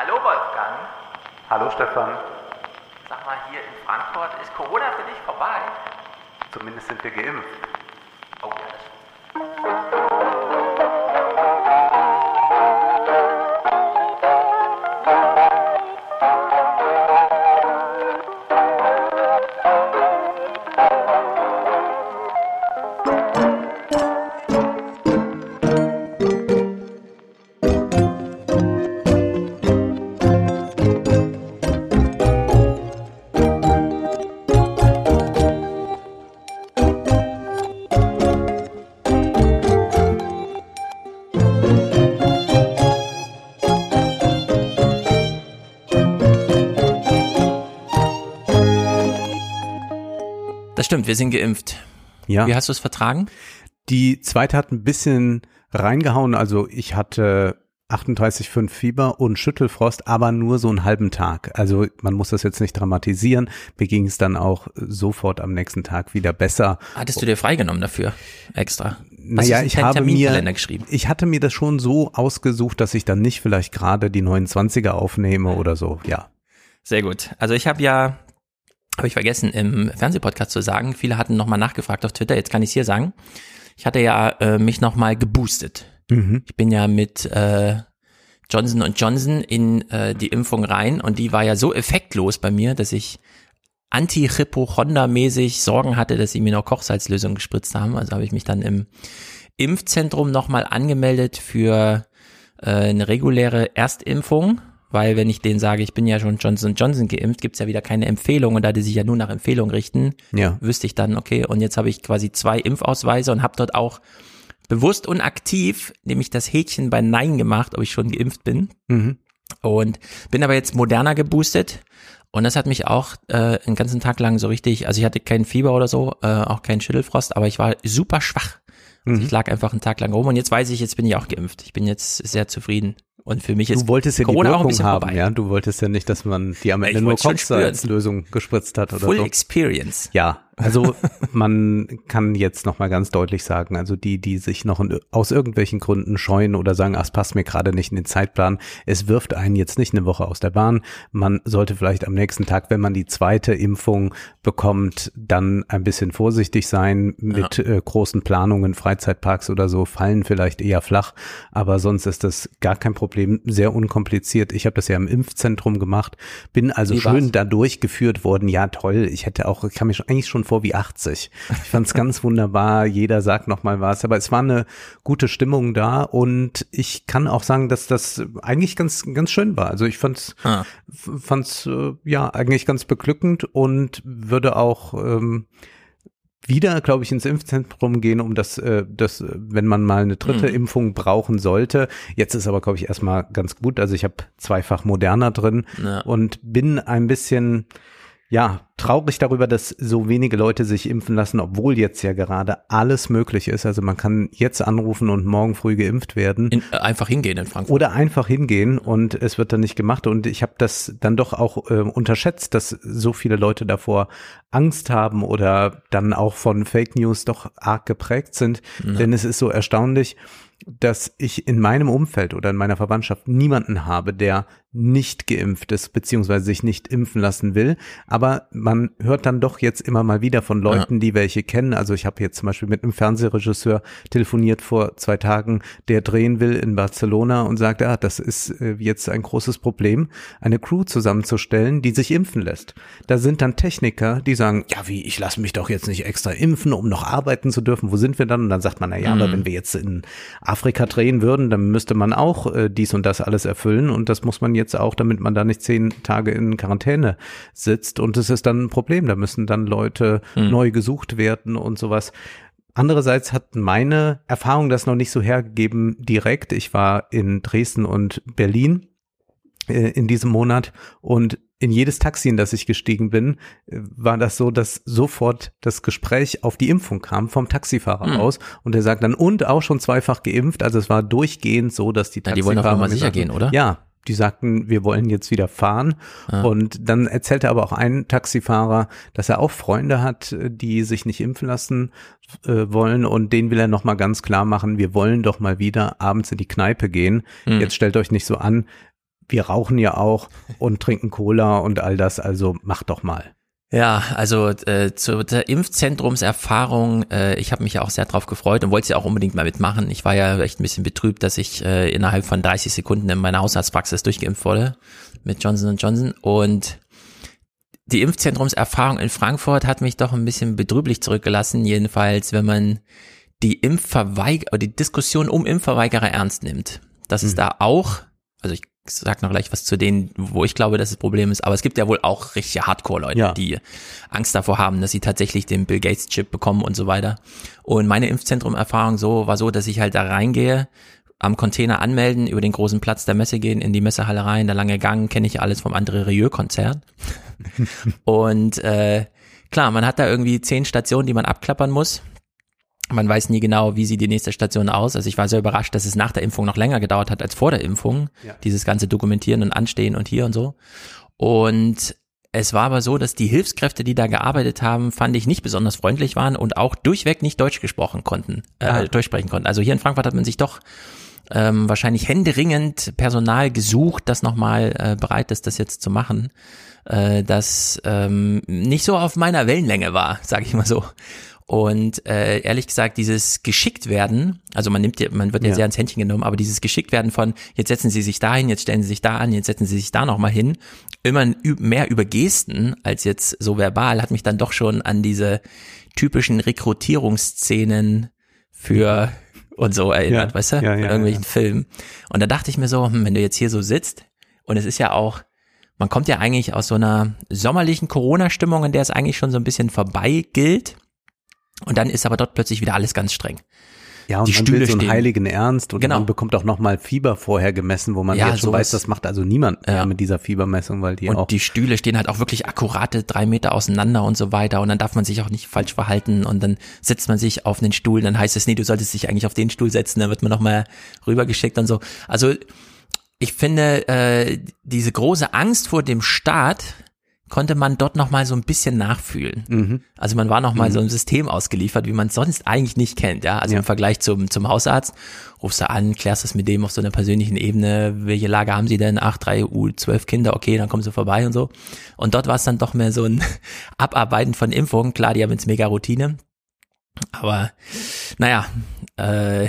Hallo Wolfgang. Hallo Stefan. Sag mal, hier in Frankfurt ist Corona für dich vorbei? Zumindest sind wir geimpft. Stimmt, wir sind geimpft. Ja. Wie hast du es vertragen? Die zweite hat ein bisschen reingehauen. Also ich hatte 38,5 Fieber und Schüttelfrost, aber nur so einen halben Tag. Also man muss das jetzt nicht dramatisieren. Mir ging es dann auch sofort am nächsten Tag wieder besser. Hattest du dir freigenommen dafür extra? Naja, ich habe mir, ich hatte mir das schon so ausgesucht, dass ich dann nicht vielleicht gerade die 29er aufnehme oder so. Ja. Sehr gut. Also ich habe ja, habe ich vergessen, im Fernsehpodcast zu sagen, viele hatten nochmal nachgefragt auf Twitter, jetzt kann ich es hier sagen. Ich hatte ja äh, mich nochmal geboostet. Mhm. Ich bin ja mit äh, Johnson Johnson in äh, die Impfung rein und die war ja so effektlos bei mir, dass ich anti-Hypochonder-mäßig Sorgen hatte, dass sie mir noch Kochsalzlösung gespritzt haben. Also habe ich mich dann im Impfzentrum nochmal angemeldet für äh, eine reguläre Erstimpfung, weil wenn ich denen sage, ich bin ja schon Johnson Johnson geimpft, gibt's ja wieder keine Empfehlung und da die sich ja nur nach Empfehlung richten, Ja. wüsste ich dann, okay, und jetzt habe ich quasi zwei Impfausweise und habe dort auch bewusst und aktiv nämlich das Häkchen bei Nein gemacht, ob ich schon geimpft bin. Mhm. Und bin aber jetzt moderner geboostet. Und das hat mich auch äh, einen ganzen Tag lang so richtig, also ich hatte kein Fieber oder so, äh, auch keinen Schüttelfrost, aber ich war super schwach. Also ich lag einfach einen Tag lang rum und jetzt weiß ich, jetzt bin ich auch geimpft. Ich bin jetzt sehr zufrieden. Und für mich ist Du wolltest ja Corona die auch ein Wirkung bisschen haben, vorbei. ja. Du wolltest ja nicht, dass man die am Ende nur. Kochsalzlösung gespritzt hat oder Full so. Experience. Ja, also man kann jetzt noch mal ganz deutlich sagen, also die, die sich noch in, aus irgendwelchen Gründen scheuen oder sagen, ach, es passt mir gerade nicht in den Zeitplan, es wirft einen jetzt nicht eine Woche aus der Bahn. Man sollte vielleicht am nächsten Tag, wenn man die zweite Impfung bekommt, dann ein bisschen vorsichtig sein mit äh, großen Planungen, Freizeitparks oder so, fallen vielleicht eher flach, aber sonst ist das gar kein Problem, sehr unkompliziert. Ich habe das ja im Impfzentrum gemacht, bin also Wie schön war's? da durchgeführt worden. Ja, toll. Ich hätte auch, ich kam mir schon, eigentlich schon vor wie 80. Ich fand es ganz wunderbar. Jeder sagt noch mal was, aber es war eine gute Stimmung da und ich kann auch sagen, dass das eigentlich ganz, ganz schön war. Also ich fand's, Ah. fand's äh, ja eigentlich ganz beglückend und würde auch ähm, wieder, glaube ich, ins Impfzentrum gehen, um das, äh, das, wenn man mal eine dritte Mhm. Impfung brauchen sollte. Jetzt ist aber, glaube ich, erstmal ganz gut. Also ich habe zweifach Moderna drin Ja. und bin ein bisschen, ja, traurig darüber, dass so wenige Leute sich impfen lassen, obwohl jetzt ja gerade alles möglich ist. Also man kann jetzt anrufen und morgen früh geimpft werden. In, äh, einfach hingehen in Frankfurt. Oder einfach hingehen und es wird dann nicht gemacht. Und ich habe das dann doch auch äh, unterschätzt, dass so viele Leute davor Angst haben oder dann auch von Fake News doch arg geprägt sind. Denn es ist so erstaunlich, dass ich in meinem Umfeld oder in meiner Verwandtschaft niemanden habe, der nicht geimpft ist, beziehungsweise sich nicht impfen lassen will. Aber man hört dann doch jetzt immer mal wieder von Leuten, die welche kennen. Also ich habe jetzt zum Beispiel mit einem Fernsehregisseur telefoniert vor zwei Tagen, der drehen will in Barcelona und sagt, ah, das ist äh, jetzt ein großes Problem, eine Crew zusammenzustellen, die sich impfen lässt. Da sind dann Techniker, die sagen, ja wie, ich lasse mich doch jetzt nicht extra impfen, um noch arbeiten zu dürfen. Wo sind wir dann? Und dann sagt man, na ja, aber wenn wir jetzt in Afrika drehen würden, dann müsste man auch äh, dies und das alles erfüllen und das muss man jetzt auch, damit man da nicht zehn Tage in Quarantäne sitzt und es ist dann ein Problem. Da müssen dann Leute neu gesucht werden und sowas. Andererseits hat meine Erfahrung das noch nicht so hergegeben direkt. Ich war in Dresden und Berlin äh, in diesem Monat und in jedes Taxi, in das ich gestiegen bin, äh, war das so, dass sofort das Gespräch auf die Impfung kam vom Taxifahrer aus und der sagt dann und auch schon zweifach geimpft. Also es war durchgehend so, dass die Ja, Taxifahrer die wollen auf Nummer mir sicher gehen, oder? Ja, die sagten, wir wollen jetzt wieder fahren. Und dann erzählte aber auch ein Taxifahrer, dass er auch Freunde hat, die sich nicht impfen lassen äh, wollen. Und denen will er nochmal ganz klar machen, wir wollen doch mal wieder abends in die Kneipe gehen. Mhm. Jetzt stellt euch nicht so an, wir rauchen ja auch und trinken Cola und all das, also mach doch mal. Ja, also äh, zu der Impfzentrumserfahrung, äh, ich habe mich ja auch sehr drauf gefreut und wollte sie auch unbedingt mal mitmachen. Ich war ja echt ein bisschen betrübt, dass ich äh, innerhalb von 30 Sekunden in meiner Hausarztpraxis durchgeimpft wurde mit Johnson Johnson und die Impfzentrumserfahrung in Frankfurt hat mich doch ein bisschen betrüblich zurückgelassen, jedenfalls wenn man die Impfverweiger, die Diskussion um Impfverweigerer ernst nimmt. Das ist mhm. da auch, also ich sag noch gleich was zu denen, wo ich glaube, dass das Problem ist, aber es gibt ja wohl auch richtige Hardcore-Leute, ja. die Angst davor haben, dass sie tatsächlich den Bill Gates-Chip bekommen und so weiter. Und meine Impfzentrum-Erfahrung so war so, dass ich halt da reingehe, am Container anmelden, über den großen Platz der Messe gehen, in die Messehalle rein, der lange Gang, kenne ich alles vom André Rieu-Konzert. und äh, klar, man hat da irgendwie zehn Stationen, die man abklappern muss. Man weiß nie genau, wie sieht die nächste Station aus. Also ich war sehr überrascht, dass es nach der Impfung noch länger gedauert hat als vor der Impfung. Ja. Dieses ganze Dokumentieren und Anstehen und hier und so. Und es war aber so, dass die Hilfskräfte, die da gearbeitet haben, fand ich nicht besonders freundlich waren und auch durchweg nicht Deutsch gesprochen konnten, äh, ah. durchsprechen konnten. Also hier in Frankfurt hat man sich doch ähm, wahrscheinlich händeringend Personal gesucht, das nochmal äh, bereit ist, das jetzt zu machen, äh, das ähm, nicht so auf meiner Wellenlänge war, sage ich mal so. Und äh, ehrlich gesagt, dieses geschickt werden, also man nimmt, man wird ja, ja sehr ans Händchen genommen, aber dieses geschickt werden von jetzt setzen Sie sich dahin, jetzt stellen Sie sich da an, jetzt setzen Sie sich da nochmal hin, immer mehr über Gesten als jetzt so verbal, hat mich dann doch schon an diese typischen Rekrutierungsszenen für und so erinnert, ja, weißt du, ja, ja, irgendwelchen Filmen. Und da dachte ich mir so, hm, wenn du jetzt hier so sitzt, und es ist ja auch, man kommt ja eigentlich aus so einer sommerlichen Corona-Stimmung, in der es eigentlich schon so ein bisschen vorbei gilt. Und dann ist aber dort plötzlich wieder alles ganz streng. Ja, und die man Stühle will so einen stehen. heiligen Ernst und genau. man bekommt auch nochmal Fieber vorher gemessen, wo man ja, jetzt schon weiß, das macht also niemand ja. mit dieser Fiebermessung, weil die und auch. die Stühle stehen halt auch wirklich akkurate drei Meter auseinander und so weiter und dann darf man sich auch nicht falsch verhalten und dann setzt man sich auf einen Stuhl, dann heißt es, nee, du solltest dich eigentlich auf den Stuhl setzen, dann wird man nochmal rübergeschickt und so. Also ich finde, äh, diese große Angst vor dem Staat, konnte man dort noch mal so ein bisschen nachfühlen. Mhm. Also man war noch mal mhm. so ein System ausgeliefert, wie man es sonst eigentlich nicht kennt, ja. Also ja. im Vergleich zum, zum Hausarzt, rufst du an, klärst das mit dem auf so einer persönlichen Ebene, welche Lage haben sie denn? Ach, drei U, zwölf Kinder, okay, dann kommen sie vorbei und so. Und dort war es dann doch mehr so ein Abarbeiten von Impfungen. Klar, die haben jetzt mega Routine. Aber naja, äh,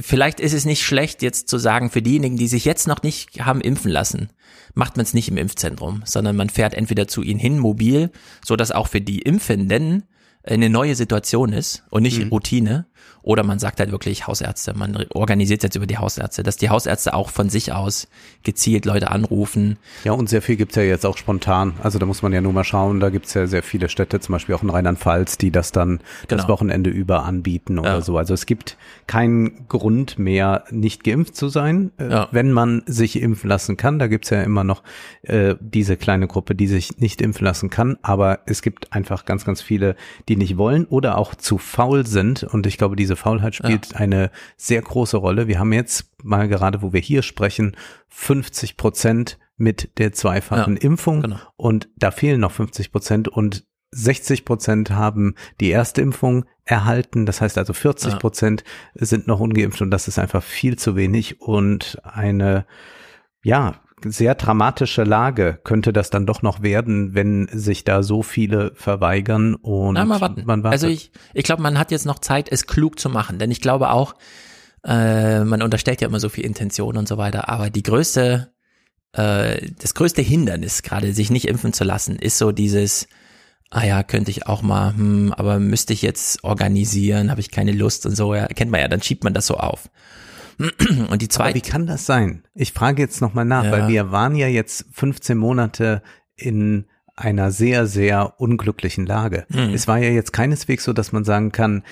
vielleicht ist es nicht schlecht, jetzt zu sagen, für diejenigen, die sich jetzt noch nicht haben impfen lassen, macht man es nicht im Impfzentrum, sondern man fährt entweder zu ihnen hin mobil, so dass auch für die Impfenden eine neue Situation ist und nicht mhm. Routine. Oder man sagt halt wirklich Hausärzte, man organisiert jetzt über die Hausärzte, dass die Hausärzte auch von sich aus gezielt Leute anrufen. Ja, und sehr viel gibt's ja jetzt auch spontan. Also da muss man ja nur mal schauen, da gibt's ja sehr viele Städte, zum Beispiel auch in Rheinland-Pfalz, die das dann genau. das Wochenende über anbieten oder ja. so. Also es gibt keinen Grund mehr, nicht geimpft zu sein, äh, ja. wenn man sich impfen lassen kann. Da gibt's ja immer noch äh, diese kleine Gruppe, die sich nicht impfen lassen kann. Aber es gibt einfach ganz, ganz viele, die nicht wollen oder auch zu faul sind. Und ich glaube, diese Faulheit spielt ja. eine sehr große Rolle. Wir haben jetzt mal gerade, wo wir hier sprechen, 50 Prozent mit der zweifachen ja, Impfung genau. und da fehlen noch 50 Prozent und 60 Prozent haben die erste Impfung erhalten. Das heißt also 40 Prozent ja. sind noch ungeimpft und das ist einfach viel zu wenig und eine, ja, sehr dramatische Lage könnte das dann doch noch werden, wenn sich da so viele verweigern und Na, mal warten. man wartet. Also ich, ich glaube, man hat jetzt noch Zeit, es klug zu machen, denn ich glaube auch, äh, man unterstellt ja immer so viel Intention und so weiter, aber die größte, äh, das größte Hindernis, gerade sich nicht impfen zu lassen, ist so dieses, ah ja, könnte ich auch mal, hm, aber müsste ich jetzt organisieren, habe ich keine Lust und so, ja, kennt man ja, dann schiebt man das so auf. Und die zweite. Aber wie kann das sein? Ich frage jetzt nochmal nach, ja. weil wir waren ja jetzt 15 Monate in einer sehr, sehr unglücklichen Lage. Hm. Es war ja jetzt keineswegs so, dass man sagen kann,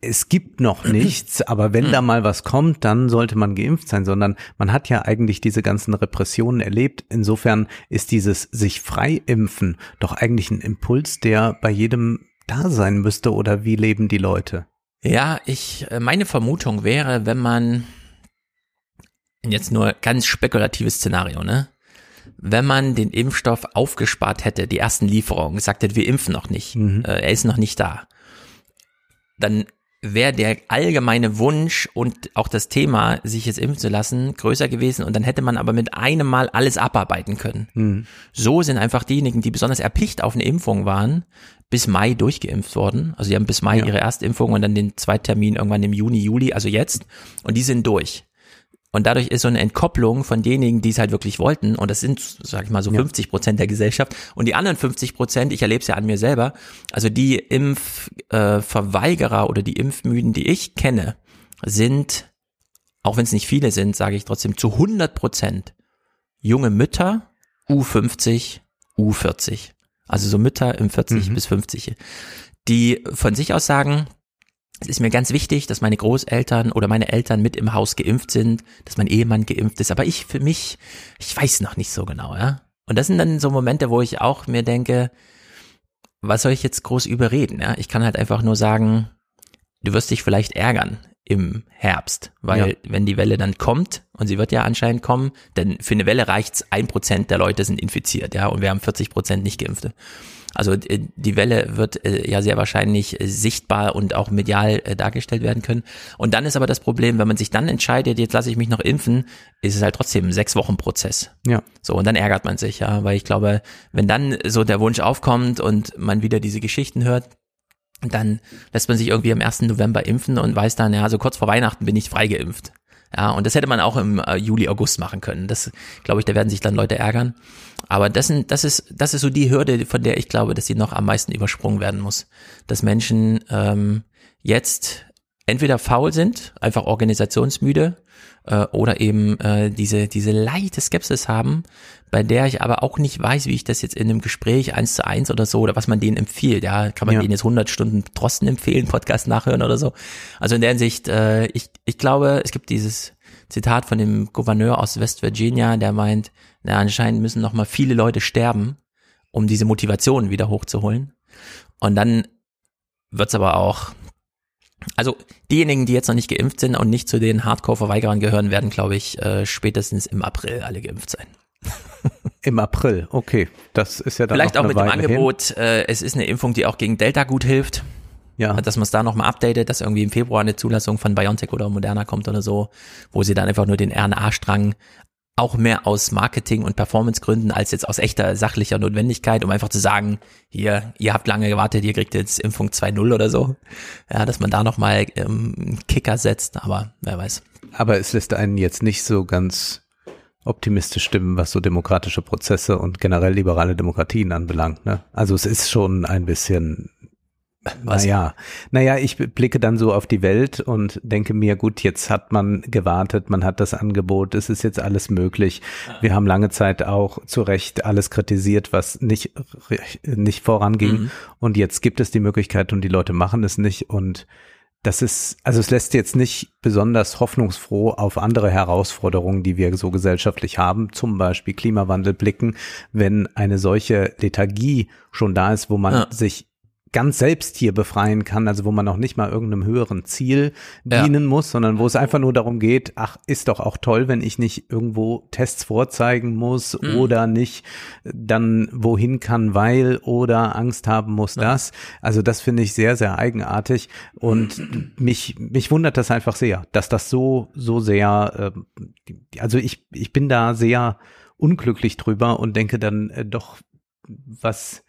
es gibt noch nichts, aber wenn da hm. mal was kommt, dann sollte man geimpft sein, sondern man hat ja eigentlich diese ganzen Repressionen erlebt. Insofern ist dieses sich frei impfen doch eigentlich ein Impuls, der bei jedem da sein müsste oder wie leben die Leute? Ja, ich, äh, meine Vermutung wäre, wenn man, jetzt nur ganz spekulatives Szenario, ne? Wenn man den Impfstoff aufgespart hätte, die ersten Lieferungen, gesagt hätte, wir impfen noch nicht, mhm. äh, er ist noch nicht da, dann wäre der allgemeine Wunsch und auch das Thema, sich jetzt impfen zu lassen, größer gewesen und dann hätte man aber mit einem Mal alles abarbeiten können. Hm. So sind einfach diejenigen, die besonders erpicht auf eine Impfung waren, bis Mai durchgeimpft worden. Also die haben bis Mai Ja. ihre Erstimpfung und dann den Zweittermin irgendwann im Juni, Juli, also jetzt. Und die sind durch. Und dadurch ist so eine Entkopplung von denjenigen, die es halt wirklich wollten, und das sind, sag ich mal, so Ja. 50 Prozent der Gesellschaft. Und die anderen 50 Prozent, ich erlebe es ja an mir selber, also die Impfverweigerer äh, oder die Impfmüden, die ich kenne, sind, auch wenn es nicht viele sind, sage ich trotzdem, zu 100 Prozent junge Mütter, U50, U40. Also so Mütter im 40 Mhm. bis 50, die von sich aus sagen, es ist mir ganz wichtig, dass meine Großeltern oder meine Eltern mit im Haus geimpft sind, dass mein Ehemann geimpft ist, aber ich für mich, ich weiß noch nicht so genau, ja. Und das sind dann so Momente, wo ich auch mir denke, was soll ich jetzt groß überreden, ja? Ich kann halt einfach nur sagen, du wirst dich vielleicht ärgern im Herbst, weil Ja. wenn die Welle dann kommt, und sie wird ja anscheinend kommen, denn für eine Welle reicht's, ein Prozent der Leute sind infiziert, ja, und wir haben 40 Prozent nicht geimpfte. Also äh, die Welle wird äh, ja sehr wahrscheinlich äh, sichtbar und auch medial dargestellt werden können. Und dann ist aber das Problem, wenn man sich dann entscheidet, jetzt lasse ich mich noch impfen, ist es halt trotzdem ein sechs Wochen Prozess. Ja. So, und dann ärgert man sich, ja, weil ich glaube, wenn dann so der Wunsch aufkommt und man wieder diese Geschichten hört, dann lässt man sich irgendwie am 1. November impfen und weiß dann, ja, so kurz vor Weihnachten bin ich freigeimpft. Ja, und das hätte man auch im Juli, August machen können. Das, glaube ich, da werden sich dann Leute ärgern. Aber das, sind, das, ist, das ist so die Hürde, von der ich glaube, dass sie noch am meisten übersprungen werden muss. Dass Menschen ähm, jetzt entweder faul sind, einfach organisationsmüde, äh, oder eben äh, diese, diese leichte Skepsis haben, bei der ich aber auch nicht weiß, wie ich das jetzt in einem Gespräch eins zu eins oder so, oder was man denen empfiehlt. Ja, kann man Ja. denen jetzt 100 Stunden Drosten empfehlen, Podcast nachhören oder so. Also in der Hinsicht, äh, ich, ich glaube, es gibt dieses Zitat von dem Gouverneur aus West Virginia, der meint, na, anscheinend müssen noch mal viele Leute sterben, um diese Motivation wieder hochzuholen. Und dann wird's aber auch, also diejenigen, die jetzt noch nicht geimpft sind und nicht zu den Hardcore-Verweigerern gehören, werden, glaube ich, äh, spätestens im April alle geimpft sein. Im April, okay. Das ist ja dann Vielleicht auch mit dem Weile Angebot, äh, es ist eine Impfung, die auch gegen Delta gut hilft. Ja. dass man es da nochmal updatet, dass irgendwie im Februar eine Zulassung von BioNTech oder Moderna kommt oder so, wo sie dann einfach nur den RNA-Strang auch mehr aus Marketing- und Performancegründen als jetzt aus echter sachlicher Notwendigkeit, um einfach zu sagen, hier, ihr habt lange gewartet, ihr kriegt jetzt Impfung 2.0 oder so. Ja, dass man da nochmal ähm, Kicker setzt, aber wer weiß. Aber es lässt einen jetzt nicht so ganz optimistisch stimmen, was so demokratische Prozesse und generell liberale Demokratien anbelangt. Ne? Also es ist schon ein bisschen, Was? naja, naja, ich blicke dann so auf die Welt und denke mir, gut, jetzt hat man gewartet, man hat das Angebot, es ist jetzt alles möglich. Wir haben lange Zeit auch zu Recht alles kritisiert, was nicht, nicht voranging. Mhm. Und jetzt gibt es die Möglichkeit und die Leute machen es nicht und das ist, also es lässt jetzt nicht besonders hoffnungsfroh auf andere Herausforderungen, die wir so gesellschaftlich haben, zum Beispiel Klimawandel blicken, wenn eine solche Lethargie schon da ist, wo man Ja. sich ganz selbst hier befreien kann, also wo man noch nicht mal irgendeinem höheren Ziel Ja. dienen muss, sondern wo es einfach nur darum geht, ach, ist doch auch toll, wenn ich nicht irgendwo Tests vorzeigen muss Mhm. oder nicht dann wohin kann, weil oder Angst haben muss, das. Also das finde ich sehr, sehr eigenartig und mich, mich wundert das einfach sehr, dass das so, so sehr, ähm, also ich, ich bin da sehr unglücklich drüber und denke dann äh, doch, was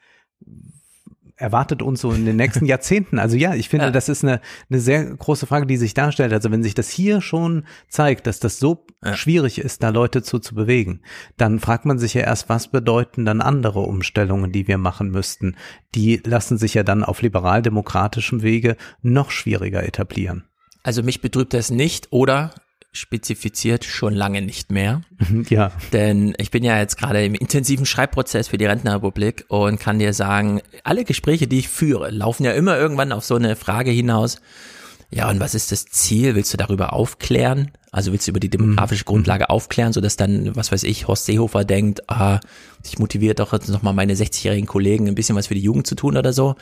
erwartet uns so in den nächsten Jahrzehnten? Also ja, ich finde, Ja. das ist eine, eine sehr große Frage, die sich darstellt. Also wenn sich das hier schon zeigt, dass das so Ja. schwierig ist, da Leute zu, zu bewegen, dann fragt man sich ja erst, was bedeuten dann andere Umstellungen, die wir machen müssten? Die lassen sich ja dann auf liberal-demokratischem Wege noch schwieriger etablieren. Also mich betrübt das nicht oder spezifiziert schon lange nicht mehr. Ja, Denn ich bin ja jetzt gerade im intensiven Schreibprozess für die Rentenrepublik und kann dir sagen, alle Gespräche, die ich führe, laufen ja immer irgendwann auf so eine Frage hinaus. Ja, und was ist das Ziel? Willst du darüber aufklären? Also willst du über die demografische Grundlage aufklären, sodass dann, was weiß ich, Horst Seehofer denkt, ah, ich motiviere doch jetzt nochmal meine 60-jährigen Kollegen ein bisschen was für die Jugend zu tun oder so. Und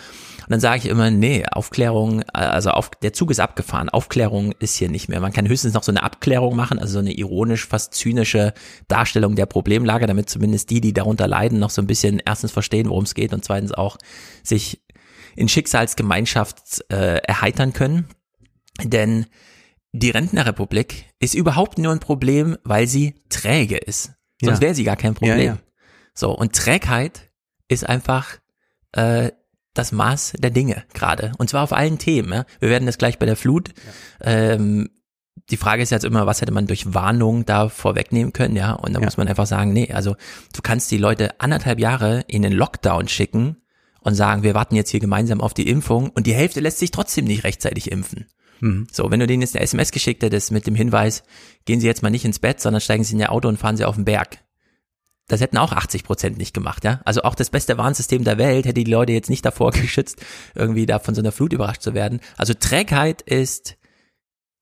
dann sage ich immer, nee, Aufklärung, also auf, der Zug ist abgefahren. Aufklärung ist hier nicht mehr. Man kann höchstens noch so eine Abklärung machen, also so eine ironisch, fast zynische Darstellung der Problemlage, damit zumindest die, die darunter leiden, noch so ein bisschen erstens verstehen, worum es geht und zweitens auch sich in Schicksalsgemeinschaft äh, erheitern können. Denn die Rentnerrepublik ist überhaupt nur ein Problem, weil sie träge ist. Sonst Ja. wäre sie gar kein Problem. Ja, ja. So, und Trägheit ist einfach äh, das Maß der Dinge gerade. Und zwar auf allen Themen. Ja? Wir werden das gleich bei der Flut. Ähm, die Frage ist jetzt immer, was hätte man durch Warnung da vorwegnehmen können, ja? Und da Ja. muss man einfach sagen, nee, also du kannst die Leute anderthalb Jahre in den Lockdown schicken und sagen, wir warten jetzt hier gemeinsam auf die Impfung und die Hälfte lässt sich trotzdem nicht rechtzeitig impfen. Mhm. So, wenn du denen jetzt eine SMS geschickt hättest mit dem Hinweis, gehen Sie jetzt mal nicht ins Bett, sondern steigen Sie in Ihr Auto und fahren Sie auf den Berg. Das hätten auch 80 Prozent nicht gemacht, ja. Also auch das beste Warnsystem der Welt hätte die Leute jetzt nicht davor geschützt, irgendwie da von so einer Flut überrascht zu werden. Also Trägheit ist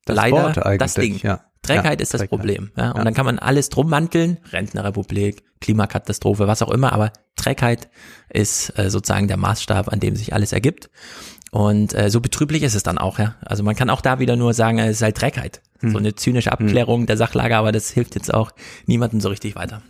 Das leider das Ding. ja. Trägheit Ja, ist das Trägheit. Problem. Ja? Und Ja. dann kann man alles drum manteln, Rentnerrepublik, Klimakatastrophe, was auch immer, aber Trägheit ist äh, sozusagen der Maßstab, an dem sich alles ergibt. Und äh, so betrüblich ist es dann auch, ja. Also man kann auch da wieder nur sagen, es ist halt Trägheit. Hm. So eine zynische Abklärung der Sachlage, aber das hilft jetzt auch niemandem so richtig weiter.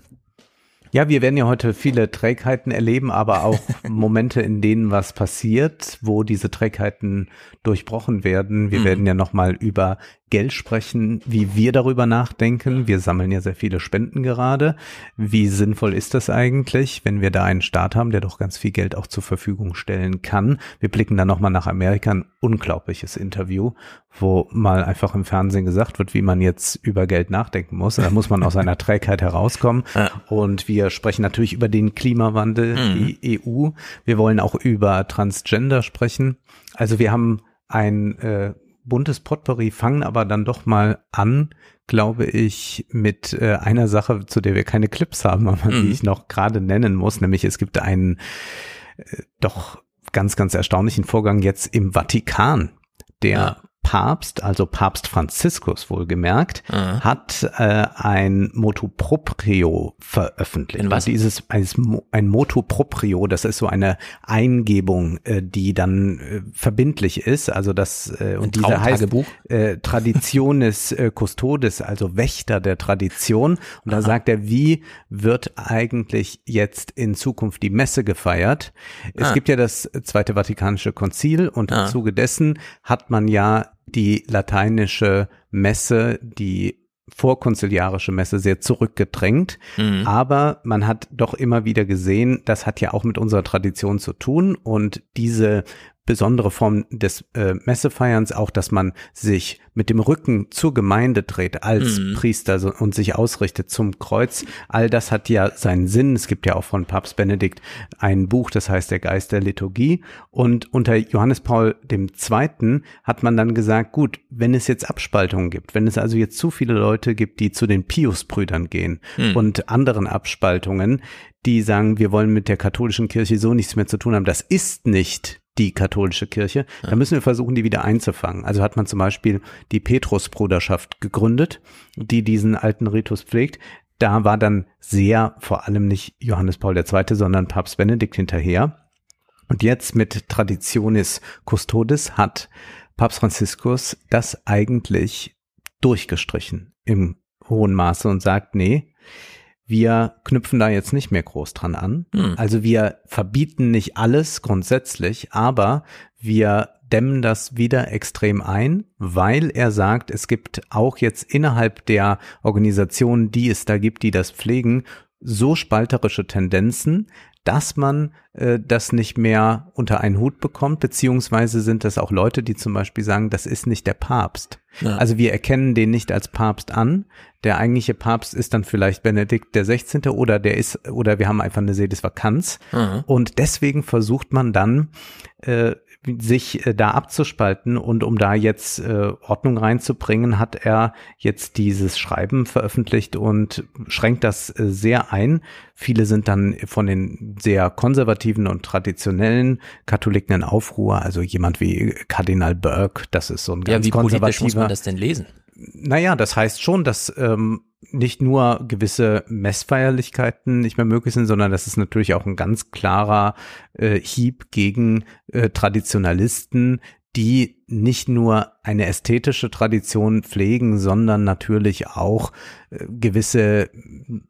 Ja, wir werden ja heute viele Trägheiten erleben, aber auch Momente, in denen was passiert, wo diese Trägheiten durchbrochen werden. Wir Mhm. werden ja nochmal über Geld sprechen, wie wir darüber nachdenken. Wir sammeln ja sehr viele Spenden gerade. Wie sinnvoll ist das eigentlich, wenn wir da einen Staat haben, der doch ganz viel Geld auch zur Verfügung stellen kann? Wir blicken dann nochmal nach Amerika, ein unglaubliches Interview, wo mal einfach im Fernsehen gesagt wird, wie man jetzt über Geld nachdenken muss. Da muss man aus seiner Trägheit herauskommen. Ja. Und wir sprechen natürlich über den Klimawandel, Mhm. die EU. Wir wollen auch über Transgender sprechen. Also wir haben ein äh, buntes Potpourri, fangen aber dann doch mal an, glaube ich, mit äh, einer Sache, zu der wir keine Clips haben, aber Mhm. die ich noch gerade nennen muss, nämlich es gibt einen äh, doch ganz, ganz erstaunlichen Vorgang jetzt im Vatikan. Der Ja. Papst, also Papst Franziskus wohlgemerkt, Mhm. hat äh, ein Motu Proprio veröffentlicht. In was? Und dieses ein, ein Motu Proprio, das ist so eine Eingebung, äh, die dann äh, verbindlich ist. Also das äh, Ein und diese heißt äh, Traditionis äh, Custodes, also Wächter der Tradition. Und da Aha. sagt er, wie wird eigentlich jetzt in Zukunft die Messe gefeiert? Es Ah. gibt ja das Zweite Vatikanische Konzil und Ah. im Zuge dessen hat man ja die lateinische Messe, die vorkonziliarische Messe sehr zurückgedrängt. Mhm. Aber man hat doch immer wieder gesehen, das hat ja auch mit unserer Tradition zu tun und diese besondere Form des äh, Messefeierns, auch dass man sich mit dem Rücken zur Gemeinde dreht als Mhm. Priester so, und sich ausrichtet zum Kreuz, all das hat ja seinen Sinn. Es gibt ja auch von Papst Benedikt ein Buch, das heißt Der Geist der Liturgie. Und unter Johannes Paul II. hat man dann gesagt, gut, wenn es jetzt Abspaltungen gibt, wenn es also jetzt zu viele Leute gibt, die zu den Pius-Brüdern gehen Hm. und anderen Abspaltungen, die sagen, wir wollen mit der katholischen Kirche so nichts mehr zu tun haben. Das ist nicht die katholische Kirche. Da müssen wir versuchen, die wieder einzufangen. Also hat man zum Beispiel die Petrusbruderschaft gegründet, die diesen alten Ritus pflegt. Da war dann sehr, vor allem nicht Johannes Paul II., sondern Papst Benedikt hinterher. Und jetzt mit Traditionis Custodes hat Papst Franziskus das eigentlich durchgestrichen im hohen Maße und sagt, nee, wir knüpfen da jetzt nicht mehr groß dran an. Hm. Also wir verbieten nicht alles grundsätzlich, aber wir dämmen das wieder extrem ein, weil er sagt, es gibt auch jetzt innerhalb der Organisationen, die es da gibt, die das pflegen, so spalterische Tendenzen, dass man äh, das nicht mehr unter einen Hut bekommt, beziehungsweise sind das auch Leute, die zum Beispiel sagen, das ist nicht der Papst. Ja. Also wir erkennen den nicht als Papst an. Der eigentliche Papst ist dann vielleicht Benedikt der 16. oder der ist, oder wir haben einfach eine Sedisvakanz. Mhm. Und deswegen versucht man dann, äh, sich äh, da abzuspalten und um da jetzt äh, Ordnung reinzubringen, hat er jetzt dieses Schreiben veröffentlicht und schränkt das äh, sehr ein. Viele sind dann von den sehr konservativen und traditionellen Katholiken in Aufruhr, also jemand wie Kardinal Burke, das ist so ein Ja, ganz wie politisch muss konservativer. man das denn lesen? Naja, das heißt schon, dass ähm, nicht nur gewisse Messfeierlichkeiten nicht mehr möglich sind, sondern das ist natürlich auch ein ganz klarer äh, Hieb gegen äh, Traditionalisten, die nicht nur eine ästhetische Tradition pflegen, sondern natürlich auch äh, gewisse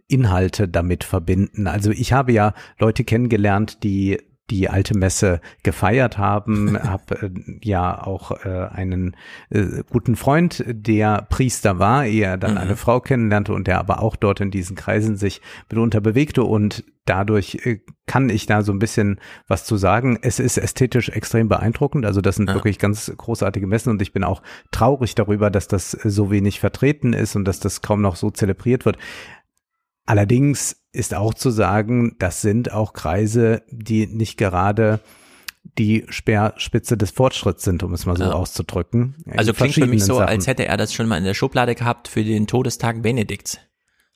Inhalte damit verbinden. Also ich habe ja Leute kennengelernt, die die alte Messe gefeiert haben, habe äh, ja auch äh, einen äh, guten Freund, der Priester war, ehe er dann mhm. eine Frau kennenlernte und der aber auch dort in diesen Kreisen sich mitunter bewegte und dadurch äh, kann ich da so ein bisschen was zu sagen. Es ist ästhetisch extrem beeindruckend, also das sind ja. wirklich ganz großartige Messen und ich bin auch traurig darüber, dass das so wenig vertreten ist und dass das kaum noch so zelebriert wird. Allerdings ist auch zu sagen, das sind auch Kreise, die nicht gerade die Speerspitze des Fortschritts sind, um es mal so ja. auszudrücken. Also klingt für mich so, Sachen. als hätte er das schon mal in der Schublade gehabt für den Todestag Benedikts.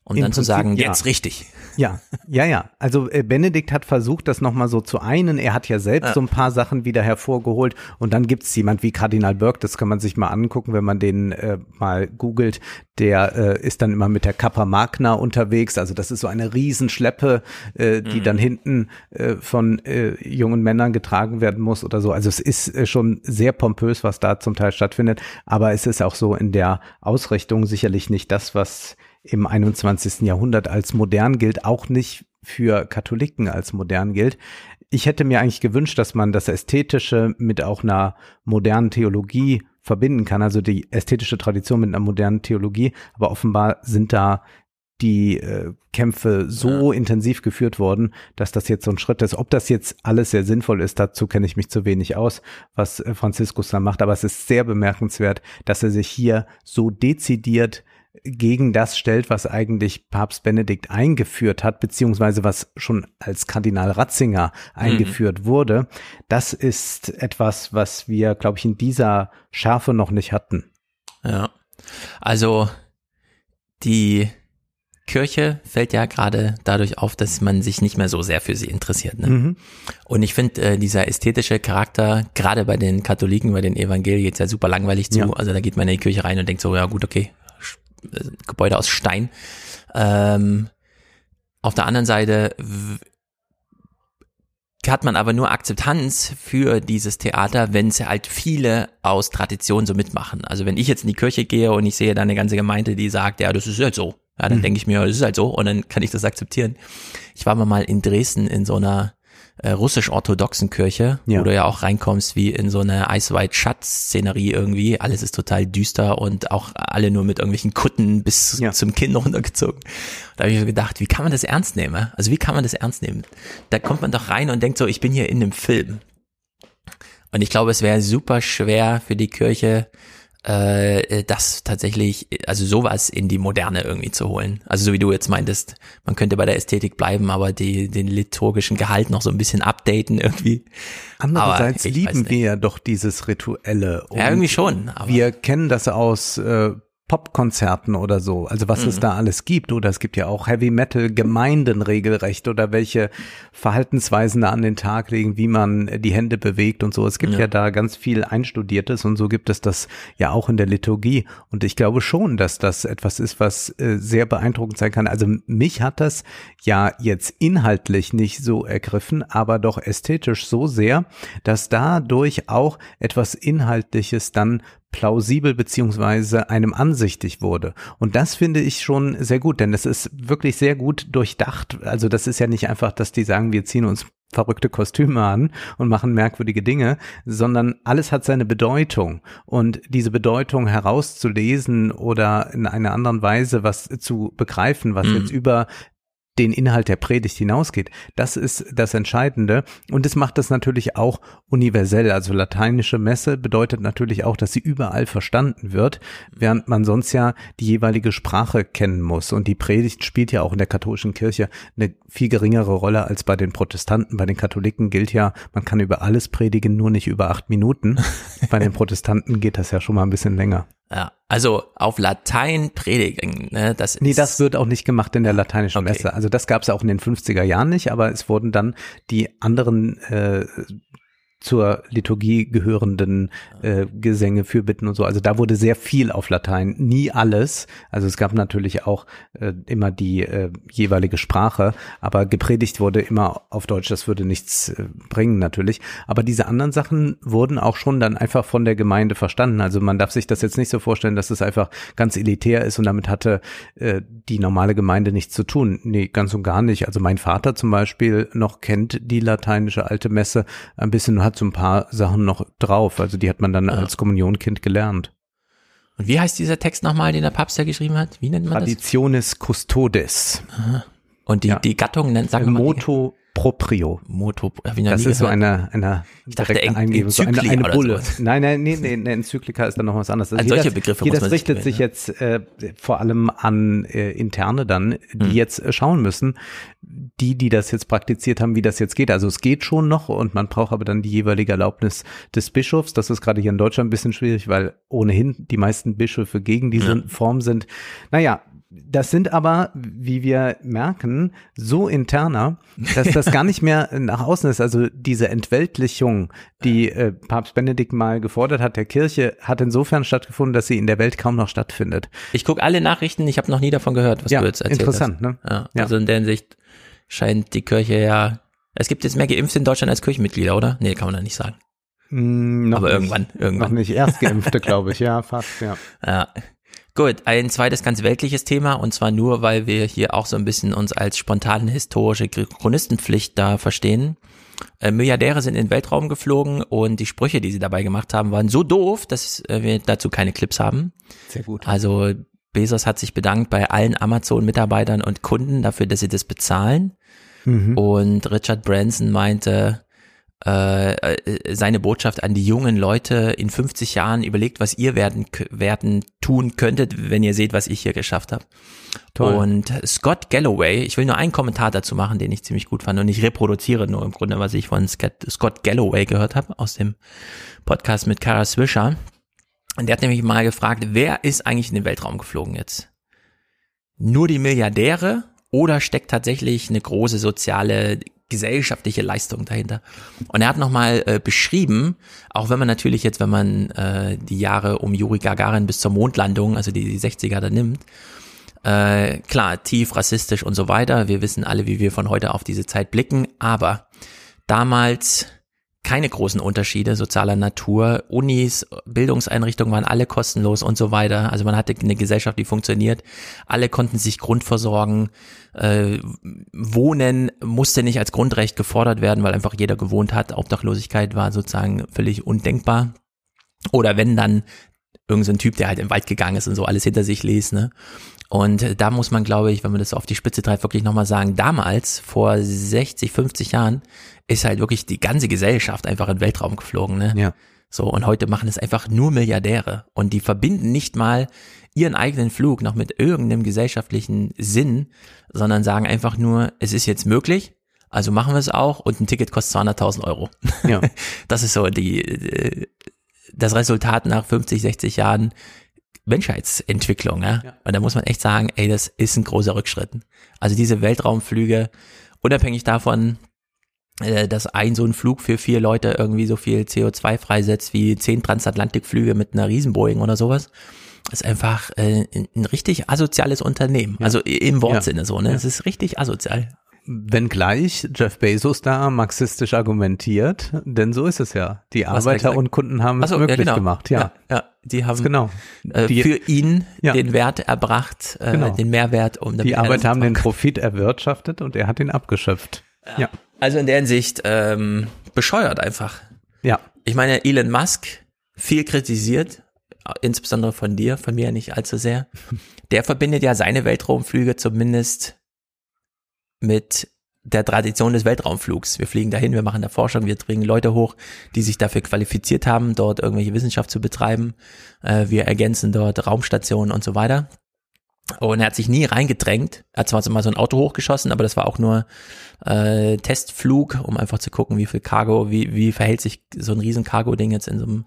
Im dann Prinzip, zu sagen, ja. jetzt richtig. Ja, ja, ja. Also äh, Benedikt hat versucht, das nochmal so zu einen. Er hat ja selbst ja. so ein paar Sachen wieder hervorgeholt. Und dann gibt's jemand wie Kardinal Burke, das kann man sich mal angucken, wenn man den äh, mal googelt. Der äh, ist dann immer mit der Kappa Magna unterwegs. Also das ist so eine Riesenschleppe, äh, die mhm. dann hinten äh, von äh, jungen Männern getragen werden muss oder so. Also es ist äh, schon sehr pompös, was da zum Teil stattfindet. Aber es ist auch so in der Ausrichtung sicherlich nicht das, was im 21. Jahrhundert als modern gilt, auch nicht für Katholiken als modern gilt. Ich hätte mir eigentlich gewünscht, dass man das Ästhetische mit auch einer modernen Theologie verbinden kann, also die ästhetische Tradition mit einer modernen Theologie, aber offenbar sind da die äh, Kämpfe so ja. intensiv geführt worden, dass das jetzt so ein Schritt ist. Ob das jetzt alles sehr sinnvoll ist, dazu kenne ich mich zu wenig aus, was äh, Franziskus da macht. Aber es ist sehr bemerkenswert, dass er sich hier so dezidiert gegen das stellt, was eigentlich Papst Benedikt eingeführt hat, beziehungsweise was schon als Kardinal Ratzinger eingeführt mhm. wurde. Das ist etwas, was wir, glaube ich, in dieser Schärfe noch nicht hatten. Ja. Also die Kirche fällt ja gerade dadurch auf, dass man sich nicht mehr so sehr für sie interessiert. Ne? Mhm. Und ich finde, äh, dieser ästhetische Charakter, gerade bei den Katholiken, bei den Evangelien geht's ja super langweilig zu. Ja. Also da geht man in die Kirche rein und denkt so, ja gut, okay, Gebäude aus Stein. Ähm, auf der anderen Seite hat man aber nur Akzeptanz für dieses Theater, wenn es halt viele aus Tradition so mitmachen. Also wenn ich jetzt in die Kirche gehe und ich sehe da eine ganze Gemeinde, die sagt, ja, das ist halt so. Ja, dann mhm. denke ich mir, das ist halt so und dann kann ich das akzeptieren. Ich war mal in Dresden in so einer äh, russisch-orthodoxen Kirche, ja. wo du ja auch reinkommst wie in so eine Shut-Szenerie irgendwie. Alles ist total düster und auch alle nur mit irgendwelchen Kutten bis ja. zum Kinn runtergezogen. Da habe ich so gedacht, wie kann man das ernst nehmen? Also wie kann man das ernst nehmen? Da kommt man doch rein und denkt so, ich bin hier in einem Film. Und ich glaube, es wäre super schwer für die Kirche, äh, das tatsächlich, also sowas in die Moderne irgendwie zu holen. Also so wie du jetzt meintest, man könnte bei der Ästhetik bleiben, aber die, den liturgischen Gehalt noch so ein bisschen updaten irgendwie. Andererseits lieben wir ja doch dieses Rituelle. ja, irgendwie schon. wir kennen das aus äh, Popkonzerten oder so, also was mhm. es da alles gibt. Oder es gibt ja auch Heavy Metal Gemeinden regelrecht oder welche Verhaltensweisen da an den Tag legen, wie man die Hände bewegt und so. Es gibt ja, ja da ganz viel Einstudiertes und so gibt es das ja auch in der Liturgie. Und ich glaube schon, dass das etwas ist, was äh, sehr beeindruckend sein kann. Also mich hat das ja jetzt inhaltlich nicht so ergriffen, aber doch ästhetisch so sehr, dass dadurch auch etwas Inhaltliches dann plausibel beziehungsweise einem ansichtig wurde. Und das finde ich schon sehr gut, denn es ist wirklich sehr gut durchdacht. Also das ist ja nicht einfach, dass die sagen, wir ziehen uns verrückte Kostüme an und machen merkwürdige Dinge, sondern alles hat seine Bedeutung. Und diese Bedeutung herauszulesen oder in einer anderen Weise was zu begreifen, was mhm. jetzt über den Inhalt der Predigt hinausgeht. Das ist das Entscheidende. Und es macht das natürlich auch universell. Also lateinische Messe bedeutet natürlich auch, dass sie überall verstanden wird, während man sonst ja die jeweilige Sprache kennen muss. Und die Predigt spielt ja auch in der katholischen Kirche eine viel geringere Rolle als bei den Protestanten. Bei den Katholiken gilt ja, man kann über alles predigen, nur nicht über acht Minuten. bei den Protestanten geht das ja schon mal ein bisschen länger. Ja, also auf Latein predigen, ne, das Nee, das wird auch nicht gemacht in der lateinischen okay. Messe. Also das gab es auch in den 50er Jahren nicht, aber es wurden dann die anderen äh, zur Liturgie gehörenden äh, Gesänge, Fürbitten und so. Also da wurde sehr viel auf Latein, nie alles. Also es gab natürlich auch äh, immer die äh, jeweilige Sprache, aber gepredigt wurde immer auf Deutsch. Das würde nichts äh, bringen natürlich. Aber diese anderen Sachen wurden auch schon dann einfach von der Gemeinde verstanden. Also man darf sich das jetzt nicht so vorstellen, dass es einfach ganz elitär ist und damit hatte äh, die normale Gemeinde nichts zu tun. Nee, ganz und gar nicht. Also mein Vater zum Beispiel noch kennt die lateinische alte Messe ein bisschen hat so ein paar Sachen noch drauf. Also die hat man dann ja. als Kommunionkind gelernt. Und wie heißt dieser Text nochmal, den der Papst da geschrieben hat? Wie nennt man Traditionis das? Traditionis Custodes. Aha. Und die, ja. die Gattung nennt, sagen wir mal. Moto proprio. Moto, das ist gehört. so eine, eine ich dachte, Eingebung, so eine, eine Bulle. Nein, nein, nee, nee, eine Enzyklika ist dann noch was anderes. Also solche Begriffe hier, das richtet sich ja. jetzt äh, vor allem an äh, Interne dann, die hm. jetzt äh, schauen müssen, die, die das jetzt praktiziert haben, wie das jetzt geht. Also es geht schon noch und man braucht aber dann die jeweilige Erlaubnis des Bischofs. Das ist gerade hier in Deutschland ein bisschen schwierig, weil ohnehin die meisten Bischöfe gegen diese ja. Form sind. Naja, das sind aber, wie wir merken, so interner, dass das gar nicht mehr nach außen ist. Also diese Entweltlichung, die äh, Papst Benedikt mal gefordert hat, der Kirche, hat insofern stattgefunden, dass sie in der Welt kaum noch stattfindet. Ich gucke alle Nachrichten, ich habe noch nie davon gehört, was ja, du jetzt erzählt interessant, hast. Ne? Ja, ja. Also in der Hinsicht scheint die Kirche ja. Es gibt jetzt mehr Geimpfte in Deutschland als Kirchenmitglieder, oder? Nee, kann man da nicht sagen. Mm, Aber nicht, irgendwann, irgendwann. Noch nicht Erstgeimpfte, glaube ich, ja, fast, ja. Ja. Gut, ein zweites ganz weltliches Thema und zwar nur, weil wir hier auch so ein bisschen uns als spontane historische Chronistenpflicht da verstehen. Äh, Milliardäre sind in den Weltraum geflogen und die Sprüche, die sie dabei gemacht haben, waren so doof, dass äh, wir dazu keine Clips haben. Sehr gut. Also Bezos hat sich bedankt bei allen Amazon-Mitarbeitern und Kunden dafür, dass sie das bezahlen. Mhm. Und Richard Branson meinte, äh, äh, seine Botschaft an die jungen Leute in 50 Jahren überlegt, was ihr werden, werden tun könntet, wenn ihr seht, was ich hier geschafft habe. Und Scott Galloway, ich will nur einen Kommentar dazu machen, den ich ziemlich gut fand und ich reproduziere nur im Grunde, was ich von Scott Galloway gehört habe aus dem Podcast mit Kara Swisher. Und der hat nämlich mal gefragt, wer ist eigentlich in den Weltraum geflogen jetzt? Nur die Milliardäre oder steckt tatsächlich eine große soziale gesellschaftliche Leistung dahinter. Und er hat nochmal äh, beschrieben, auch wenn man natürlich jetzt, wenn man äh, die Jahre um Juri Gagarin bis zur Mondlandung, also die, die 60er da nimmt, äh, klar, tief rassistisch und so weiter. Wir wissen alle, wie wir von heute auf diese Zeit blicken, aber damals keine großen Unterschiede sozialer Natur. Unis, Bildungseinrichtungen waren alle kostenlos und so weiter. Also man hatte eine Gesellschaft, die funktioniert. Alle konnten sich grundversorgen. Äh, Wohnen musste nicht als Grundrecht gefordert werden, weil einfach jeder gewohnt hat. Obdachlosigkeit war sozusagen völlig undenkbar. Oder wenn dann irgendein so Typ, der halt im Wald gegangen ist und so alles hinter sich ließ, ne? Und da muss man, glaube ich, wenn man das auf die Spitze treibt, wirklich nochmal sagen, damals, vor 60, 50 Jahren, ist halt wirklich die ganze Gesellschaft einfach in den Weltraum geflogen, ne? Ja. So, und heute machen es einfach nur Milliardäre. Und die verbinden nicht mal ihren eigenen Flug noch mit irgendeinem gesellschaftlichen Sinn, sondern sagen einfach nur, es ist jetzt möglich, also machen wir es auch und ein Ticket kostet 200.000 Euro. Ja. Das ist so die, äh, das Resultat nach 50, 60 Jahren Menschheitsentwicklung. Ja? ja? Und da muss man echt sagen, ey, das ist ein großer Rückschritt. Also diese Weltraumflüge, unabhängig davon, äh, dass ein so ein Flug für vier Leute irgendwie so viel CO2 freisetzt wie zehn Transatlantikflüge mit einer Riesenboeing oder sowas, ist einfach äh, ein richtig asoziales Unternehmen. Ja. Also im Wortsinne ja. so, ne? Es ist richtig asozial. Wenngleich Jeff Bezos da marxistisch argumentiert, denn so ist es ja. Die Arbeiter und Kunden haben es so, möglich ja, genau. gemacht, ja. ja. ja. die haben genau. Äh, die, für ihn ja. den Wert erbracht, äh, genau. den Mehrwert. Um die Arbeiter haben den Profit erwirtschaftet und er hat ihn abgeschöpft. Ja. Also in der Hinsicht ähm, bescheuert einfach. Ja. Ich meine, Elon Musk, viel kritisiert, insbesondere von dir, von mir nicht allzu sehr. Der verbindet ja seine Weltraumflüge zumindest mit der Tradition des Weltraumflugs. Wir fliegen dahin, wir machen da Forschung, wir bringen Leute hoch, die sich dafür qualifiziert haben, dort irgendwelche Wissenschaft zu betreiben. Äh, wir ergänzen dort Raumstationen und so weiter. Und er hat sich nie reingedrängt. Er hat zwar mal so ein Auto hochgeschossen, aber das war auch nur äh, Testflug, um einfach zu gucken, wie viel Cargo, wie, wie verhält sich so ein riesen Cargo-Ding jetzt in so einem.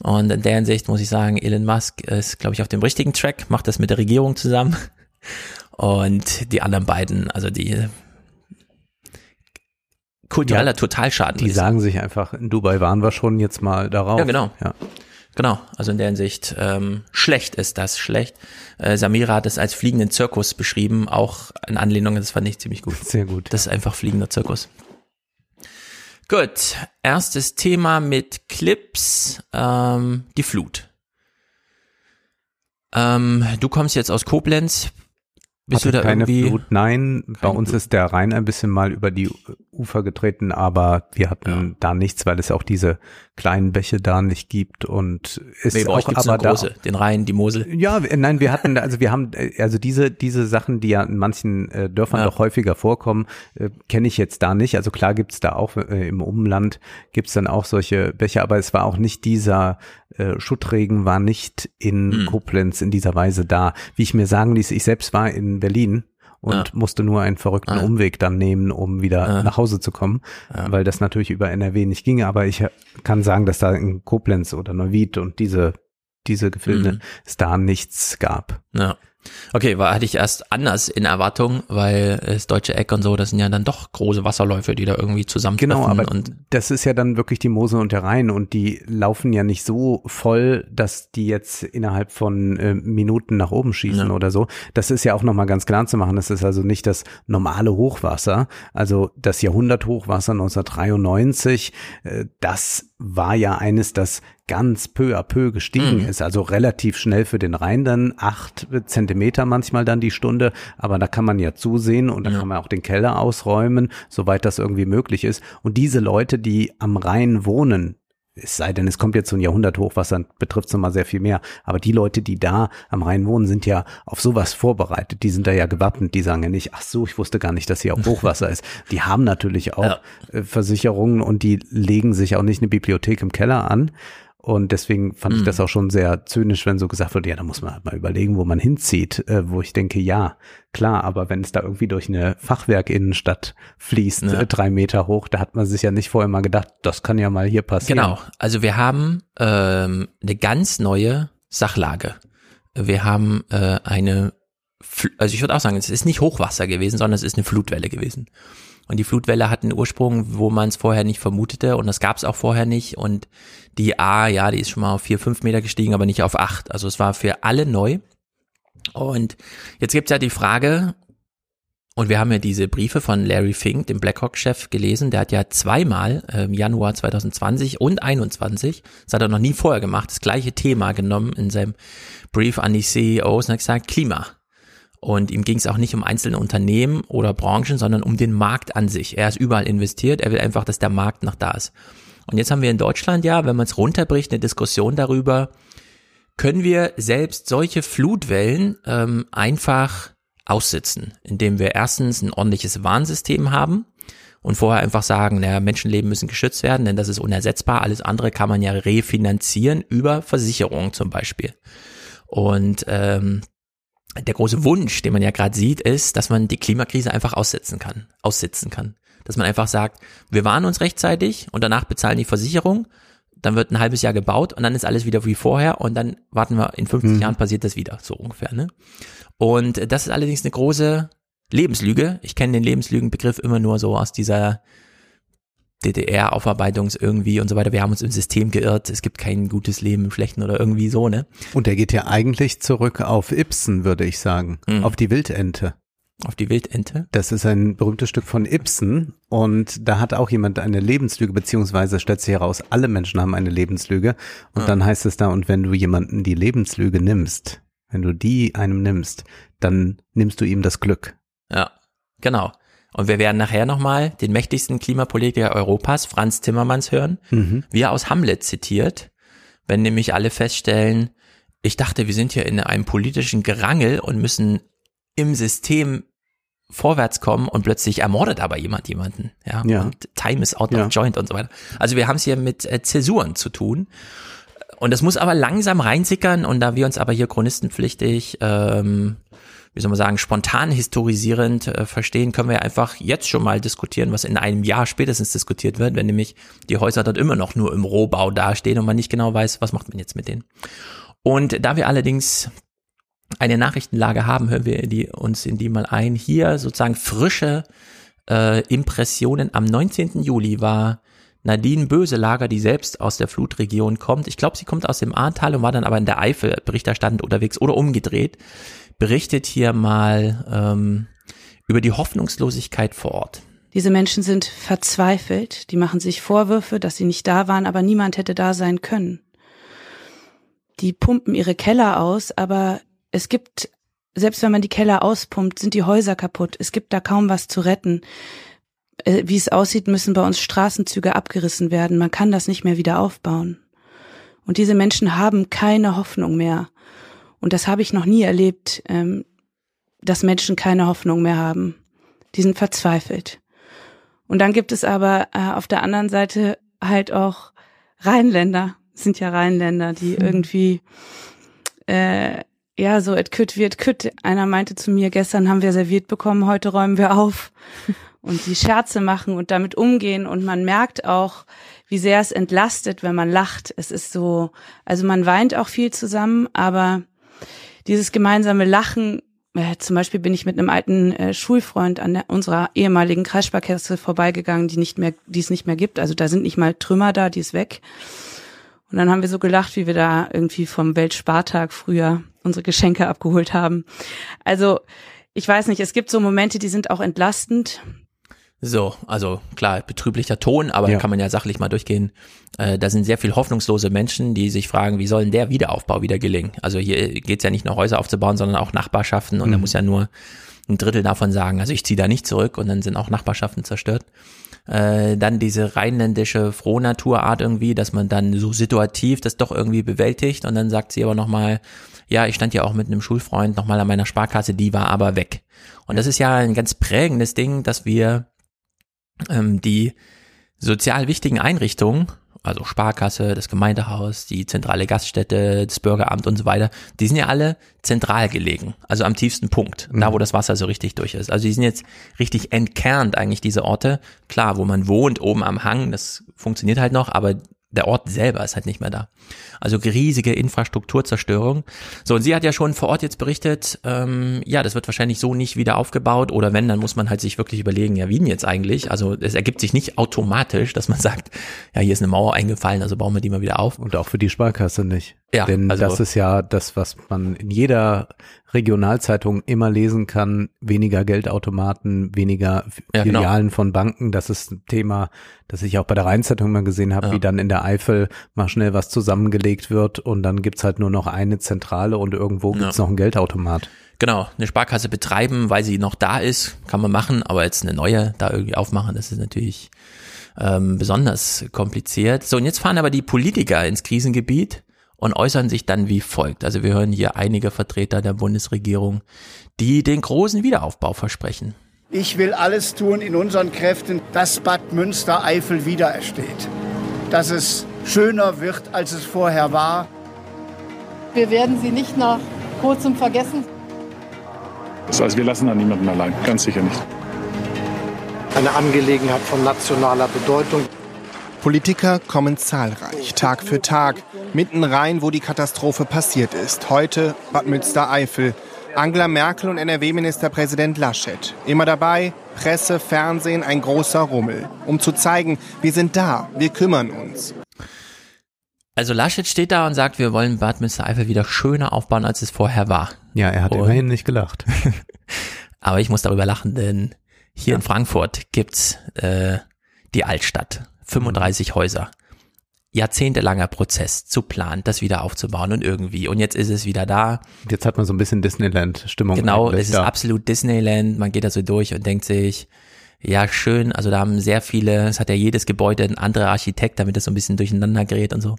Und in der Hinsicht muss ich sagen, Elon Musk ist, glaube ich, auf dem richtigen Track, macht das mit der Regierung zusammen. Und die anderen beiden, also die kultureller Totalschaden. Die ich sagen sich einfach, in Dubai waren wir schon jetzt mal darauf. Ja, genau. Ja. Genau, also in der Hinsicht ähm, schlecht ist das, schlecht. Äh, Samira hat es als fliegenden Zirkus beschrieben, auch in Anlehnung, das fand ich ziemlich gut. Sehr gut. Das ist einfach fliegender Zirkus. Gut, erstes Thema mit Clips, ähm, die Flut. Ähm, du kommst jetzt aus Koblenz. Bist du da keine irgendwie? Flut? Nein, bei uns Flut. ist der Rhein ein bisschen mal über die Ufer getreten, aber wir hatten da nichts, weil es auch diese kleinen Bäche da nicht gibt und ist Nee, bei euch auch gibt's aber eine da große, den Rhein, die Mosel. Ja, nein, wir hatten, da- also wir haben, äh, also diese, diese Sachen, die ja in manchen äh, Dörfern Ja. doch häufiger vorkommen, äh, kenne ich jetzt da nicht. Also klar gibt's da auch äh, im Umland gibt's dann auch solche Bäche, aber es war auch nicht dieser äh, Schuttregen war nicht in Hm. Koblenz in dieser Weise da. Wie ich mir sagen ließ, ich selbst war in Berlin und Ja. musste nur einen verrückten Ah. Umweg dann nehmen, um wieder Ah. nach Hause zu kommen, Ja. weil das natürlich über NRW nicht ginge. Aber ich äh, kann sagen, dass da in Koblenz oder Neuwied und diese diese Gefilde Mhm. es da nichts gab. Ja. Okay, war, hatte ich erst anders in Erwartung, weil das deutsche Eck und so, das sind ja dann doch große Wasserläufe, die da irgendwie zusammentreffen. Genau, aber und das ist ja dann wirklich die Mosel und der Rhein und die laufen ja nicht so voll, dass die jetzt innerhalb von äh, Minuten nach oben schießen Ja. oder so. Das ist ja auch nochmal ganz klar zu machen. Das ist also nicht das normale Hochwasser. Also das Jahrhunderthochwasser 1993, äh, das war ja eines, das ganz peu à peu gestiegen Mhm. ist. Also relativ schnell für den Rhein dann acht Zentimeter manchmal dann die Stunde. Aber da kann man ja zusehen und da Ja. kann man auch den Keller ausräumen, soweit das irgendwie möglich ist. Und diese Leute, die am Rhein wohnen, es sei denn, es kommt jetzt so ein Jahrhunderthochwasser, betrifft es nochmal sehr viel mehr. Aber die Leute, die da am Rhein wohnen, sind ja auf sowas vorbereitet. Die sind da ja gewappnet. Die sagen ja nicht, ach so, ich wusste gar nicht, dass hier auch Hochwasser ist. Die haben natürlich auch Ja. äh, Versicherungen und die legen sich auch nicht eine Bibliothek im Keller an. Und deswegen fand ich Mhm. das auch schon sehr zynisch, wenn so gesagt wird, ja, da muss man halt mal überlegen, wo man hinzieht, äh, wo ich denke, ja, klar, aber wenn es da irgendwie durch eine Fachwerkinnenstadt fließt, Ja. äh, drei Meter hoch, da hat man sich ja nicht vorher mal gedacht, das kann ja mal hier passieren. Genau, also wir haben ähm, eine ganz neue Sachlage. Wir haben äh, eine, Fl- also ich würde auch sagen, es ist nicht Hochwasser gewesen, sondern es ist eine Flutwelle gewesen. Und die Flutwelle hat einen Ursprung, wo man es vorher nicht vermutete und das gab es auch vorher nicht. Und die A, ja, die ist schon mal auf vier, fünf Meter gestiegen, aber nicht auf acht. Also es war für alle neu. Und jetzt gibt's ja die Frage, und wir haben ja diese Briefe von Larry Fink, dem BlackRock-Chef, gelesen. Der hat ja zweimal äh, im Januar 2020 und 21, das hat er noch nie vorher gemacht, das gleiche Thema genommen in seinem Brief an die CEOs und hat gesagt, Klima. Und ihm ging es auch nicht um einzelne Unternehmen oder Branchen, sondern um den Markt an sich. Er ist überall investiert, er will einfach, dass der Markt noch da ist. Und jetzt haben wir in Deutschland ja, wenn man es runterbricht, eine Diskussion darüber, können wir selbst solche Flutwellen ähm, einfach aussitzen, indem wir erstens ein ordentliches Warnsystem haben und vorher einfach sagen, naja, Menschenleben müssen geschützt werden, denn das ist unersetzbar. Alles andere kann man ja refinanzieren über Versicherungen zum Beispiel. Und ähm, der große Wunsch, den man ja gerade sieht, ist, dass man die Klimakrise einfach aussitzen kann, aussitzen kann. Dass man einfach sagt, wir warnen uns rechtzeitig und danach bezahlen die Versicherung, dann wird ein halbes Jahr gebaut und dann ist alles wieder wie vorher und dann warten wir, in 50 Mhm. Jahren passiert das wieder, so ungefähr. Ne? Und das ist allerdings eine große Lebenslüge. Ich kenne den Lebenslügenbegriff immer nur so aus dieser DDR-Aufarbeitungs irgendwie und so weiter. Wir haben uns im System geirrt. Es gibt kein gutes Leben im Schlechten oder irgendwie so, ne? Und der geht ja eigentlich zurück auf Ibsen, würde ich sagen, Mhm. auf die Wildente. Auf die Wildente. Das ist ein berühmtes Stück von Ibsen und da hat auch jemand eine Lebenslüge, beziehungsweise stellt sich heraus, alle Menschen haben eine Lebenslüge und Ja. dann heißt es da, und wenn du jemanden die Lebenslüge nimmst, wenn du die einem nimmst, dann nimmst du ihm das Glück. Ja, genau. Und wir werden nachher nochmal den mächtigsten Klimapolitiker Europas, Franz Timmermans, hören, Mhm. wie er aus Hamlet zitiert, wenn nämlich alle feststellen, ich dachte, wir sind hier in einem politischen Gerangel und müssen im System vorwärts kommen und plötzlich ermordet aber jemand jemanden. Ja, Ja. und time is out Ja. of joint und so weiter. Also wir haben es hier mit äh, Zäsuren zu tun. Und das muss aber langsam reinsickern und da wir uns aber hier chronistenpflichtig, ähm, wie soll man sagen, spontan historisierend äh, verstehen, können wir ja einfach jetzt schon mal diskutieren, was in einem Jahr spätestens diskutiert wird, wenn nämlich die Häuser dort immer noch nur im Rohbau dastehen und man nicht genau weiß, was macht man jetzt mit denen. Und da wir allerdings eine Nachrichtenlage haben, hören wir die, uns in die mal ein. Hier sozusagen frische äh, Impressionen. Am 19. Juli war Nadine Böselager, die selbst aus der Flutregion kommt. Ich glaube, sie kommt aus dem Ahrtal und war dann aber in der Eifel berichterstattend unterwegs oder umgedreht. Berichtet hier mal ähm, über die Hoffnungslosigkeit vor Ort. Diese Menschen sind verzweifelt, die machen sich Vorwürfe, dass sie nicht da waren, aber niemand hätte da sein können. Die pumpen ihre Keller aus, aber es gibt, selbst wenn man die Keller auspumpt, sind die Häuser kaputt. Es gibt da kaum was zu retten. Äh, wie es aussieht, müssen bei uns Straßenzüge abgerissen werden. Man kann das nicht mehr wieder aufbauen. Und diese Menschen haben keine Hoffnung mehr. Und das habe ich noch nie erlebt, ähm, dass Menschen keine Hoffnung mehr haben. Die sind verzweifelt. Und dann gibt es aber äh, auf der anderen Seite halt auch Rheinländer, sind ja Rheinländer, die mhm. irgendwie äh, ja so et kütt wird kütt. Einer meinte zu mir, gestern haben wir serviert bekommen, heute räumen wir auf. und die Scherze machen und damit umgehen und man merkt auch, wie sehr es entlastet, wenn man lacht. Es ist so, also man weint auch viel zusammen, aber dieses gemeinsame Lachen, äh, zum Beispiel bin ich mit einem alten äh, Schulfreund an der, unserer ehemaligen Kreissparkasse vorbeigegangen, die nicht mehr, die es nicht mehr gibt. Also da sind nicht mal Trümmer da, die ist weg. Und dann haben wir so gelacht, wie wir da irgendwie vom Weltspartag früher unsere Geschenke abgeholt haben. Also ich weiß nicht, es gibt so Momente, die sind auch entlastend. So, also klar, betrüblicher Ton, aber ja. kann man ja sachlich mal durchgehen. Äh, da sind sehr viel hoffnungslose Menschen, die sich fragen, wie soll denn der Wiederaufbau wieder gelingen? Also hier geht's ja nicht nur Häuser aufzubauen, sondern auch Nachbarschaften und mhm. da muss ja nur ein Drittel davon sagen, also ich ziehe da nicht zurück und dann sind auch Nachbarschaften zerstört. Äh, dann diese rheinländische Frohnaturart irgendwie, dass man dann so situativ das doch irgendwie bewältigt und dann sagt sie aber nochmal, ja, ich stand ja auch mit einem Schulfreund nochmal an meiner Sparkasse, die war aber weg. Und das ist ja ein ganz prägendes Ding, dass wir ähm, die sozial wichtigen Einrichtungen, also Sparkasse, das Gemeindehaus, die zentrale Gaststätte, das Bürgeramt und so weiter, die sind ja alle zentral gelegen, also am tiefsten Punkt, mhm. da wo das Wasser so richtig durch ist. Also die sind jetzt richtig entkernt eigentlich diese Orte. Klar, wo man wohnt, oben am Hang, das funktioniert halt noch, aber der Ort selber ist halt nicht mehr da. Also riesige Infrastrukturzerstörung. So, und sie hat ja schon vor Ort jetzt berichtet, ähm, ja, das wird wahrscheinlich so nicht wieder aufgebaut oder wenn, dann muss man halt sich wirklich überlegen, ja, wie denn jetzt eigentlich? Also es ergibt sich nicht automatisch, dass man sagt, ja, hier ist eine Mauer eingefallen, also bauen wir die mal wieder auf. Und auch für die Sparkasse nicht. Ja, Denn also, das ist ja das, was man in jeder Regionalzeitung immer lesen kann. Weniger Geldautomaten, weniger ja, genau. Filialen genau. von Banken. Das ist ein Thema, das ich auch bei der Rheinzeitung mal gesehen habe, ja. wie dann in der Eifel mal schnell was zusammengelegt wird und dann gibt's halt nur noch eine Zentrale und irgendwo gibt's ja. noch einen Geldautomat. Genau, eine Sparkasse betreiben, weil sie noch da ist, kann man machen, aber jetzt eine neue da irgendwie aufmachen, das ist natürlich ähm, besonders kompliziert. So, und jetzt fahren aber die Politiker ins Krisengebiet und äußern sich dann wie folgt. Also wir hören hier einige Vertreter der Bundesregierung, die den großen Wiederaufbau versprechen. Ich will alles tun in unseren Kräften, dass Bad Münstereifel wiederersteht. Dass es schöner wird, als es vorher war. Wir werden sie nicht nach kurzem vergessen. Das heißt, wir lassen da niemanden allein, ganz sicher nicht. Eine Angelegenheit von nationaler Bedeutung. Politiker kommen zahlreich, Tag für Tag, mitten rein, wo die Katastrophe passiert ist. Heute Bad Münstereifel. Angela Merkel und NRW-Ministerpräsident Laschet. Immer dabei, Presse, Fernsehen, ein großer Rummel. Um zu zeigen, wir sind da, wir kümmern uns. Also Laschet steht da und sagt, wir wollen Bad Münstereifel wieder schöner aufbauen, als es vorher war. Ja, er hat und, immerhin nicht gelacht. aber ich muss darüber lachen, denn hier ja. in Frankfurt gibt's äh, die Altstadt. 35 Häuser. Jahrzehntelanger Prozess zu planen, das wieder aufzubauen und irgendwie. Und jetzt ist es wieder da. Jetzt hat man so ein bisschen Disneyland-Stimmung. Genau, es ist ja. absolut Disneyland. Man geht da so durch und denkt sich, ja, schön. Also da haben sehr viele, es hat ja jedes Gebäude ein anderer Architekt, damit das so ein bisschen durcheinander gerät und so.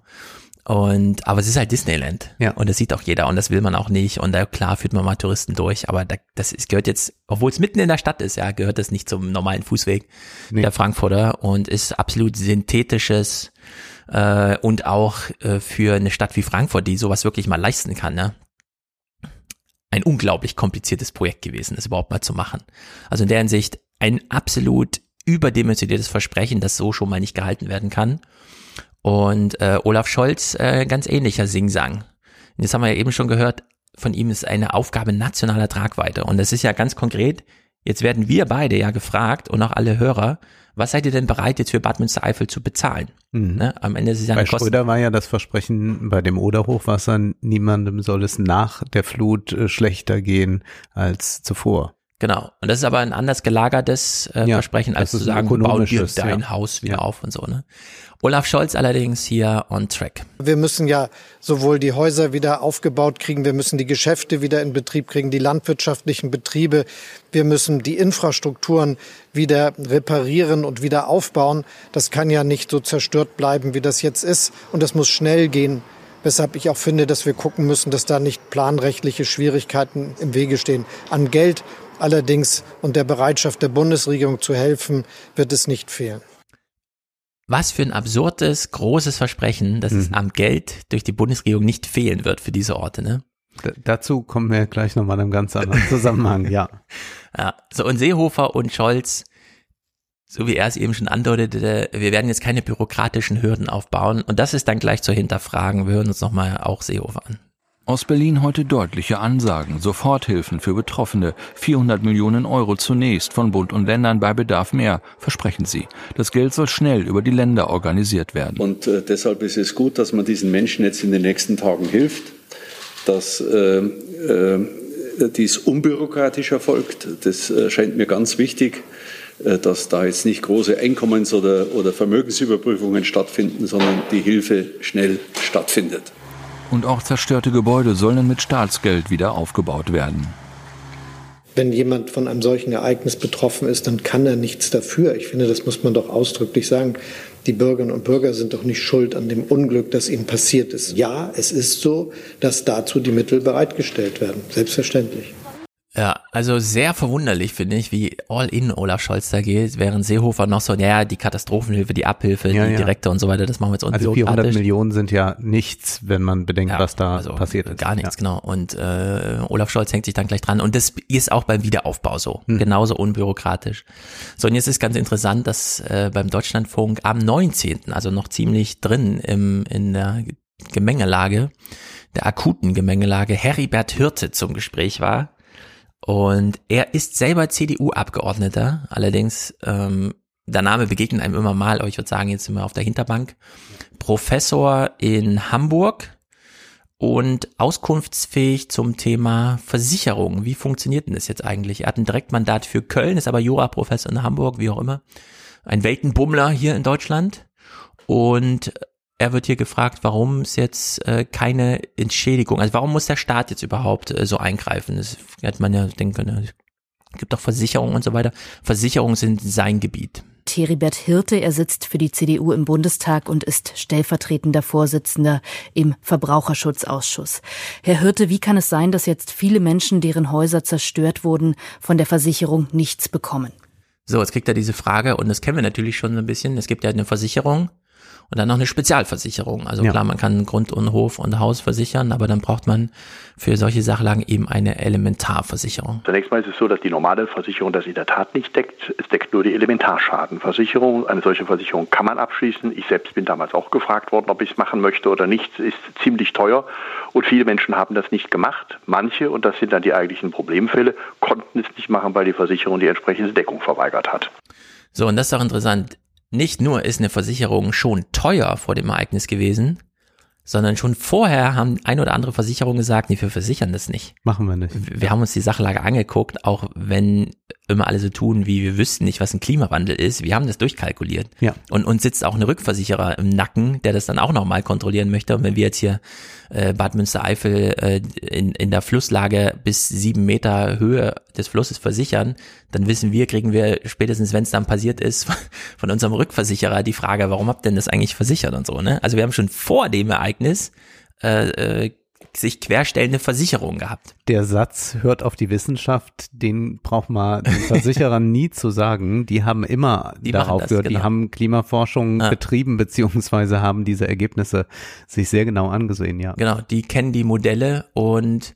Und, aber es ist halt Disneyland. Ja. Und das sieht auch jeder und das will man auch nicht. Und da, klar, führt man mal Touristen durch. Aber da, das ist, gehört jetzt, obwohl es mitten in der Stadt ist, ja, gehört das nicht zum normalen Fußweg nee. der Frankfurter und ist absolut synthetisches, äh, und auch äh, für eine Stadt wie Frankfurt, die sowas wirklich mal leisten kann, ne? Ein unglaublich kompliziertes Projekt gewesen, das überhaupt mal zu machen. Also in der Hinsicht ein absolut überdimensioniertes Versprechen, das so schon mal nicht gehalten werden kann. Und äh, Olaf Scholz, äh, ganz ähnlicher Singsang. Und jetzt haben wir ja eben schon gehört, von ihm ist eine Aufgabe nationaler Tragweite. Und das ist ja ganz konkret Jetzt werden wir beide ja gefragt und auch alle Hörer, was seid ihr denn bereit jetzt für Bad Münstereifel zu bezahlen? Mhm. Ne? Am Ende ist es ja Bei Kosten. Schröder war ja das Versprechen bei dem Oderhochwasser, niemandem soll es nach der Flut äh, schlechter gehen als zuvor. Genau. Und das ist aber ein anders gelagertes äh, Ja, Versprechen, als zu sagen, bauen dir dein ja. Haus wieder Ja. auf und so. Ne? Olaf Scholz allerdings hier on track. Wir müssen ja sowohl die Häuser wieder aufgebaut kriegen, wir müssen die Geschäfte wieder in Betrieb kriegen, die landwirtschaftlichen Betriebe, wir müssen die Infrastrukturen wieder reparieren und wieder aufbauen. Das kann ja nicht so zerstört bleiben, wie das jetzt ist. Und das muss schnell gehen. Weshalb ich auch finde, dass wir gucken müssen, dass da nicht planrechtliche Schwierigkeiten im Wege stehen. An Geld allerdings und der Bereitschaft der Bundesregierung zu helfen, wird es nicht fehlen. Was für ein absurdes, großes Versprechen, dass es am Geld durch die Bundesregierung nicht fehlen wird für diese Orte, ne? D dazu kommen wir gleich nochmal in einem ganz anderen Zusammenhang, ja. Ja, so und Seehofer und Scholz, so wie er es eben schon andeutete, wir werden jetzt keine bürokratischen Hürden aufbauen und das ist dann gleich zu hinterfragen. Wir hören uns nochmal auch Seehofer an. Aus Berlin heute deutliche Ansagen, Soforthilfen für Betroffene, 400 Millionen Euro zunächst von Bund und Ländern bei Bedarf mehr, versprechen sie. Das Geld soll schnell über die Länder organisiert werden. Und äh, deshalb ist es gut, dass man diesen Menschen jetzt in den nächsten Tagen hilft, dass äh, äh, dies unbürokratisch erfolgt. Das äh, scheint mir ganz wichtig, äh, dass da jetzt nicht große Einkommens- oder, oder Vermögensüberprüfungen stattfinden, sondern die Hilfe schnell stattfindet. Und auch zerstörte Gebäude sollen mit Staatsgeld wieder aufgebaut werden. Wenn jemand von einem solchen Ereignis betroffen ist, dann kann er nichts dafür. Ich finde, das muss man doch ausdrücklich sagen. Die Bürgerinnen und Bürger sind doch nicht schuld an dem Unglück, das ihnen passiert ist. Ja, es ist so, dass dazu die Mittel bereitgestellt werden. Selbstverständlich. Ja, also sehr verwunderlich finde ich, wie all in Olaf Scholz da geht, während Seehofer noch so, naja, die Katastrophenhilfe, die Abhilfe, Ja, die ja. direkte und so weiter, das machen wir jetzt Also 400 unbürokratisch. Millionen sind ja nichts, wenn man bedenkt, was da also passiert ist. Gar nichts, genau. Und äh, Olaf Scholz hängt sich dann gleich dran. Und das ist auch beim Wiederaufbau so. Hm. Genauso unbürokratisch. So, und jetzt ist ganz interessant, dass äh, beim Deutschlandfunk am 19., also noch ziemlich drin im, in der Gemengelage, der akuten Gemengelage, Heribert Hirte zum Gespräch war. Und er ist selber CDU-Abgeordneter, allerdings ähm, der Name begegnet einem immer mal, aber ich würde sagen, jetzt sind wir auf der Hinterbank. Professor in Hamburg und auskunftsfähig zum Thema Versicherung. Wie funktioniert denn das jetzt eigentlich? Er hat ein Direktmandat für Köln, ist aber Juraprofessor in Hamburg, wie auch immer. Ein Weltenbummler hier in Deutschland. Und er wird hier gefragt, warum es jetzt äh, keine Entschädigung, also warum muss der Staat jetzt überhaupt äh, so eingreifen? Das hätte man ja denken können, es gibt doch Versicherungen und so weiter. Versicherungen sind sein Gebiet. Theribert Hirte, er sitzt für die CDU im Bundestag und ist stellvertretender Vorsitzender im Verbraucherschutzausschuss. Herr Hirte, wie kann es sein, dass jetzt viele Menschen, deren Häuser zerstört wurden, von der Versicherung nichts bekommen? So, jetzt kriegt er diese Frage und das kennen wir natürlich schon so ein bisschen. Es gibt ja eine Versicherung und dann noch eine Spezialversicherung. Also Ja. klar, man kann Grund und Hof und Haus versichern, aber dann braucht man für solche Sachlagen eben eine Elementarversicherung. Zunächst mal ist es so, dass die normale Versicherung das in der Tat nicht deckt. Es deckt nur die Elementarschadenversicherung. Eine solche Versicherung kann man abschließen. Ich selbst bin damals auch gefragt worden, ob ich es machen möchte oder nicht. Es ist ziemlich teuer und viele Menschen haben das nicht gemacht. Manche, und das sind dann die eigentlichen Problemfälle, konnten es nicht machen, weil die Versicherung die entsprechende Deckung verweigert hat. So, und das ist doch interessant. Nicht nur ist eine Versicherung schon teuer vor dem Ereignis gewesen, sondern schon vorher haben ein oder andere Versicherungen gesagt, nee, wir versichern das nicht. Machen wir nicht. Wir haben uns die Sachlage angeguckt, auch wenn immer alle so tun, wie wir wüssten nicht, was ein Klimawandel ist. Wir haben das durchkalkuliert. Ja. Und uns sitzt auch ein Rückversicherer im Nacken, der das dann auch nochmal kontrollieren möchte. Und wenn wir jetzt hier äh, Bad Münstereifel äh, in, in der Flusslage bis sieben Meter Höhe des Flusses versichern, dann wissen wir, kriegen wir spätestens, wenn es dann passiert ist, von unserem Rückversicherer die Frage, warum habt ihr denn das eigentlich versichert und so. Ne? Also wir haben schon vor dem Ereignis äh, äh, sich querstellende Versicherungen gehabt. Der Satz hört auf die Wissenschaft, den braucht man den Versicherern nie zu sagen. Die haben immer Die darauf das, gehört. Die genau. haben Klimaforschung Ja. betrieben, beziehungsweise haben diese Ergebnisse sich sehr genau angesehen, ja. Genau, die kennen die Modelle und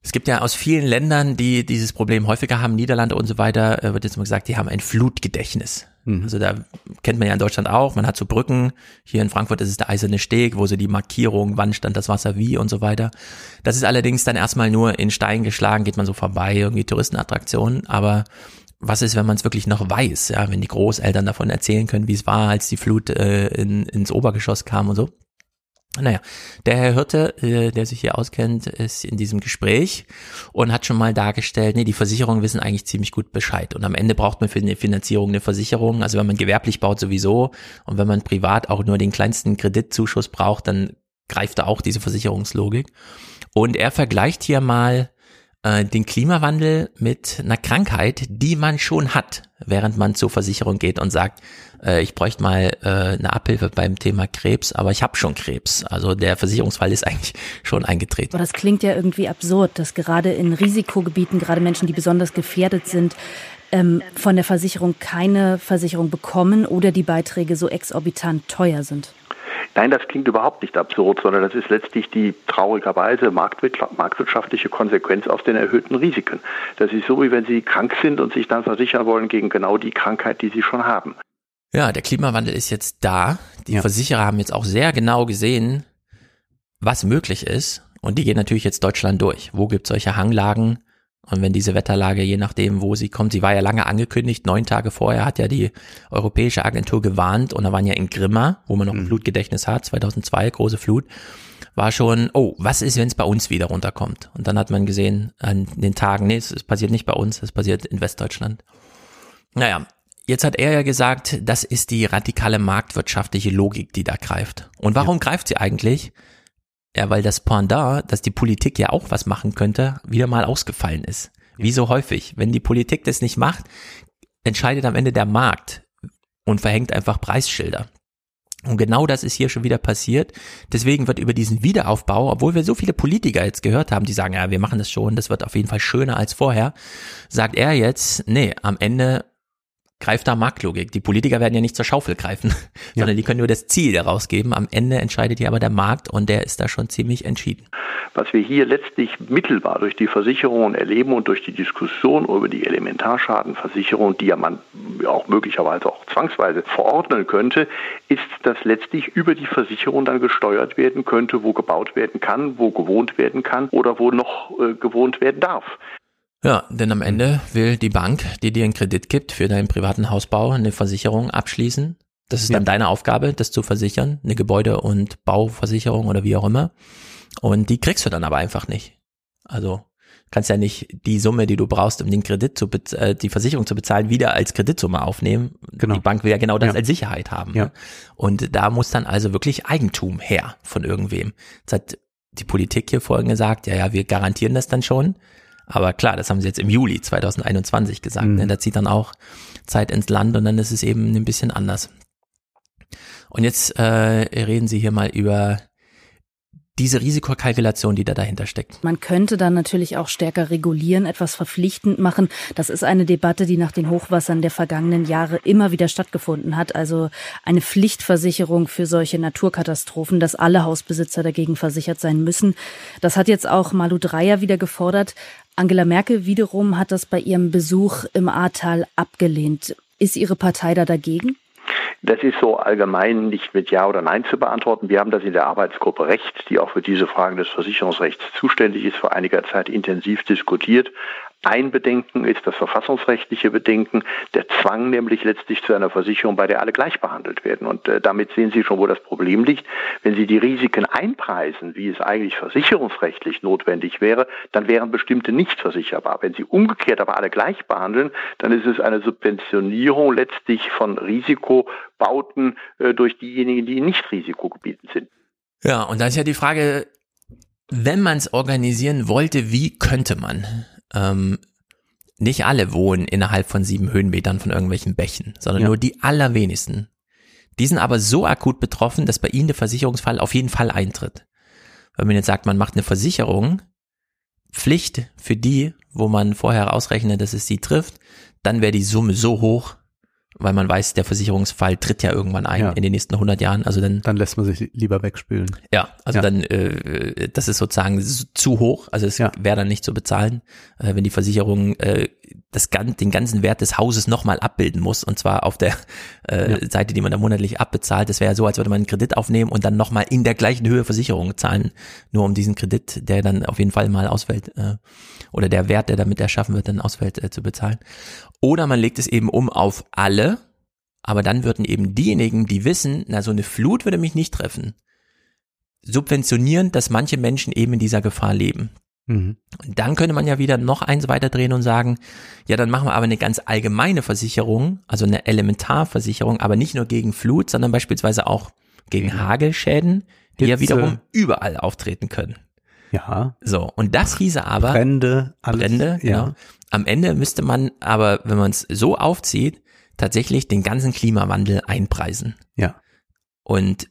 es gibt ja aus vielen Ländern, die dieses Problem häufiger haben, Niederlande und so weiter, äh, wird jetzt mal gesagt, die haben ein Flutgedächtnis. Mhm. Also da kennt man ja in Deutschland auch, man hat so Brücken, hier in Frankfurt ist es der eiserne Steg, wo so die Markierung, wann stand das Wasser wie und so weiter. Das ist allerdings dann erstmal nur in Stein geschlagen, geht man so vorbei, irgendwie Touristenattraktionen, aber was ist, wenn man es wirklich noch weiß, ja, wenn die Großeltern davon erzählen können, wie es war, als die Flut äh, in, ins Obergeschoss kam und so. Naja, der Herr Hirte, äh, der sich hier auskennt, ist in diesem Gespräch und hat schon mal dargestellt, nee, die Versicherungen wissen eigentlich ziemlich gut Bescheid. Und am Ende braucht man für eine Finanzierung eine Versicherung. Also wenn man gewerblich baut sowieso und wenn man privat auch nur den kleinsten Kreditzuschuss braucht, dann greift da auch diese Versicherungslogik. Und er vergleicht hier mal äh, den Klimawandel mit einer Krankheit, die man schon hat, während man zur Versicherung geht und sagt, äh, ich bräuchte mal äh, eine Abhilfe beim Thema Krebs, aber ich habe schon Krebs. Also der Versicherungsfall ist eigentlich schon eingetreten. Aber das klingt ja irgendwie absurd, dass gerade in Risikogebieten, gerade Menschen, die besonders gefährdet sind, ähm, von der Versicherung keine Versicherung bekommen oder die Beiträge so exorbitant teuer sind. Nein, das klingt überhaupt nicht absurd, sondern das ist letztlich die traurigerweise marktwirtschaftliche Konsequenz aus den erhöhten Risiken. Das ist so, wie wenn Sie krank sind und sich dann versichern wollen gegen genau die Krankheit, die Sie schon haben. Ja, der Klimawandel ist jetzt da. Die ja. Versicherer haben jetzt auch sehr genau gesehen, was möglich ist. Und die gehen natürlich jetzt Deutschland durch. Wo gibt es solche Hanglagen? Und wenn diese Wetterlage, je nachdem, wo sie kommt, sie war ja lange angekündigt, neun Tage vorher hat ja die Europäische Agentur gewarnt und da waren ja in Grimma, wo man noch ein mhm. Flutgedächtnis hat, 2002, große Flut, war schon, oh, was ist, wenn es bei uns wieder runterkommt? Und dann hat man gesehen an den Tagen, nee, es, es passiert nicht bei uns, es passiert in Westdeutschland. Naja, Jetzt hat er ja gesagt, das ist die radikale marktwirtschaftliche Logik, die da greift. Und warum ja. greift sie eigentlich? Ja, weil das Pendant, dass die Politik ja auch was machen könnte, wieder mal ausgefallen ist. Wie so häufig. Wenn die Politik das nicht macht, entscheidet am Ende der Markt und verhängt einfach Preisschilder. Und genau das ist hier schon wieder passiert. Deswegen wird über diesen Wiederaufbau, obwohl wir so viele Politiker jetzt gehört haben, die sagen, ja, wir machen das schon, das wird auf jeden Fall schöner als vorher, sagt er jetzt, nee, am Ende greift da Marktlogik. Die Politiker werden ja nicht zur Schaufel greifen, ja. sondern die können nur das Ziel daraus geben. Am Ende entscheidet hier aber der Markt und der ist da schon ziemlich entschieden. Was wir hier letztlich mittelbar durch die Versicherungen erleben und durch die Diskussion über die Elementarschadenversicherung, die ja man auch möglicherweise auch zwangsweise verordnen könnte, ist, dass letztlich über die Versicherung dann gesteuert werden könnte, wo gebaut werden kann, wo gewohnt werden kann oder wo noch äh, gewohnt werden darf. Ja, denn am Ende will die Bank, die dir einen Kredit gibt für deinen privaten Hausbau, eine Versicherung abschließen. Das ist dann deine Aufgabe, das zu versichern, eine Gebäude- und Bauversicherung oder wie auch immer. Und die kriegst du dann aber einfach nicht. Also kannst ja nicht die Summe, die du brauchst, um den Kredit zu äh, die Versicherung zu bezahlen, wieder als Kreditsumme aufnehmen. Genau. Die Bank will ja genau das ja. als Sicherheit haben. Ja. Ne? Und da muss dann also wirklich Eigentum her von irgendwem. Jetzt hat die Politik hier vorhin gesagt, ja, ja, wir garantieren das dann schon. Aber klar, das haben sie jetzt im Juli 2021 gesagt. Ne? Mhm. Ne? Da zieht dann auch Zeit ins Land und dann ist es eben ein bisschen anders. Und jetzt äh, reden Sie hier mal über diese Risikokalkulation, die da dahinter steckt. Man könnte dann natürlich auch stärker regulieren, etwas verpflichtend machen. Das ist eine Debatte, die nach den Hochwassern der vergangenen Jahre immer wieder stattgefunden hat. Also eine Pflichtversicherung für solche Naturkatastrophen, dass alle Hausbesitzer dagegen versichert sein müssen. Das hat jetzt auch Malu Dreyer wieder gefordert. Angela Merkel wiederum hat das bei ihrem Besuch im Ahrtal abgelehnt. Ist Ihre Partei da dagegen? Das ist so allgemein nicht mit Ja oder Nein zu beantworten. Wir haben das in der Arbeitsgruppe Recht, die auch für diese Fragen des Versicherungsrechts zuständig ist, vor einiger Zeit intensiv diskutiert. Ein Bedenken ist das verfassungsrechtliche Bedenken, der Zwang nämlich letztlich zu einer Versicherung, bei der alle gleich behandelt werden. Und äh, damit sehen Sie schon, wo das Problem liegt. Wenn Sie die Risiken einpreisen, wie es eigentlich versicherungsrechtlich notwendig wäre, dann wären bestimmte nicht versicherbar. Wenn Sie umgekehrt aber alle gleich behandeln, dann ist es eine Subventionierung letztlich von Risikobauten äh, durch diejenigen, die in Nicht-Risikogebieten sind. Ja, und da ist ja die Frage, wenn man es organisieren wollte, wie könnte man? Ähm, nicht alle wohnen innerhalb von sieben Höhenmetern von irgendwelchen Bächen, sondern ja. nur die allerwenigsten. Die sind aber so akut betroffen, dass bei ihnen der Versicherungsfall auf jeden Fall eintritt. Wenn man jetzt sagt, man macht eine Versicherung, Pflicht für die, wo man vorher ausrechnet, dass es sie trifft, dann wäre die Summe so hoch, weil man weiß, der Versicherungsfall tritt ja irgendwann ein ja. in den nächsten 100 Jahren. Also dann dann lässt man sich lieber wegspülen. Ja, also ja. dann äh, das ist sozusagen zu hoch. Also es ja. wäre dann nicht zu bezahlen, äh, wenn die Versicherung äh, das, den ganzen Wert des Hauses nochmal abbilden muss und zwar auf der äh. Seite, die man da monatlich abbezahlt. Das wäre ja so, als würde man einen Kredit aufnehmen und dann nochmal in der gleichen Höhe Versicherungen zahlen, nur um diesen Kredit, der dann auf jeden Fall mal ausfällt äh, oder der Wert, der damit erschaffen wird, dann ausfällt, äh, zu bezahlen. Oder man legt es eben um auf alle, aber dann würden eben diejenigen, die wissen, na so eine Flut würde mich nicht treffen, subventionieren, dass manche Menschen eben in dieser Gefahr leben. Mhm. Und dann könnte man ja wieder noch eins weiterdrehen und sagen, ja, dann machen wir aber eine ganz allgemeine Versicherung, also eine Elementarversicherung, aber nicht nur gegen Flut, sondern beispielsweise auch gegen mhm. Hagelschäden, die Hitze. ja wiederum überall auftreten können. Ja. So, und das hieße aber Brände, alles, Brände, genau. Ja. Am Ende müsste man aber, wenn man es so aufzieht, tatsächlich den ganzen Klimawandel einpreisen. Ja. Und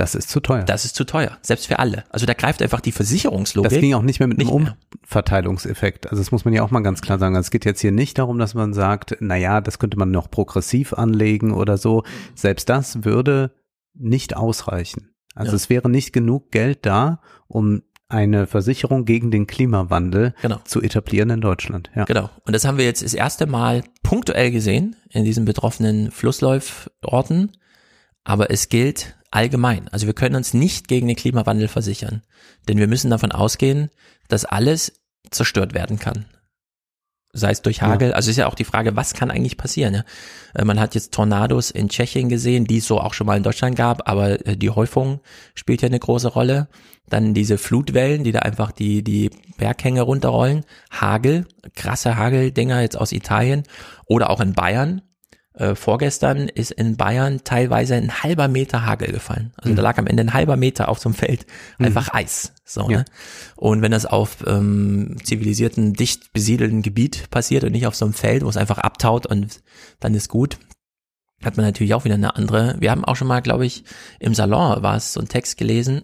das ist zu teuer. Das ist zu teuer, selbst für alle. Also da greift einfach die Versicherungslogik. Das ging auch nicht mehr mit nicht einem Umverteilungseffekt. Also das muss man ja auch mal ganz klar sagen. Also es geht jetzt hier nicht darum, dass man sagt, na ja, das könnte man noch progressiv anlegen oder so. Selbst das würde nicht ausreichen. Also ja. es wäre nicht genug Geld da, um eine Versicherung gegen den Klimawandel genau. zu etablieren in Deutschland. Ja. Genau. Und das haben wir jetzt das erste Mal punktuell gesehen in diesen betroffenen Flussläuforten. Aber es gilt allgemein. Also wir können uns nicht gegen den Klimawandel versichern, denn wir müssen davon ausgehen, dass alles zerstört werden kann. Sei es durch Hagel, ja. also ist ja auch die Frage, was kann eigentlich passieren? Ja? Äh, man hat jetzt Tornados in Tschechien gesehen, die es so auch schon mal in Deutschland gab, aber äh, die Häufung spielt ja eine große Rolle. Dann diese Flutwellen, die da einfach die, die Berghänge runterrollen. Hagel, krasse Hageldinger jetzt aus Italien oder auch in Bayern äh, vorgestern ist in Bayern teilweise ein halber Meter Hagel gefallen. Also mhm. da lag am Ende ein halber Meter auf so einem Feld einfach mhm. Eis. So, ja. ne? Und wenn das auf ähm, zivilisierten, dicht besiedelten Gebiet passiert und nicht auf so einem Feld, wo es einfach abtaut und dann ist gut, hat man natürlich auch wieder eine andere. Wir haben auch schon mal, glaube ich, im Salon war es so ein Text gelesen,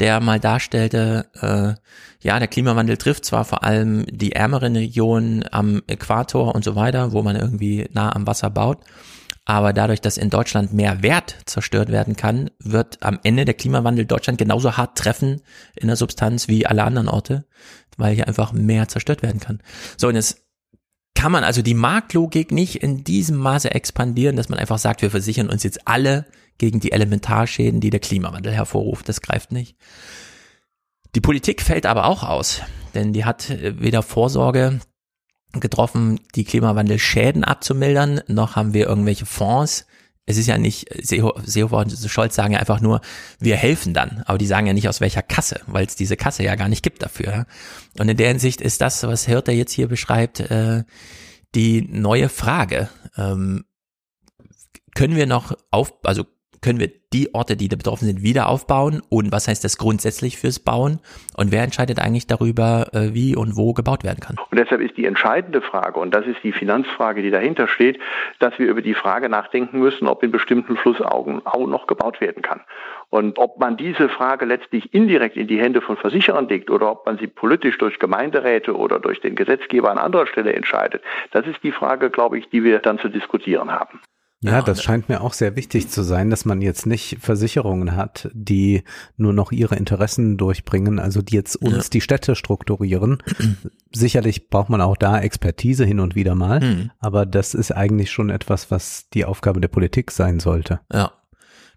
der mal darstellte, äh, ja, der Klimawandel trifft zwar vor allem die ärmeren Regionen am Äquator und so weiter, wo man irgendwie nah am Wasser baut, aber dadurch, dass in Deutschland mehr Wert zerstört werden kann, wird am Ende der Klimawandel Deutschland genauso hart treffen in der Substanz wie alle anderen Orte, weil hier einfach mehr zerstört werden kann. So, und jetzt kann man also die Marktlogik nicht in diesem Maße expandieren, dass man einfach sagt, wir versichern uns jetzt alle gegen die Elementarschäden, die der Klimawandel hervorruft. Das greift nicht. Die Politik fällt aber auch aus, denn die hat äh, weder Vorsorge getroffen, die Klimawandelschäden abzumildern, noch haben wir irgendwelche Fonds. Es ist ja nicht, Seehofer und Scholz sagen ja einfach nur, wir helfen dann, aber die sagen ja nicht aus welcher Kasse, weil es diese Kasse ja gar nicht gibt dafür. Und in der Hinsicht ist das, was Hirte jetzt hier beschreibt, äh, die neue Frage. Ähm, können wir noch auf, also können wir die Orte, die da betroffen sind, wieder aufbauen und was heißt das grundsätzlich fürs Bauen und wer entscheidet eigentlich darüber, äh, wie und wo gebaut werden kann. Und deshalb ist die entscheidende Frage, und das ist die Finanzfrage, die dahinter steht, dass wir über die Frage nachdenken müssen, ob in bestimmten Flussaugen auch noch gebaut werden kann. Und ob man diese Frage letztlich indirekt in die Hände von Versicherern legt oder ob man sie politisch durch Gemeinderäte oder durch den Gesetzgeber an anderer Stelle entscheidet, das ist die Frage, glaube ich, die wir dann zu diskutieren haben. Ja, das scheint mir auch sehr wichtig zu sein, dass man jetzt nicht Versicherungen hat, die nur noch ihre Interessen durchbringen, also die jetzt uns ja. die Städte strukturieren. Sicherlich braucht man auch da Expertise hin und wieder mal, mhm. aber das ist eigentlich schon etwas, was die Aufgabe der Politik sein sollte. Ja,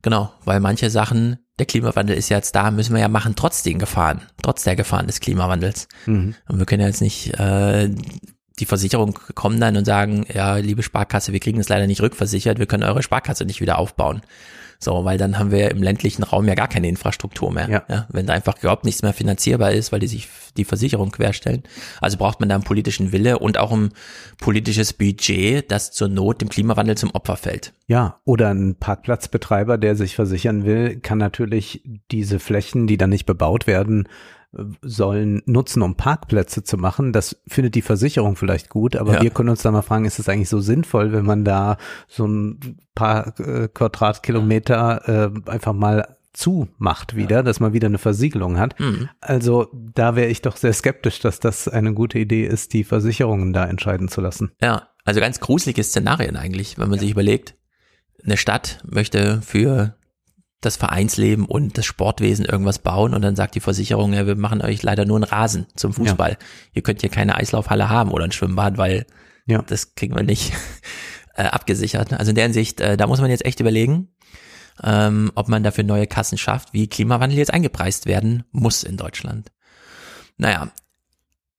genau, weil manche Sachen, der Klimawandel ist ja jetzt da, müssen wir ja machen, trotz den Gefahren, trotz der Gefahren des Klimawandels. Mhm. Und wir können ja jetzt nicht äh, die Versicherung kommen dann und sagen, ja, liebe Sparkasse, wir kriegen es leider nicht rückversichert, wir können eure Sparkasse nicht wieder aufbauen. So, weil dann haben wir im ländlichen Raum ja gar keine Infrastruktur mehr. Ja. ja. wenn da einfach überhaupt nichts mehr finanzierbar ist, weil die sich die Versicherung querstellen. Also braucht man da einen politischen Wille und auch ein politisches Budget, das zur Not dem Klimawandel zum Opfer fällt. Ja, oder ein Parkplatzbetreiber, der sich versichern will, kann natürlich diese Flächen, die dann nicht bebaut werden, sollen nutzen, um Parkplätze zu machen. Das findet die Versicherung vielleicht gut, aber ja. wir können uns da mal fragen, ist es eigentlich so sinnvoll, wenn man da so ein paar äh, Quadratkilometer äh, einfach mal zumacht wieder, ja. dass man wieder eine Versiegelung hat. Mhm. Also da wäre ich doch sehr skeptisch, dass das eine gute Idee ist, die Versicherungen da entscheiden zu lassen. Ja, also ganz gruselige Szenarien eigentlich, wenn man ja. sich überlegt, eine Stadt möchte für das Vereinsleben und das Sportwesen irgendwas bauen und dann sagt die Versicherung, ja, wir machen euch leider nur einen Rasen zum Fußball. Ja. Ihr könnt hier keine Eislaufhalle haben oder ein Schwimmbad, weil ja. das kriegen wir nicht äh, abgesichert. Also in der Hinsicht, äh, da muss man jetzt echt überlegen, ähm, ob man dafür neue Kassen schafft, wie Klimawandel jetzt eingepreist werden muss in Deutschland. Naja,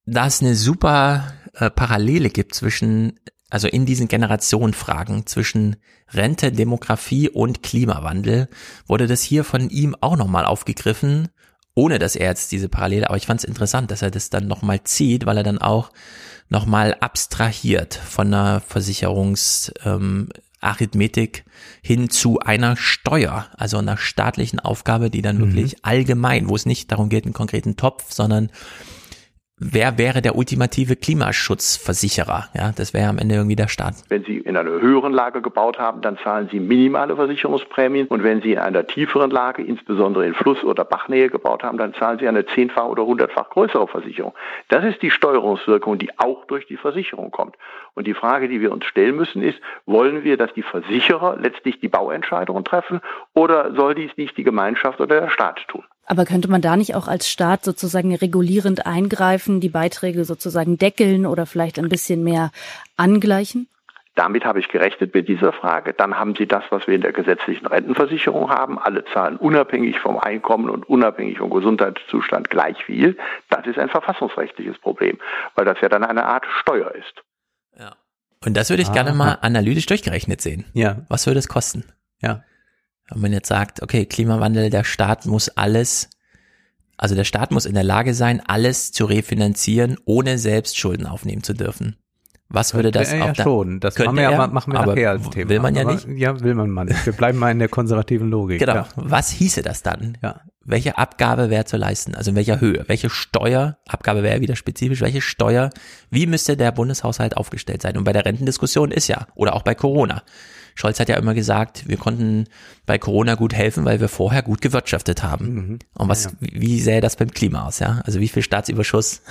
da es eine super äh, Parallele gibt zwischen, also in diesen Generationenfragen zwischen Rente, Demografie und Klimawandel, wurde das hier von ihm auch nochmal aufgegriffen, ohne dass er jetzt diese Parallele, aber ich fand es interessant, dass er das dann nochmal zieht, weil er dann auch nochmal abstrahiert von einer Versicherungs, ähm, hin zu einer Steuer, also einer staatlichen Aufgabe, die dann mhm. wirklich allgemein, wo es nicht darum geht, einen konkreten Topf, sondern wer wäre der ultimative Klimaschutzversicherer? Ja, das wäre am Ende irgendwie der Staat. Wenn Sie in einer höheren Lage gebaut haben, dann zahlen Sie minimale Versicherungsprämien. Und wenn Sie in einer tieferen Lage, insbesondere in Fluss- oder Bachnähe gebaut haben, dann zahlen Sie eine zehnfach oder hundertfach größere Versicherung. Das ist die Steuerungswirkung, die auch durch die Versicherung kommt. Und die Frage, die wir uns stellen müssen, ist, wollen wir, dass die Versicherer letztlich die Bauentscheidungen treffen oder soll dies nicht die Gemeinschaft oder der Staat tun? Aber könnte man da nicht auch als Staat sozusagen regulierend eingreifen, die Beiträge sozusagen deckeln oder vielleicht ein bisschen mehr angleichen? Damit habe ich gerechnet mit dieser Frage. Dann haben Sie das, was wir in der gesetzlichen Rentenversicherung haben. Alle zahlen unabhängig vom Einkommen und unabhängig vom Gesundheitszustand gleich viel. Das ist ein verfassungsrechtliches Problem, weil das ja dann eine Art Steuer ist. Ja. Und das würde ich Aha. gerne mal analytisch durchgerechnet sehen. Ja. Was würde es kosten? Ja. Wenn man jetzt sagt, okay, Klimawandel, der Staat muss alles, also der Staat muss in der Lage sein, alles zu refinanzieren, ohne selbst Schulden aufnehmen zu dürfen. Was würde das er ja schon. Das machen wir, ja, machen wir nachher als Thema. Will man ja aber, nicht. Ja, will man mal nicht. Wir bleiben mal in der konservativen Logik. Genau. Ja. Was hieße das dann? Ja. Welche Abgabe wäre zu leisten? Also in welcher Höhe? Welche Steuer? Abgabe wäre wieder spezifisch. Welche Steuer? Wie müsste der Bundeshaushalt aufgestellt sein? Und bei der Rentendiskussion ist ja, oder auch bei Corona. Scholz hat ja immer gesagt, wir konnten bei Corona gut helfen, weil wir vorher gut gewirtschaftet haben. Mhm. Und was, ja, ja. wie sähe das beim Klima aus, ja? Also wie viel Staatsüberschuss?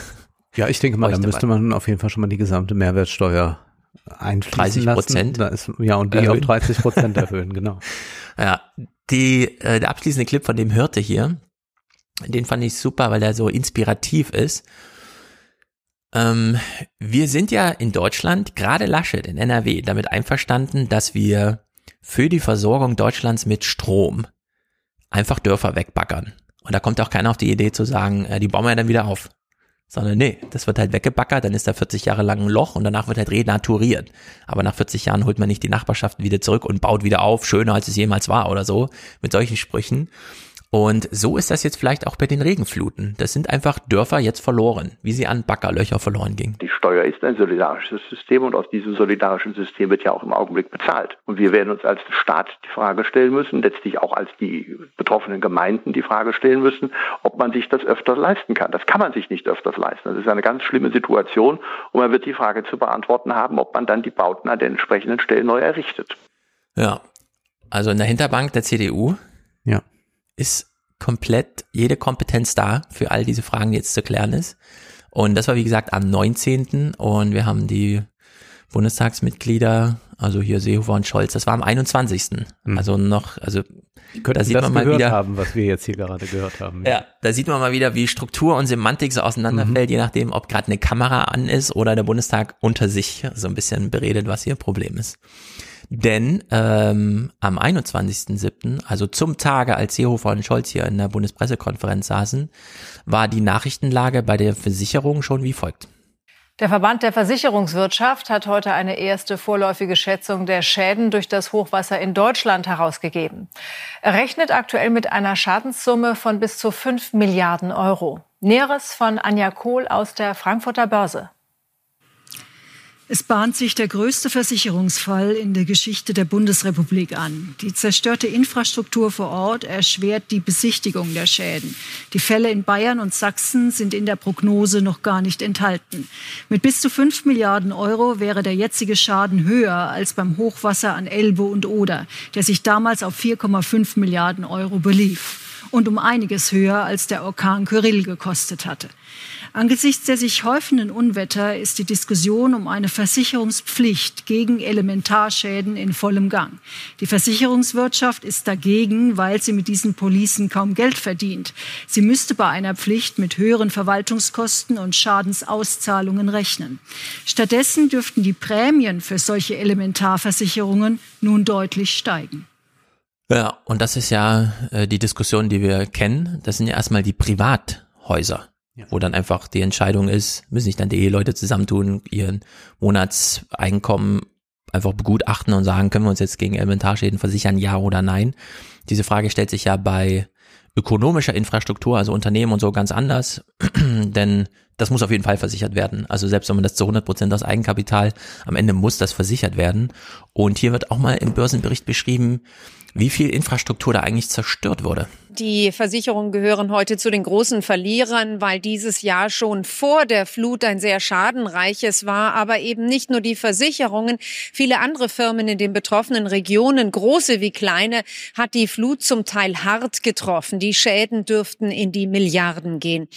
Ja, ich denke mal, da müsste man auf jeden Fall schon mal die gesamte Mehrwertsteuer einfließen 30 Prozent. Ja, und die erhöhen. auf 30 Prozent erhöhen, genau. Ja, die, äh, der abschließende Clip von dem Hirte hier, den fand ich super, weil er so inspirativ ist ähm, wir sind ja in Deutschland, gerade Laschet in NRW, damit einverstanden, dass wir für die Versorgung Deutschlands mit Strom einfach Dörfer wegbaggern. Und da kommt auch keiner auf die Idee zu sagen, äh, die bauen wir dann wieder auf. Sondern nee, das wird halt weggebaggert, dann ist da 40 Jahre lang ein Loch und danach wird halt renaturiert. Aber nach 40 Jahren holt man nicht die Nachbarschaft wieder zurück und baut wieder auf, schöner als es jemals war oder so, mit solchen Sprüchen. Und so ist das jetzt vielleicht auch bei den Regenfluten. Das sind einfach Dörfer jetzt verloren, wie sie an Baggerlöcher verloren gingen. Die Steuer ist ein solidarisches System und aus diesem solidarischen System wird ja auch im Augenblick bezahlt. Und wir werden uns als Staat die Frage stellen müssen, letztlich auch als die betroffenen Gemeinden die Frage stellen müssen, ob man sich das öfter leisten kann. Das kann man sich nicht öfters leisten. Das ist eine ganz schlimme Situation und man wird die Frage zu beantworten haben, ob man dann die Bauten an den entsprechenden Stellen neu errichtet. Ja, also in der Hinterbank der CDU ja ist komplett jede Kompetenz da für all diese Fragen, die jetzt zu klären ist. Und das war, wie gesagt, am 19. Und wir haben die Bundestagsmitglieder, also hier Seehofer und Scholz, das war am 21. Mhm. Also noch, also da sieht man mal wieder, haben, was wir jetzt hier gerade gehört haben. Ja. ja, da sieht man mal wieder, wie Struktur und Semantik so auseinanderfällt, mhm. je nachdem, ob gerade eine Kamera an ist oder der Bundestag unter sich so ein bisschen beredet, was hier Problem ist. Denn ähm, am 21.07., also zum Tage, als Seehofer und Scholz hier in der Bundespressekonferenz saßen, war die Nachrichtenlage bei der Versicherung schon wie folgt. Der Verband der Versicherungswirtschaft hat heute eine erste vorläufige Schätzung der Schäden durch das Hochwasser in Deutschland herausgegeben. Er rechnet aktuell mit einer Schadenssumme von bis zu 5 Milliarden Euro. Näheres von Anja Kohl aus der Frankfurter Börse. Es bahnt sich der größte Versicherungsfall in der Geschichte der Bundesrepublik an. Die zerstörte Infrastruktur vor Ort erschwert die Besichtigung der Schäden. Die Fälle in Bayern und Sachsen sind in der Prognose noch gar nicht enthalten. Mit bis zu fünf Milliarden Euro wäre der jetzige Schaden höher als beim Hochwasser an Elbe und Oder, der sich damals auf 4,5 Milliarden Euro belief. Und um einiges höher als der Orkan Kyrill gekostet hatte. Angesichts der sich häufenden Unwetter ist die Diskussion um eine Versicherungspflicht gegen Elementarschäden in vollem Gang. Die Versicherungswirtschaft ist dagegen, weil sie mit diesen Policen kaum Geld verdient. Sie müsste bei einer Pflicht mit höheren Verwaltungskosten und Schadensauszahlungen rechnen. Stattdessen dürften die Prämien für solche Elementarversicherungen nun deutlich steigen. Ja, und das ist ja äh, die Diskussion, die wir kennen. Das sind ja erstmal die Privathäuser, ja. wo dann einfach die Entscheidung ist, müssen sich dann die Eheleute zusammentun, ihren Monatseinkommen einfach begutachten und sagen, können wir uns jetzt gegen Elementarschäden versichern, ja oder nein? Diese Frage stellt sich ja bei ökonomischer Infrastruktur, also Unternehmen und so ganz anders, denn das muss auf jeden Fall versichert werden. Also selbst wenn man das zu 100 Prozent aus Eigenkapital, am Ende muss das versichert werden. Und hier wird auch mal im Börsenbericht beschrieben, wie viel Infrastruktur da eigentlich zerstört wurde. Die Versicherungen gehören heute zu den großen Verlierern, weil dieses Jahr schon vor der Flut ein sehr schadenreiches war. Aber eben nicht nur die Versicherungen. Viele andere Firmen in den betroffenen Regionen, große wie kleine, hat die Flut zum Teil hart getroffen. Die Schäden dürften in die Milliarden gehen.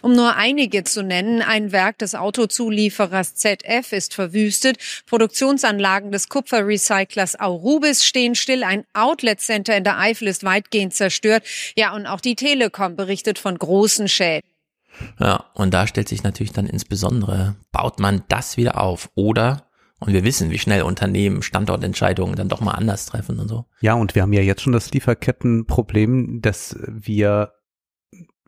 Um nur einige zu nennen, ein Werk des Autozulieferers ZF ist verwüstet. Produktionsanlagen des Kupferrecyclers Aurubis stehen still. Ein Outlet Center in der Eifel ist weitgehend zerstört. Ja, und auch die Telekom berichtet von großen Schäden. Ja, und da stellt sich natürlich dann insbesondere, baut man das wieder auf oder und wir wissen, wie schnell Unternehmen Standortentscheidungen dann doch mal anders treffen und so. Ja, und wir haben ja jetzt schon das Lieferkettenproblem, dass wir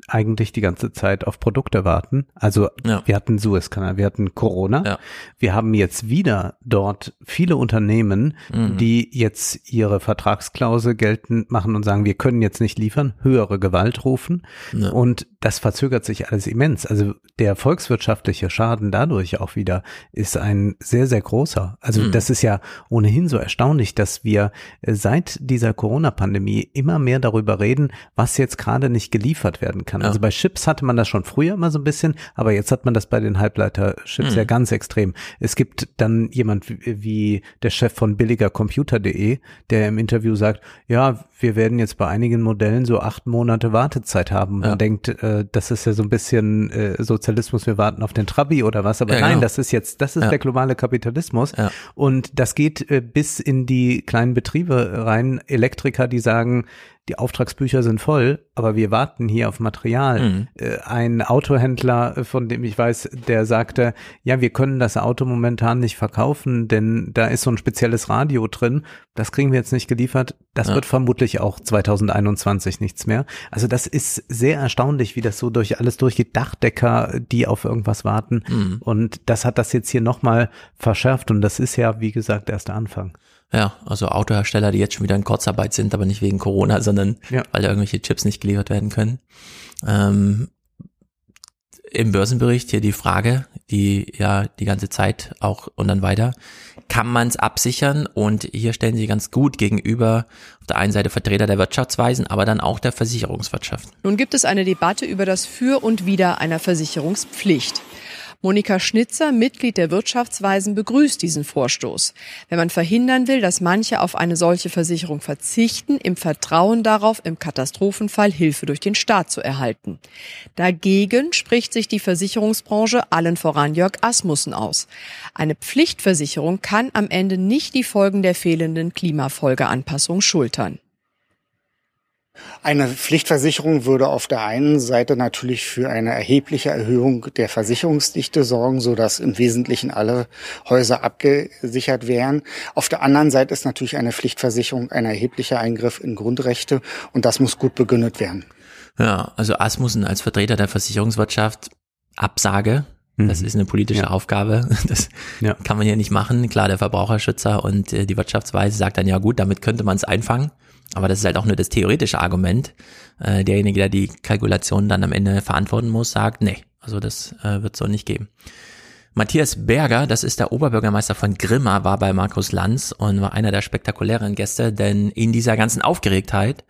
eigentlich die ganze Zeit auf Produkte warten. Also ja. wir hatten Suezkanal, wir hatten Corona. Ja. Wir haben jetzt wieder dort viele Unternehmen, mhm. die jetzt ihre Vertragsklausel geltend machen und sagen, wir können jetzt nicht liefern, höhere Gewalt rufen. Ja. Und das verzögert sich alles immens. Also der volkswirtschaftliche Schaden dadurch auch wieder ist ein sehr, sehr großer. Also mhm. das ist ja ohnehin so erstaunlich, dass wir seit dieser Corona-Pandemie immer mehr darüber reden, was jetzt gerade nicht geliefert werden kann. Ja. Also bei Chips hatte man das schon früher immer so ein bisschen, aber jetzt hat man das bei den Halbleiter-Chips mhm. ja ganz extrem. Es gibt dann jemand wie, wie der Chef von billigercomputer.de, der im Interview sagt, ja, wir werden jetzt bei einigen Modellen so acht Monate Wartezeit haben. Man ja. denkt, äh, das ist ja so ein bisschen äh, Sozialismus, wir warten auf den Trabi oder was, aber ja, nein, genau. das ist jetzt, das ist der globale Kapitalismus und das geht äh, bis in die kleinen Betriebe rein. Elektriker, die sagen, die Auftragsbücher sind voll, aber wir warten hier auf Material. Mhm. Äh, ein Autohändler, von dem ich weiß, der sagte, ja, wir können das Auto momentan nicht verkaufen, denn da ist so ein spezielles Radio drin. Das kriegen wir jetzt nicht geliefert. Das ja. wird vermutlich auch 2021 nichts mehr. Also das ist sehr erstaunlich, wie das so durch alles durch die Dachdecker, die auf irgendwas warten. Mhm. Und das hat das jetzt hier nochmal verschärft. Und das ist ja, wie gesagt, erst der Anfang. Ja, also Autohersteller, die jetzt schon wieder in Kurzarbeit sind, aber nicht wegen Corona, sondern ja. weil da irgendwelche Chips nicht geliefert werden können. Ähm, Im Börsenbericht hier die Frage, die ja die ganze Zeit auch und dann weiter, kann man es absichern? Und hier stellen sie ganz gut gegenüber auf der einen Seite Vertreter der Wirtschaftsweisen, aber dann auch der Versicherungswirtschaft. Nun gibt es eine Debatte über das Für und Wider einer Versicherungspflicht. Monika Schnitzer, Mitglied der Wirtschaftsweisen, begrüßt diesen Vorstoß. Wenn man verhindern will, dass manche auf eine solche Versicherung verzichten, im Vertrauen darauf, im Katastrophenfall Hilfe durch den Staat zu erhalten. Dagegen spricht sich die Versicherungsbranche allen voran Jörg Asmussen aus. Eine Pflichtversicherung kann am Ende nicht die Folgen der fehlenden Klimafolgeanpassung schultern. Eine Pflichtversicherung würde auf der einen Seite natürlich für eine erhebliche Erhöhung der Versicherungsdichte sorgen, sodass im Wesentlichen alle Häuser abgesichert wären. Auf der anderen Seite ist natürlich eine Pflichtversicherung ein erheblicher Eingriff in Grundrechte und das muss gut begründet werden. Ja, also Asmussen als Vertreter der Versicherungswirtschaft Absage. Das mhm. ist eine politische ja. Aufgabe. Das ja. kann man ja nicht machen. Klar, der Verbraucherschützer und äh, die Wirtschaftsweise sagt dann, ja gut, damit könnte man es einfangen. Aber das ist halt auch nur das theoretische Argument. Äh, derjenige, der die Kalkulation dann am Ende verantworten muss, sagt, nee, also das äh, wird so nicht geben. Matthias Berger, das ist der Oberbürgermeister von Grimma, war bei Markus Lanz und war einer der spektakulären Gäste, denn in dieser ganzen Aufgeregtheit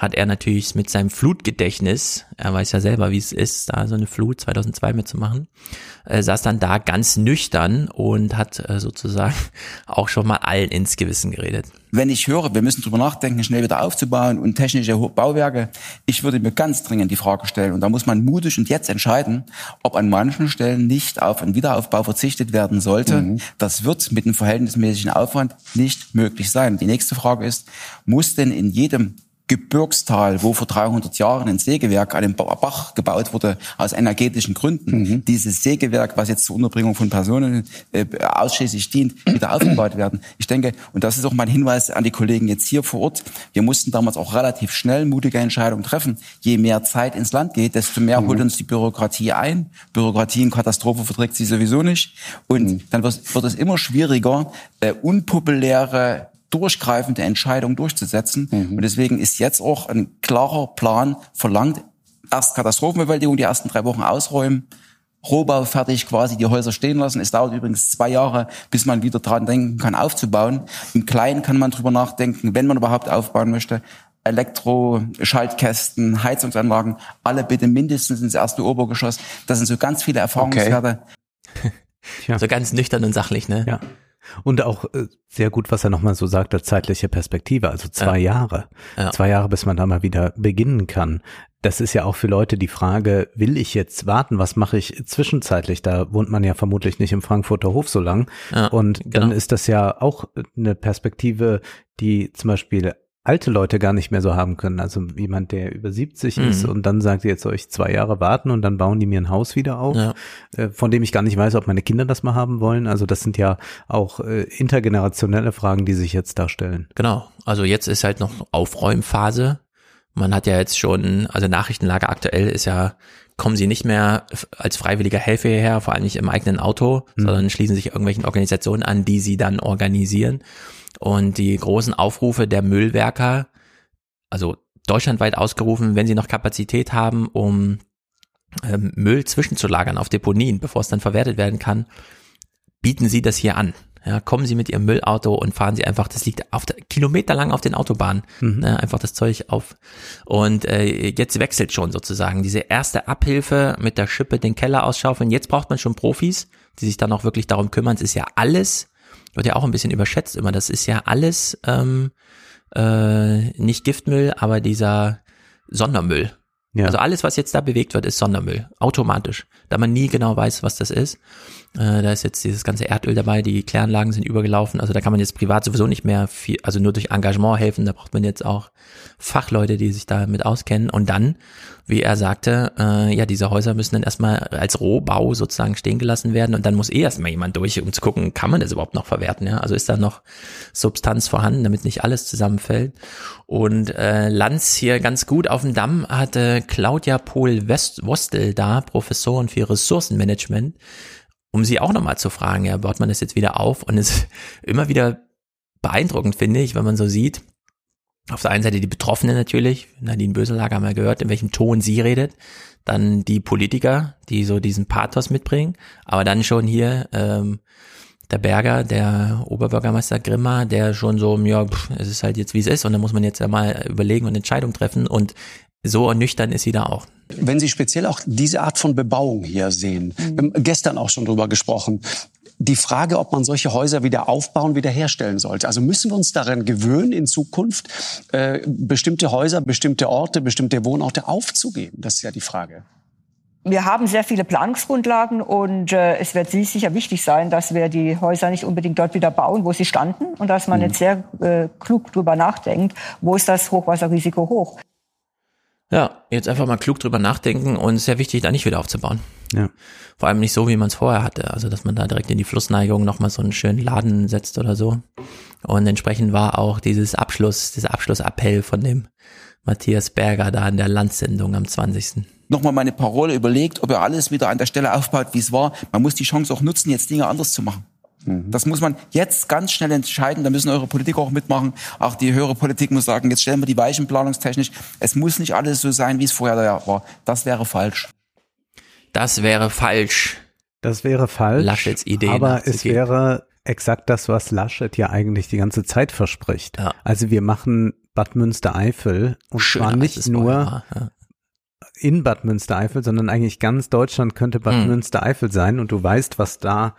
hat er natürlich mit seinem Flutgedächtnis, er weiß ja selber, wie es ist, da so eine Flut 2002 mitzumachen, äh, saß dann da ganz nüchtern und hat äh, sozusagen auch schon mal allen ins Gewissen geredet. Wenn ich höre, wir müssen drüber nachdenken, schnell wieder aufzubauen und technische Bauwerke, ich würde mir ganz dringend die Frage stellen, und da muss man mutig und jetzt entscheiden, ob an manchen Stellen nicht auf einen Wiederaufbau verzichtet werden sollte. Mhm. Das wird mit einem verhältnismäßigen Aufwand nicht möglich sein. Die nächste Frage ist, muss denn in jedem Gebirgstal, wo vor 300 Jahren ein Sägewerk an dem Bach gebaut wurde, aus energetischen Gründen. Mhm. Dieses Sägewerk, was jetzt zur Unterbringung von Personen äh, ausschließlich dient, wieder aufgebaut werden. Ich denke, und das ist auch mein Hinweis an die Kollegen jetzt hier vor Ort, wir mussten damals auch relativ schnell mutige Entscheidungen treffen. Je mehr Zeit ins Land geht, desto mehr mhm. holt uns die Bürokratie ein. Bürokratie in Katastrophe verträgt sie sowieso nicht. Und mhm. dann wird, wird es immer schwieriger, äh, unpopuläre durchgreifende Entscheidung durchzusetzen. Mhm. Und deswegen ist jetzt auch ein klarer Plan verlangt. Erst Katastrophenbewältigung, die ersten drei Wochen ausräumen, Rohbau fertig, quasi die Häuser stehen lassen. Es dauert übrigens zwei Jahre, bis man wieder dran denken kann, aufzubauen. Im Kleinen kann man drüber nachdenken, wenn man überhaupt aufbauen möchte. Elektro, Schaltkästen, Heizungsanlagen, alle bitte mindestens ins erste Obergeschoss. Das sind so ganz viele Erfahrungswerte. Okay. So ganz nüchtern und sachlich, ne? Ja. Und auch äh, sehr gut, was er nochmal so sagt, als zeitliche Perspektive, also zwei ja. Jahre. Ja. Zwei Jahre, bis man da mal wieder beginnen kann. Das ist ja auch für Leute die Frage, will ich jetzt warten, was mache ich zwischenzeitlich? Da wohnt man ja vermutlich nicht im Frankfurter Hof so lang. Ja, und dann genau. ist das ja auch eine Perspektive, die zum Beispiel alte Leute gar nicht mehr so haben können. Also jemand, der über 70 mhm. ist und dann sagt, jetzt soll ich zwei Jahre warten und dann bauen die mir ein Haus wieder auf, ja. äh, von dem ich gar nicht weiß, ob meine Kinder das mal haben wollen. Also das sind ja auch äh, intergenerationelle Fragen, die sich jetzt darstellen. Genau. Also jetzt ist halt noch Aufräumphase. Man hat ja jetzt schon, also Nachrichtenlage aktuell ist ja, kommen sie nicht mehr als freiwilliger Helfer hierher, vor allem nicht im eigenen Auto, mhm. sondern schließen sich irgendwelchen Organisationen an, die sie dann organisieren. Und die großen Aufrufe der Müllwerker, also deutschlandweit ausgerufen, wenn sie noch Kapazität haben, um ähm, Müll zwischenzulagern auf Deponien, bevor es dann verwertet werden kann, bieten sie das hier an. Ja, kommen Sie mit Ihrem Müllauto und fahren Sie einfach, das liegt auf der, Kilometer lang auf den Autobahnen, mhm. ne, einfach das Zeug auf. Und äh, jetzt wechselt schon sozusagen diese erste Abhilfe mit der Schippe den Keller ausschaufeln. Jetzt braucht man schon Profis, die sich dann auch wirklich darum kümmern. Es ist ja alles wird ja auch ein bisschen überschätzt immer. Das ist ja alles ähm, äh, nicht Giftmüll, aber dieser Sondermüll. Ja. Also alles, was jetzt da bewegt wird, ist Sondermüll, automatisch, da man nie genau weiß, was das ist. Äh, da ist jetzt dieses ganze Erdöl dabei, die Kläranlagen sind übergelaufen, also da kann man jetzt privat sowieso nicht mehr viel, also nur durch Engagement helfen, da braucht man jetzt auch Fachleute, die sich damit auskennen. Und dann, wie er sagte, äh, ja, diese Häuser müssen dann erstmal als Rohbau sozusagen stehen gelassen werden und dann muss eh erstmal jemand durch, um zu gucken, kann man das überhaupt noch verwerten, ja? Also ist da noch Substanz vorhanden, damit nicht alles zusammenfällt. Und äh, Lanz hier ganz gut auf dem Damm hatte Claudia Pohl-Wostel da, Professorin für Ressourcenmanagement, um sie auch nochmal zu fragen, ja, baut man das jetzt wieder auf? Und es ist immer wieder beeindruckend, finde ich, wenn man so sieht, auf der einen Seite die Betroffenen natürlich, Nadine Böselager haben wir gehört, in welchem Ton sie redet, dann die Politiker, die so diesen Pathos mitbringen, aber dann schon hier ähm, der Berger, der Oberbürgermeister Grimmer, der schon so, ja, pff, es ist halt jetzt wie es ist. Und da muss man jetzt ja mal überlegen und Entscheidungen treffen. Und so nüchtern ist sie da auch. Wenn Sie speziell auch diese Art von Bebauung hier sehen, mhm. wir haben gestern auch schon drüber gesprochen, die Frage, ob man solche Häuser wieder aufbauen, wieder herstellen sollte. Also müssen wir uns daran gewöhnen, in Zukunft äh, bestimmte Häuser, bestimmte Orte, bestimmte Wohnorte aufzugeben? Das ist ja die Frage. Wir haben sehr viele Planungsgrundlagen und äh, es wird sicher wichtig sein, dass wir die Häuser nicht unbedingt dort wieder bauen, wo sie standen und dass man mhm. jetzt sehr äh, klug drüber nachdenkt, wo ist das Hochwasserrisiko hoch. Ja, jetzt einfach mal klug drüber nachdenken und es ist sehr wichtig, da nicht wieder aufzubauen. Ja. Vor allem nicht so, wie man es vorher hatte. Also, dass man da direkt in die Flussneigung nochmal so einen schönen Laden setzt oder so. Und entsprechend war auch dieses Abschluss, dieser Abschlussappell von dem Matthias Berger da in der Landsendung am 20. Nochmal meine Parole überlegt, ob er alles wieder an der Stelle aufbaut, wie es war. Man muss die Chance auch nutzen, jetzt Dinge anders zu machen. Mhm. Das muss man jetzt ganz schnell entscheiden. Da müssen eure Politiker auch mitmachen. Auch die höhere Politik muss sagen, jetzt stellen wir die Weichen planungstechnisch. Es muss nicht alles so sein, wie es vorher war. Das wäre falsch. Das wäre falsch. Das wäre falsch. Laschets Idee. Aber es wäre exakt das, was Laschet ja eigentlich die ganze Zeit verspricht. Ja. Also wir machen Bad Münstereifel und Schöner, zwar nicht nur ja. in Bad Münstereifel, sondern eigentlich ganz Deutschland könnte Bad hm. Münstereifel sein und du weißt, was da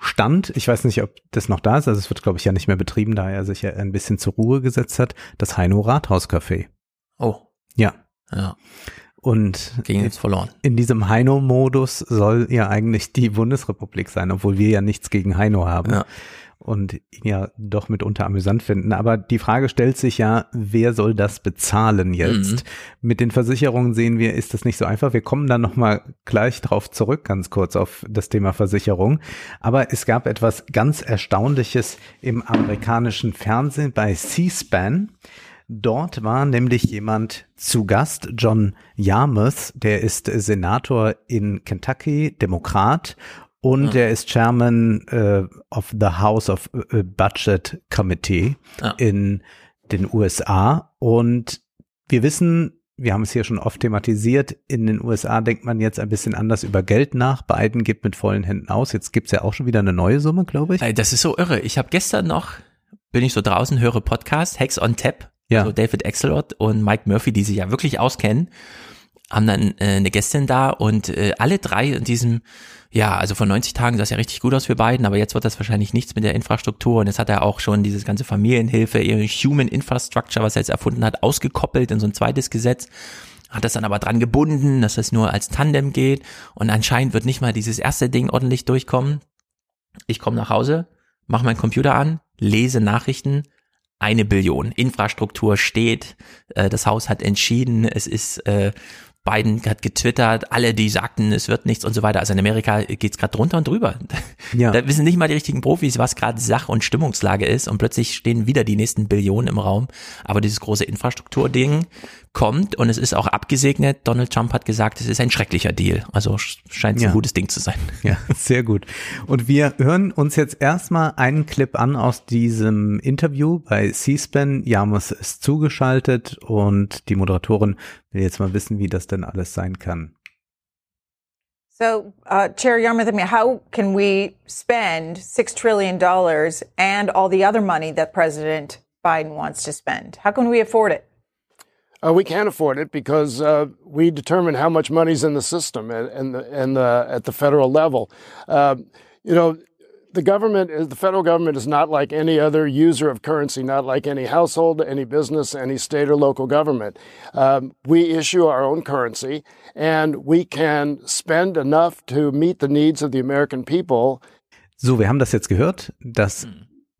stand. Ich weiß nicht, ob das noch da ist. Also es wird, glaube ich, ja nicht mehr betrieben, da er sich ja ein bisschen zur Ruhe gesetzt hat. Das Heino Rathaus Café. Oh. Ja. Ja. Und Ging jetzt verloren. in diesem Heino-Modus soll ja eigentlich die Bundesrepublik sein, obwohl wir ja nichts gegen Heino haben. Ja. Und ihn ja doch mitunter amüsant finden. Aber die Frage stellt sich ja, wer soll das bezahlen jetzt? Mhm. Mit den Versicherungen sehen wir, ist das nicht so einfach. Wir kommen dann nochmal gleich drauf zurück, ganz kurz auf das Thema Versicherung. Aber es gab etwas ganz Erstaunliches im amerikanischen Fernsehen bei C-SPAN. Dort war nämlich jemand zu Gast, John Yarmouth, der ist Senator in Kentucky, Demokrat und mhm. er ist Chairman uh, of the House of uh, Budget Committee ja. in den USA. Und wir wissen, wir haben es hier schon oft thematisiert, in den USA denkt man jetzt ein bisschen anders über Geld nach. Biden gibt mit vollen Händen aus. Jetzt gibt's ja auch schon wieder eine neue Summe, glaube ich. Das ist so irre. Ich habe gestern noch, bin ich so draußen, höre Podcast, Hex on Tap ja. So David Axelrod und Mike Murphy, die sich ja wirklich auskennen, haben dann äh, eine Gästin da und äh, alle drei in diesem, ja, also vor 90 Tagen sah es ja richtig gut aus für beiden, aber jetzt wird das wahrscheinlich nichts mit der Infrastruktur und jetzt hat er auch schon dieses ganze Familienhilfe, Human Infrastructure, was er jetzt erfunden hat, ausgekoppelt in so ein zweites Gesetz hat das dann aber dran gebunden, dass das nur als Tandem geht und anscheinend wird nicht mal dieses erste Ding ordentlich durchkommen. Ich komme nach Hause, mache meinen Computer an, lese Nachrichten, eine Billion. Infrastruktur steht, äh, das Haus hat entschieden, es ist äh, Biden hat getwittert, alle, die sagten, es wird nichts und so weiter. Also in Amerika geht's gerade drunter und drüber. Ja. Da wissen nicht mal die richtigen Profis, was gerade Sach- und Stimmungslage ist und plötzlich stehen wieder die nächsten Billionen im Raum. Aber dieses große Infrastrukturding kommt und es ist auch abgesegnet. Donald Trump hat gesagt, es ist ein schrecklicher Deal. Also scheint es ja. ein gutes Ding zu sein. Ja, sehr gut. Und wir hören uns jetzt erstmal einen Clip an aus diesem Interview bei C-SPAN. Jamus ist zugeschaltet und die Moderatorin will jetzt mal wissen, wie das denn alles sein kann. So, uh, Chair Yarmouth, I mean, how can we spend $6 trillion and all the other money that President Biden wants to spend? How can we afford it? Uh, we can't afford it because uh, we determine how much money's in the system and, and, the, and the, at the federal level. Uh, you know, the government, uh, the federal government is not like any other user of currency, not like any household, any business, any state or local government. Um, we issue our own currency and we can spend enough to meet the needs of the American people. So, wir haben das jetzt gehört, dass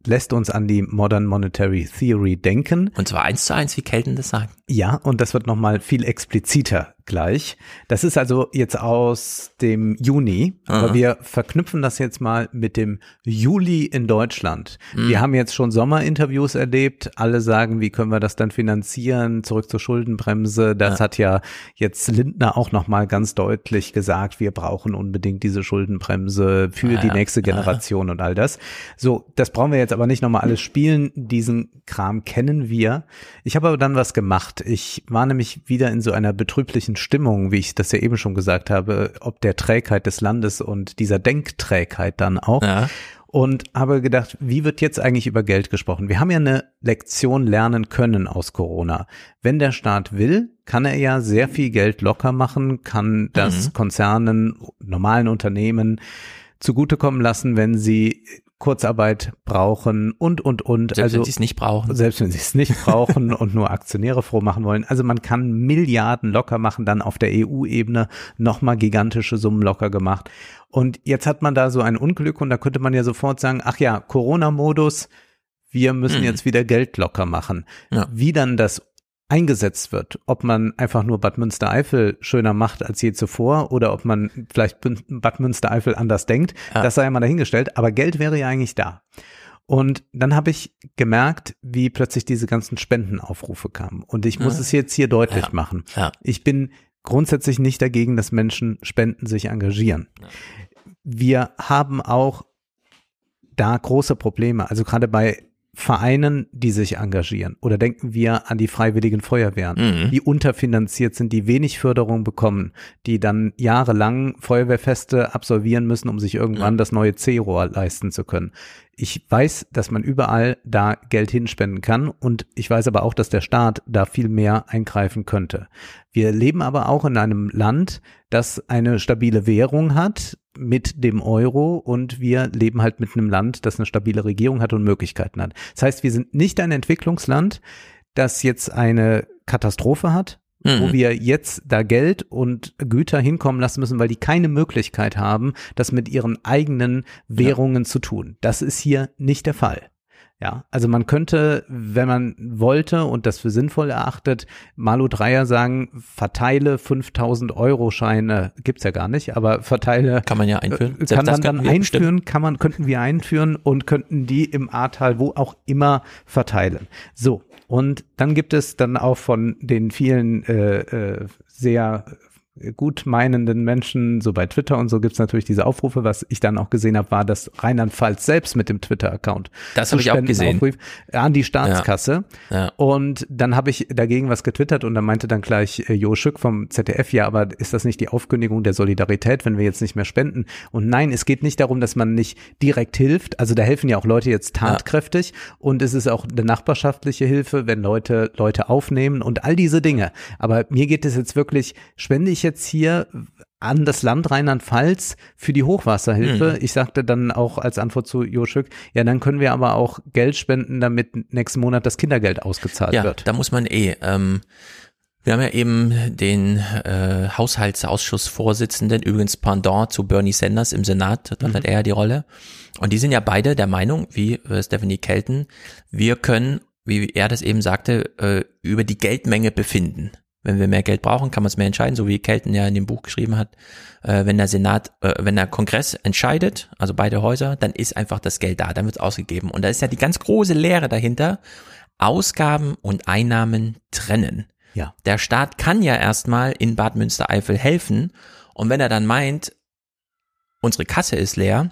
lässt uns an die Modern Monetary Theory denken. Und zwar eins zu eins, wie Kelten das sagen. Ja, und das wird nochmal viel expliziter gleich. Das ist also jetzt aus dem Juni, Aha. aber wir verknüpfen das jetzt mal mit dem Juli in Deutschland. Mhm. Wir haben jetzt schon Sommerinterviews erlebt. Alle sagen, wie können wir das dann finanzieren? Zurück zur Schuldenbremse. Das ja. hat ja jetzt Lindner auch nochmal ganz deutlich gesagt. Wir brauchen unbedingt diese Schuldenbremse für ja, die nächste Generation ja. und all das. So, das brauchen wir jetzt aber nicht nochmal alles spielen. Diesen Kram kennen wir. Ich habe aber dann was gemacht gemacht. Ich war nämlich wieder in so einer betrüblichen Stimmung, wie ich das ja eben schon gesagt habe, ob der Trägheit des Landes und dieser Denkträgheit dann auch. Ja. Und habe gedacht, wie wird jetzt eigentlich über Geld gesprochen? Wir haben ja eine Lektion lernen können aus Corona. Wenn der Staat will, kann er ja sehr viel Geld locker machen, kann das mhm. Konzernen, normalen Unternehmen zugutekommen lassen, wenn sie Kurzarbeit brauchen und, und, und. Selbst also, wenn sie es nicht brauchen. Selbst wenn sie es nicht brauchen und nur Aktionäre froh machen wollen. Also man kann Milliarden locker machen, dann auf der EU-Ebene nochmal gigantische Summen locker gemacht. Und jetzt hat man da so ein Unglück und da könnte man ja sofort sagen, ach ja, Corona-Modus, wir müssen hm. jetzt wieder Geld locker machen. Ja. Wie dann das eingesetzt wird, ob man einfach nur Bad Münstereifel schöner macht als je zuvor oder ob man vielleicht Bad Münstereifel anders denkt, ja. das sei ja mal dahingestellt, aber Geld wäre ja eigentlich da. Und dann habe ich gemerkt, wie plötzlich diese ganzen Spendenaufrufe kamen. Und ich muss ja. es jetzt hier deutlich ja. machen. Ich bin grundsätzlich nicht dagegen, dass Menschen spenden, sich engagieren. Wir haben auch da große Probleme. Also gerade bei Vereinen, die sich engagieren? Oder denken wir an die freiwilligen Feuerwehren, Mhm. die unterfinanziert sind, die wenig Förderung bekommen, die dann jahrelang Feuerwehrfeste absolvieren müssen, um sich irgendwann das neue C-Rohr leisten zu können? Ich weiß, dass man überall da Geld hinspenden kann und ich weiß aber auch, dass der Staat da viel mehr eingreifen könnte. Wir leben aber auch in einem Land, das eine stabile Währung hat mit dem Euro und wir leben halt mit einem Land, das eine stabile Regierung hat und Möglichkeiten hat. Das heißt, wir sind nicht ein Entwicklungsland, das jetzt eine Katastrophe hat, wo Mhm. wir jetzt da Geld und Güter hinkommen lassen müssen, weil die keine Möglichkeit haben, das mit ihren eigenen Währungen zu tun. Das ist hier nicht der Fall. Ja, also man könnte, wenn man wollte und das für sinnvoll erachtet, Malu Dreier sagen, verteile 5000 Euro Scheine, gibt's ja gar nicht, aber verteile. Kann man ja einführen. Äh, Selbst Kann man dann einführen, kann man, könnten wir einführen und könnten die im Ahrtal, wo auch immer, verteilen. So. Und dann gibt es dann auch von den vielen äh, äh, sehr gut meinenden Menschen, so bei Twitter und so gibt's natürlich diese Aufrufe. Was ich dann auch gesehen habe, war, dass Rheinland-Pfalz selbst mit dem Twitter-Account Das habe ich auch gesehen. aufrief, an die Staatskasse. Ja. Und dann habe ich dagegen was getwittert und dann meinte dann gleich äh, Jo Schück vom ZDF, ja, aber ist das nicht die Aufkündigung der Solidarität, wenn wir jetzt nicht mehr spenden? Und nein, es geht nicht darum, dass man nicht direkt hilft. Also da helfen ja auch Leute jetzt tatkräftig und es ist auch eine nachbarschaftliche Hilfe, wenn Leute Leute aufnehmen und all diese Dinge. Aber mir geht es jetzt wirklich, spende ich jetzt hier an das Land Rheinland-Pfalz für die Hochwasserhilfe. Mhm. Ich sagte dann auch als Antwort zu Jo Schück, ja, dann können wir aber auch Geld spenden, damit nächsten Monat das Kindergeld ausgezahlt ja, wird. da muss man eh. Ähm, wir haben ja eben den äh, Haushaltsausschussvorsitzenden, übrigens Pendant zu Bernie Sanders im Senat, dort hat er ja die Rolle. Und die sind ja beide der Meinung, wie äh, Stephanie Kelton, wir können, wie er das eben sagte, äh, über die Geldmenge befinden. Wenn wir mehr Geld brauchen, kann man es mehr entscheiden, so wie Kelton ja in dem Buch geschrieben hat. Äh, wenn der Senat, äh, wenn der Kongress entscheidet, also beide Häuser, dann ist einfach das Geld da, dann wird es ausgegeben. Und da ist ja die ganz große Lehre dahinter, Ausgaben und Einnahmen trennen. Ja. Der Staat kann ja erstmal in Bad Münstereifel helfen. Und wenn er dann meint, unsere Kasse ist leer,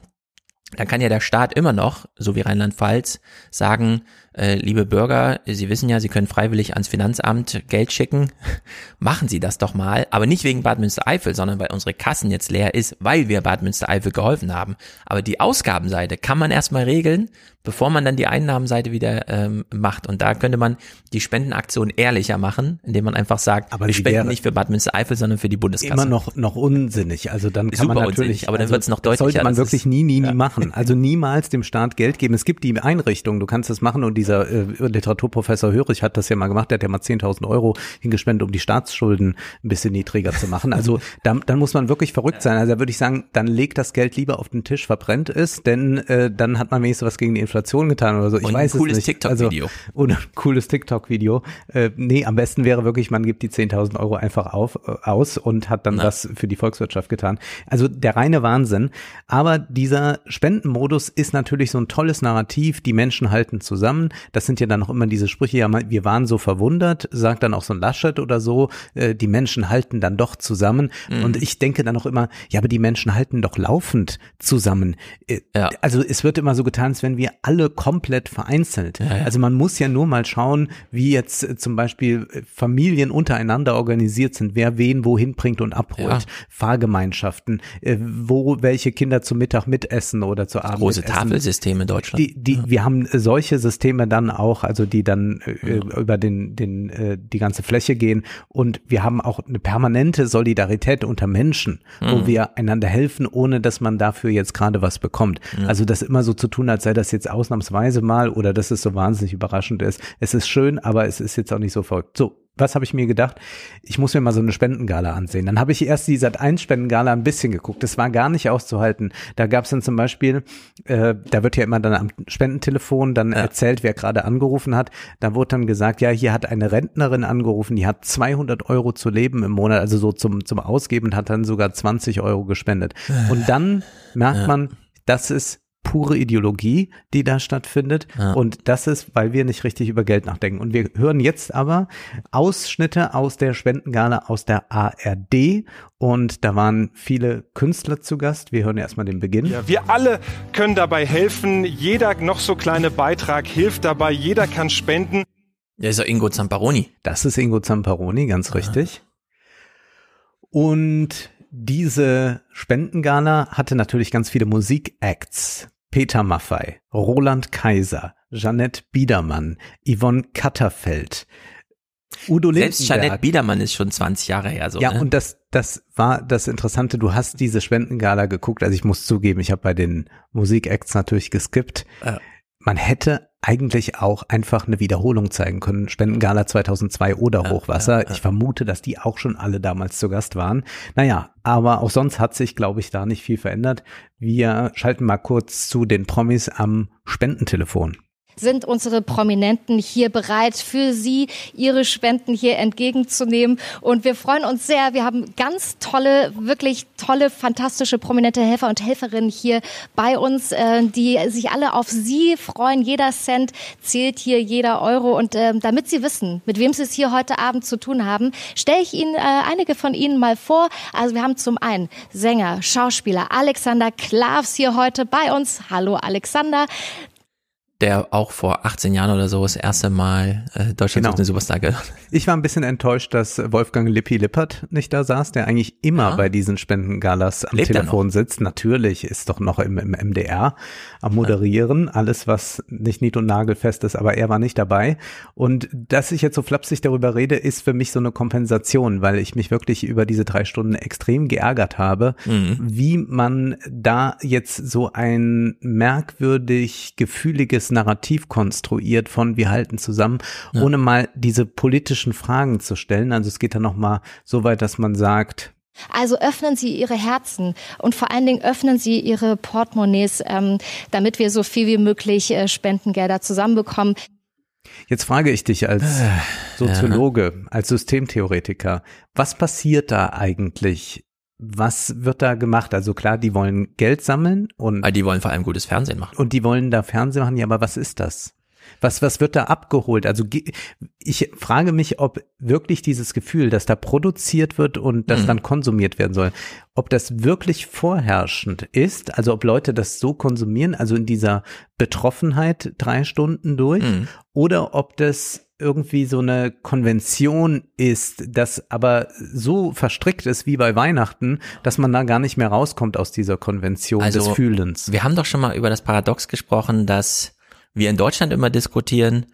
dann kann ja der Staat immer noch, so wie Rheinland-Pfalz, sagen, äh, liebe Bürger, Sie wissen ja, Sie können freiwillig ans Finanzamt Geld schicken. Machen Sie das doch mal. Aber nicht wegen Bad Münstereifel, sondern weil unsere Kassen jetzt leer ist, weil wir Bad Münstereifel geholfen haben. Aber die Ausgabenseite kann man erstmal regeln, bevor man dann die Einnahmenseite wieder ähm, macht. Und da könnte man die Spendenaktion ehrlicher machen, indem man einfach sagt, Aber wir die spenden nicht für Bad Münstereifel, sondern für die Bundeskasse. Immer noch, noch unsinnig. Also dann kann Super man natürlich, unsinnig, aber dann also wird's noch das sollte deutlicher, man wirklich ist- nie, nie, nie machen. Also niemals dem Staat Geld geben. Es gibt die Einrichtung, du kannst das machen und dieser äh, Literaturprofessor Hörig hat das ja mal gemacht, der hat ja mal 10.000 Euro hingespendet, um die Staatsschulden ein bisschen niedriger zu machen. Also dann, dann muss man wirklich verrückt sein. Also da würde ich sagen, dann legt das Geld lieber auf den Tisch, verbrennt es, denn äh, dann hat man wenigstens was gegen die Inflation getan oder so. Ich Und ein weiß cooles es nicht. TikTok-Video. Also, oder ein cooles TikTok-Video. Äh, nee, am besten wäre wirklich, man gibt die 10.000 Euro einfach auf, äh, aus und hat dann was für die Volkswirtschaft getan. Also der reine Wahnsinn. Aber dieser Spendenmodus ist natürlich so ein tolles Narrativ. Die Menschen halten zusammen. Das sind ja dann auch immer diese Sprüche, ja, wir waren so verwundert, sagt dann auch so ein Laschet oder so, äh, die Menschen halten dann doch zusammen. Mhm. Und ich denke dann auch immer, ja, aber die Menschen halten doch laufend zusammen. Äh, Also es wird immer so getan, als wenn wir alle komplett vereinzelt. Also man muss ja nur mal schauen, wie jetzt äh, zum Beispiel äh, Familien untereinander organisiert sind, wer wen wohin bringt und abholt. Ja. Fahrgemeinschaften, äh, wo welche Kinder zum Mittag mitessen oder zu Abend Große. Tafelsysteme in Deutschland. Die, die, Wir haben solche Systeme dann auch, also die dann äh, über den, den, äh, die ganze Fläche gehen. Und wir haben auch eine permanente Solidarität unter Menschen, wo Mhm. wir einander helfen, ohne dass man dafür jetzt gerade was bekommt. Ja. Also das immer so zu tun, als sei das jetzt ausnahmsweise mal oder dass es so wahnsinnig überraschend ist. Es ist schön, aber es ist jetzt auch nicht so verrückt. So, was habe ich mir gedacht? Ich muss mir mal so eine Spendengala ansehen. Dann habe ich erst die Sat 1 Spendengala ein bisschen geguckt. Das war gar nicht auszuhalten. Da gab es dann zum Beispiel, äh, da wird ja immer dann am Spendentelefon dann erzählt, wer gerade angerufen hat. Da wurde dann gesagt, ja, hier hat eine Rentnerin angerufen, die hat 200 Euro zu leben im Monat, also so zum, zum Ausgeben und hat dann sogar 20 Euro gespendet. Und dann merkt Ja. man, das ist pure Ideologie, die da stattfindet. Ja. Und das ist, weil wir nicht richtig über Geld nachdenken. Und wir hören jetzt aber Ausschnitte aus der Spendengala aus der ARD. Und da waren viele Künstler zu Gast. Wir hören erstmal den Beginn. Ja, wir alle können dabei helfen. Jeder noch so kleine Beitrag hilft dabei. Jeder kann spenden. Ja, ist ja Ingo Zamparoni. Das ist Ingo Zamparoni, ganz richtig. Und diese Spendengala hatte natürlich ganz viele Musikacts. Peter Maffei, Roland Kaiser, Jeanette Biedermann, Yvonne Katterfeld, Udo Selbst Lindenberg. Jeanette Biedermann ist schon 20 Jahre her. So, ja, ne? und das, das war das Interessante. Du hast diese Spendengala geguckt. Also ich muss zugeben, ich habe bei den Musikacts natürlich geskippt. Ja. Man hätte eigentlich auch einfach eine Wiederholung zeigen können. Spendengala 2002 oder Hochwasser. Ich vermute, dass die auch schon alle damals zu Gast waren. Naja, aber auch sonst hat sich, glaube ich, da nicht viel verändert. Wir schalten mal kurz zu den Promis am Spendentelefon. Sind unsere Prominenten hier bereit, für Sie Ihre Spenden hier entgegenzunehmen. Und wir freuen uns sehr. Wir haben ganz tolle, wirklich tolle, fantastische, prominente Helfer und Helferinnen hier bei uns, äh, die sich alle auf Sie freuen. Jeder Cent zählt hier, jeder Euro. Und äh, damit Sie wissen, mit wem Sie es hier heute Abend zu tun haben, stelle ich Ihnen äh, einige von Ihnen mal vor. Also wir haben zum einen Sänger, Schauspieler Alexander Klavs hier heute bei uns. Hallo Alexander. Der auch vor 18 Jahren oder so das erste Mal äh, Deutschland Genau. den Superstar gehört. Ich war ein bisschen enttäuscht, dass Wolfgang Lippi Lippert nicht da saß, der eigentlich immer Ja. bei diesen Spendengalas am Lebt Telefon sitzt. Natürlich ist doch noch im, im MDR am Moderieren. Alles, was nicht nied- und nagelfest ist, aber er war nicht dabei. Und dass ich jetzt so flapsig darüber rede, ist für mich so eine Kompensation, weil ich mich wirklich über diese drei Stunden extrem geärgert habe, Mhm. wie man da jetzt so ein merkwürdig gefühliges Narrativ konstruiert von wir halten zusammen, Ja. ohne mal diese politischen Fragen zu stellen. Also es geht dann noch mal so weit, dass man sagt, Also öffnen Sie Ihre Herzen und vor allen Dingen öffnen Sie Ihre Portemonnaies, ähm, damit wir so viel wie möglich äh, Spendengelder zusammenbekommen. Jetzt frage ich dich als Äh, Soziologe, als Systemtheoretiker, was passiert da eigentlich? Was wird da gemacht? Also klar, die wollen Geld sammeln und Weil die wollen vor allem gutes Fernsehen machen. und die wollen da Fernsehen machen, ja, aber was ist das? Was, was wird da abgeholt? Also ich frage mich, ob wirklich dieses Gefühl, dass da produziert wird und das Mhm. dann konsumiert werden soll, ob das wirklich vorherrschend ist, also ob Leute das so konsumieren, also in dieser Betroffenheit drei Stunden durch, Mhm. oder ob das irgendwie so eine Konvention ist, das aber so verstrickt ist wie bei Weihnachten, dass man da gar nicht mehr rauskommt aus dieser Konvention des Also, Fühlens. Wir haben doch schon mal über das Paradox gesprochen, dass wir in Deutschland immer diskutieren,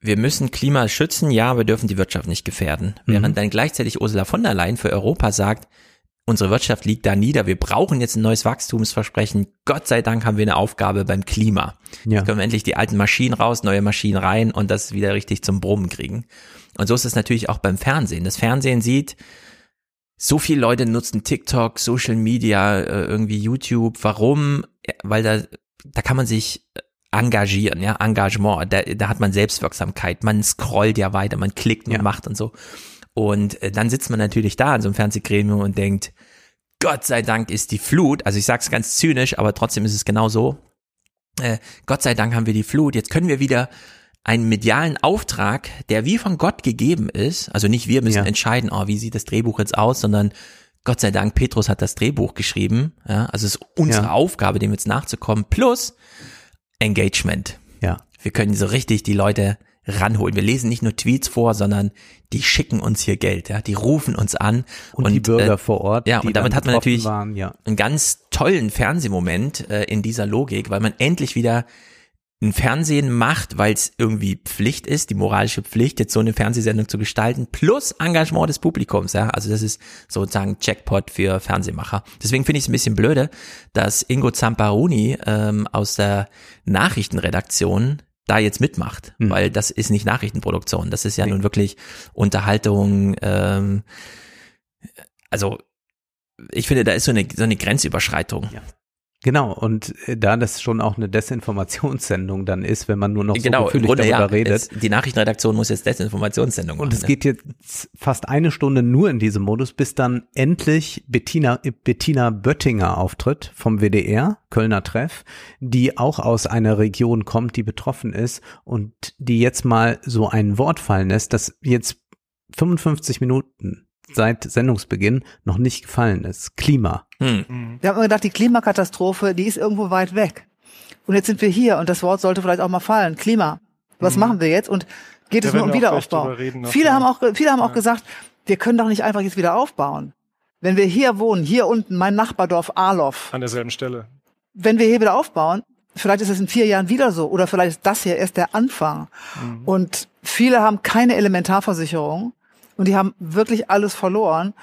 wir müssen Klima schützen, ja, wir dürfen die Wirtschaft nicht gefährden. Mhm. Während dann gleichzeitig Ursula von der Leyen für Europa sagt, unsere Wirtschaft liegt da nieder, wir brauchen jetzt ein neues Wachstumsversprechen. Gott sei Dank haben wir eine Aufgabe beim Klima. Ja. Jetzt können wir endlich die alten Maschinen raus, neue Maschinen rein und das wieder richtig zum Brummen kriegen. Und so ist es natürlich auch beim Fernsehen. Das Fernsehen sieht, so viele Leute nutzen TikTok, Social Media, äh, irgendwie YouTube. Warum? Weil da, da kann man sich äh, engagieren, ja, Engagement. Da, da hat man Selbstwirksamkeit. Man scrollt ja weiter, man klickt und macht und so. Und äh, dann sitzt man natürlich da in so einem Fernsehgremium und denkt, Gott sei Dank ist die Flut, also ich sag's ganz zynisch, aber trotzdem ist es genau so. Äh, Gott sei Dank haben wir die Flut. Jetzt können wir wieder einen medialen Auftrag, der wie von Gott gegeben ist, also nicht wir müssen Ja. entscheiden, oh, wie sieht das Drehbuch jetzt aus, sondern Gott sei Dank, Petrus hat das Drehbuch geschrieben, ja, also es ist unsere Ja. Aufgabe, dem jetzt nachzukommen, plus Engagement. Ja. Wir können so richtig die Leute ranholen. Wir lesen nicht nur Tweets vor, sondern die schicken uns hier Geld, ja, die rufen uns an Und die Bürger vor Ort, Ja, und damit hat man natürlich waren, ja. einen ganz tollen Fernsehmoment äh, in dieser Logik, weil man endlich wieder ein Fernsehen macht, weil es irgendwie Pflicht ist, die moralische Pflicht, jetzt so eine Fernsehsendung zu gestalten, plus Engagement des Publikums, ja. Also das ist sozusagen Jackpot für Fernsehmacher. Deswegen finde ich es ein bisschen blöde, dass Ingo Zamparoni ähm, aus der Nachrichtenredaktion da jetzt mitmacht, Hm. weil das ist nicht Nachrichtenproduktion, das ist ja nun wirklich Unterhaltung, ähm, also ich finde, da ist so eine, so eine Grenzüberschreitung. Genau, und äh, da das schon auch eine Desinformationssendung dann ist, wenn man nur noch so genau, im gefühlig Grunde, darüber ja, redet. es, die Nachrichtenredaktion muss jetzt Desinformationssendung machen. Und es ne? geht jetzt fast eine Stunde nur in diesem Modus, bis dann endlich Bettina, Bettina Böttinger auftritt vom WDR, Kölner Treff, die auch aus einer Region kommt, die betroffen ist und die jetzt mal so ein Wort fallen lässt, das jetzt 55 Minuten seit Sendungsbeginn noch nicht gefallen ist. Klima. Hm. Wir haben immer gedacht, die Klimakatastrophe, die ist irgendwo weit weg. Und jetzt sind wir hier und das Wort sollte vielleicht auch mal fallen. Klima. Was Mhm. machen wir jetzt? Und geht Da es nur um Wiederaufbau? reden viele ja. haben auch, viele haben auch gesagt, wir können doch nicht einfach jetzt wieder aufbauen. Wenn wir hier wohnen, hier unten, mein Nachbardorf Arloff, An derselben Stelle. wenn wir hier wieder aufbauen, vielleicht ist es in vier Jahren wieder so oder vielleicht ist das hier erst der Anfang. Mhm. Und viele haben keine Elementarversicherung und die haben wirklich alles verloren.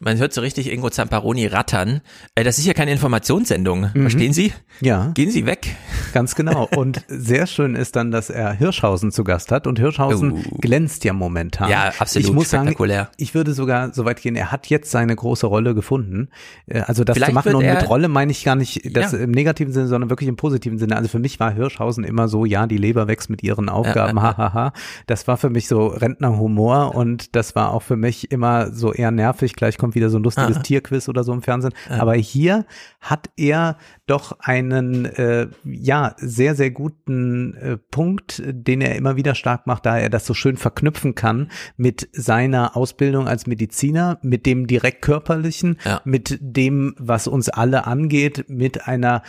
Man hört so richtig Ingo Zamparoni rattern. Äh, das ist ja keine Informationssendung. Mhm. Verstehen Sie? Ja. Gehen Sie weg. Ganz genau. Und sehr schön ist dann, dass er Hirschhausen zu Gast hat. Und Hirschhausen Oh. glänzt ja momentan. Ja, absolut Ich muss sagen, ich würde sogar so weit gehen, er hat jetzt seine große Rolle gefunden. Äh, Also das Vielleicht zu machen und mit Rolle meine ich gar nicht das Ja. im negativen Sinne, sondern wirklich im positiven Sinne. Also für mich war Hirschhausen immer so, ja, die Leber wächst mit ihren Aufgaben, ja, ja. hahaha. Das war für mich so Rentnerhumor und das war auch für mich immer so eher nervig. Gleich kommt wieder so ein lustiges Aha. Tierquiz oder so im Fernsehen. Ja. Aber hier hat er doch einen, äh, ja, sehr, sehr guten äh, Punkt, den er immer wieder stark macht, da er das so schön verknüpfen kann mit seiner Ausbildung als Mediziner, mit dem direkt körperlichen, Ja. mit dem, was uns alle angeht, mit einer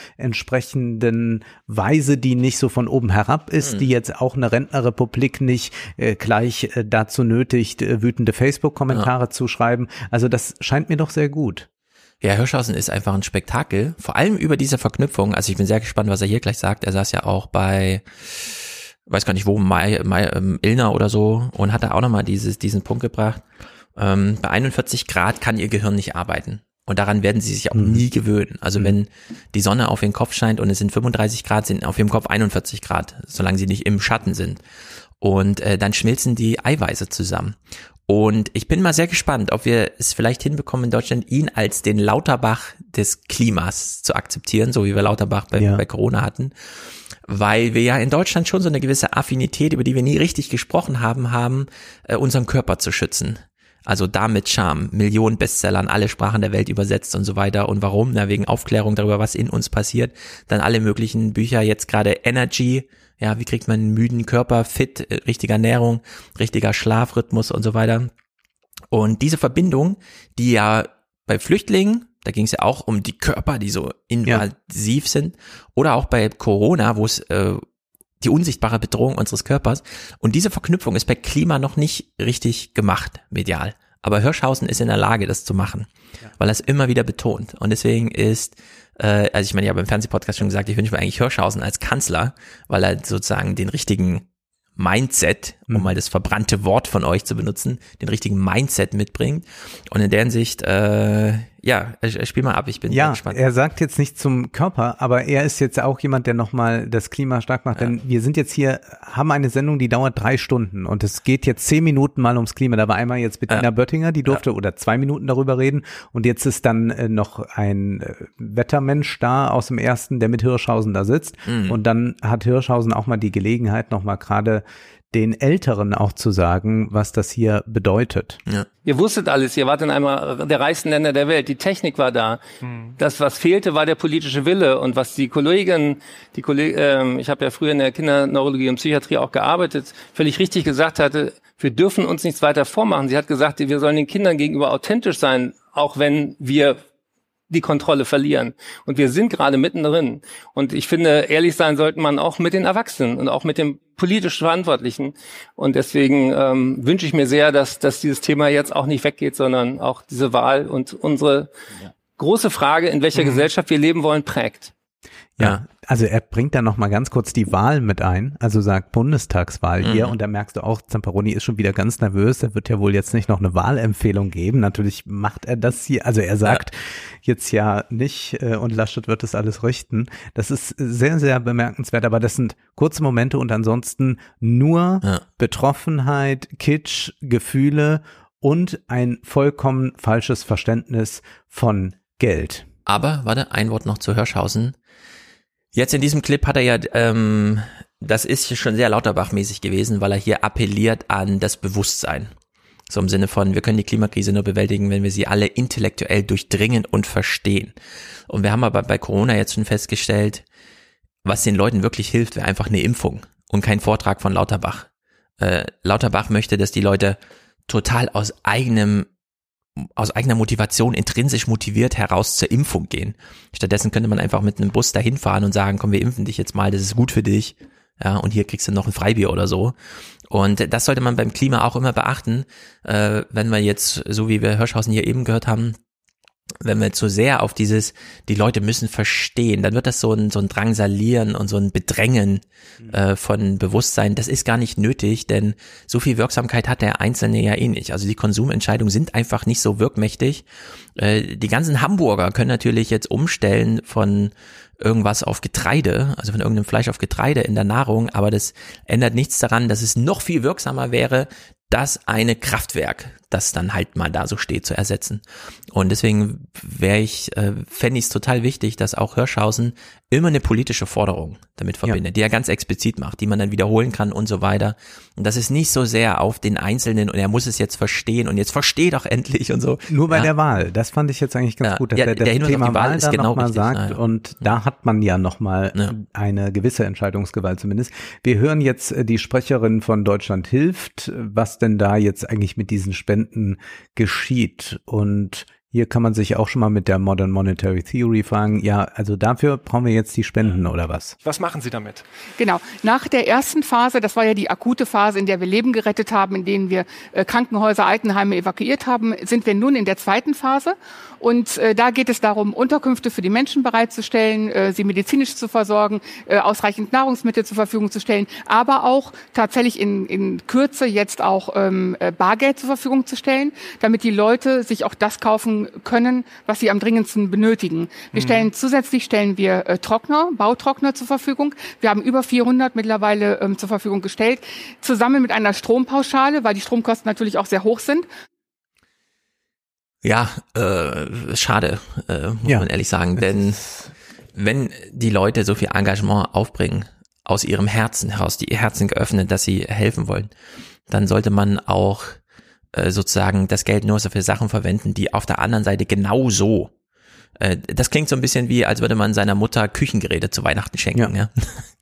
entsprechenden Weise, die nicht so von oben herab ist, Mhm. die jetzt auch eine Rentnerrepublik nicht äh, gleich äh, dazu nötigt, äh, wütende Facebook-Kommentare zu schreiben. Also das scheint mir doch sehr gut. Ja, Hirschhausen ist einfach ein Spektakel. Vor allem über diese Verknüpfung. Also ich bin sehr gespannt, was er hier gleich sagt. Er saß ja auch bei, weiß gar nicht wo, Mai, Mai, ähm, Illner oder so und hat da auch nochmal dieses, diesen Punkt gebracht. Ähm, bei 41 Grad kann ihr Gehirn nicht arbeiten. Und daran werden sie sich auch nie gewöhnen. Also wenn die Sonne auf ihren Kopf scheint und es sind 35 Grad, sind auf ihrem Kopf 41 Grad, solange sie nicht im Schatten sind. Und äh, dann schmilzen die Eiweiße zusammen. Und ich bin mal sehr gespannt, ob wir es vielleicht hinbekommen in Deutschland, ihn als den Lauterbach des Klimas zu akzeptieren, so wie wir Lauterbach bei, Ja. bei Corona hatten. Weil wir ja in Deutschland schon so eine gewisse Affinität, über die wir nie richtig gesprochen haben, haben, äh, unseren Körper zu schützen. Also damit Charme, Millionen Bestsellern, alle Sprachen der Welt übersetzt und so weiter. Und warum? Na, wegen Aufklärung darüber, was in uns passiert. Dann alle möglichen Bücher, jetzt gerade Energy, ja, wie kriegt man einen müden Körper fit, äh, richtige Ernährung, richtiger Schlafrhythmus und so weiter. Und diese Verbindung, die ja bei Flüchtlingen, da ging es ja auch um die Körper, die so invasiv sind, oder auch bei Corona, wo es äh, die unsichtbare Bedrohung unseres Körpers. Und diese Verknüpfung ist bei Klima noch nicht richtig gemacht, medial. Aber Hirschhausen ist in der Lage, das zu machen, weil er es immer wieder betont. Und deswegen ist, äh, also ich meine, ich habe im Fernsehpodcast schon gesagt, ich wünsche mir eigentlich Hirschhausen als Kanzler, weil er sozusagen den richtigen Mindset, um mal das verbrannte Wort von euch zu benutzen, den richtigen Mindset mitbringt. Und in der Hinsicht, äh, ja, spiel mal ab, ich bin Ja, gespannt. er sagt jetzt nicht zum Körper, aber er ist jetzt auch jemand, der nochmal das Klima stark macht. Denn wir sind jetzt hier, haben eine Sendung, die dauert drei Stunden und es geht jetzt zehn Minuten mal ums Klima. Da war einmal jetzt Bettina Ja. Böttinger, die durfte oder zwei Minuten darüber reden und jetzt ist dann äh, noch ein äh, Wettermensch da aus dem ersten, der mit Hirschhausen da sitzt Mhm. und dann hat Hirschhausen auch mal die Gelegenheit, nochmal gerade den Älteren auch zu sagen, was das hier bedeutet. Ja. Ihr wusstet alles, ihr wart in einem der reichsten Länder der Welt. Die Technik war da. Das, was fehlte, war der politische Wille. Und was die Kollegen, die Kolleg ähm, ich habe ja früher in der Kinderneurologie und Psychiatrie auch gearbeitet, völlig richtig gesagt hatte, wir dürfen uns nichts weiter vormachen. Sie hat gesagt, wir sollen den Kindern gegenüber authentisch sein, auch wenn wir die Kontrolle verlieren. Und wir sind gerade mittendrin. Und ich finde, ehrlich sein sollte man auch mit den Erwachsenen und auch mit dem politisch Verantwortlichen. Und deswegen ähm, wünsche ich mir sehr, dass, dass dieses Thema jetzt auch nicht weggeht, sondern auch diese Wahl und unsere große Frage, in welcher Mhm. Gesellschaft wir leben wollen, prägt. Ja, also er bringt da noch mal ganz kurz die Wahl mit ein, also sagt Bundestagswahl hier Mhm. und da merkst du auch, Zamperoni ist schon wieder ganz nervös, er wird ja wohl jetzt nicht noch eine Wahlempfehlung geben, natürlich macht er das hier, also er sagt jetzt ja nicht äh, und Laschet wird das alles richten, das ist sehr, sehr bemerkenswert, aber das sind kurze Momente und ansonsten nur Betroffenheit, Kitsch, Gefühle und ein vollkommen falsches Verständnis von Geld. Aber, warte, ein Wort noch zu Hirschhausen. Jetzt in diesem Clip hat er ja, ähm, das ist schon sehr Lauterbach-mäßig gewesen, weil er hier appelliert an das Bewusstsein. So im Sinne von, wir können die Klimakrise nur bewältigen, wenn wir sie alle intellektuell durchdringen und verstehen. Und wir haben aber bei Corona jetzt schon festgestellt, was den Leuten wirklich hilft, wäre einfach eine Impfung und kein Vortrag von Lauterbach. Äh, Lauterbach möchte, dass die Leute total aus eigenem aus eigener Motivation intrinsisch motiviert heraus zur Impfung gehen. Stattdessen könnte man einfach mit einem Bus dahin fahren und sagen, komm, wir impfen dich jetzt mal, das ist gut für dich. Ja, und hier kriegst du noch ein Freibier oder so. Und das sollte man beim Klima auch immer beachten, äh, wenn wir jetzt, so wie wir Hirschhausen hier eben gehört haben, wenn wir zu sehr auf dieses, die Leute müssen verstehen, dann wird das so ein, so ein Drangsalieren und so ein Bedrängen mhm. äh, von Bewusstsein. Das ist gar nicht nötig, denn so viel Wirksamkeit hat der Einzelne ja eh nicht. Also die Konsumentscheidungen sind einfach nicht so wirkmächtig. Äh, die ganzen Hamburger können natürlich jetzt umstellen von irgendwas auf Getreide, also von irgendeinem Fleisch auf Getreide in der Nahrung, aber das ändert nichts daran, dass es noch viel wirksamer wäre, das eine Kraftwerk, das dann halt mal da so steht, zu ersetzen. Und deswegen wäre ich, äh, fände ich es total wichtig, dass auch Hirschhausen immer eine politische Forderung damit verbindet, ja. die er ganz explizit macht, die man dann wiederholen kann und so weiter. Und das ist nicht so sehr auf den Einzelnen und er muss es jetzt verstehen und jetzt versteh doch endlich und so. Nur bei ja. der Wahl, das fand ich jetzt eigentlich ganz ja. gut, dass ja, der, das der Hinweis Thema Wahl, ist genau nochmal sagt und da hat man ja nochmal eine gewisse Entscheidungsgewalt zumindest. Wir hören jetzt äh, die Sprecherin von Deutschland hilft, was denn da jetzt eigentlich mit diesen Spenden geschieht und hier kann man sich auch schon mal mit der Modern Monetary Theory fragen, ja, also dafür brauchen wir jetzt die Spenden oder was? Was machen Sie damit? Genau. Nach der ersten Phase, das war ja die akute Phase, in der wir Leben gerettet haben, in denen wir äh, Krankenhäuser, Altenheime evakuiert haben, sind wir nun in der zweiten Phase. Und äh, da geht es darum, Unterkünfte für die Menschen bereitzustellen, äh, sie medizinisch zu versorgen, äh, ausreichend Nahrungsmittel zur Verfügung zu stellen, aber auch tatsächlich in, in Kürze jetzt auch ähm, äh, Bargeld zur Verfügung zu stellen, damit die Leute sich auch das kaufen können, was sie am dringendsten benötigen. Wir mhm. stellen zusätzlich stellen wir äh, Trockner, Bautrockner zur Verfügung. Wir haben über 400 mittlerweile ähm, zur Verfügung gestellt, zusammen mit einer Strompauschale, weil die Stromkosten natürlich auch sehr hoch sind. Ja, äh, schade, äh, muss ja. man ehrlich sagen, denn wenn die Leute so viel Engagement aufbringen, aus ihrem Herzen heraus, die ihr Herzen geöffnet, dass sie helfen wollen, dann sollte man auch äh, sozusagen das Geld nur so für Sachen verwenden, die auf der anderen Seite genauso äh, das klingt so ein bisschen wie, als würde man seiner Mutter Küchengeräte zu Weihnachten schenken. Ja. ja.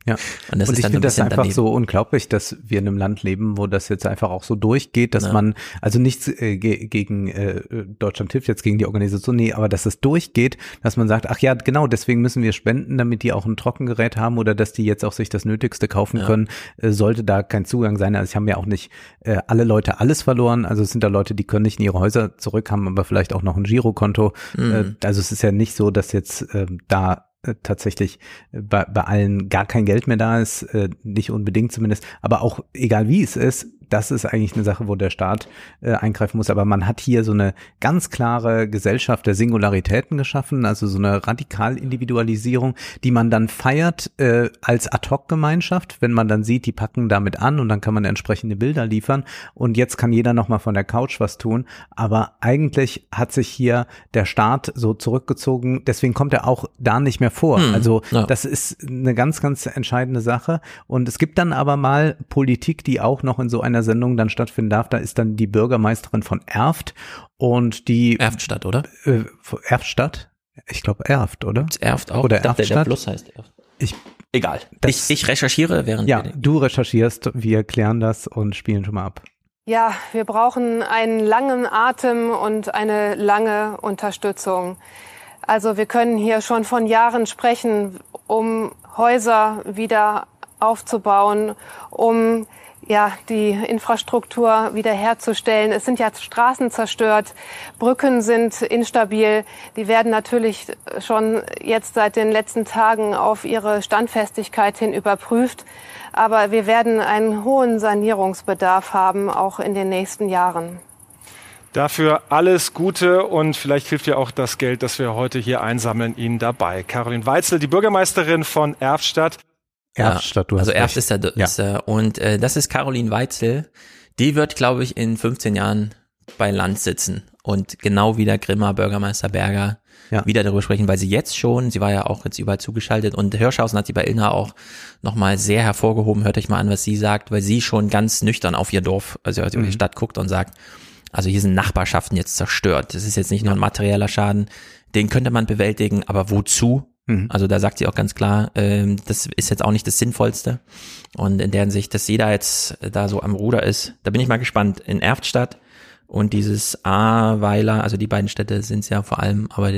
Ja. Und, das und ich finde das einfach daneben. so unglaublich, dass wir in einem Land leben, wo das jetzt einfach auch so durchgeht, dass ja. man, also nichts äh, ge gegen äh, Deutschland hilft jetzt gegen die Organisation, nee, aber dass es durchgeht, dass man sagt, ach ja, genau, deswegen müssen wir spenden, damit die auch ein Trockengerät haben oder dass die jetzt auch sich das Nötigste kaufen ja. können, äh, sollte da kein Zugang sein. Also ich habe ja auch nicht äh, alle Leute alles verloren, also es sind da Leute, die können nicht in ihre Häuser zurück, haben aber vielleicht auch noch ein Girokonto. Mhm. Äh, also es ist ja nicht so, dass jetzt äh, da äh, tatsächlich äh, bei, bei allen gar kein Geld mehr da ist, äh, nicht unbedingt zumindest, aber auch egal wie es ist, das ist eigentlich eine Sache, wo der Staat äh, eingreifen muss. Aber man hat hier so eine ganz klare Gesellschaft der Singularitäten geschaffen, also so eine Radikalindividualisierung, die man dann feiert äh, als Ad-Hoc-Gemeinschaft, wenn man dann sieht, die packen damit an und dann kann man entsprechende Bilder liefern. Und jetzt kann jeder nochmal von der Couch was tun. Aber eigentlich hat sich hier der Staat so zurückgezogen, deswegen kommt er auch da nicht mehr vor. Hm, also ja. das ist eine ganz, ganz entscheidende Sache. Und es gibt dann aber mal Politik, die auch noch in so einer Sendung dann stattfinden darf. Da ist dann die Bürgermeisterin von Erft und die Erftstadt, oder? Äh, Erftstadt? Ich glaube Erft, oder? Erft auch. Oder ich dachte, Erftstadt? Der Fluss heißt Erft. Ich Egal. Ich, ich recherchiere während Ja, du recherchierst, wir klären das und spielen schon mal ab. Ja, wir brauchen einen langen Atem und eine lange Unterstützung. Also wir können hier schon von Jahren sprechen, um Häuser wieder aufzubauen, um ja, die Infrastruktur wiederherzustellen. Es sind ja Straßen zerstört, Brücken sind instabil. Die werden natürlich schon jetzt seit den letzten Tagen auf ihre Standfestigkeit hin überprüft. Aber wir werden einen hohen Sanierungsbedarf haben, auch in den nächsten Jahren. Dafür alles Gute und vielleicht hilft ja auch das Geld, das wir heute hier einsammeln, Ihnen dabei. Caroline Weitzel, die Bürgermeisterin von Erftstadt. Erftstadt, du hast Also Erft ist da, ja. ist da und äh, das ist Caroline Weitzel. Die wird, glaube ich, in 15 Jahren bei Land sitzen und genau wie der Grimmer Bürgermeister Berger ja. wieder darüber sprechen, weil sie jetzt schon, sie war ja auch jetzt überall zugeschaltet und Hirschhausen hat sie bei Ilna auch nochmal sehr hervorgehoben, hört euch mal an, was sie sagt, weil sie schon ganz nüchtern auf ihr Dorf, also auf die mhm. Stadt guckt und sagt, also hier sind Nachbarschaften jetzt zerstört. Das ist jetzt nicht nur ein materieller Schaden, den könnte man bewältigen, aber wozu? Mhm. Also da sagt sie auch ganz klar, ähm, das ist jetzt auch nicht das Sinnvollste. Und in deren Sicht, dass jeder jetzt da so am Ruder ist, da bin ich mal gespannt. In Erftstadt und dieses Ahrweiler, also die beiden Städte sind es ja vor allem, aber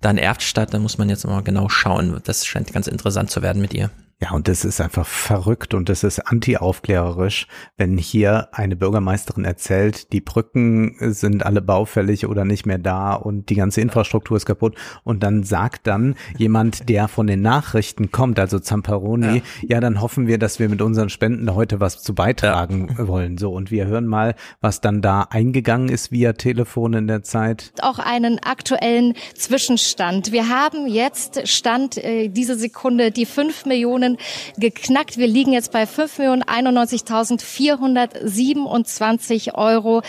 da in Erftstadt, da muss man jetzt mal genau schauen. Das scheint ganz interessant zu werden mit ihr. Ja, und das ist einfach verrückt und das ist anti-aufklärerisch, wenn hier eine Bürgermeisterin erzählt, die Brücken sind alle baufällig oder nicht mehr da und die ganze Infrastruktur ist kaputt und dann sagt dann jemand, der von den Nachrichten kommt, also Zamperoni, ja, ja dann hoffen wir, dass wir mit unseren Spenden heute was zu beitragen ja. wollen. So, und wir hören mal, was dann da eingegangen ist via Telefon in der Zeit. Auch einen aktuellen Zwischenstand. Wir haben jetzt Stand äh, diese Sekunde die fünf Millionen Millionen geknackt. Wir liegen jetzt bei 5.091.427 Euro.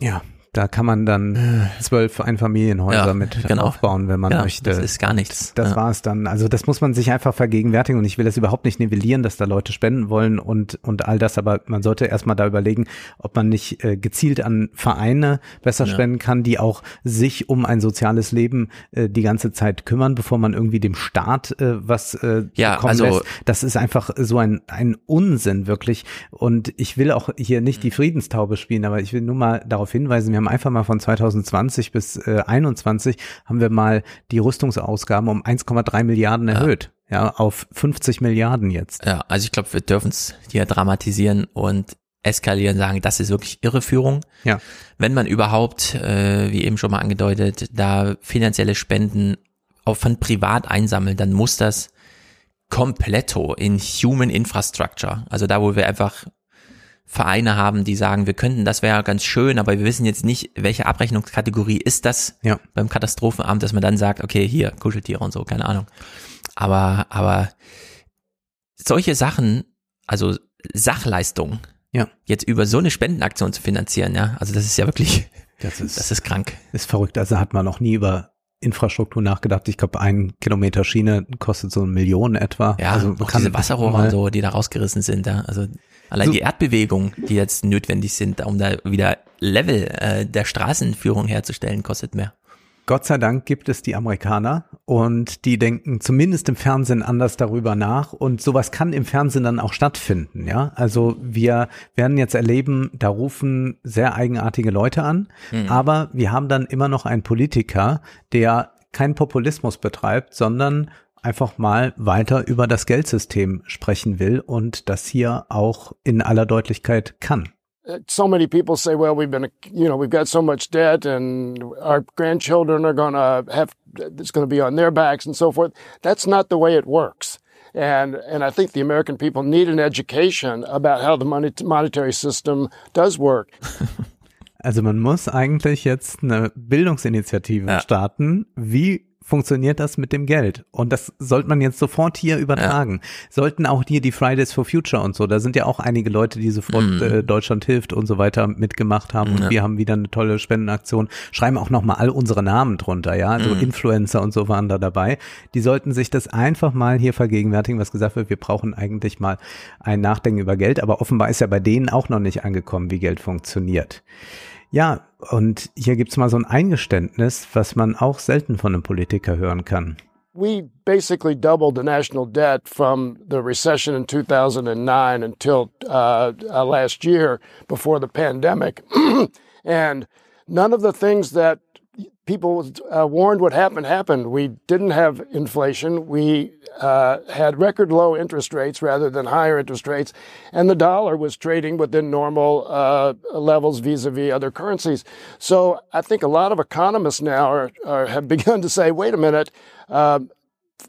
Ja, da kann man dann zwölf Einfamilienhäuser ja, mit genau. aufbauen, wenn man genau, möchte. Das ist gar nichts. Das ja. war es dann. Also das muss man sich einfach vergegenwärtigen und ich will das überhaupt nicht nivellieren, dass da Leute spenden wollen und, und all das, aber man sollte erstmal da überlegen, ob man nicht äh, gezielt an Vereine besser ja. spenden kann, die auch sich um ein soziales Leben äh, die ganze Zeit kümmern, bevor man irgendwie dem Staat äh, was äh, ja, kommen also, lässt. Das ist einfach so ein, ein Unsinn wirklich und ich will auch hier nicht die Friedenstaube spielen, aber ich will nur mal darauf hinweisen, haben einfach mal von 2020 bis äh, 21 haben wir mal die Rüstungsausgaben um 1,3 Milliarden erhöht. Ja. ja, auf 50 Milliarden jetzt. Ja, also ich glaube, wir dürfen es hier dramatisieren und eskalieren, sagen, das ist wirklich Irreführung. Ja. Wenn man überhaupt, äh, wie eben schon mal angedeutet, da finanzielle Spenden auch von privat einsammelt, dann muss das kompletto in Human Infrastructure, also da, wo wir einfach Vereine haben, die sagen, wir könnten, das wäre ganz schön, aber wir wissen jetzt nicht, welche Abrechnungskategorie ist das ja. beim Katastrophenamt, dass man dann sagt, okay, hier, Kuscheltiere und so, keine Ahnung. Aber, aber solche Sachen, also Sachleistungen, ja. jetzt über so eine Spendenaktion zu finanzieren, ja, also das ist ja wirklich, das ist, das ist krank. Ist verrückt. Also hat man noch nie über Infrastruktur nachgedacht. Ich glaube, ein Kilometer Schiene kostet so eine Million etwa. Ja, also auch diese Wasserrohre und so, die da rausgerissen sind. Ja. Also allein so, die Erdbewegung, die jetzt notwendig sind, um da wieder Level äh, der Straßenführung herzustellen, kostet mehr. Gott sei Dank gibt es die Amerikaner und die denken zumindest im Fernsehen anders darüber nach und sowas kann im Fernsehen dann auch stattfinden, ja. Also wir werden jetzt erleben, da rufen sehr eigenartige Leute an, mhm. aber wir haben dann immer noch einen Politiker, der keinen Populismus betreibt, sondern einfach mal weiter über das Geldsystem sprechen will und das hier auch in aller Deutlichkeit kann. so many people say, well, we've been, you know, we've got so much debt and our grandchildren are going to have, it's going to be on their backs and so forth. That's not the way it works. And, and I think the American people need an education about how the money, monetary system does work. Also man muss eigentlich jetzt eine Bildungsinitiative ja. starten. Wie funktioniert das mit dem Geld? Und das sollte man jetzt sofort hier übertragen. Ja. Sollten auch hier die Fridays for Future und so, da sind ja auch einige Leute, die sofort mhm. äh, Deutschland hilft und so weiter mitgemacht haben. Und ja. wir haben wieder eine tolle Spendenaktion. Schreiben auch nochmal all unsere Namen drunter, ja. Also mhm. Influencer und so waren da dabei. Die sollten sich das einfach mal hier vergegenwärtigen, was gesagt wird, wir brauchen eigentlich mal ein Nachdenken über Geld. Aber offenbar ist ja bei denen auch noch nicht angekommen, wie Geld funktioniert. Ja, und hier gibt's mal so ein Eingeständnis, was man auch selten von einem Politiker hören kann. We basically doubled the national debt from the recession in 2009 until uh, uh, last year before the pandemic. and none of the things that people uh, warned what happened happened. We didn't have inflation. We uh, had record low interest rates rather than higher interest rates, and the dollar was trading within normal uh, levels vis-a-vis other currencies. So I think a lot of economists now are, are have begun to say, "Wait a minute." Uh,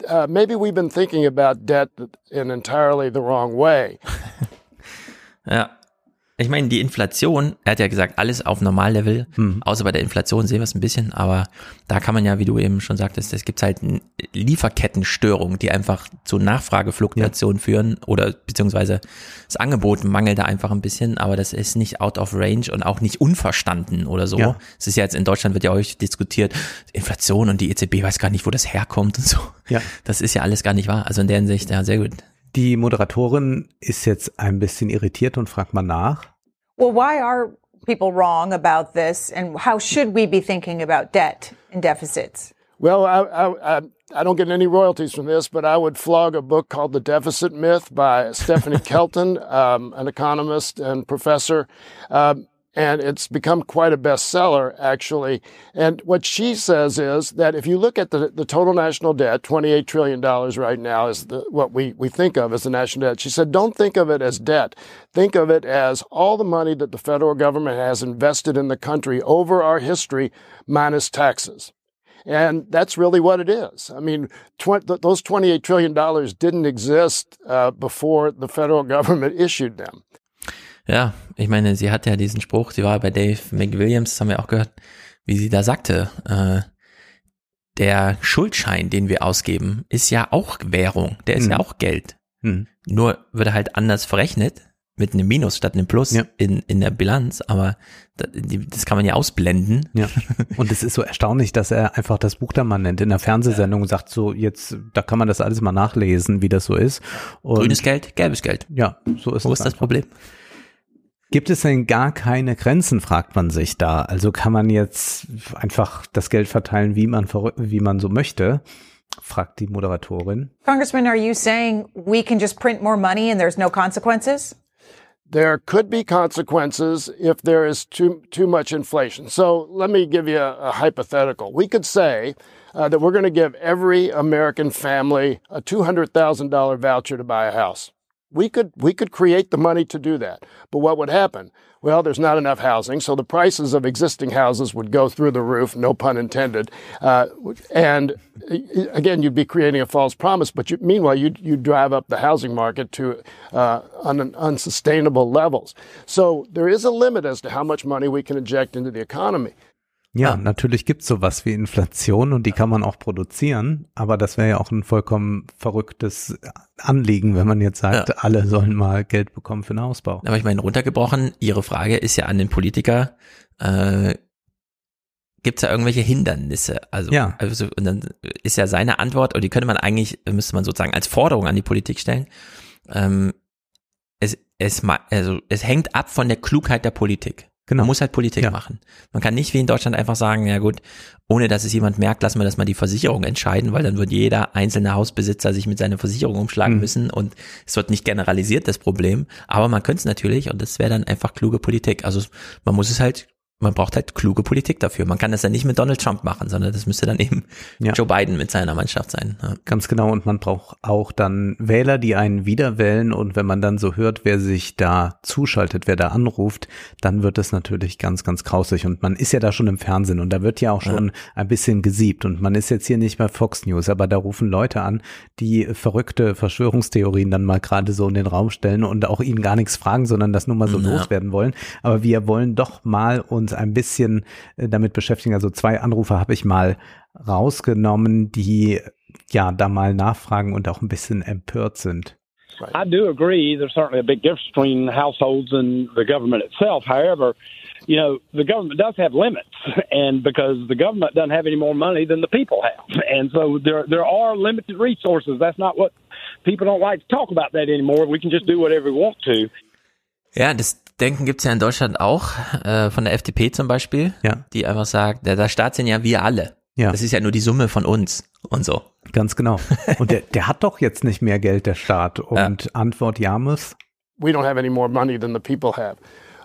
uh, maybe we've been thinking about debt in entirely the wrong way. yeah. Ich meine, die Inflation, er hat ja gesagt, alles auf Normallevel, mhm. außer bei der Inflation sehen wir es ein bisschen, aber da kann man ja, wie du eben schon sagtest, es gibt halt Lieferkettenstörungen, die einfach zu Nachfragefluktuationen ja. führen oder beziehungsweise das Angebot mangelt da einfach ein bisschen, aber das ist nicht out of range und auch nicht unverstanden oder so. Ja. Es ist ja jetzt in Deutschland wird ja euch diskutiert, Inflation und die EZB weiß gar nicht, wo das herkommt und so. Ja. Das ist ja alles gar nicht wahr. Also in der Hinsicht, ja, sehr gut. Die Moderatorin ist jetzt ein bisschen irritiert und fragt mal nach. Well, why are people wrong about this, and how should we be thinking about debt and deficits? Well, I, I, I, don't get any royalties from this, but I would flog a book called The Deficit Myth by Stephanie Kelton, um, an economist and professor. Um, and it's become quite a bestseller actually. And what she says is that if you look at the, the total national debt, $28 trillion right now is the, what we, we think of as the national debt. She said, don't think of it as debt. Think of it as all the money that the federal government has invested in the country over our history minus taxes. And that's really what it is. I mean, tw- those $28 trillion didn't exist uh, before the federal government issued them. Ja, ich meine, sie hat ja diesen Spruch, sie war bei Dave McWilliams, das haben wir auch gehört, wie sie da sagte, äh, der Schuldschein, den wir ausgeben, ist ja auch Währung, der ist mhm. ja auch Geld. Mhm. Nur wird er halt anders verrechnet, mit einem Minus statt einem Plus ja. in, in der Bilanz, aber das, das kann man ja ausblenden. Ja. Und es ist so erstaunlich, dass er einfach das Buch da mal nennt in der Fernsehsendung, sagt so, jetzt, da kann man das alles mal nachlesen, wie das so ist. Und Grünes Geld, gelbes Geld. Ja, so ist Wo ist das Problem? Gibt es denn gar keine Grenzen, fragt man sich da. Also kann man jetzt einfach das Geld verteilen, wie man, wie man so möchte? fragt die Moderatorin. Congressman, are you saying we can just print more money and there's no consequences? There could be consequences if there is too too much inflation. So let me give you a, a hypothetical. We could say uh, that we're going to give every American family a two hundred thousand dollar voucher to buy a house. We could we could create the money to do that. But what would happen? Well, there's not enough housing, so the prices of existing houses would go through the roof. No pun intended. Uh, and again, you'd be creating a false promise. But you, meanwhile, you you drive up the housing market to uh, un, unsustainable levels. So there is a limit as to how much money we can inject into the economy. Ja, ah. natürlich gibt's sowas wie Inflation und die kann man auch produzieren, aber das wäre ja auch ein vollkommen verrücktes Anliegen, wenn man jetzt sagt, ja. alle sollen mal Geld bekommen für den Hausbau. Aber ich meine, runtergebrochen, Ihre Frage ist ja an den Politiker, äh, gibt's da irgendwelche Hindernisse? Also, ja. also, und dann ist ja seine Antwort, und die könnte man eigentlich, müsste man sozusagen als Forderung an die Politik stellen, ähm, es, es, also, es hängt ab von der Klugheit der Politik. Genau. Man muss halt Politik ja. machen. Man kann nicht wie in Deutschland einfach sagen, ja gut, ohne dass es jemand merkt, lassen wir das mal die Versicherung entscheiden, weil dann wird jeder einzelne Hausbesitzer sich mit seiner Versicherung umschlagen mhm. müssen und es wird nicht generalisiert, das Problem. Aber man könnte es natürlich und das wäre dann einfach kluge Politik. Also man muss es halt man braucht halt kluge Politik dafür. Man kann das ja nicht mit Donald Trump machen, sondern das müsste dann eben ja. Joe Biden mit seiner Mannschaft sein. Ja. Ganz genau. Und man braucht auch dann Wähler, die einen wiederwählen. Und wenn man dann so hört, wer sich da zuschaltet, wer da anruft, dann wird es natürlich ganz, ganz grausig. Und man ist ja da schon im Fernsehen und da wird ja auch schon ja. ein bisschen gesiebt. Und man ist jetzt hier nicht bei Fox News, aber da rufen Leute an, die verrückte Verschwörungstheorien dann mal gerade so in den Raum stellen und auch ihnen gar nichts fragen, sondern das nur mal so loswerden wollen. Aber wir wollen doch mal uns uns ein bisschen äh, damit beschäftigen. Also zwei Anrufe habe ich mal rausgenommen, die ja da mal nachfragen und auch ein bisschen empört sind. I do agree. There's certainly a big difference between households and the government itself. However, you know, the government does have limits, and because the government doesn't have any more money than the people have, and so there there are limited resources. That's not what people don't like to talk about that anymore. We can just do whatever we want to. Ja, das Denken gibt's ja in Deutschland auch, äh, von der FDP zum Beispiel, ja. die einfach sagt, der, der Staat sind ja wir alle. Ja. Das ist ja nur die Summe von uns und so. Ganz genau. Und der, der hat doch jetzt nicht mehr Geld, der Staat. Und ja. Antwort Jamus? We don't have any more money than the people have.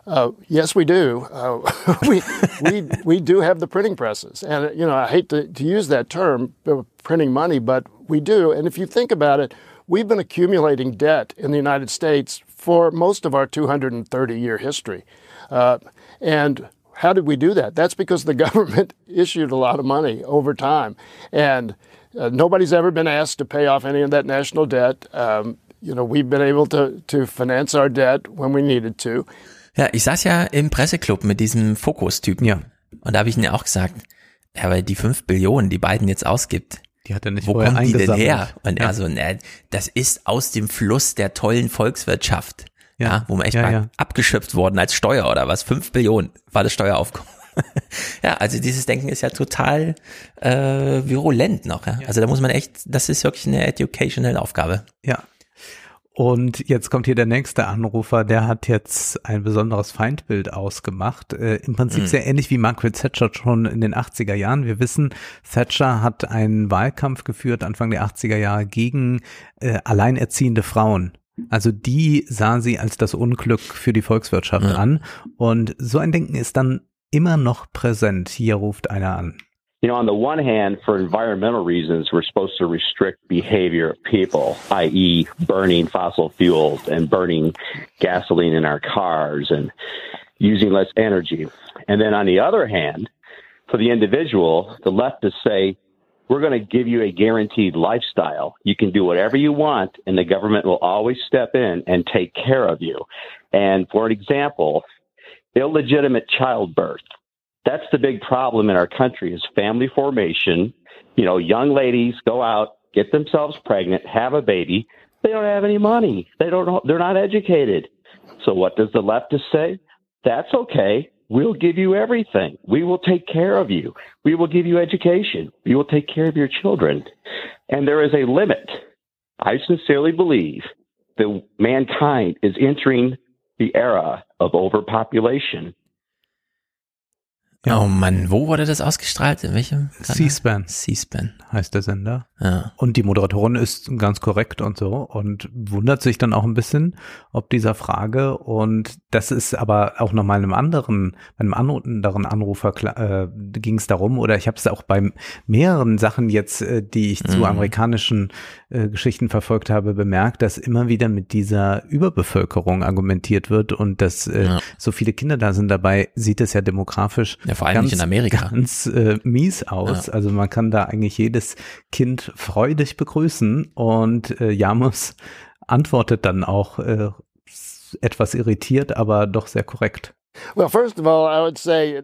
Uh, yes, we do. Uh, we, we, we do have the printing presses. And, you know, I hate to, to use that term, printing money, but we do. And if you think about it, we've been accumulating debt in the United States for most of our 230 year history. Uh, and how did we do that? That's because the government issued a lot of money over time. And uh, nobody's ever been asked to pay off any of that national debt. Um, you know, we've been able to, to finance our debt when we needed to. Ja, ich saß ja im Presseclub mit diesem Fokus-Typen. Ja. Und da habe ich ihn ja auch gesagt, ja, weil die fünf Billionen, die Biden jetzt ausgibt, Die hat er nicht wo vorher kommen die denn eingesammelt. her? Und Ja. er so, ne, das ist aus dem Fluss der tollen Volkswirtschaft. Ja, Ja. wo man echt Ja, mal abgeschöpft worden als Steuer oder was? Fünf Billionen war das Steueraufkommen. ja, also dieses Denken ist ja total äh, virulent noch. Ja? Also da muss man echt, das ist wirklich eine educational Aufgabe. Ja. Und jetzt kommt hier der nächste Anrufer, der hat jetzt ein besonderes Feindbild ausgemacht. Äh, Im Prinzip Mhm. sehr ähnlich wie Margaret Thatcher schon in den 80er Jahren. Wir wissen, Thatcher hat einen Wahlkampf geführt Anfang der 80er Jahre gegen äh, alleinerziehende Frauen. Also die sah sie als das Unglück für die Volkswirtschaft an. Und so ein Denken ist dann immer noch präsent. Hier ruft einer an. You know, on the one hand, for environmental reasons, we're supposed to restrict behavior of people, i.e., burning fossil fuels and burning gasoline in our cars and using less energy. And then on the other hand, for the individual, the leftists say, we're going to give you a guaranteed lifestyle. You can do whatever you want, and the government will always step in and take care of you. And for an example, illegitimate childbirth. That's the big problem in our country is family formation. You know, young ladies go out, get themselves pregnant, have a baby. They don't have any money. They don't. They're not educated. So what does the leftist say? That's okay. We'll give you everything. We will take care of you. We will give you education. We will take care of your children. And there is a limit. I sincerely believe that mankind is entering the era of overpopulation. Oh Mann, wo wurde das ausgestrahlt? In welchem? C-SPAN. C-SPAN. heißt der Sender. Ja. Und die Moderatorin ist ganz korrekt und so und wundert sich dann auch ein bisschen ob dieser Frage. Und das ist aber auch nochmal einem anderen, einem anderen Anrufer äh, ging es darum, oder ich habe es auch bei mehreren Sachen jetzt, äh, die ich zu Mhm. amerikanischen äh, Geschichten verfolgt habe, bemerkt, dass immer wieder mit dieser Überbevölkerung argumentiert wird und dass äh, Ja. so viele Kinder da sind. Dabei sieht es ja demografisch Ja, vor allem ganz, nicht in Amerika. ganz äh, mies aus. Ja. Also man kann da eigentlich jedes Kind freudig begrüßen und äh, Jamus antwortet dann auch äh, etwas irritiert, aber doch sehr korrekt. Well, first of all, I would say uh,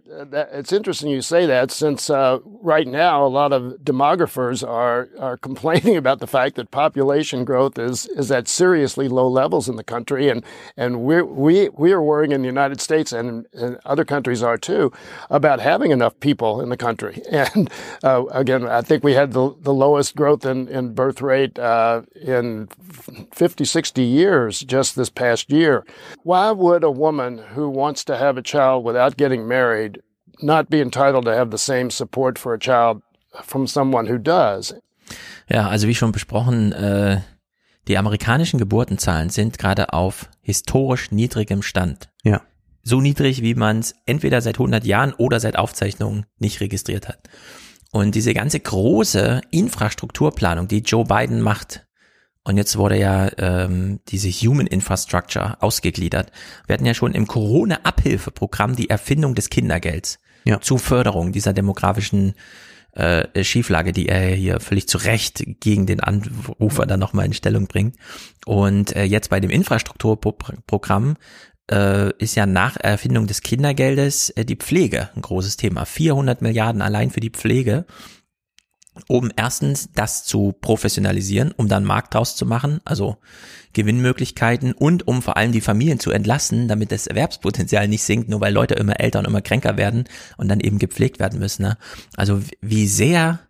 it's interesting you say that since uh, right now a lot of demographers are are complaining about the fact that population growth is is at seriously low levels in the country, and and we we we are worrying in the United States and, and other countries are too about having enough people in the country. And uh, again, I think we had the the lowest growth in in birth rate uh, in 50, 60 years just this past year. Why would a woman who wants to have a child without getting married not be entitled to have the same support for a child from someone who does? Ja, also wie schon besprochen, äh, die amerikanischen Geburtenzahlen sind gerade auf historisch niedrigem Stand. Ja. So niedrig, wie man es entweder seit 100 Jahren oder seit Aufzeichnungen nicht registriert hat. Und diese ganze große Infrastrukturplanung, die Joe Biden macht, und jetzt wurde ja ähm, diese Human Infrastructure ausgegliedert. Wir hatten ja schon im Corona-Abhilfeprogramm die Erfindung des Kindergelds ja. zur Förderung dieser demografischen äh, Schieflage, die er hier völlig zu Recht gegen den Anrufer dann nochmal in Stellung bringt. Und äh, jetzt bei dem Infrastrukturprogramm äh, ist ja nach Erfindung des Kindergeldes äh, die Pflege ein großes Thema. 400 Milliarden allein für die Pflege um erstens das zu professionalisieren, um dann Markt draus zu machen, also Gewinnmöglichkeiten und um vor allem die Familien zu entlassen, damit das Erwerbspotenzial nicht sinkt, nur weil Leute immer älter und immer kränker werden und dann eben gepflegt werden müssen. Ne? Also wie sehr,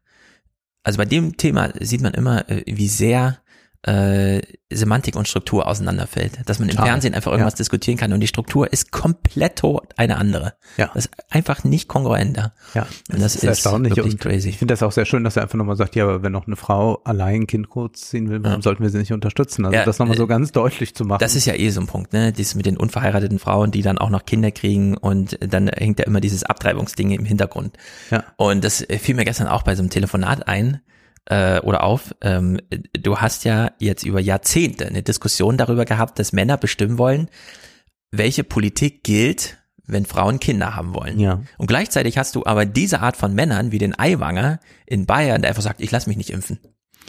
also bei dem Thema sieht man immer, äh, wie sehr äh, Semantik und Struktur auseinanderfällt, dass man im Total. Fernsehen einfach irgendwas Ja. diskutieren kann und die Struktur ist komplett eine andere. Ja. Das ist einfach nicht kongruenter. Ja, und das, ist, erstaunlich wirklich und crazy. Ich finde das auch sehr schön, dass er einfach nochmal sagt, ja, aber wenn noch eine Frau allein ein Kind großziehen will, warum Ja. sollten wir sie nicht unterstützen? Also Ja, das nochmal so äh, ganz deutlich zu machen. Das ist ja eh so ein Punkt, ne? Dies mit den unverheirateten Frauen, die dann auch noch Kinder kriegen und dann hängt ja immer dieses Abtreibungsding im Hintergrund. Ja. Und das fiel mir gestern auch bei so einem Telefonat ein äh, oder auf. Ähm, du hast ja jetzt über Jahrzehnte eine Diskussion darüber gehabt, dass Männer bestimmen wollen, welche Politik gilt, wenn Frauen Kinder haben wollen. Ja. Und gleichzeitig hast du aber diese Art von Männern wie den Eiwanger in Bayern, der einfach sagt, ich lasse mich nicht impfen.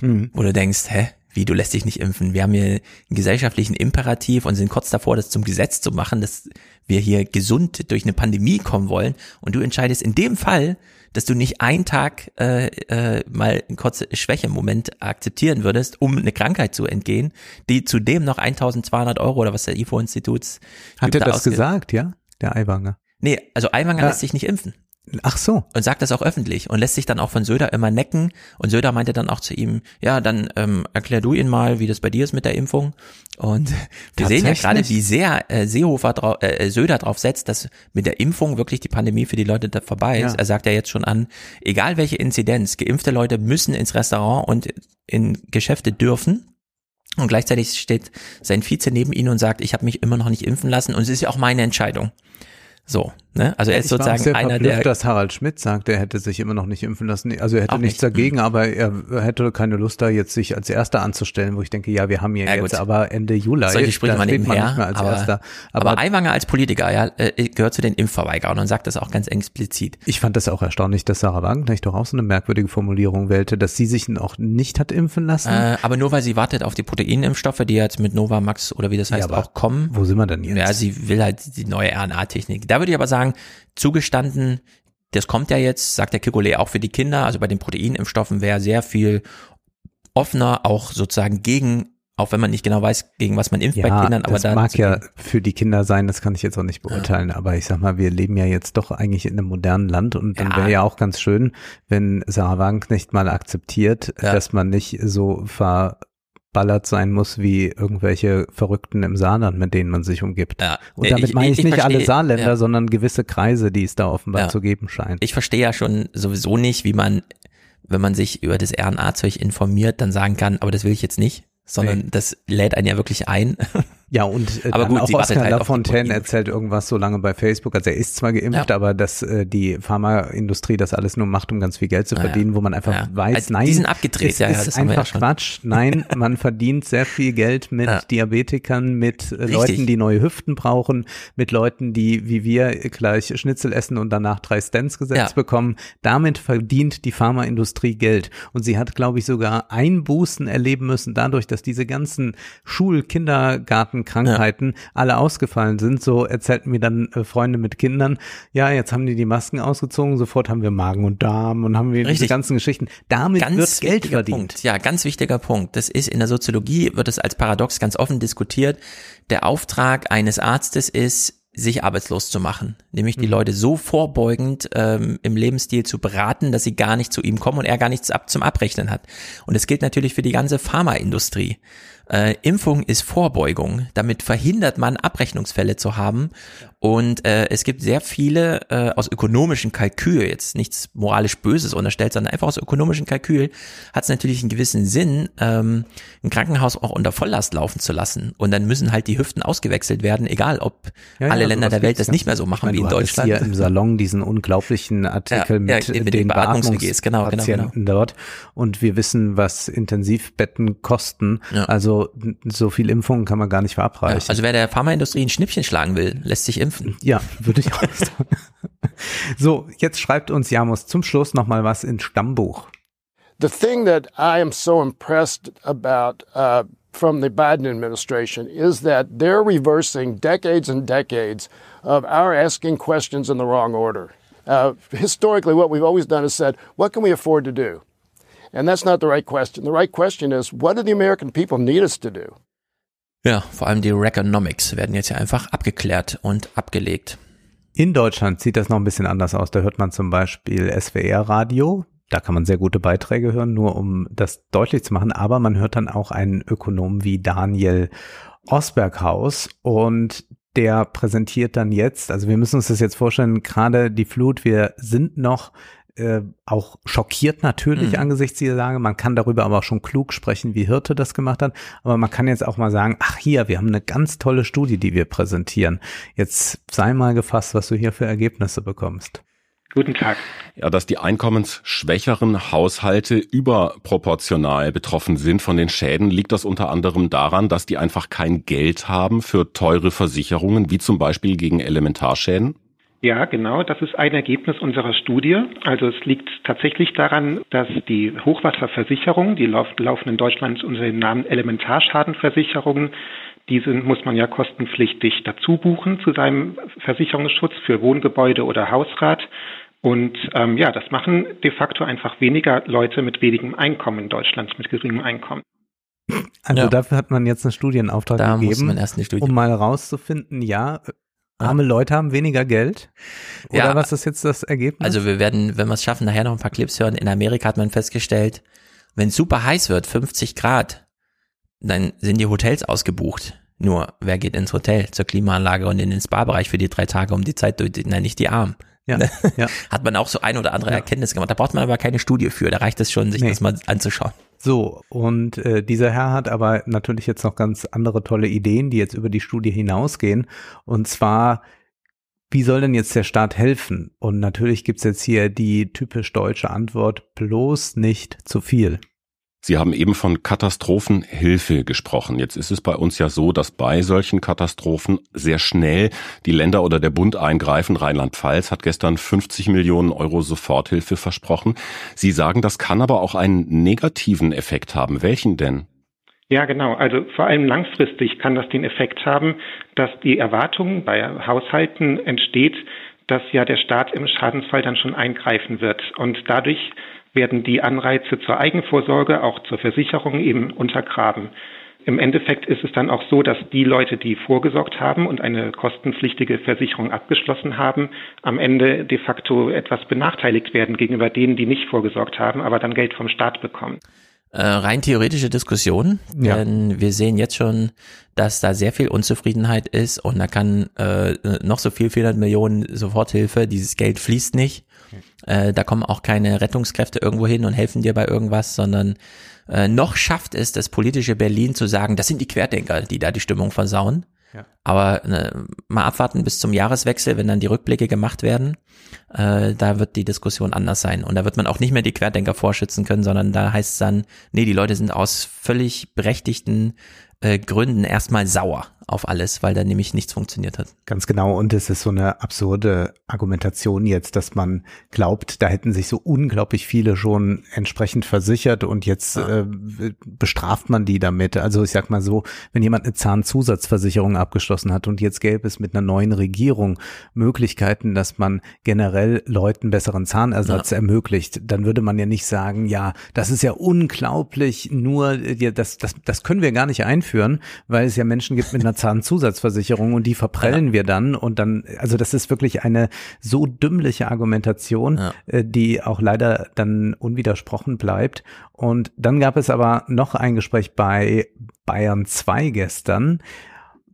Mhm. Wo du denkst, hä, wie du lässt dich nicht impfen. Wir haben hier einen gesellschaftlichen Imperativ und sind kurz davor, das zum Gesetz zu machen, dass wir hier gesund durch eine Pandemie kommen wollen. Und du entscheidest in dem Fall, dass du nicht einen Tag äh, äh, mal einen kurzen Schwächemoment akzeptieren würdest, um eine Krankheit zu entgehen, die zudem noch 1200 Euro oder was der IFO-Institut Hat er das gesagt, ja? Der Aiwanger? Nee, also Aiwanger Ja. lässt sich nicht impfen. Ach so. Und sagt das auch öffentlich und lässt sich dann auch von Söder immer necken. Und Söder meinte dann auch zu ihm, ja, dann ähm, erklär du ihn mal, wie das bei dir ist mit der Impfung. Und wir sehen ja gerade, wie sehr äh, Seehofer drau äh, Söder drauf setzt, dass mit der Impfung wirklich die Pandemie für die Leute da vorbei ist. Ja. Er sagt ja jetzt schon an, egal welche Inzidenz, geimpfte Leute müssen ins Restaurant und in Geschäfte dürfen. Und gleichzeitig steht sein Vize neben ihm und sagt, ich habe mich immer noch nicht impfen lassen und es ist ja auch meine Entscheidung. So, ne? Also er ist Ich war sozusagen sehr einer der dass Harald Schmidt sagt, er hätte sich immer noch nicht impfen lassen. Also er hätte nichts nicht. Mhm. dagegen, aber er hätte keine Lust da jetzt sich als Erster anzustellen, wo ich denke, ja, wir haben hier Ja, jetzt gut. aber Ende Juli. Solche Sprüche man nicht mehr als aber, Erster. aber, Aiwanger als Politiker ja, äh, gehört zu den Impfverweigerern und sagt das auch ganz explizit. Ich fand das auch erstaunlich, dass Sarah Wagenknecht doch auch so eine merkwürdige Formulierung wählte, dass sie sich auch nicht hat impfen lassen. Äh, aber nur weil sie wartet auf die Proteinimpfstoffe, die jetzt mit Novamax oder wie das heißt aber auch kommen. Wo sind wir denn jetzt? Ja, sie will halt die neue RNA-Technik. Da würde ich aber sagen, zugestanden, das kommt ja jetzt, sagt der Kikole auch für die Kinder, also bei den Proteinimpfstoffen wäre sehr viel offener, auch sozusagen gegen, auch wenn man nicht genau weiß, gegen was man impft bei Kindern, aber das da mag ja für die Kinder sein, das kann ich jetzt auch nicht beurteilen, aber ich sag mal, wir leben ja jetzt doch eigentlich in einem modernen Land und dann Ja. wäre ja auch ganz schön, wenn Sarah Wagenknecht mal akzeptiert, dass man nicht so verballert sein muss wie irgendwelche Verrückten im Saarland, mit denen man sich umgibt. Und Äh, damit ich- meine ich, ich nicht alle verstehe, Saarländer, ja. sondern gewisse Kreise, die es da offenbar Ja. zu geben scheint. Ich verstehe ja schon sowieso nicht, wie man, wenn man sich über das RNA-Zeug informiert, dann sagen kann, aber das will ich jetzt nicht, sondern Nee. das lädt einen ja wirklich ein. Ja, und äh, aber gut, auch Oskar halt Lafontaine erzählt irgendwas so lange bei Facebook. Also er ist zwar geimpft, aber dass äh, die Pharmaindustrie das alles nur macht, um ganz viel Geld zu Ah, ja. verdienen, wo man einfach Ja. weiß, Also, nein, die sind abgedreht, es ja, ja, ist das ja einfach. Quatsch. Nein, man verdient sehr viel Geld mit Ja. Diabetikern, mit äh. Leuten, die neue Hüften brauchen, mit Leuten, die wie wir gleich Schnitzel essen und danach drei Stents gesetzt Ja. bekommen. Damit verdient die Pharmaindustrie Geld. Und sie hat, glaube ich, sogar Einbußen erleben müssen dadurch, dass diese ganzen Schul-, Kindergartenkrankheiten alle ausgefallen sind. So erzählten mir dann äh, Freunde mit Kindern, ja, jetzt haben die die Masken ausgezogen, sofort haben wir Magen und Darm und haben wir diese Richtig. ganzen Geschichten. Damit ganz wird Geld wichtiger verdient. Punkt. Ja, ganz wichtiger Punkt. Das ist in der Soziologie wird es als Paradox ganz offen diskutiert. Der Auftrag eines Arztes ist, sich arbeitslos zu machen, nämlich Mhm. die Leute so vorbeugend ähm, im Lebensstil zu beraten, dass sie gar nicht zu ihm kommen und er gar nichts ab zum Abrechnen hat. Und das gilt natürlich für die ganze Pharmaindustrie. Äh, Impfung ist Vorbeugung. Damit verhindert man Abrechnungsfälle zu haben. Und äh, es gibt sehr viele äh, aus ökonomischen Kalkül, jetzt nichts moralisch Böses unterstellt, sondern einfach aus ökonomischen Kalkül, hat es natürlich einen gewissen Sinn, ähm, ein Krankenhaus auch unter Volllast laufen zu lassen. Und dann müssen halt die Hüften ausgewechselt werden, egal ob Ja, alle ja, Länder sowas der Welt das ja. nicht mehr so machen meine, wie in Deutschland. hier im Salon diesen unglaublichen Artikel mit, mit den den Beatmungs-WGs, genau, genau, Beatmungspatienten dort. Und wir wissen, was Intensivbetten kosten. Also so viel Impfungen kann man gar nicht verabreichen. also wer der Pharmaindustrie ein Schnippchen schlagen will, lässt sich impfen. Ja, würde ich auch sagen. So, jetzt schreibt uns Jamus zum Schluss nochmal was ins Stammbuch. The thing that I am so impressed about uh, from the Biden administration is that they're reversing decades and decades of our asking questions in the wrong order. Uh, historically, what we've always done is said, what can we afford to do? And that's not the right question. The right question is, what do the American people need us to do? Ja, vor allem die Reaganomics werden jetzt ja einfach abgeklärt und abgelegt. In Deutschland sieht das noch ein bisschen anders aus. Da hört man zum Beispiel SWR-Radio. Da kann man sehr gute Beiträge hören, nur um das deutlich zu machen. Aber man hört dann auch einen Ökonom wie Daniel Osberghaus und der präsentiert dann jetzt, also wir müssen uns das jetzt vorstellen, gerade die Flut, wir sind noch äh, auch schockiert natürlich Mhm. angesichts dieser Lage. Man kann darüber aber auch schon klug sprechen, wie Hirte das gemacht hat. Aber man kann jetzt auch mal sagen, ach hier, wir haben eine ganz tolle Studie, die wir präsentieren. Jetzt sei mal gefasst, was du hier für Ergebnisse bekommst. Guten Tag. Ja, dass die einkommensschwächeren Haushalte überproportional betroffen sind von den Schäden, liegt das unter anderem daran, dass die einfach kein Geld haben für teure Versicherungen, wie zum Beispiel gegen Elementarschäden? Ja, genau. Das ist ein Ergebnis unserer Studie. Also es liegt tatsächlich daran, dass die Hochwasserversicherungen, die laufen in Deutschland unter dem Namen Elementarschadenversicherungen, diese muss man ja kostenpflichtig dazu buchen zu seinem Versicherungsschutz für Wohngebäude oder Hausrat. Und ähm, ja, das machen de facto einfach weniger Leute mit wenigem Einkommen in Deutschland, mit geringem Einkommen. Also ja. dafür hat man jetzt einen Studienauftrag da gegeben, Studie um mal rauszufinden, ja, arme Leute haben weniger Geld. Oder Ja. was ist jetzt das Ergebnis? Also wir werden, wenn wir es schaffen, nachher noch ein paar Clips hören. In Amerika hat man festgestellt, wenn es super heiß wird, 50 Grad, dann sind die Hotels ausgebucht. Nur, wer geht ins Hotel, zur Klimaanlage und in den Spa-Bereich für die drei Tage um die Zeit nein, nicht die Armen. Ja, ja. Hat man auch so ein oder andere Erkenntnis gemacht. Da braucht man aber keine Studie für. Da reicht es schon, sich Nee. das mal anzuschauen. So, und äh, dieser Herr hat aber natürlich jetzt noch ganz andere tolle Ideen, die jetzt über die Studie hinausgehen. Und zwar, wie soll denn jetzt der Staat helfen? Und natürlich gibt's jetzt hier die typisch deutsche Antwort, bloß nicht zu viel. Sie haben eben von Katastrophenhilfe gesprochen. Jetzt ist es bei uns ja so, dass bei solchen Katastrophen sehr schnell die Länder oder der Bund eingreifen. Rheinland-Pfalz hat gestern 50 Millionen Euro Soforthilfe versprochen. Sie sagen, das kann aber auch einen negativen Effekt haben. Welchen denn? Ja, genau. Also vor allem langfristig kann das den Effekt haben, dass die Erwartung bei Haushalten entsteht, dass ja der Staat im Schadensfall dann schon eingreifen wird. Und dadurch werden die Anreize zur Eigenvorsorge, auch zur Versicherung eben untergraben. Im Endeffekt ist es dann auch so, dass die Leute, die vorgesorgt haben und eine kostenpflichtige Versicherung abgeschlossen haben, am Ende de facto etwas benachteiligt werden gegenüber denen, die nicht vorgesorgt haben, aber dann Geld vom Staat bekommen. Äh, rein theoretische Diskussion, Ja. denn wir sehen jetzt schon, dass da sehr viel Unzufriedenheit ist und da kann äh, noch so viel 400 Millionen Soforthilfe, dieses Geld fließt nicht. Äh, da kommen auch keine Rettungskräfte irgendwo hin und helfen dir bei irgendwas, sondern äh, noch schafft es das politische Berlin zu sagen, das sind die Querdenker, die da die Stimmung versauen. Ja. Aber äh, mal abwarten bis zum Jahreswechsel, wenn dann die Rückblicke gemacht werden, äh, da wird die Diskussion anders sein. Und da wird man auch nicht mehr die Querdenker vorschützen können, sondern da heißt es dann, nee, die Leute sind aus völlig berechtigten äh, Gründen erstmal sauer auf alles, weil da nämlich nichts funktioniert hat. Ganz genau. Und es ist so eine absurde Argumentation jetzt, dass man glaubt, da hätten sich so unglaublich viele schon entsprechend versichert und jetzt äh, bestraft man die damit. Also ich sag mal so, wenn jemand eine Zahnzusatzversicherung abgeschlossen hat und jetzt gäbe es mit einer neuen Regierung Möglichkeiten, dass man generell Leuten besseren Zahnersatz ermöglicht, dann würde man ja nicht sagen, ja, das ist ja unglaublich, nur äh, das, das, das können wir gar nicht einführen, weil es ja Menschen gibt mit einer Zahnzusatzversicherung und die verprellen wir dann und dann, also das ist wirklich eine so dümmliche Argumentation, äh, die auch leider dann unwidersprochen bleibt. Und dann gab es aber noch ein Gespräch bei Bayern 2 gestern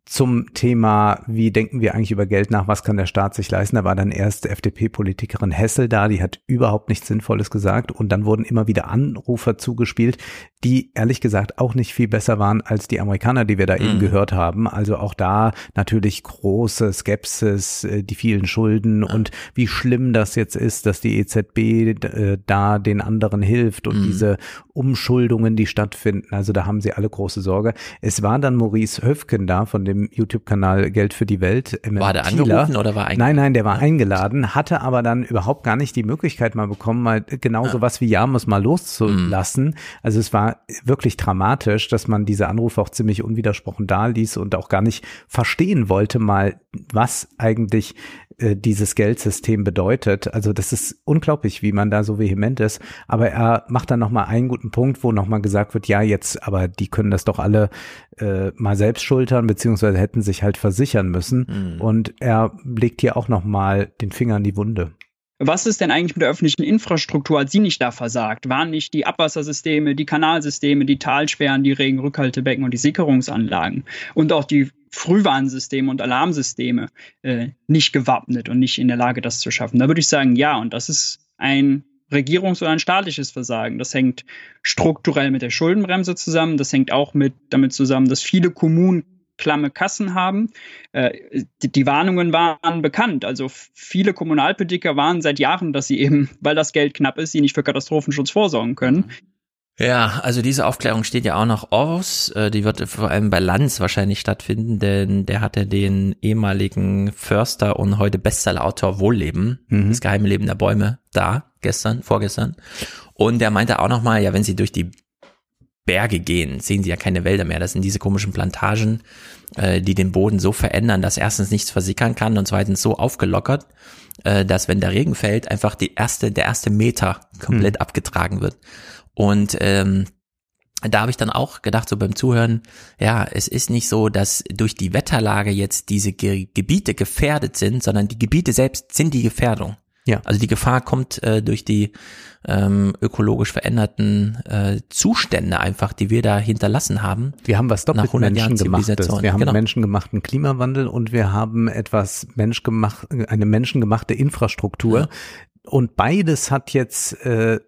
zum Thema, wie denken wir eigentlich über Geld nach, was kann der Staat sich leisten. Da war dann erst FDP-Politikerin Hessel da, die hat überhaupt nichts Sinnvolles gesagt und dann wurden immer wieder Anrufer zugespielt, die ehrlich gesagt auch nicht viel besser waren als die Amerikaner, die wir da eben Mhm. gehört haben. Also auch da natürlich große Skepsis, äh, die vielen Schulden und wie schlimm das jetzt ist, dass die EZB äh, da den anderen hilft und Mhm. diese Umschuldungen, die stattfinden. Also da haben sie alle große Sorge. Es war dann Maurice Höfken da von dem YouTube-Kanal Geld für die Welt. Emmett War der Thieler. angerufen oder war eingeladen? Nein, nein, der war eingeladen, hatte aber dann überhaupt gar nicht die Möglichkeit mal bekommen, mal genau so was wie Jamus mal loszulassen. Also es war wirklich dramatisch, dass man diese Anrufe auch ziemlich unwidersprochen da ließ und auch gar nicht verstehen wollte mal, was eigentlich äh, dieses Geldsystem bedeutet. Also das ist unglaublich, wie man da so vehement ist. Aber er macht dann nochmal einen guten Punkt, wo nochmal gesagt wird, ja, jetzt, aber die können das doch alle äh, mal selbst schultern, beziehungsweise hätten sich halt versichern müssen. Mhm. Und er legt hier auch nochmal den Finger in die Wunde. Was ist denn eigentlich mit der öffentlichen Infrastruktur? Hat sie nicht da versagt? Waren nicht die Abwassersysteme, die Kanalsysteme, die Talsperren, die Regenrückhaltebecken und die Sicherungsanlagen und auch die Frühwarnsysteme und Alarmsysteme äh, nicht gewappnet und nicht in der Lage, das zu schaffen? Da würde ich sagen, ja. Und das ist ein Regierungs- oder ein staatliches Versagen. Das hängt strukturell mit der Schuldenbremse zusammen. Das hängt auch mit damit zusammen, dass viele Kommunen klamme Kassen haben. Äh, die, die Warnungen waren bekannt. Also viele Kommunalpolitiker waren seit Jahren, dass sie eben, weil das Geld knapp ist, sie nicht für Katastrophenschutz vorsorgen können. Ja, also diese Aufklärung steht ja auch noch aus. Äh, Die wird vor allem bei Lanz wahrscheinlich stattfinden, denn der hatte den ehemaligen Förster und heute Bestsellerautor Wohlleben, Mhm. das geheime Leben der Bäume, da, gestern, vorgestern. Und der meinte auch nochmal, ja, wenn sie durch die Berge gehen, sehen sie ja keine Wälder mehr. Das sind diese komischen Plantagen, äh, die den Boden so verändern, dass erstens nichts versickern kann und zweitens so aufgelockert, äh, dass wenn der Regen fällt, einfach die erste, der erste Meter komplett Mhm. abgetragen wird. Und ähm, da habe ich dann auch gedacht, so beim Zuhören, ja, es ist nicht so, dass durch die Wetterlage jetzt diese Ge Gebiete gefährdet sind, sondern die Gebiete selbst sind die Gefährdung. Ja. Also die Gefahr kommt äh, durch die ähm, ökologisch veränderten äh, Zustände einfach, die wir da hinterlassen haben. Wir haben was doppelt nach 100 Jahren menschengemachtes. Zivilisation. Wir haben genau. menschengemachten Klimawandel und wir haben etwas menschgemacht, eine menschengemachte Infrastruktur. Und beides hat jetzt äh,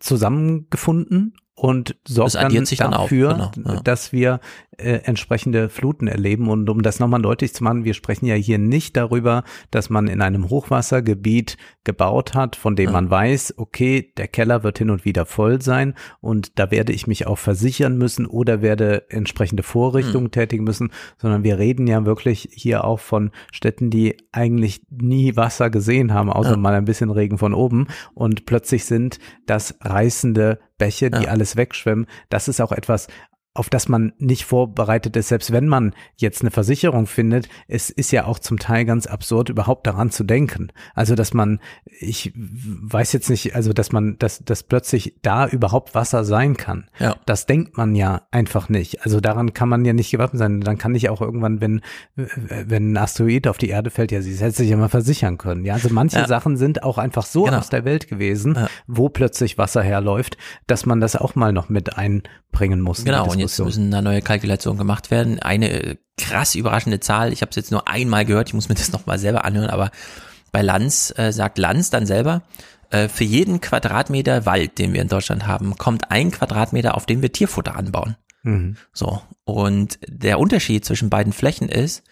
zusammengefunden und sorgt dann sich dann dafür, genau, ja. dass wir äh, entsprechende Fluten erleben. Und um das nochmal deutlich zu machen, wir sprechen ja hier nicht darüber, dass man in einem Hochwassergebiet gebaut hat, von dem man weiß, okay, der Keller wird hin und wieder voll sein und da werde ich mich auch versichern müssen oder werde entsprechende Vorrichtungen tätigen müssen, sondern wir reden ja wirklich hier auch von Städten, die eigentlich nie Wasser gesehen haben, außer Ja. mal ein bisschen Regen von oben und plötzlich sind das reißende Bäche, die alles wegschwemmen. Das ist auch etwas, auf das man nicht vorbereitet ist, selbst wenn man jetzt eine Versicherung findet, es ist ja auch zum Teil ganz absurd, überhaupt daran zu denken. Also, dass man, ich weiß jetzt nicht, also, dass man, dass, dass plötzlich da überhaupt Wasser sein kann. Ja. Das denkt man ja einfach nicht. Also, daran kann man ja nicht gewappnet sein. Dann kann ich auch irgendwann, wenn, wenn ein Asteroid auf die Erde fällt, ja, sie hätte sich ja mal versichern können. Ja, also manche Ja. Sachen sind auch einfach so Genau. aus der Welt gewesen, wo plötzlich Wasser herläuft, dass man das auch mal noch mit einbringen muss. Genau, jetzt müssen da neue Kalkulationen gemacht werden. Eine äh, krass überraschende Zahl, ich habe es jetzt nur einmal gehört, ich muss mir das nochmal selber anhören, aber bei Lanz äh, sagt Lanz dann selber, äh, für jeden Quadratmeter Wald, den wir in Deutschland haben, kommt ein Quadratmeter, auf dem wir Tierfutter anbauen. Mhm. So. Und der Unterschied zwischen beiden Flächen ist,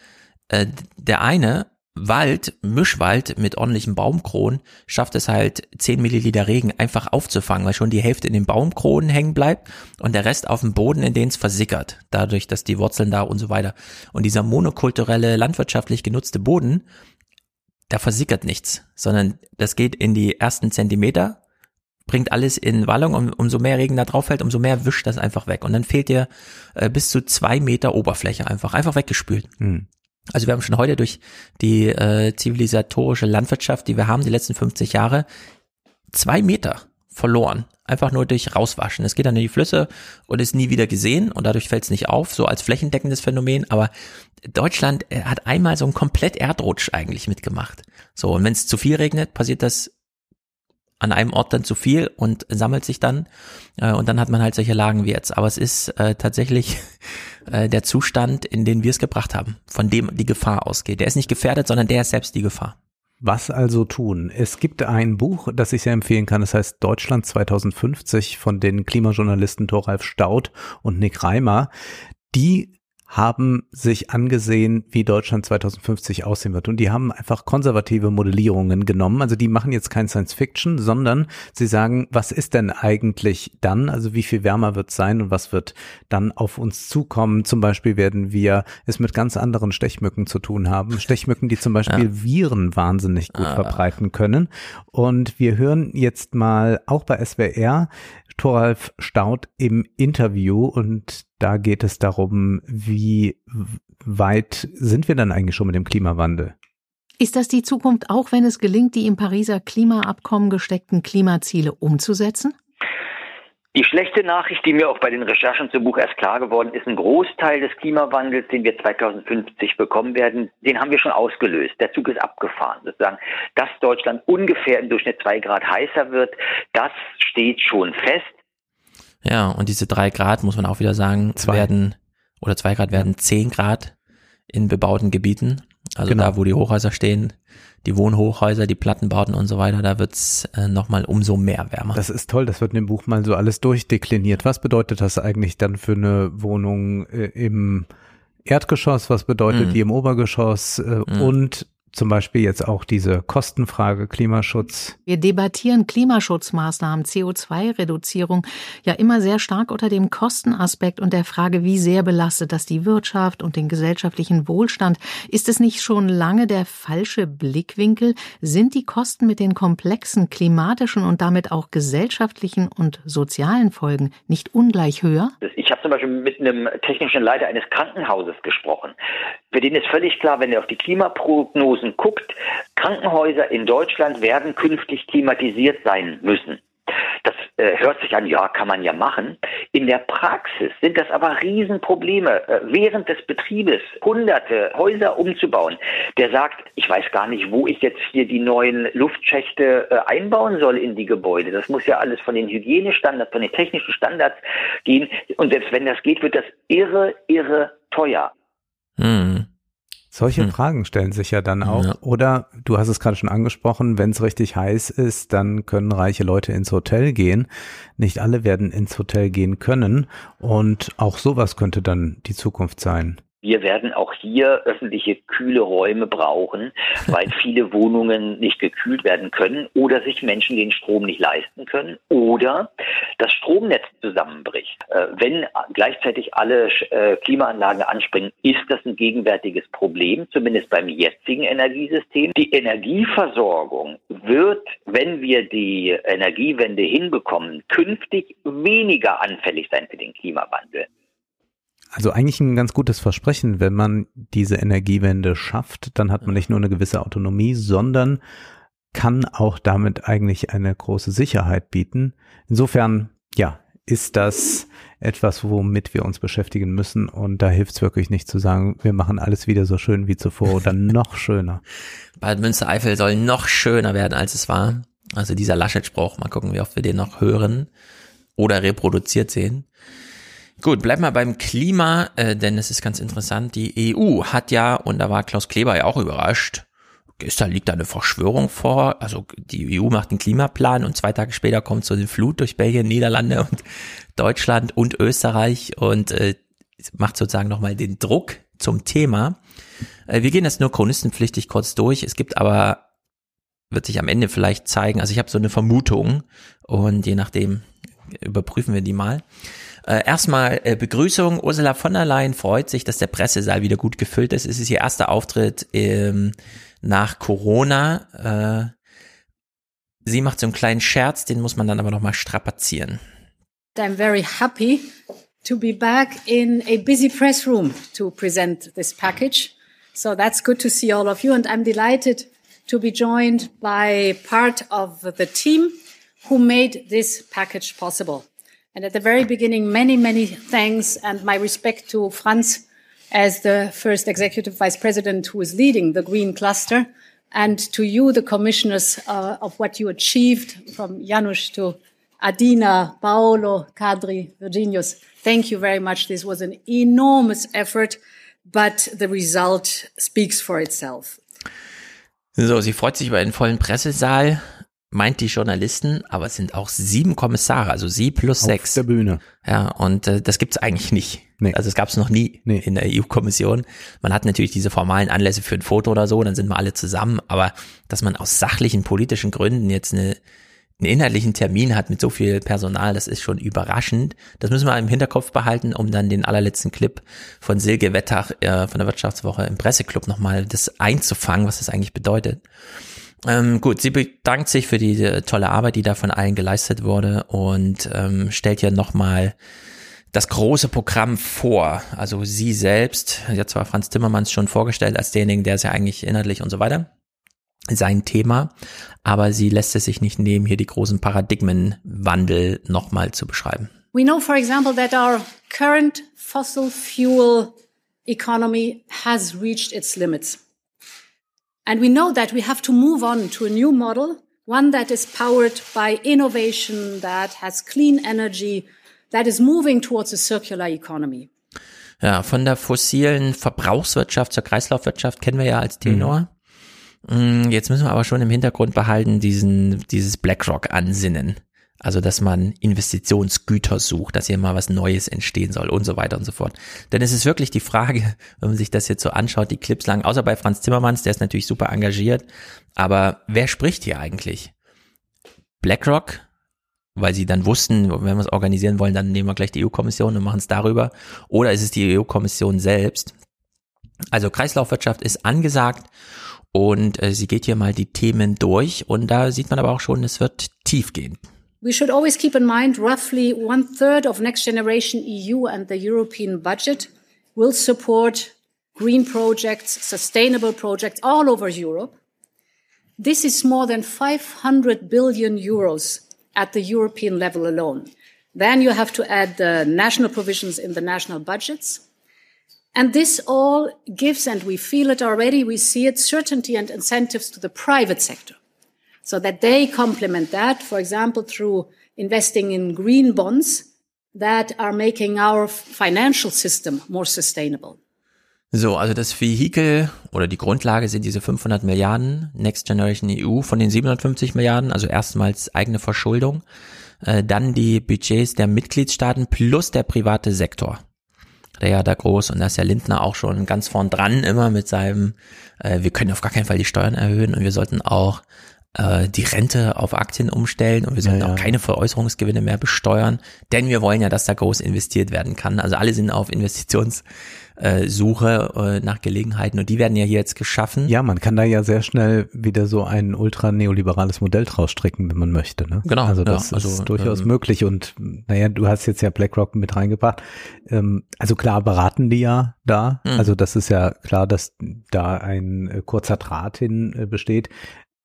äh, der eine Wald, Mischwald mit ordentlichen Baumkronen schafft es halt 10 Milliliter Regen einfach aufzufangen, weil schon die Hälfte in den Baumkronen hängen bleibt und der Rest auf dem Boden, in den es versickert, dadurch, dass die Wurzeln da und so weiter. Und dieser monokulturelle, landwirtschaftlich genutzte Boden, da versickert nichts, sondern das geht in die ersten Zentimeter, bringt alles in Wallung und umso mehr Regen da drauf fällt, umso mehr wischt das einfach weg. Und dann fehlt dir äh, bis zu zwei Meter Oberfläche einfach, einfach weggespült. Mhm. Also wir haben schon heute durch die äh, zivilisatorische Landwirtschaft, die wir haben, die letzten 50 Jahre, zwei Meter verloren. Einfach nur durch rauswaschen. Es geht dann in die Flüsse und ist nie wieder gesehen und dadurch fällt es nicht auf, so als flächendeckendes Phänomen. Aber Deutschland äh, hat einmal so einen komplett Erdrutsch eigentlich mitgemacht. So, und wenn es zu viel regnet, passiert das an einem Ort dann zu viel und sammelt sich dann äh, und dann hat man halt solche Lagen wie jetzt. Aber es ist äh, tatsächlich äh, der Zustand, in den wir es gebracht haben, von dem die Gefahr ausgeht. Der ist nicht gefährdet, sondern der ist selbst die Gefahr. Was also tun? Es gibt ein Buch, das ich sehr empfehlen kann. Das heißt Deutschland 2050 von den Klimajournalisten Thoralf Staudt und Nick Reimer. Die haben sich angesehen, wie Deutschland 2050 aussehen wird. Und die haben einfach konservative Modellierungen genommen. Also die machen jetzt kein Science Fiction, sondern sie sagen, was ist denn eigentlich dann? Also wie viel wärmer wird es sein und was wird dann auf uns zukommen? Zum Beispiel werden wir es mit ganz anderen Stechmücken zu tun haben. Stechmücken, die zum Beispiel Viren wahnsinnig gut Ah. verbreiten können. Und wir hören jetzt mal auch bei SWR Thoralf Staudt im Interview und da geht es darum, wie weit sind wir dann eigentlich schon mit dem Klimawandel? Ist das die Zukunft, auch wenn es gelingt, die im Pariser Klimaabkommen gesteckten Klimaziele umzusetzen? Die schlechte Nachricht, die mir auch bei den Recherchen zum Buch erst klar geworden ist, ein Großteil des Klimawandels, den wir 2050 bekommen werden, den haben wir schon ausgelöst. Der Zug ist abgefahren. Sozusagen, dass Deutschland ungefähr im Durchschnitt zwei Grad heißer wird, das steht schon fest. Ja, und diese drei Grad, muss man auch wieder sagen, werden, oder zwei Grad werden zehn Grad in bebauten Gebieten. Also Genau. da, wo die Hochhäuser stehen, die Wohnhochhäuser, die Plattenbauten und so weiter, da wird's äh, nochmal umso mehr wärmer. Das ist toll, das wird in dem Buch mal so alles durchdekliniert. Was bedeutet das eigentlich dann für eine Wohnung äh, im Erdgeschoss? Was bedeutet Mhm. die im Obergeschoss? Äh, Und zum Beispiel jetzt auch diese Kostenfrage Klimaschutz. Wir debattieren Klimaschutzmaßnahmen, CO2-Reduzierung ja immer sehr stark unter dem Kostenaspekt und der Frage, wie sehr belastet das die Wirtschaft und den gesellschaftlichen Wohlstand. Ist es nicht schon lange der falsche Blickwinkel? Sind die Kosten mit den komplexen klimatischen und damit auch gesellschaftlichen und sozialen Folgen nicht ungleich höher? Ich habe zum Beispiel mit einem technischen Leiter eines Krankenhauses gesprochen. Für den ist völlig klar, wenn er auf die Klimaprognosen guckt, Krankenhäuser in Deutschland werden künftig klimatisiert sein müssen. Das äh, hört sich an, ja, kann man ja machen. In der Praxis sind das aber Riesenprobleme. Äh, während des Betriebes hunderte Häuser umzubauen, der sagt, ich weiß gar nicht, wo ich jetzt hier die neuen Luftschächte äh, einbauen soll in die Gebäude. Das muss ja alles von den Hygienestandards, von den technischen Standards gehen. Und selbst wenn das geht, wird das irre, irre teuer. Hm. Solche hm. Fragen stellen sich ja dann auch. Ja. Oder du hast es gerade schon angesprochen, wenn es richtig heiß ist, dann können reiche Leute ins Hotel gehen. Nicht alle werden ins Hotel gehen können. Und auch sowas könnte dann die Zukunft sein. Wir werden auch hier öffentliche kühle Räume brauchen, weil viele Wohnungen nicht gekühlt werden können oder sich Menschen den Strom nicht leisten können oder das Stromnetz zusammenbricht. Äh, wenn gleichzeitig alle äh, Klimaanlagen anspringen, ist das ein gegenwärtiges Problem, zumindest beim jetzigen Energiesystem. Die Energieversorgung wird, wenn wir die Energiewende hinbekommen, künftig weniger anfällig sein für den Klimawandel. Also eigentlich ein ganz gutes Versprechen, wenn man diese Energiewende schafft, dann hat man nicht nur eine gewisse Autonomie, sondern kann auch damit eigentlich eine große Sicherheit bieten. Insofern, ja, ist das etwas, womit wir uns beschäftigen müssen. Und da hilft es wirklich nicht zu sagen, wir machen alles wieder so schön wie zuvor oder noch schöner. Bad Münstereifel soll noch schöner werden, als es war. Also dieser Laschet-Spruch, mal gucken, wie oft wir den noch hören oder reproduziert sehen. Gut, bleib mal beim Klima, äh, denn es ist ganz interessant. Die EU hat ja, und da war Klaus Kleber ja auch überrascht, gestern liegt da eine Verschwörung vor. Also die EU macht einen Klimaplan und zwei Tage später kommt so eine Flut durch Belgien, Niederlande und Deutschland und Österreich und äh, macht sozusagen nochmal den Druck zum Thema. Äh, wir gehen das nur chronistenpflichtig kurz durch. Es gibt aber, wird sich am Ende vielleicht zeigen, also ich habe so eine Vermutung und je nachdem überprüfen wir die mal. Äh, erstmal äh, Begrüßung. Ursula von der Leyen freut sich, dass der Pressesaal wieder gut gefüllt ist. Es ist ihr erster Auftritt ähm, nach Corona. Äh, sie macht so einen kleinen Scherz, den muss man dann aber nochmal strapazieren. I'm very happy to be back in a busy press room to present this package. So that's good to see all of you. And I'm delighted to be joined by part of the team who made this package possible. And at the very beginning, many, many thanks and my respect to Franz as the first executive vice president who is leading the green cluster and to you, the commissioners, uh, of what you achieved from Janusz to Adina, Paolo, Kadri, Virginius. Thank you very much. This was an enormous effort, but the result speaks for itself. So, sie freut sich über einen vollen Pressesaal. Meint die Journalisten, aber es sind auch sieben Kommissare, also sie plus Auf sechs. der Bühne. Ja, und äh, das gibt's eigentlich nicht. Nee. Also es gab's noch nie nee. in der EU-Kommission. Man hat natürlich diese formalen Anlässe für ein Foto oder so, dann sind wir alle zusammen, aber dass man aus sachlichen politischen Gründen jetzt eine, einen inhaltlichen Termin hat mit so viel Personal, das ist schon überraschend. Das müssen wir im Hinterkopf behalten, um dann den allerletzten Clip von Silke Wettach äh, von der Wirtschaftswoche im Presseclub nochmal das einzufangen, was das eigentlich bedeutet. Ähm, gut, sie bedankt sich für die, die, tolle Arbeit, die da von allen geleistet wurde und ähm, stellt ja nochmal das große Programm vor. Also sie selbst, ja zwar Franz Timmermans schon vorgestellt als derjenige, der ist ja eigentlich inhaltlich und so weiter, sein Thema, aber sie lässt es sich nicht nehmen, hier die großen Paradigmenwandel nochmal zu beschreiben. We know, for example, that our current fossil fuel economy has reached its limits. And we know that we have to move on to a new model, one that is powered by innovation, that has clean energy, that is moving towards a circular economy. Ja, von der fossilen Verbrauchswirtschaft zur Kreislaufwirtschaft kennen wir ja als Tenor. Mhm. Jetzt müssen wir aber schon im Hintergrund behalten, diesen, dieses BlackRock-Ansinnen. Also, dass man Investitionsgüter sucht, dass hier mal was Neues entstehen soll und so weiter und so fort. Denn es ist wirklich die Frage, wenn man sich das jetzt so anschaut, die Clips lang, außer bei Franz Timmermans, der ist natürlich super engagiert, aber wer spricht hier eigentlich? BlackRock, weil sie dann wussten, wenn wir es organisieren wollen, dann nehmen wir gleich die EU-Kommission und machen es darüber. Oder ist es die EU-Kommission selbst? Also Kreislaufwirtschaft ist angesagt und äh, sie geht hier mal die Themen durch und da sieht man aber auch schon, es wird tief gehen. We should always keep in mind roughly one third of Next Generation EU and the European budget will support green projects, sustainable projects all over Europe. This is more than 500 billion euros at the European level alone. Then you have to add the national provisions in the national budgets. And this all gives, and we feel it already, we see it, certainty and incentives to the private sector so that they complement that, for example, through investing in green bonds that are making our financial system more sustainable. So, also das Vehikel oder die Grundlage sind diese 500 Milliarden Next Generation EU von den 750 Milliarden, also erstmals eigene Verschuldung, äh, dann die Budgets der Mitgliedstaaten plus der private Sektor. Der ja da groß und da ist ja Lindner auch schon ganz vorn dran immer mit seinem, äh, wir können auf gar keinen Fall die Steuern erhöhen und wir sollten auch äh, die Rente auf Aktien umstellen und wir sollten ja, auch keine Veräußerungsgewinne mehr besteuern, denn wir wollen ja, dass da groß investiert werden kann. Also alle sind auf Investitionssuche äh, nach Gelegenheiten und die werden ja hier jetzt geschaffen. Ja, man kann da ja sehr schnell wieder so ein ultra neoliberales Modell draus stricken, wenn man möchte. Ne? Genau. Also das ja, also, ist durchaus ähm, möglich und naja, du hast jetzt ja BlackRock mit reingebracht. Ähm, also klar beraten die ja da. Mhm. Also das ist ja klar, dass da ein äh, kurzer Draht hin äh, besteht.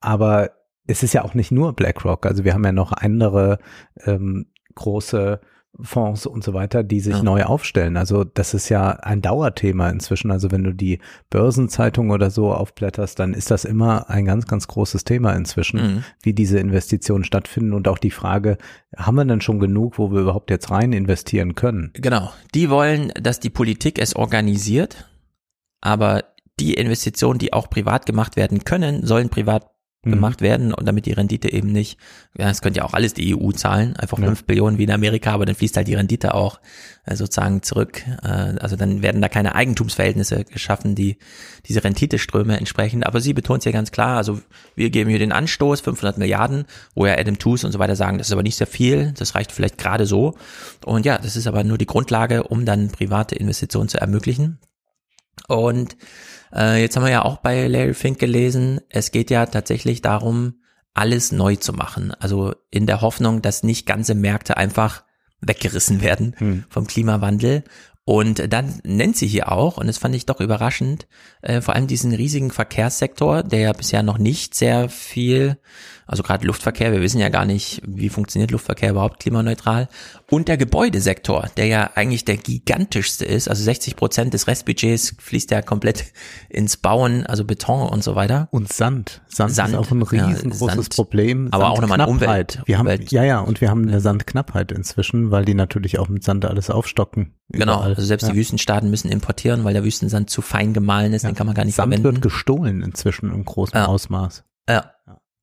Aber es ist ja auch nicht nur BlackRock, also wir haben ja noch andere ähm, große Fonds und so weiter, die sich ja. neu aufstellen. Also das ist ja ein Dauerthema inzwischen. Also wenn du die Börsenzeitung oder so aufblätterst, dann ist das immer ein ganz, ganz großes Thema inzwischen, mhm. wie diese Investitionen stattfinden und auch die Frage, haben wir denn schon genug, wo wir überhaupt jetzt rein investieren können? Genau. Die wollen, dass die Politik es organisiert, aber die Investitionen, die auch privat gemacht werden können, sollen privat mhm. gemacht werden und damit die Rendite eben nicht, ja, es könnte ja auch alles die EU zahlen, einfach ja. Billionen wie in Amerika, aber dann fließt halt die Rendite auch äh, sozusagen zurück. Äh, also dann werden da keine Eigentumsverhältnisse geschaffen, die diese Renditeströme entsprechen. Aber sie betont ja ganz klar, also wir geben hier den Anstoß, 500 Milliarden, wo ja Adam Tooze und so weiter sagen, das ist aber nicht sehr viel, das reicht vielleicht gerade so. Und ja, das ist aber nur die Grundlage, um dann private Investitionen zu ermöglichen. Und äh, jetzt haben wir ja auch bei Larry Fink gelesen, es geht ja tatsächlich darum, alles neu zu machen. Also in der Hoffnung, dass nicht ganze Märkte einfach weggerissen werden hm. vom Klimawandel. Und dann nennt sie hier auch, und das fand ich doch überraschend, äh, vor allem diesen riesigen Verkehrssektor, der ja bisher noch nicht sehr viel also gerade Luftverkehr, wir wissen ja gar nicht, wie funktioniert Luftverkehr überhaupt klimaneutral. Und der Gebäudesektor, der ja eigentlich der gigantischste ist, also 60 Prozent des Restbudgets fließt ja komplett ins Bauen, also Beton und so weiter. Und Sand. Sand, Sand ist auch ein riesengroßes ja, Problem. Aber auch nochmal Umwelt. Wir haben, ja, ja, und wir haben eine Sandknappheit inzwischen, weil die natürlich auch mit Sand alles aufstocken. Genau, überall. also selbst ja. die Wüstenstaaten müssen importieren, weil der Wüstensand zu fein gemahlen ist, ja. den kann man gar nicht Sand verwenden. wird gestohlen inzwischen im großen Ausmaß. Ja.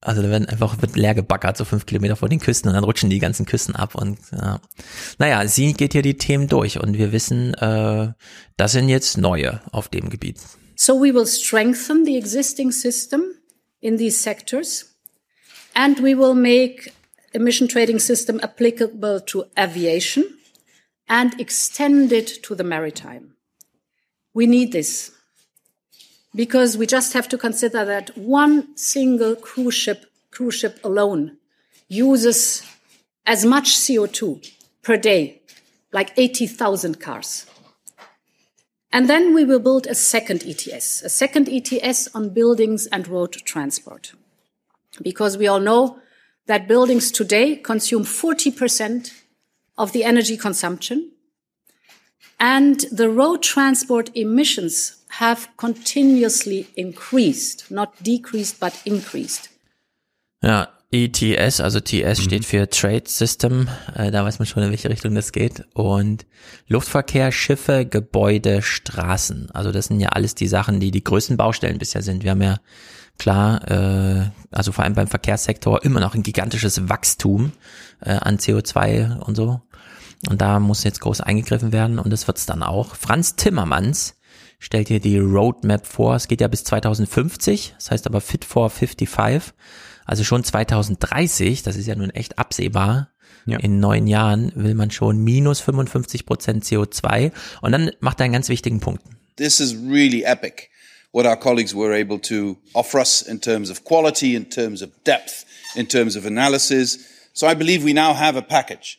Also da werden einfach wird leer gebackert, so fünf Kilometer vor den Küsten und dann rutschen die ganzen Küsten ab und ja. naja, sie geht hier die Themen durch und wir wissen, äh, das sind jetzt neue auf dem Gebiet. So we will strengthen the existing system in these sectors and we will make emission trading system applicable to aviation and extend it to the maritime. We need this because we just have to consider that one single cruise ship, cruise ship alone uses as much CO2 per day, like 80,000 cars. And then we will build a second ETS, a second ETS on buildings and road transport. Because we all know that buildings today consume 40% of the energy consumption. And the road transport emissions have continuously increased, not decreased, but increased. Ja, ETS, also TS Mhm. steht für Trade System, äh, da weiß man schon, in welche Richtung das geht. Und Luftverkehr, Schiffe, Gebäude, Straßen. Also das sind ja alles die Sachen, die die größten Baustellen bisher sind. Wir haben ja klar, äh, also vor allem beim Verkehrssektor immer noch ein gigantisches Wachstum äh, an CO2 und so. Und da muss jetzt groß eingegriffen werden und das wird's dann auch. Franz Timmermans stellt hier die Roadmap vor. Es geht ja bis 2050, das heißt aber Fit for 55. Also schon 2030, das ist ja nun echt absehbar. Ja. In neun Jahren will man schon minus 55 Prozent CO2. Und dann macht er einen ganz wichtigen Punkt. This is really epic what our colleagues were able to offer us in terms of quality, in terms of depth, in terms of analysis. So I believe we now have a package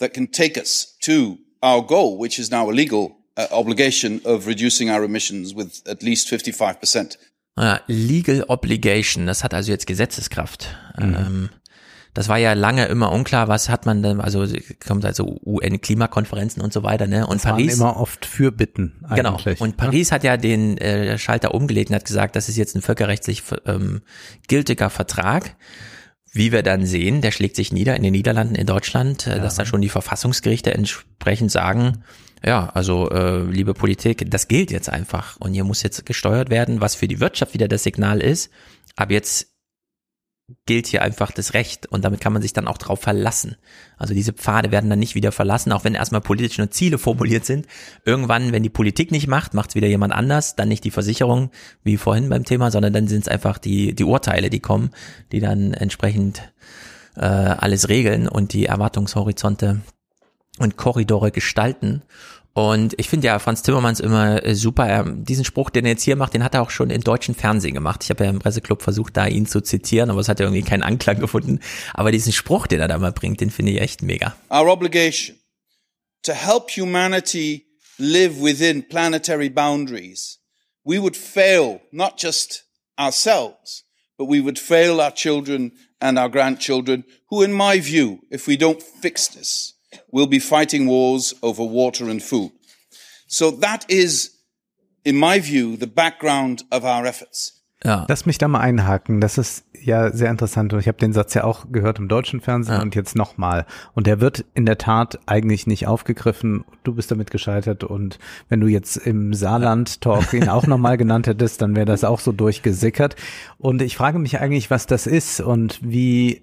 that can take us to our goal, which is now a legal uh, obligation of reducing our emissions with at least 55%. Ja, Legal Obligation, das hat also jetzt Gesetzeskraft. Mhm. Ähm, das war ja lange immer unklar, was hat man denn, also kommt also UN-Klimakonferenzen und so weiter, ne? Und Das waren Paris. immer oft Fürbitten Genau. Und Paris hat ja den äh, Schalter umgelegt und hat gesagt, das ist jetzt ein völkerrechtlich ähm, gültiger Vertrag. Wie wir dann sehen, der schlägt sich nieder in den Niederlanden, in Deutschland, äh, dass da schon die Verfassungsgerichte entsprechend sagen, ja, also äh, liebe Politik, das gilt jetzt einfach und hier muss jetzt gesteuert werden, was für die Wirtschaft wieder das Signal ist. Aber jetzt gilt hier einfach das Recht und damit kann man sich dann auch drauf verlassen. Also diese Pfade werden dann nicht wieder verlassen, auch wenn erstmal politisch nur Ziele formuliert sind. Irgendwann, wenn die Politik nicht macht, macht es wieder jemand anders, dann nicht die Versicherung, wie vorhin beim Thema, sondern dann sind es einfach die, die Urteile, die kommen, die dann entsprechend äh, alles regeln und die Erwartungshorizonte und Korridore gestalten. Und ich finde ja Franz Timmermans immer äh, super. Er, diesen Spruch, den er jetzt hier macht, den hat er auch schon im deutschen Fernsehen gemacht. Ich habe ja im Presseclub versucht, da ihn zu zitieren, aber es hat ja irgendwie keinen Anklang gefunden. Aber diesen Spruch, den er da mal bringt, den finde ich echt mega. Our obligation to help humanity live within planetary boundaries. We would fail not just ourselves, but we would fail our children and our grandchildren, who, in my view, if we don't fix this, will be fighting wars over water and food. So that is, in my view, the background of our efforts. Ja. Lass mich da mal einhaken. Das ist ja sehr interessant und ich habe den Satz ja auch gehört im deutschen Fernsehen Ja. und jetzt nochmal. Und der wird in der Tat eigentlich nicht aufgegriffen. Du bist damit gescheitert und wenn du jetzt im Saarland-Talk ihn auch nochmal genannt hättest, dann wäre das auch so durchgesickert. Und ich frage mich eigentlich, was das ist und wie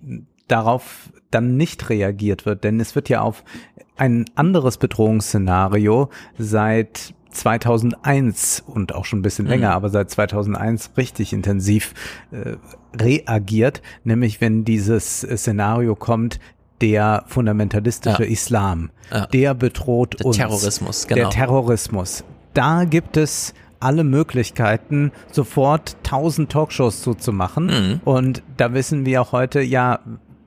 darauf dann nicht reagiert wird, denn es wird ja auf ein anderes Bedrohungsszenario seit 2001 und auch schon ein bisschen Mhm. länger, aber seit 2001 richtig intensiv äh, reagiert, nämlich wenn dieses Szenario kommt, der fundamentalistische Ja. Islam, Ja. der bedroht Der uns. Terrorismus, Der genau. Terrorismus. Da gibt es alle Möglichkeiten, sofort tausend Talkshows zuzumachen. Mhm. Und da wissen wir auch heute, ja,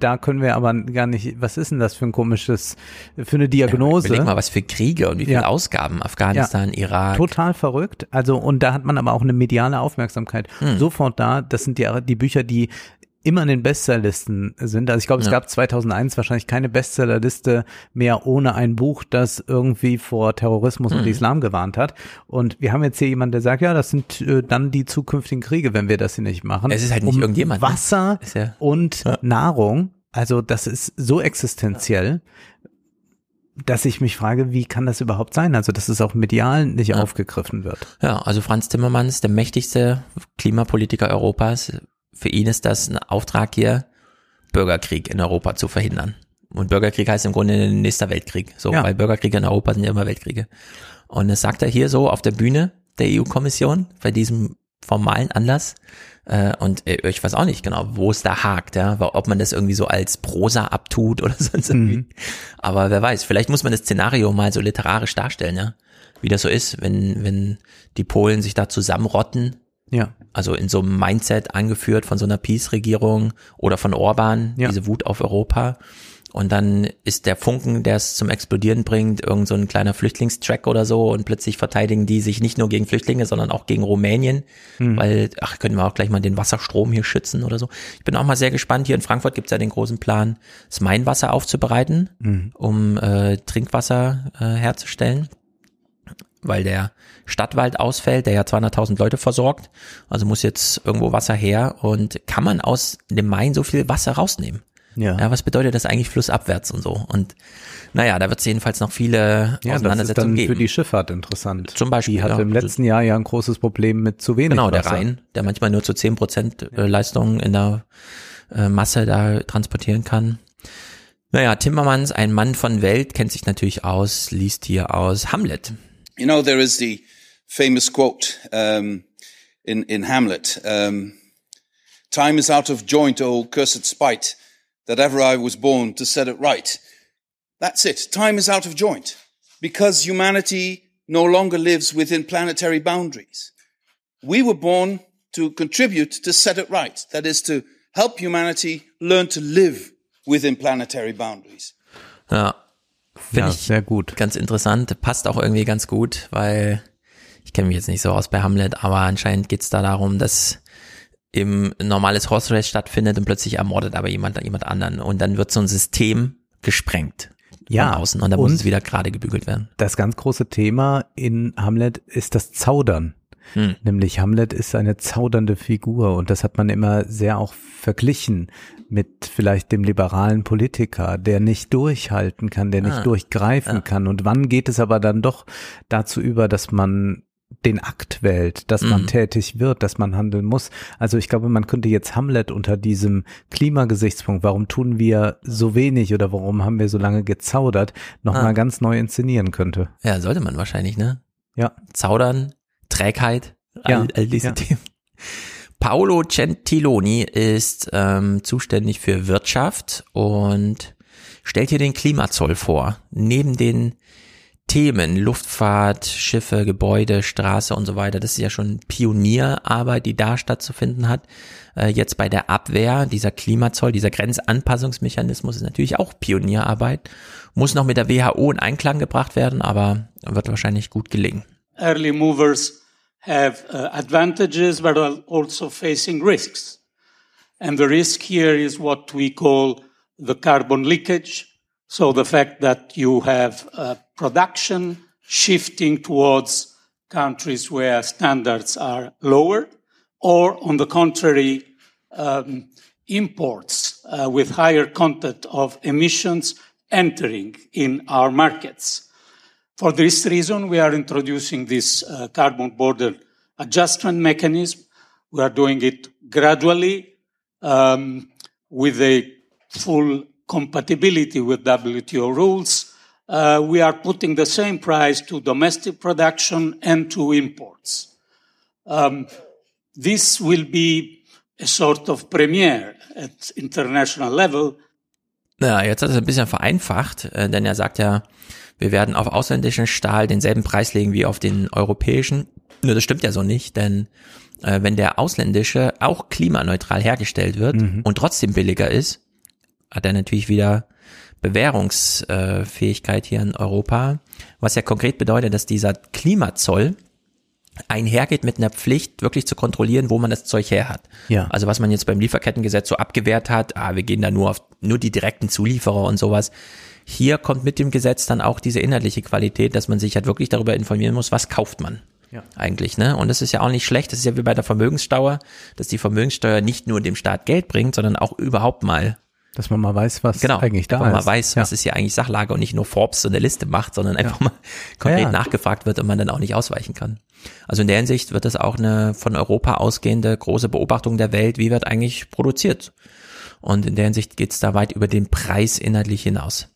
da können wir aber gar nicht, was ist denn das für ein komisches, für eine Diagnose? Überleg mal, was für Kriege und wie viele Ja. Ausgaben. Afghanistan, Irak. Total verrückt. Also, und da hat man aber auch eine mediale Aufmerksamkeit Hm. sofort da. Das sind die, die Bücher, die immer in den Bestsellerlisten sind. Also ich glaube, es Ja. gab 2001 wahrscheinlich keine Bestsellerliste mehr ohne ein Buch, das irgendwie vor Terrorismus und Mhm. Islam gewarnt hat. Und wir haben jetzt hier jemanden, der sagt, ja, das sind äh, dann die zukünftigen Kriege, wenn wir das hier nicht machen. Es ist halt nicht um irgendjemand, ne? Wasser ja- und Nahrung. Also das ist so existenziell dass ich mich frage, wie kann das überhaupt sein? Also, dass es auch medial nicht aufgegriffen wird. Ja, also Franz Timmermans, der mächtigste Klimapolitiker Europas. Für ihn ist das ein Auftrag hier, Bürgerkrieg in Europa zu verhindern. Und Bürgerkrieg heißt im Grunde nächster Weltkrieg. So, Ja. weil Bürgerkriege in Europa sind ja immer Weltkriege. Und das sagt er hier so auf der Bühne der EU-Kommission bei diesem formalen Anlass. Äh, und äh, ich weiß auch nicht genau, wo es da hakt, ja, ob man das irgendwie so als Prosa abtut oder sonst irgendwie. Aber wer weiß, vielleicht muss man das Szenario mal so literarisch darstellen, ja, wie das so ist, wenn wenn die Polen sich da zusammenrotten. Ja. Also in so einem Mindset angeführt von so einer Peace-Regierung oder von Orban, Ja. diese Wut auf Europa. Und dann ist der Funken, der es zum Explodieren bringt, irgend so ein kleiner Flüchtlingstrack oder so und plötzlich verteidigen die sich nicht nur gegen Flüchtlinge, sondern auch gegen Rumänien, Mhm. weil, ach, können wir auch gleich mal den Wasserstrom hier schützen oder so. Ich bin auch mal sehr gespannt. Hier in Frankfurt gibt es ja den großen Plan, das Mainwasser aufzubereiten, Mhm. um äh, Trinkwasser äh, herzustellen. weil der Stadtwald ausfällt, der ja 200.000 Leute versorgt. Also muss jetzt irgendwo Wasser her und kann man aus dem Main so viel Wasser rausnehmen? Ja. ja was bedeutet das eigentlich flussabwärts und so? Und naja, da wird es jedenfalls noch viele ja, Auseinandersetzungen das ist dann geben. für die Schifffahrt interessant. Zum Beispiel. Die hatte ja. im letzten Jahr ja ein großes Problem mit zu wenig Genau, der Wasser. Rhein, der manchmal nur zu 10 Prozent äh, Leistung in der äh, Masse da transportieren kann. Naja, Timmermans, ein Mann von Welt, kennt sich natürlich aus, liest hier aus Hamlet. You know, there is the famous quote um, in, in Hamlet um, Time is out of joint, O cursed spite, that ever I was born to set it right. That's it. Time is out of joint because humanity no longer lives within planetary boundaries. We were born to contribute to set it right. That is to help humanity learn to live within planetary boundaries. Ja, finde Ja, ich sehr gut. ganz interessant. Passt auch irgendwie ganz gut, weil ich kenne mich jetzt nicht so aus bei Hamlet, aber anscheinend geht's da darum, dass im normales Horse Race stattfindet und plötzlich ermordet aber jemand jemand anderen und dann wird so ein System gesprengt Ja, von außen und dann muss und- es wieder gerade gebügelt werden. Das ganz große Thema in Hamlet ist das Zaudern. Hm. Nämlich Hamlet ist eine zaudernde Figur und das hat man immer sehr auch verglichen mit vielleicht dem liberalen Politiker, der nicht durchhalten kann, der nicht Ah, durchgreifen ja. kann. Und wann geht es aber dann doch dazu über, dass man den Akt wählt, dass man Mhm. tätig wird, dass man handeln muss. Also ich glaube, man könnte jetzt Hamlet unter diesem Klimagesichtspunkt, warum tun wir so wenig oder warum haben wir so lange gezaudert, nochmal Ah. ganz neu inszenieren könnte. Ja, sollte man wahrscheinlich, ne? Ja. Zaudern, Trägheit, Ja, all, all diese ja. Themen. Paolo Gentiloni ist ähm, zuständig für Wirtschaft und stellt hier den Klimazoll vor. Neben den Themen Luftfahrt, Schiffe, Gebäude, Straße und so weiter. Das ist ja schon Pionierarbeit, die da stattzufinden hat. Äh, jetzt bei der Abwehr, dieser Klimazoll, dieser Grenzanpassungsmechanismus ist natürlich auch Pionierarbeit. Muss noch mit der WHO in Einklang gebracht werden, aber wird wahrscheinlich gut gelingen. early movers have uh, advantages but are also facing risks. And the risk here is what we call the carbon leakage. So the fact that you have uh, production shifting towards countries where standards are lower, or on the contrary, um, imports uh, with higher content of emissions entering in our markets. For this reason, we are introducing this uh, carbon border adjustment mechanism. We are doing it gradually um, with a full compatibility with WTO rules. Uh, we are putting the same price to domestic production and to imports. Um, this will be a sort of premiere at international level Ja, jetzt hat er es ein bisschen vereinfacht, äh, denn er sagt ja, wir werden auf ausländischen Stahl denselben Preis legen wie auf den europäischen. Nur das stimmt ja so nicht, denn äh, wenn der ausländische auch klimaneutral hergestellt wird und trotzdem billiger ist, hat er natürlich wieder Bewährungsfähigkeit hier in Europa, was ja konkret bedeutet, dass dieser Klimazoll einhergeht mit einer Pflicht, wirklich zu kontrollieren, wo man das Zeug her hat. Ja. Also was man jetzt beim Lieferkettengesetz so abgewehrt hat, ah, wir gehen da nur auf nur die direkten Zulieferer und sowas. Hier kommt mit dem Gesetz dann auch diese inhaltliche Qualität, dass man sich halt wirklich darüber informieren muss, was kauft man Ja. eigentlich, ne? Und das ist ja auch nicht schlecht. Das ist ja wie bei der Vermögenssteuer, dass die Vermögenssteuer nicht nur dem Staat Geld bringt, sondern auch überhaupt mal Dass man mal weiß, was genau, eigentlich da dass man ist. mal weiß, ja. was ist hier eigentlich Sachlage und nicht nur Forbes so eine Liste macht, sondern einfach mal konkret Ja, ja. nachgefragt wird und man dann auch nicht ausweichen kann. Also in der Hinsicht wird das auch eine von Europa ausgehende große Beobachtung der Welt, wie wird eigentlich produziert. Und in der Hinsicht geht es da weit über den Preis inhaltlich hinaus.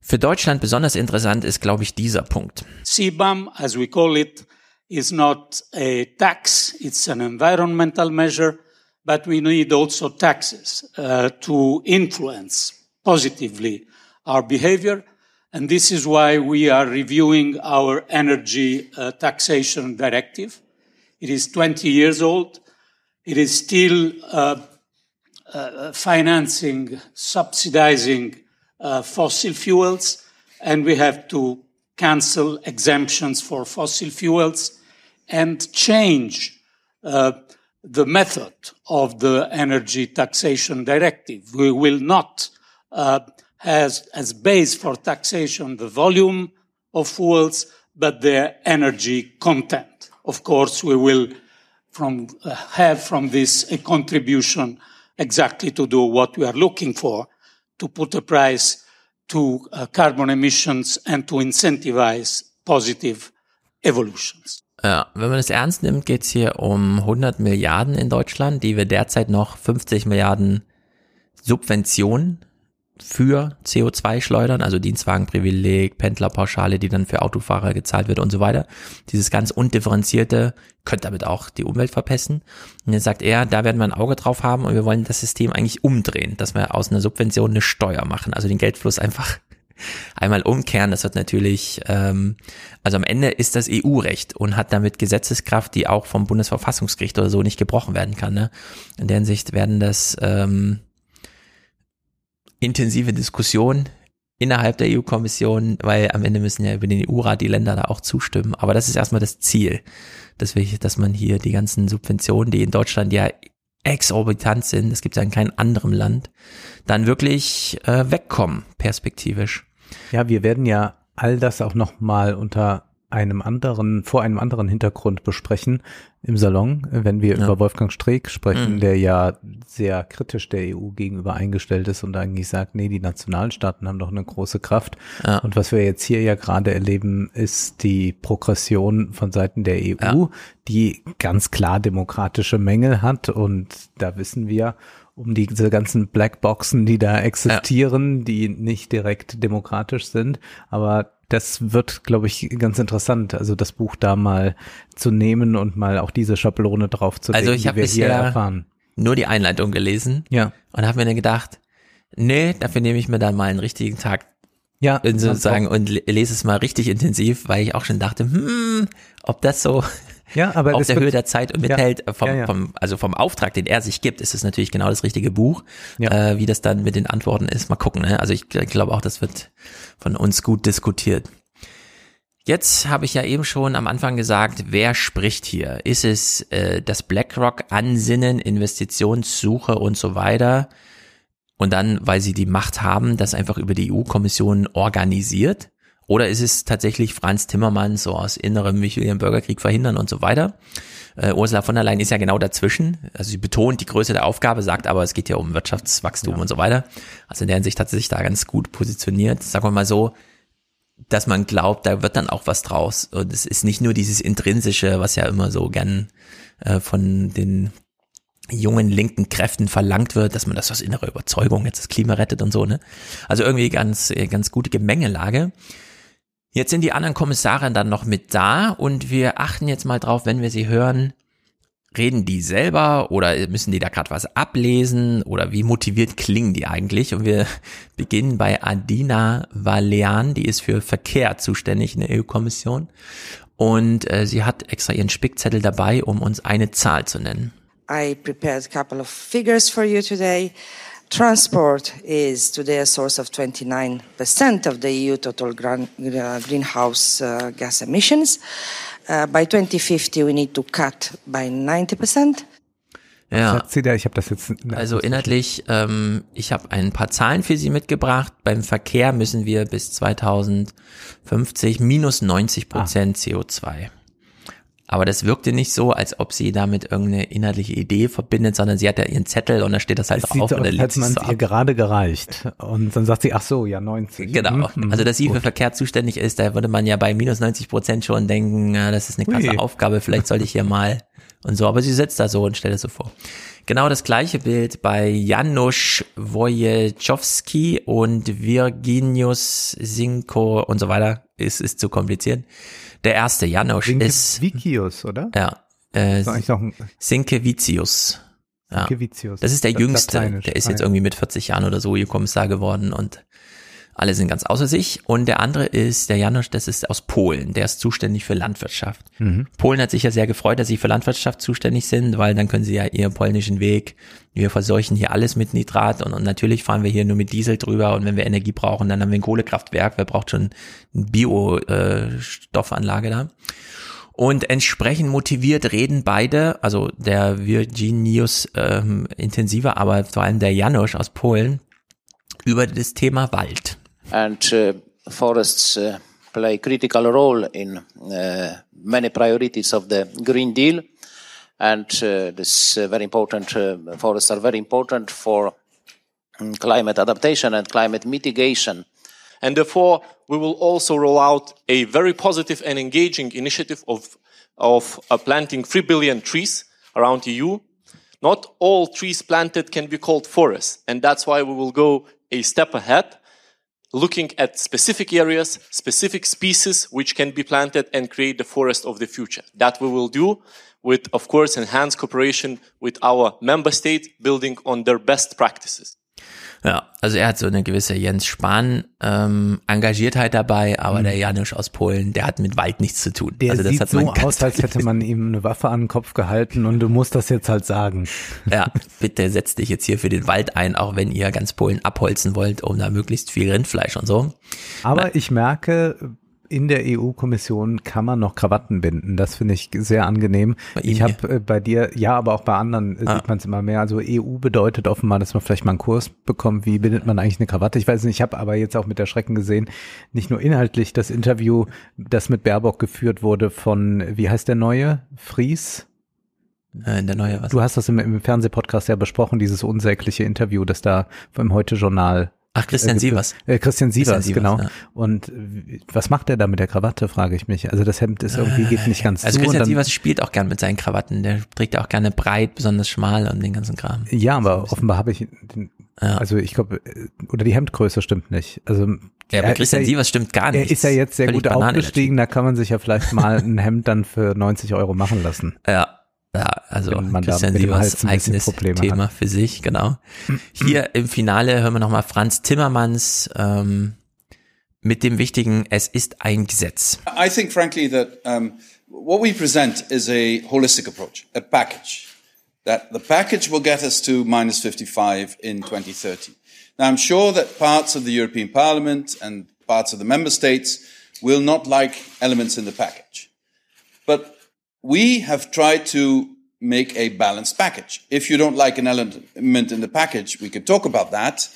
Für Deutschland besonders interessant ist, glaube ich, dieser Punkt. CBAM, as we call it, is not a tax, it's an environmental measure, but we need also taxes uh, to influence positively our behavior. And this is why we are reviewing our energy uh, taxation directive. It is 20 years old. It is still uh, uh, financing, subsidizing uh, fossil fuels, and we have to cancel exemptions for fossil fuels and change uh, the method of the energy taxation directive. We will not uh, as base for taxation the volume of fuels, but their energy content. Of course, we will from, uh, have from this a contribution exactly to do what we are looking for, to put a price to uh, carbon emissions and to incentivize positive evolutions. Ja, wenn man es ernst nimmt, geht's hier um 100 Milliarden in Deutschland, die wir derzeit noch 50 Milliarden Subventionen für CO2 schleudern, also Dienstwagenprivileg, Pendlerpauschale, die dann für Autofahrer gezahlt wird und so weiter. Dieses ganz undifferenzierte könnte damit auch die Umwelt verpesten. Und jetzt sagt er, da werden wir ein Auge drauf haben und wir wollen das System eigentlich umdrehen, dass wir aus einer Subvention eine Steuer machen, also den Geldfluss einfach einmal umkehren. Das wird natürlich, ähm, also am Ende ist das EU-Recht und hat damit Gesetzeskraft, die auch vom Bundesverfassungsgericht oder so nicht gebrochen werden kann. Ne? In der Hinsicht werden das ähm, intensive Diskussionen innerhalb der EU-Kommission, weil am Ende müssen ja über den EU-Rat die Länder da auch zustimmen. Aber das ist erstmal das Ziel, dass, wir, dass man hier die ganzen Subventionen, die in Deutschland ja exorbitant sind, das gibt es ja in keinem anderen Land, dann wirklich äh, wegkommen, perspektivisch. Ja, wir werden ja all das auch nochmal unter einem anderen, vor einem anderen Hintergrund besprechen im Salon, wenn wir ja. über Wolfgang Streeck sprechen, mhm. der ja sehr kritisch der EU gegenüber eingestellt ist und eigentlich sagt, nee, die Nationalstaaten haben doch eine große Kraft. Ja. Und was wir jetzt hier ja gerade erleben, ist die Progression von Seiten der EU, ja. die ganz klar demokratische Mängel hat. Und da wissen wir, um diese ganzen Blackboxen, die da existieren, die nicht direkt demokratisch sind, aber das wird, glaube ich, ganz interessant, also das Buch da mal zu nehmen und mal auch diese Schablone drauf zu also ich die wir hier erfahren. Nur die Einleitung gelesen. Ja. Und habe mir dann gedacht, nee, dafür nehme ich mir dann mal einen richtigen Tag ja, sozusagen und lese es mal richtig intensiv, weil ich auch schon dachte, hm, ob das so ja, aber auf der Höhe der Zeit und mithält. Ja, vom, ja, vom, also vom Auftrag, den er sich gibt, ist es natürlich genau das richtige Buch. Äh, wie das dann mit den Antworten ist, mal gucken. Ne? Also ich glaube auch, das wird von uns gut diskutiert. Jetzt habe ich ja eben schon am Anfang gesagt, wer spricht hier? Ist es äh, das BlackRock-Ansinnen, Investitionssuche und so weiter? Und dann, weil sie die Macht haben, das einfach über die EU-Kommission organisiert? Oder ist es tatsächlich Franz Timmermans so aus innerem, ich will den Bürgerkrieg verhindern und so weiter? Äh, Ursula von der Leyen ist ja genau dazwischen. Also sie betont die Größe der Aufgabe, sagt aber, es geht ja um Wirtschaftswachstum ja. und so weiter. Also in der Hinsicht hat sie sich da ganz gut positioniert. Sagen wir mal so, dass man glaubt, da wird dann auch was draus. Und es ist nicht nur dieses intrinsische, was ja immer so gern äh, von den jungen linken Kräften verlangt wird, dass man das aus innerer Überzeugung jetzt das Klima rettet und so, ne? Also irgendwie ganz, ganz gute Gemengelage. Jetzt sind die anderen Kommissare dann noch mit da und wir achten jetzt mal drauf, wenn wir sie hören, reden die selber oder müssen die da gerade was ablesen oder wie motiviert klingen die eigentlich? Und wir beginnen bei Adina Valean, die ist für Verkehr zuständig in der EU-Kommission und äh, sie hat extra ihren Spickzettel dabei, um uns eine Zahl zu nennen. I prepared a couple of figures for you today. Transport is today a source of 29% of the EU total uh, greenhouse uh, gas emissions. Uh, by 2050, we need to cut by 90%. Ja. Sagt sie da? Ich habe das jetzt. Also inhaltlich, ähm, ich habe ein paar Zahlen für Sie mitgebracht. Beim Verkehr müssen wir bis 2050 minus 90 Prozent ah. CO2 aber das wirkte nicht so, als ob sie damit irgendeine inhaltliche Idee verbindet, sondern sie hat ja ihren Zettel und da steht das halt es auf. Und dann hat man es ihr gerade gereicht. Und dann sagt sie, ach so, ja, 90. Genau. Mhm. Also, dass sie Gut. für Verkehr zuständig ist, da würde man ja bei minus 90 Prozent schon denken, ja, das ist eine krasse Ui. Aufgabe, vielleicht sollte ich hier mal und so. Aber sie sitzt da so und stellt es so vor. Genau das gleiche Bild bei Janusz Wojciechowski und Virginius Sinko und so weiter. Es ist zu kompliziert. Der erste, Janosch, Sinke ist. Vikius, oder? Ja. Äh, Sinkevicius. Ja. Das ist der das Jüngste. Der ist jetzt irgendwie mit 40 Jahren oder so EU-Kommissar geworden und alle sind ganz außer sich. Und der andere ist der Janusz, das ist aus Polen. Der ist zuständig für Landwirtschaft. Mhm. Polen hat sich ja sehr gefreut, dass sie für Landwirtschaft zuständig sind, weil dann können sie ja ihren polnischen Weg, wir verseuchen hier alles mit Nitrat und, und natürlich fahren wir hier nur mit Diesel drüber und wenn wir Energie brauchen, dann haben wir ein Kohlekraftwerk. Wer braucht schon eine Biostoffanlage da? Und entsprechend motiviert reden beide, also der Virginius ähm, intensiver, aber vor allem der Janusz aus Polen, über das Thema Wald. And uh, forests uh, play a critical role in uh, many priorities of the Green Deal. And uh, this uh, very important, uh, forests are very important for um, climate adaptation and climate mitigation. And therefore, we will also roll out a very positive and engaging initiative of, of planting 3 billion trees around the EU. Not all trees planted can be called forests. And that's why we will go a step ahead, looking at specific areas, specific species which can be planted and create the forest of the future. That we will do with, of course, enhanced cooperation with our member states, building on their best practices. Ja, also er hat so eine gewisse Jens Spahn ähm, Engagiertheit dabei, aber mhm. der Janusz aus Polen, der hat mit Wald nichts zu tun. Der also das sieht hat so aus, als hätte man ihm eine Waffe an den Kopf gehalten und du musst das jetzt halt sagen. Ja, bitte setz dich jetzt hier für den Wald ein, auch wenn ihr ganz Polen abholzen wollt, um da möglichst viel Rindfleisch und so. Aber Na, ich merke, in der EU-Kommission kann man noch Krawatten binden. Das finde ich sehr angenehm. ich habe äh, bei dir, ja, aber auch bei anderen äh, ah. sieht man es immer mehr. Also EU bedeutet offenbar, dass man vielleicht mal einen Kurs bekommt. Wie bindet man eigentlich eine Krawatte? Ich weiß nicht, ich habe aber jetzt auch mit der Schrecken gesehen, nicht nur inhaltlich das Interview, das mit Baerbock geführt wurde von, wie heißt der neue? Fries? Äh, der neue was? Du hast das im, im Fernsehpodcast ja besprochen, dieses unsägliche Interview, das da vom Heute-Journal Ach, Christian äh, Sievers. Äh, Christian Sievers, Christian Sievers genau. Ja. Und was macht er da mit der Krawatte, frage ich mich. Also das Hemd ist irgendwie, geht nicht ganz also zu. Also Christian Sievers spielt auch gern mit seinen Krawatten. Der trägt ja auch gerne breit, besonders schmal und den ganzen Kram. Ja, aber so offenbar habe ich, den, ja. also ich glaube, äh, oder die Hemdgröße stimmt nicht. Also ja, aber Christian ja, Sievers stimmt gar nicht. Er ist ja jetzt sehr Völlig gut Banane aufgestiegen, da kann man sich ja vielleicht mal ein Hemd dann für 90 Euro machen lassen. Ja, ja, also man Christian Sievers eigenes Thema hat. für sich, genau. Hier im Finale hören wir nochmal Franz Timmermans ähm, mit dem wichtigen, es ist ein Gesetz. I think frankly that um, what we present is a holistic approach, a package. That the package will get us to minus 55 in 2030. Now I'm sure that parts of the European Parliament and parts of the member states will not like elements in the package. But we have tried to make a balanced package. If you don't like an element in the package, we could talk about that,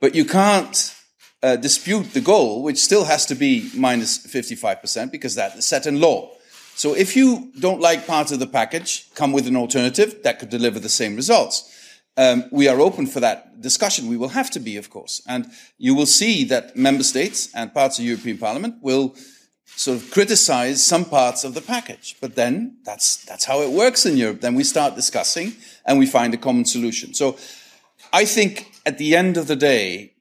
but you can't uh, dispute the goal, which still has to be minus 55% because that is set in law. So if you don't like part of the package, come with an alternative that could deliver the same results. Um, we are open for that discussion. We will have to be, of course. And you will see that member states and parts of the European Parliament will sort of criticize some parts of the package. But then that's, that's how it works in Europe. Then we start discussing and we find a common solution. So I think at the end of the day,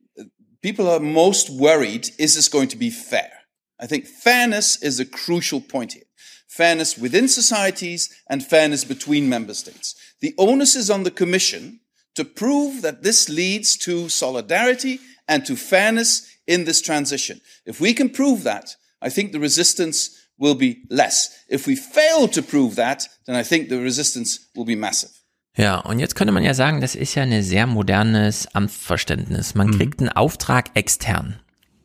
people are most worried, is this going to be fair? I think fairness is a crucial point here. Fairness within societies and fairness between member states. The onus is on the Commission to prove that this leads to solidarity and to fairness in this transition. If we can prove that, I think the resistance will be less. If we fail to prove that, then I think the resistance will be massive. Ja, und jetzt könnte man ja sagen, das ist ja ein sehr modernes Amtsverständnis. Man mhm. kriegt einen Auftrag extern.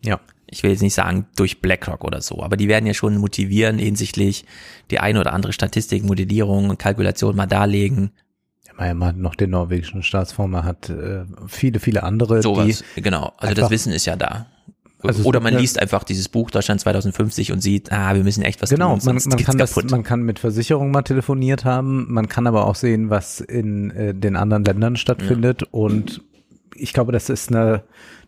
Ja. Ich will jetzt nicht sagen durch BlackRock oder so, aber die werden ja schon motivieren hinsichtlich die eine oder andere Statistik, Modellierung und Kalkulation mal darlegen. Ja, man hat noch den norwegischen Staatsfonds, man hat äh, viele, viele andere. Sowas, genau. Also das Wissen ist ja da. Also Oder man liest einfach dieses Buch Deutschland 2050 und sieht, ah, wir müssen echt was genau, tun. Genau, man, man kann das, man kann mit Versicherungen mal telefoniert haben, man kann aber auch sehen, was in äh, den anderen Ländern stattfindet ja. und ich glaube, das ist eine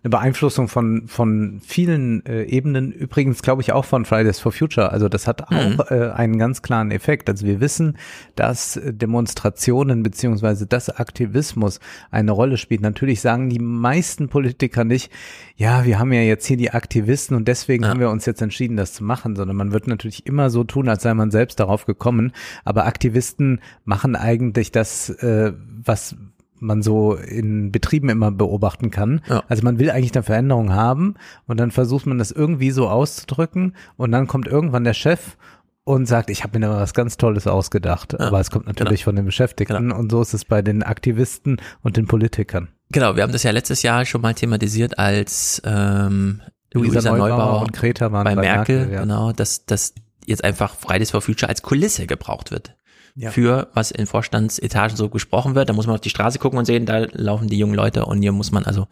eine Beeinflussung von, von vielen äh, Ebenen, übrigens glaube ich auch von Fridays for Future. Also das hat mhm. auch äh, einen ganz klaren Effekt. Also wir wissen, dass Demonstrationen beziehungsweise das Aktivismus eine Rolle spielt. Natürlich sagen die meisten Politiker nicht, ja, wir haben ja jetzt hier die Aktivisten und deswegen ja. haben wir uns jetzt entschieden, das zu machen, sondern man wird natürlich immer so tun, als sei man selbst darauf gekommen. Aber Aktivisten machen eigentlich das, äh, was man so in Betrieben immer beobachten kann. Ja. Also man will eigentlich eine Veränderung haben und dann versucht man das irgendwie so auszudrücken und dann kommt irgendwann der Chef und sagt, ich habe mir da was ganz Tolles ausgedacht. Ja, Aber es kommt natürlich genau. von den Beschäftigten genau. und so ist es bei den Aktivisten und den Politikern. Genau, wir haben das ja letztes Jahr schon mal thematisiert, als ähm, Luisa, Luisa Neubauer, Neubauer, und Greta waren bei, bei Merkel, Merkel ja. genau, dass, dass jetzt einfach Fridays for Future als Kulisse gebraucht wird ja. für was in Vorstandsetagen so gesprochen wird. Da muss man auf die Straße gucken und sehen, da laufen die jungen Leute und hier muss man also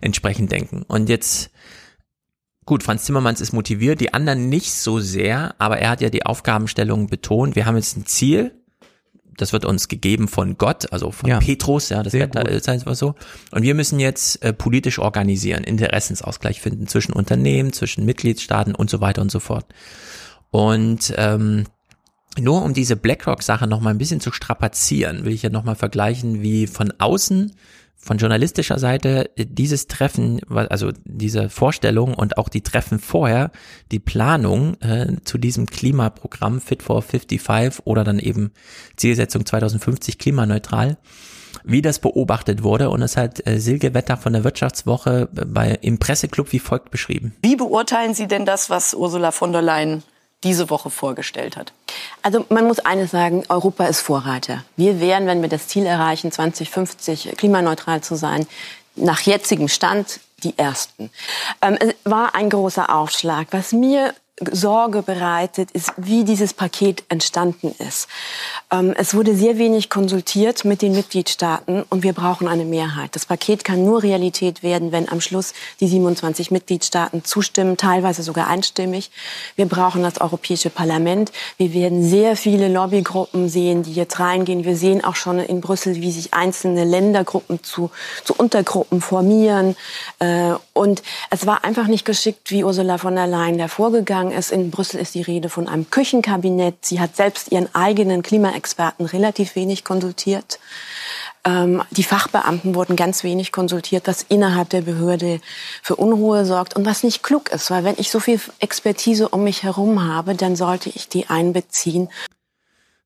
entsprechend denken. Und jetzt gut, Franz Timmermans ist motiviert, die anderen nicht so sehr, aber er hat ja die Aufgabenstellung betont. Wir haben jetzt ein Ziel, das wird uns gegeben von Gott, also von Ja. Petrus, ja, das wird da einfach so. Und wir müssen jetzt äh, politisch organisieren, Interessensausgleich finden zwischen Unternehmen, zwischen Mitgliedstaaten und so weiter und so fort. Und ähm, nur um diese BlackRock-Sache noch mal ein bisschen zu strapazieren, will ich ja noch mal vergleichen, wie von außen, von journalistischer Seite dieses Treffen, also diese Vorstellung und auch die Treffen vorher, die Planung äh, zu diesem Klimaprogramm Fit for 55 oder dann eben Zielsetzung 2050 klimaneutral, wie das beobachtet wurde. Und das hat äh, Silke Wetter von der Wirtschaftswoche äh, bei, im Presseclub wie folgt beschrieben. Wie beurteilen Sie denn das, was Ursula von der Leyen diese Woche vorgestellt hat? Also man muss eines sagen, Europa ist Vorreiter. Wir wären, wenn wir das Ziel erreichen, 2050 klimaneutral zu sein, nach jetzigem Stand die Ersten. Ähm, es war ein großer Aufschlag. Was mir Sorge bereitet, ist, wie dieses Paket entstanden ist. Ähm, es wurde sehr wenig konsultiert mit den Mitgliedstaaten und wir brauchen eine Mehrheit. Das Paket kann nur Realität werden, wenn am Schluss die 27 Mitgliedstaaten zustimmen, teilweise sogar einstimmig. Wir brauchen das Europäische Parlament. Wir werden sehr viele Lobbygruppen sehen, die jetzt reingehen. Wir sehen auch schon in Brüssel, wie sich einzelne Ländergruppen zu, zu Untergruppen formieren. Äh, Und es war einfach nicht geschickt, wie Ursula von der Leyen da vorgegangen ist. In Brüssel ist die Rede von einem Küchenkabinett. Sie hat selbst ihren eigenen Klimaexperten relativ wenig konsultiert. Ähm, die Fachbeamten wurden ganz wenig konsultiert, was innerhalb der Behörde für Unruhe sorgt und was nicht klug ist, weil wenn ich so viel Expertise um mich herum habe, dann sollte ich die einbeziehen.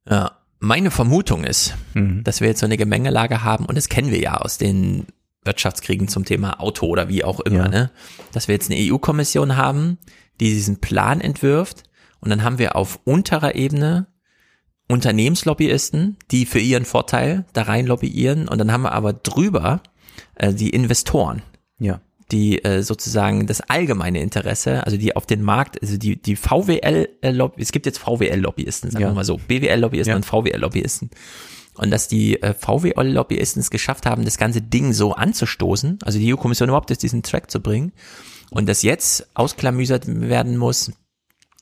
Ja, meine Vermutung ist, dass wir jetzt so eine Gemengelage haben, und das kennen wir ja aus den Wirtschaftskriegen zum Thema Auto oder wie auch immer, Ja. ne? dass wir jetzt eine EU-Kommission haben, die diesen Plan entwirft, und dann haben wir auf unterer Ebene Unternehmenslobbyisten, die für ihren Vorteil da rein lobbyieren, und dann haben wir aber drüber äh, die Investoren, Ja. die äh, sozusagen das allgemeine Interesse, also die auf den Markt, also die, die VWL, äh, es gibt jetzt VWL-Lobbyisten, sagen Ja. wir mal so, BWL-Lobbyisten Ja. und VWL-Lobbyisten. Und dass die äh, VWL-Lobbyisten es geschafft haben, das ganze Ding so anzustoßen, also die EU-Kommission überhaupt auf diesen Track zu bringen, und dass jetzt ausklamüsert werden muss,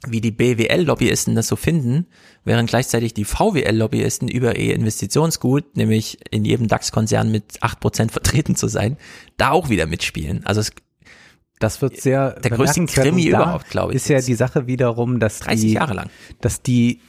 wie die BWL-Lobbyisten das so finden, während gleichzeitig die VWL-Lobbyisten über ihr Investitionsgut, nämlich in jedem DAX-Konzern mit 8% vertreten zu sein, da auch wieder mitspielen. Also es, Das wird sehr Der größte. Krimi überhaupt, glaube ich, Ist ja die Sache wiederum, dass 30 die, Jahre lang. dass die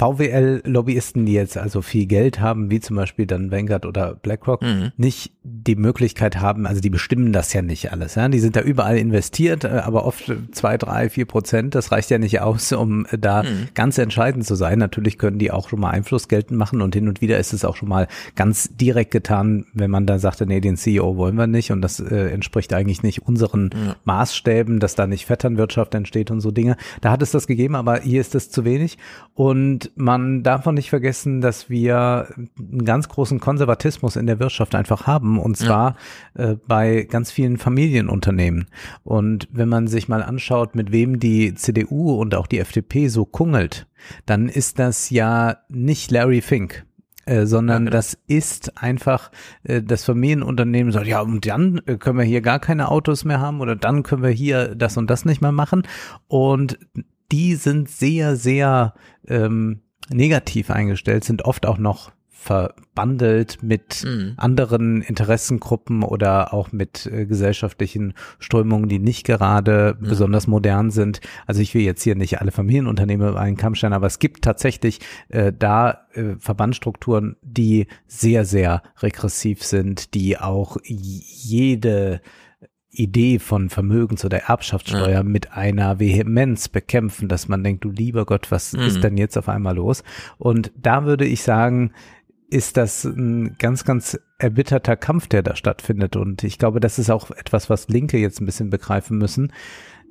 VWL-Lobbyisten, die jetzt also viel Geld haben, wie zum Beispiel dann Vanguard oder BlackRock, Mhm. nicht die Möglichkeit haben, also die bestimmen das ja nicht alles. Ja? Die sind da überall investiert, äh, aber oft zwei, drei, vier Prozent, das reicht ja nicht aus, um äh, da Mhm. ganz entscheidend zu sein. Natürlich können die auch schon mal Einfluss geltend machen und hin und wieder ist es auch schon mal ganz direkt getan, wenn man da sagte, nee, den CEO wollen wir nicht und das äh, entspricht eigentlich nicht unseren Maßstäben, dass da nicht Vetternwirtschaft entsteht und so Dinge. Da hat es das gegeben, aber hier ist es zu wenig und man darf auch nicht vergessen, dass wir einen ganz großen Konservatismus in der Wirtschaft einfach haben und zwar äh, bei ganz vielen Familienunternehmen. Und wenn man sich mal anschaut, mit wem die CDU und auch die FDP so kungelt, dann ist das ja nicht Larry Fink. Äh, sondern das ist einfach äh, das Familienunternehmen sagt, ja, und dann äh, können wir hier gar keine Autos mehr haben oder dann können wir hier das und das nicht mehr machen. Und die sind sehr, sehr ähm, negativ eingestellt, sind oft auch noch verbandelt mit Mhm. anderen Interessengruppen oder auch mit äh, gesellschaftlichen Strömungen, die nicht gerade besonders modern sind. Also ich will jetzt hier nicht alle Familienunternehmen über einen Kamm stellen, aber es gibt tatsächlich äh, da äh, Verbandstrukturen, die sehr, sehr regressiv sind, die auch jede Idee von Vermögens- oder Erbschaftssteuer Ja. mit einer Vehemenz bekämpfen, dass man denkt, du lieber Gott, was Mhm. ist denn jetzt auf einmal los? Und da würde ich sagen, ist das ein ganz, ganz erbitterter Kampf, der da stattfindet. Und ich glaube, das ist auch etwas, was Linke jetzt ein bisschen begreifen müssen.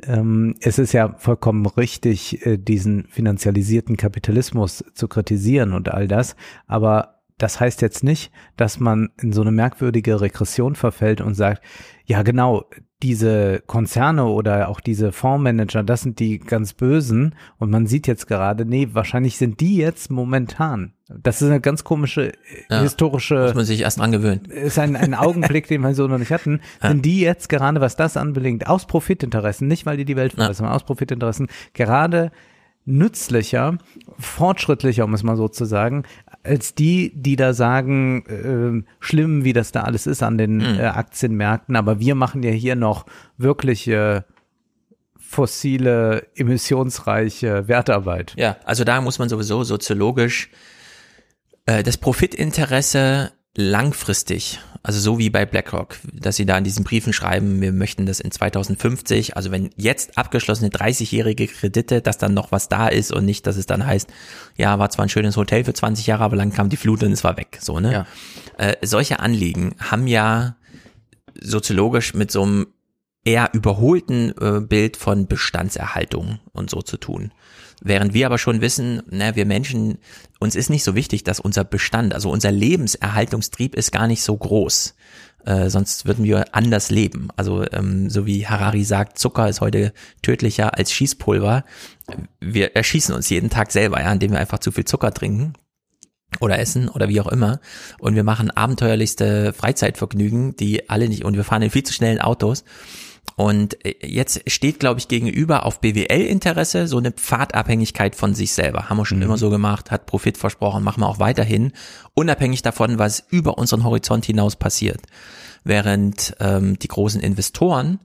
Ähm, es ist ja vollkommen richtig, äh, diesen finanzialisierten Kapitalismus zu kritisieren und all das. Aber das heißt jetzt nicht, dass man in so eine merkwürdige Regression verfällt und sagt, ja genau, diese Konzerne oder auch diese Fondsmanager, das sind die ganz bösen und man sieht jetzt gerade, nee, wahrscheinlich sind die jetzt momentan. Das ist eine ganz komische äh, Ja, historische Muss man sich erst dran gewöhnen. ist ein, ein Augenblick, den wir so noch nicht hatten, Ja. sind die jetzt gerade, was das anbelangt, aus Profitinteressen, nicht weil die die Welt verbessern, sondern aus Profitinteressen, gerade nützlicher, fortschrittlicher, um es mal so zu sagen, als die, die da sagen, äh, schlimm, wie das da alles ist an den Mhm. äh, Aktienmärkten, aber wir machen ja hier noch wirkliche fossile, emissionsreiche Wertarbeit. Ja, also da muss man sowieso soziologisch äh, das Profitinteresse langfristig, also so wie bei BlackRock, dass sie da in diesen Briefen schreiben, wir möchten das in 2050, also wenn jetzt abgeschlossene 30-jährige Kredite, dass dann noch was da ist und nicht, dass es dann heißt, ja, war zwar ein schönes Hotel für 20 Jahre, aber dann kam die Flut und es war weg, so, ne? Äh, solche Anliegen haben ja soziologisch mit so einem eher überholten äh, Bild von Bestandserhaltung und so zu tun. Während wir aber schon wissen, ne, wir Menschen, uns ist nicht so wichtig, dass unser Bestand, also unser Lebenserhaltungstrieb ist gar nicht so groß. Äh, sonst würden wir anders leben. Also ähm, so wie Harari sagt, Zucker ist heute tödlicher als Schießpulver. Wir erschießen uns jeden Tag selber, ja, indem wir einfach zu viel Zucker trinken oder essen oder wie auch immer und wir machen abenteuerlichste Freizeitvergnügen, die alle nicht und wir fahren in viel zu schnellen Autos und äh, jetzt steht glaube ich gegenüber auf BWL Interesse so eine Pfadabhängigkeit von sich selber. Haben wir schon immer so gemacht, hat Profit versprochen, machen wir auch weiterhin, unabhängig davon, was über unseren Horizont hinaus passiert. Während ähm, die großen Investoren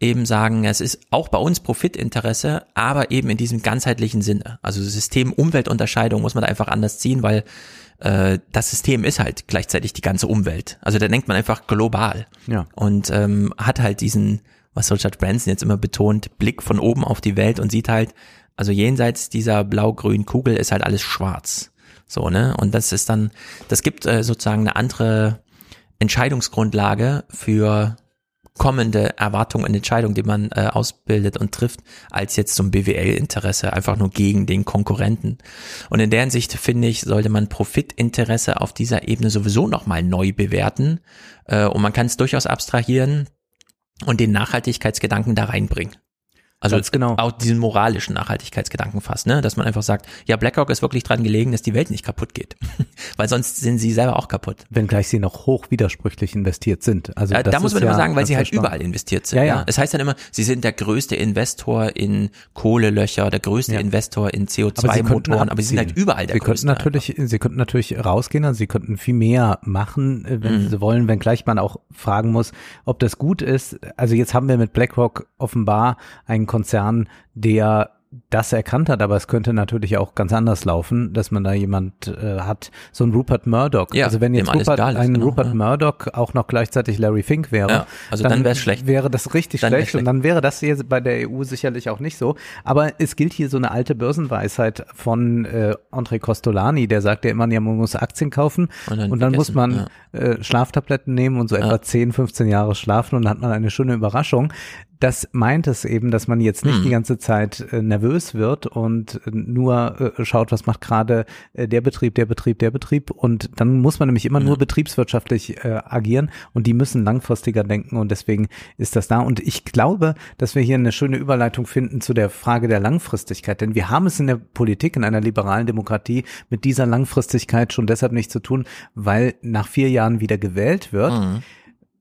eben sagen, es ist auch bei uns Profitinteresse, aber eben in diesem ganzheitlichen Sinne. Also System-Umwelt-Unterscheidung muss man da einfach anders ziehen, weil äh, das System ist halt gleichzeitig die ganze Umwelt. Also da denkt man einfach global Ja. und ähm, hat halt diesen, was Richard Branson jetzt immer betont, Blick von oben auf die Welt und sieht halt, also jenseits dieser blau-grünen Kugel ist halt alles schwarz. So, ne? Und das ist dann, das gibt äh, sozusagen eine andere Entscheidungsgrundlage für kommende Erwartungen und Entscheidungen, die man äh, ausbildet und trifft, als jetzt ein BWL-Interesse, einfach nur gegen den Konkurrenten. Und in der Hinsicht finde ich, sollte man Profitinteresse auf dieser Ebene sowieso nochmal neu bewerten. Äh, und man kann es durchaus abstrahieren und den Nachhaltigkeitsgedanken da reinbringen. Also Ganz genau. auch diesen moralischen Nachhaltigkeitsgedanken fast, ne? Dass man einfach sagt, ja, BlackRock ist wirklich dran gelegen, dass die Welt nicht kaputt geht. weil sonst sind sie selber auch kaputt. Wenngleich sie noch hoch widersprüchlich investiert sind. Also Ja, da muss man ja immer sagen, weil sie halt überall investiert sind. Ja, Ja, ja. Es heißt dann immer, sie sind der größte Investor in Kohlelöcher, der größte Ja. Investor in Aber sie könnten CO2-Motoren, aber sie sind halt überall der sie größte. Könnten natürlich, sie könnten natürlich rausgehen, also sie könnten viel mehr machen, äh, wenn Mhm. sie wollen, wenngleich man auch fragen muss, ob das gut ist. Also jetzt haben wir mit BlackRock offenbar einen Konzern, der das erkannt hat, aber es könnte natürlich auch ganz anders laufen, dass man da jemand äh, hat, so ein Rupert Murdoch. Ja, also wenn jetzt Rupert, ist, ein genau, Rupert ja. Murdoch auch noch gleichzeitig Larry Fink wäre, Ja, also dann wär's schlecht. Wäre das richtig Dann wär's schlecht, und schlecht. dann wäre das hier bei der EU sicherlich auch nicht so. Aber es gilt hier so eine alte Börsenweisheit von äh, André Costolani, der sagt ja immer, ja, man muss Aktien kaufen Und dann und dann muss man äh, Schlaftabletten nehmen und so etwa 10, 15 Jahre schlafen und dann hat man eine schöne Überraschung. Das meint es eben, dass man jetzt nicht Hm. die ganze Zeit äh, nervös wird und äh, nur äh, schaut, was macht gerade äh, der Betrieb, der Betrieb, der Betrieb. Und dann muss man nämlich immer nur betriebswirtschaftlich äh, agieren und die müssen langfristiger denken und deswegen ist das da. Und ich glaube, dass wir hier eine schöne Überleitung finden zu der Frage der Langfristigkeit, denn wir haben es in der Politik, in einer liberalen Demokratie mit dieser Langfristigkeit schon deshalb nicht zu tun, weil nach vier Jahren wieder gewählt wird. Mhm.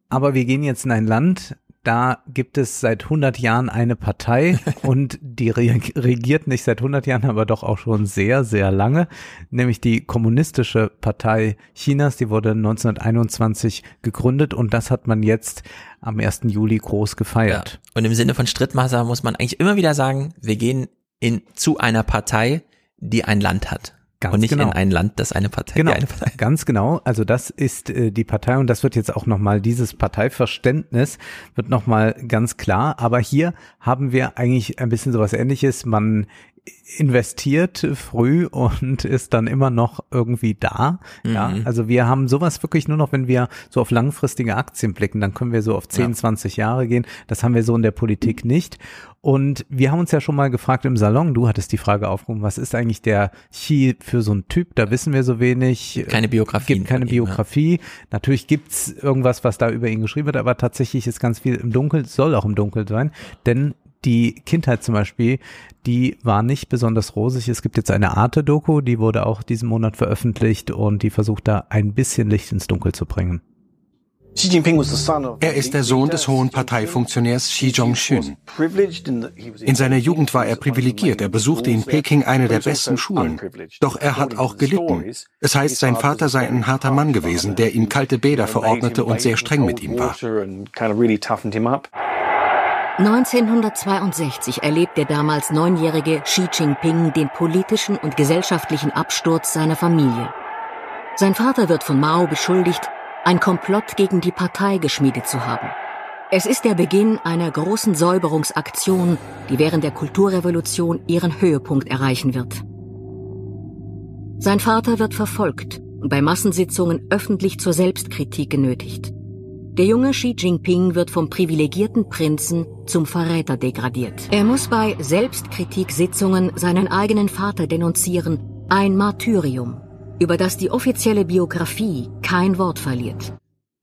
Aber wir gehen jetzt in ein Land, da gibt es seit 100 Jahren eine Partei und die re regiert nicht seit 100 Jahren, aber doch auch schon sehr, sehr lange, nämlich die Kommunistische Partei Chinas. Die wurde 1921 gegründet und das hat man jetzt am 1. Juli groß gefeiert. Und im Sinne von Strittmacher muss man eigentlich immer wieder sagen, wir gehen in, zu einer Partei, die ein Land hat. Ganz und nicht genau. in ein Land, das eine Partei, Genau, eine Partei. ganz genau. Also das ist äh, die Partei und das wird jetzt auch nochmal, dieses Parteiverständnis wird nochmal ganz klar. Aber hier haben wir eigentlich ein bisschen sowas ähnliches. Man investiert früh und ist dann immer noch irgendwie da. Ja, Mhm. also wir haben sowas wirklich nur noch, wenn wir so auf langfristige Aktien blicken, dann können wir so auf 10, Ja. 20 Jahre gehen. Das haben wir so in der Politik nicht. Und wir haben uns ja schon mal gefragt im Salon, du hattest die Frage aufgerufen, was ist eigentlich der Xi für so ein Typ? Da wissen wir so wenig. Keine Biografien Gibt keine von ihm, ja. Biografie. Natürlich gibt's irgendwas, was da über ihn geschrieben wird, aber tatsächlich ist ganz viel im Dunkeln, soll auch im Dunkeln sein, denn die Kindheit zum Beispiel, die war nicht besonders rosig. Es gibt jetzt eine Arte-Doku, die wurde auch diesen Monat veröffentlicht und die versucht da ein bisschen Licht ins Dunkel zu bringen. Er ist der Sohn des hohen Parteifunktionärs Xi Zhongxun. In seiner Jugend war er privilegiert. Er besuchte in Peking eine der besten Schulen. Doch er hat auch gelitten. Es heißt, sein Vater sei ein harter Mann gewesen, der ihm kalte Bäder verordnete und sehr streng mit ihm war. 1962 erlebt der damals neunjährige Xi Jinping den politischen und gesellschaftlichen Absturz seiner Familie. Sein Vater wird von Mao beschuldigt, ein Komplott gegen die Partei geschmiedet zu haben. Es ist der Beginn einer großen Säuberungsaktion, die während der Kulturrevolution ihren Höhepunkt erreichen wird. Sein Vater wird verfolgt und bei Massensitzungen öffentlich zur Selbstkritik genötigt. Der junge Xi Jinping wird vom privilegierten Prinzen zum Verräter degradiert. Er muss bei Selbstkritiksitzungen seinen eigenen Vater denunzieren, ein Martyrium, über das die offizielle Biografie kein Wort verliert.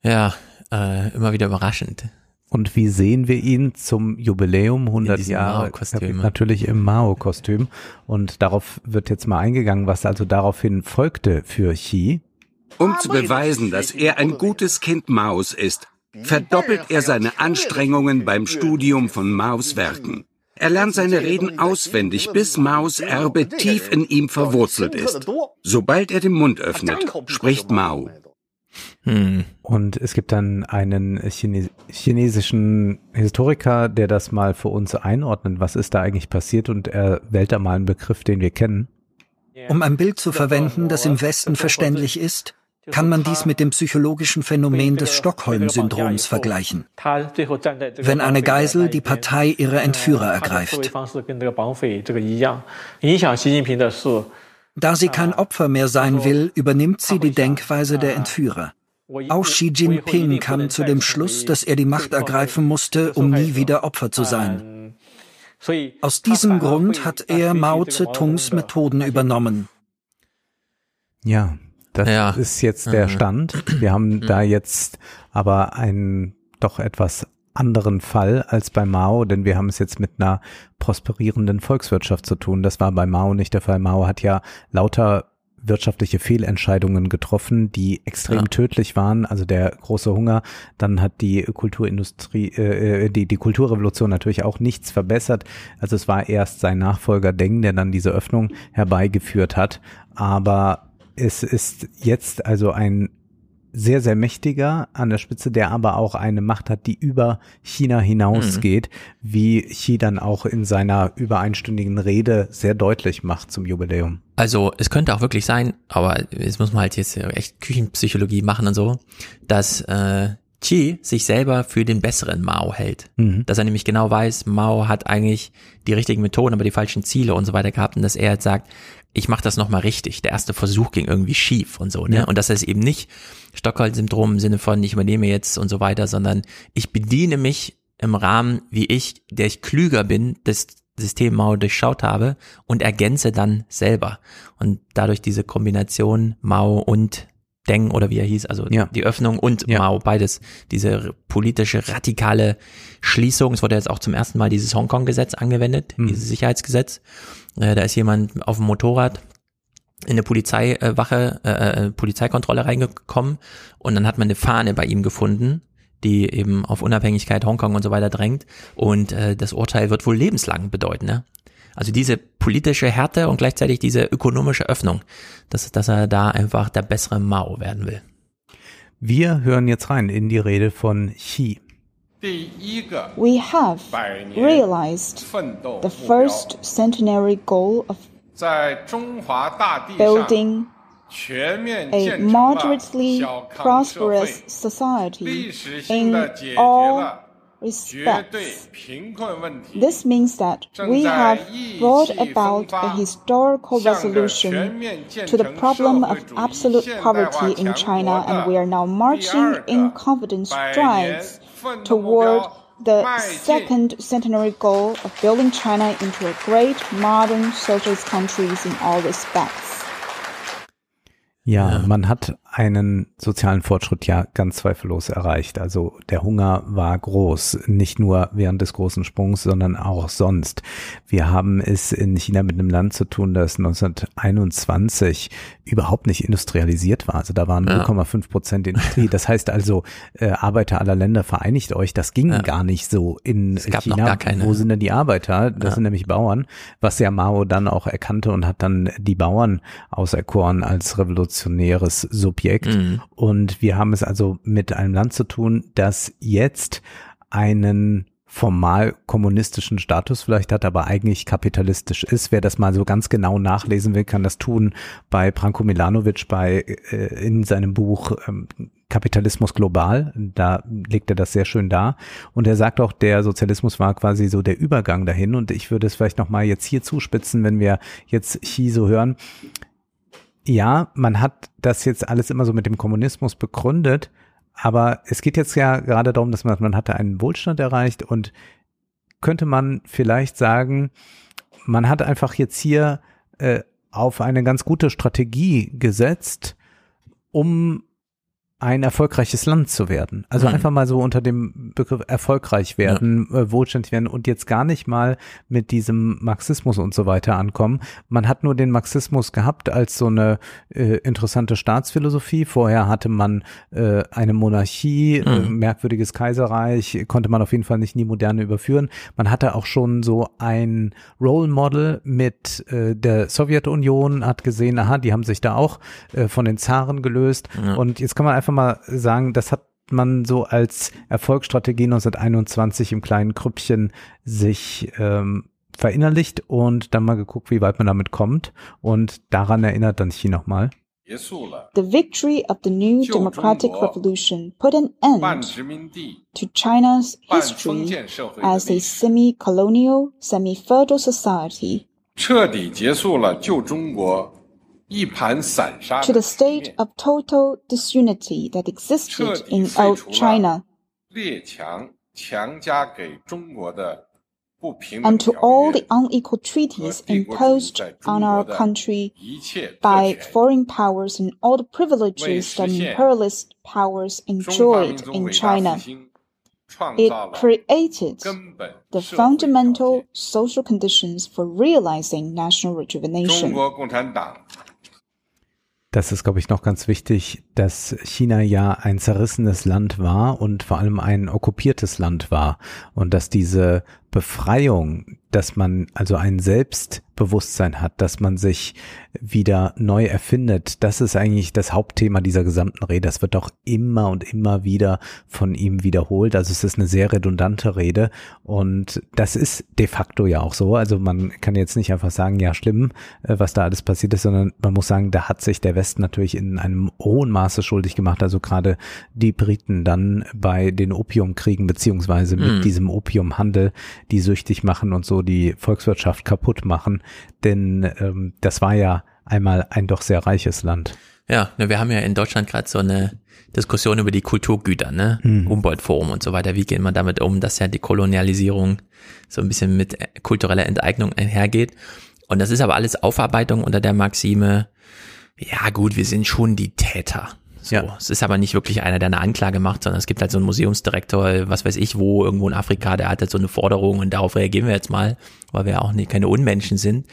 Ja, äh, immer wieder überraschend. Und wie sehen wir ihn zum Jubiläum 100 diesem Jahre? Natürlich im Mao-Kostüm. Und darauf wird jetzt mal eingegangen, was also daraufhin folgte für Xi. Um zu beweisen, dass er ein gutes Kind Maos ist, verdoppelt er seine Anstrengungen beim Studium von Maos Werken. Er lernt seine Reden auswendig, bis Maos Erbe tief in ihm verwurzelt ist. Sobald er den Mund öffnet, spricht Mao. Hm. Und es gibt dann einen Chine chinesischen Historiker, der das mal für uns einordnet. Was ist da eigentlich passiert? Und er wählt da mal einen Begriff, den wir kennen. Um ein Bild zu verwenden, das im Westen verständlich ist, kann man dies mit dem psychologischen Phänomen des Stockholm-Syndroms vergleichen. Wenn eine Geisel die Partei ihrer Entführer ergreift. Da sie kein Opfer mehr sein will, übernimmt sie die Denkweise der Entführer. Auch Xi Jinping kam zu dem Schluss, dass er die Macht ergreifen musste, um nie wieder Opfer zu sein. Aus diesem Grund hat er Mao Zedongs Methoden übernommen. Ja, das Ja. ist jetzt der Mhm. Stand. Wir haben da jetzt aber einen doch etwas anderen Fall als bei Mao, denn wir haben es jetzt mit einer prosperierenden Volkswirtschaft zu tun. Das war bei Mao nicht der Fall. Mao hat ja lauter wirtschaftliche Fehlentscheidungen getroffen, die extrem Ja. tödlich waren. Also der große Hunger, dann hat die Kulturindustrie, äh, äh, die, die Kulturrevolution natürlich auch nichts verbessert. Also es war erst sein Nachfolger Deng, der dann diese Öffnung herbeigeführt hat. Aber es ist jetzt also ein sehr, sehr mächtiger an der Spitze, der aber auch eine Macht hat, die über China hinausgeht, wie Xi dann auch in seiner über einstündigen Rede sehr deutlich macht zum Jubiläum. Also es könnte auch wirklich sein, aber jetzt muss man halt jetzt echt Küchenpsychologie machen und so, dass äh, Xi sich selber für den besseren Mao hält. Mhm. Dass er nämlich genau weiß, Mao hat eigentlich die richtigen Methoden, aber die falschen Ziele und so weiter gehabt und dass er jetzt sagt, ich mache das nochmal richtig. Der erste Versuch ging irgendwie schief und so, ne? Ja. Und dass er es eben nicht Stockholm-Syndrom im Sinne von ich übernehme jetzt und so weiter, sondern ich bediene mich im Rahmen, wie ich, der ich klüger bin, das System Mao durchschaut habe und ergänze dann selber. Und dadurch diese Kombination Mao und Deng oder wie er hieß, also Ja. die Öffnung und Mao, beides, diese politische radikale Schließung. Es wurde jetzt auch zum ersten Mal dieses Hongkong-Gesetz angewendet, Mhm. dieses Sicherheitsgesetz. Äh, da ist jemand auf dem Motorrad in eine Polizeiwache, äh, äh, Polizeikontrolle reingekommen und dann hat man eine Fahne bei ihm gefunden, die eben auf Unabhängigkeit Hongkong und so weiter drängt und äh, das Urteil wird wohl lebenslang bedeuten. Ne? Also diese politische Härte und gleichzeitig diese ökonomische Öffnung, dass, dass er da einfach der bessere Mao werden will. Wir hören jetzt rein in die Rede von Xi. We have realized the first centenary goal of building a moderately prosperous society in all respects. This means that we have brought about a historical resolution to the problem of absolute poverty in China, and we are now marching in confident strides toward the second centenary goal of building China into a great modern socialist country in all respects. Ja, man hat einen sozialen Fortschritt ja ganz zweifellos erreicht. Also der Hunger war groß, nicht nur während des großen Sprungs, sondern auch sonst. Wir haben es in China mit einem Land zu tun, das 1921 überhaupt nicht industrialisiert war. Also da waren ja. 0,5 Prozent Industrie. Das heißt also, äh, Arbeiter aller Länder vereinigt euch. Das ging ja. gar nicht so in China. Wo sind denn die Arbeiter? Das ja. sind nämlich Bauern, was ja Mao dann auch erkannte und hat dann die Bauern auserkoren als revolutionäres Subjekt Objekt. Mhm. Und wir haben es also mit einem Land zu tun, das jetzt einen formal kommunistischen Status vielleicht hat, aber eigentlich kapitalistisch ist. Wer das mal so ganz genau nachlesen will, kann das tun bei Branko Milanovic bei äh, in seinem Buch ähm, Kapitalismus global. Da legt er das sehr schön dar. Und er sagt auch, der Sozialismus war quasi so der Übergang dahin. Und ich würde es vielleicht noch mal jetzt hier zuspitzen, wenn wir jetzt Xi so hören ja, man hat das jetzt alles immer so mit dem Kommunismus begründet, aber es geht jetzt ja gerade darum, dass man, man hatte einen Wohlstand erreicht und könnte man vielleicht sagen, man hat einfach jetzt hier äh, auf eine ganz gute Strategie gesetzt, um ein erfolgreiches Land zu werden. Also mhm. einfach mal so unter dem Begriff erfolgreich werden, ja. äh, wohlständig werden und jetzt gar nicht mal mit diesem Marxismus und so weiter ankommen. Man hat nur den Marxismus gehabt als so eine äh, interessante Staatsphilosophie. Vorher hatte man äh, eine Monarchie, mhm. merkwürdiges Kaiserreich, konnte man auf jeden Fall nicht in die Moderne überführen. Man hatte auch schon so ein Role Model mit äh, der Sowjetunion, hat gesehen, aha, die haben sich da auch äh, von den Zaren gelöst ja. und jetzt kann man einfach einfach mal sagen, das hat man so als Erfolgsstrategie 1921 im kleinen Krüppchen sich ähm, verinnerlicht und dann mal geguckt, wie weit man damit kommt. Und daran erinnert dann Xi nochmal. The victory of the new democratic revolution put an end to China's history as a semi-colonial, semi-feudal society. 彻底结束了旧中国 to the state of total disunity that existed in old China, and to all the unequal treaties imposed on our country by foreign powers and all the privileges that imperialist powers enjoyed in China. It created the fundamental social conditions for realizing national rejuvenation. Das ist, glaube ich, noch ganz wichtig, dass China ja ein zerrissenes Land war und vor allem ein okkupiertes Land war und dass diese Befreiung, dass man also ein Selbstbewusstsein hat, dass man sich wieder neu erfindet, das ist eigentlich das Hauptthema dieser gesamten Rede. Das wird auch immer und immer wieder von ihm wiederholt. Also es ist eine sehr redundante Rede und das ist de facto ja auch so. Also man kann jetzt nicht einfach sagen, ja schlimm, äh, was da alles passiert ist, sondern man muss sagen, da hat sich der Westen natürlich in einem hohen Maße schuldig gemacht. Also gerade die Briten dann bei den Opiumkriegen beziehungsweise mit mhm. diesem Opiumhandel, die süchtig machen und so die Volkswirtschaft kaputt machen. Denn ähm, das war ja einmal ein doch sehr reiches Land. Ja, ne, wir haben ja in Deutschland gerade so eine Diskussion über die Kulturgüter, ne? Mhm. Humboldt-Forum und so weiter. Wie geht man damit um, dass ja die Kolonialisierung so ein bisschen mit kultureller Enteignung einhergeht? Und das ist aber alles Aufarbeitung unter der Maxime, ja gut, wir sind schon die Täter. So, ja. Es ist aber nicht wirklich einer, der eine Anklage macht, sondern es gibt halt so einen Museumsdirektor, was weiß ich, wo irgendwo in Afrika, der hat halt so eine Forderung und darauf reagieren wir jetzt mal, weil wir auch nicht keine Unmenschen sind.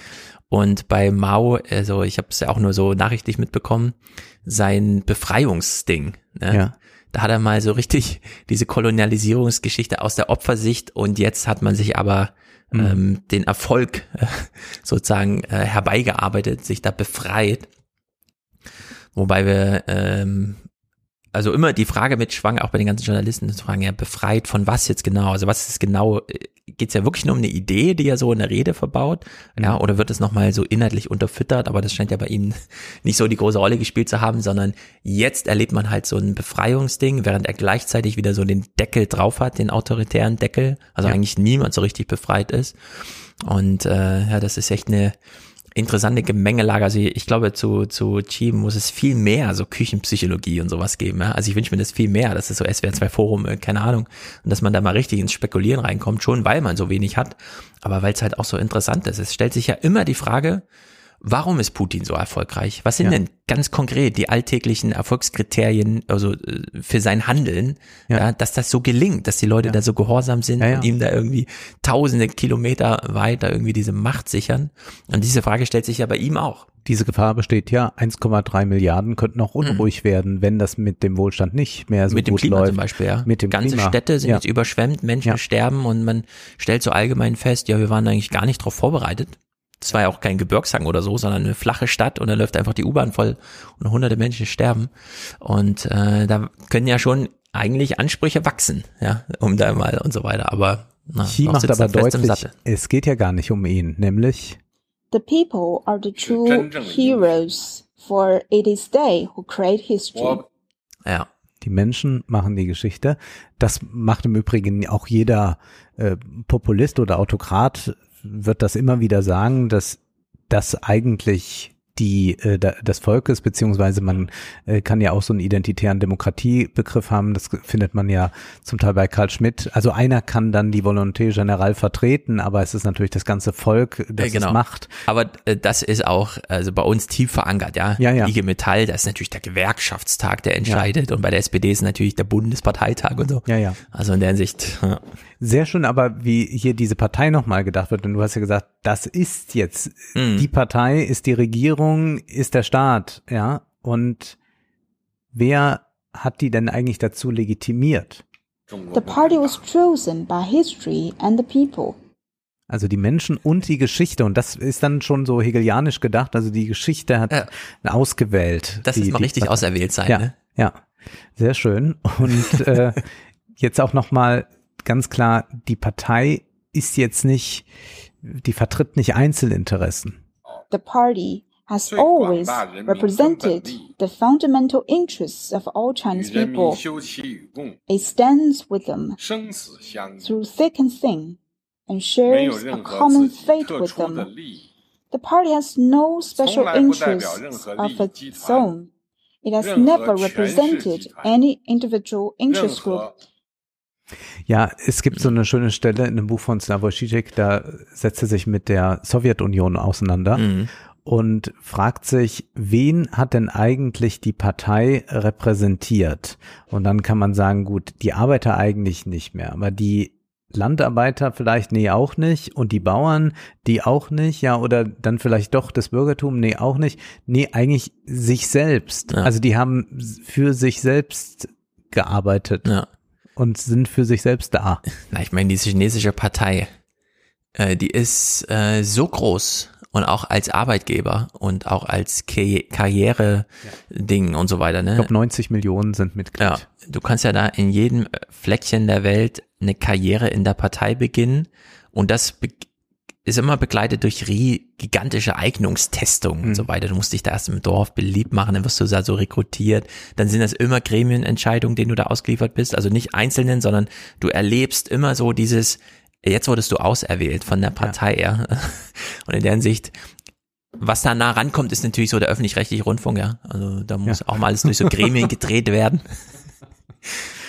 Und bei Mao, also ich habe es ja auch nur so nachrichtlich mitbekommen, sein Befreiungsding. Ne? Ja. Da hat er mal so richtig diese Kolonialisierungsgeschichte aus der Opfersicht und jetzt hat man sich aber mhm. ähm, den Erfolg äh, sozusagen äh, herbeigearbeitet, sich da befreit. Wobei wir ähm, also immer die Frage mit schwang, auch bei den ganzen Journalisten zu fragen, ja, befreit von was jetzt genau? Also was ist genau, geht's ja wirklich nur um eine Idee, die er so in der Rede verbaut? Ja, mhm. oder wird es nochmal so inhaltlich unterfüttert? Aber das scheint ja bei ihm nicht so die große Rolle gespielt zu haben, sondern jetzt erlebt man halt so ein Befreiungsding, während er gleichzeitig wieder so den Deckel drauf hat, den autoritären Deckel, also ja. eigentlich niemand so richtig befreit ist. Und äh, ja, das ist echt eine interessante Gemengelage. Also ich glaube, zu, zu Chi muss es viel mehr so Küchenpsychologie und sowas geben. Ja? Also ich wünsche mir das viel mehr. Das ist so SWR2 Forum, äh, keine Ahnung. Und dass man da mal richtig ins Spekulieren reinkommt, schon weil man so wenig hat, aber weil es halt auch so interessant ist. Es stellt sich ja immer die Frage, Warum ist Putin so erfolgreich? Was sind ja. denn ganz konkret die alltäglichen Erfolgskriterien, also äh, für sein Handeln, ja. ja dass das so gelingt, dass die Leute da so gehorsam sind und ihm da irgendwie tausende Kilometer weiter irgendwie diese Macht sichern? Und diese Frage stellt sich ja bei ihm auch. Diese Gefahr besteht ja, 1,3 Milliarden könnten auch unruhig mhm. werden, wenn das mit dem Wohlstand nicht mehr so mit gut dem Klima läuft. zum Beispiel, ja. Mit dem Ganze Klima. Städte sind jetzt überschwemmt, Menschen sterben und man stellt so allgemein fest, ja, wir waren eigentlich gar nicht darauf vorbereitet. Das war ja auch kein Gebirgshang oder so, sondern eine flache Stadt und da läuft einfach die U-Bahn voll und hunderte Menschen sterben. Und äh, da können ja schon eigentlich Ansprüche wachsen, ja, um da mal und so weiter. Aber na, Xi macht aber deutlich, es geht ja gar nicht um ihn, nämlich The people are the true heroes, for it is they who create history. Ja. Die Menschen machen die Geschichte. Das macht im Übrigen auch jeder äh, Populist oder Autokrat wird das immer wieder sagen, dass das eigentlich die äh, des Volkes, beziehungsweise man äh, kann ja auch so einen identitären Demokratiebegriff haben, das findet man ja zum Teil bei Karl Schmidt. Also einer kann dann die Volonté Générale vertreten, aber es ist natürlich das ganze Volk, das äh, genau. es macht. Aber äh, das ist auch also bei uns tief verankert, ja. Ja, ja. IG Metall, das ist natürlich der Gewerkschaftstag, der entscheidet ja. und bei der SPD ist natürlich der Bundesparteitag und so. Ja, ja. Also in der Hinsicht. Ja. Sehr schön, aber wie hier diese Partei nochmal gedacht wird, und du hast ja gesagt, das ist jetzt, mhm. die Partei ist die Regierung, ist der Staat, ja, und wer hat die denn eigentlich dazu legitimiert? The party was chosen by history and the people. Also die Menschen und die Geschichte. Und das ist dann schon so hegelianisch gedacht. Also die Geschichte hat ja. ausgewählt. Das die, ist noch richtig Partei. auserwählt sein. Ja, ne? ja, sehr schön. Und äh, jetzt auch nochmal ganz klar, die Partei ist jetzt nicht, die vertritt nicht Einzelinteressen. The party has always represented the fundamental interests of all Chinese people. It stands with them through thick and thin and shares a common fate with them. The party has no special interests of its own. It has never represented any individual interest group ja, es gibt so eine schöne Stelle in einem Buch von Slavoj Žižek, da setzt er sich mit der Sowjetunion auseinander mhm. Und fragt sich, wen hat denn eigentlich die Partei repräsentiert? Und dann kann man sagen, gut, die Arbeiter eigentlich nicht mehr, aber die Landarbeiter vielleicht, nee, auch nicht. Und die Bauern, die auch nicht, ja, oder dann vielleicht doch das Bürgertum, nee, auch nicht. Nee, eigentlich sich selbst. Ja. Also die haben für sich selbst gearbeitet. Ja und sind für sich selbst da. Na, ich meine, diese chinesische Partei, äh, die ist äh, so groß und auch als Arbeitgeber und auch als Karriere-Ding ja. und so weiter. Ne? Ich glaube, 90 Millionen sind Mitglied. Ja, du kannst ja da in jedem Fleckchen der Welt eine Karriere in der Partei beginnen und das ist immer begleitet durch gigantische Eignungstestungen mhm. und so mhm. weiter. Du musst dich da erst im Dorf beliebt machen, dann wirst du da so rekrutiert. Dann sind das immer Gremienentscheidungen, denen du da ausgeliefert bist. Also nicht einzelnen, sondern du erlebst immer so dieses, jetzt wurdest du auserwählt von der Partei, ja. ja. Und in der Hinsicht, was da nah rankommt, ist natürlich so der öffentlich-rechtliche Rundfunk, ja. Also da muss ja. auch mal alles durch so Gremien gedreht werden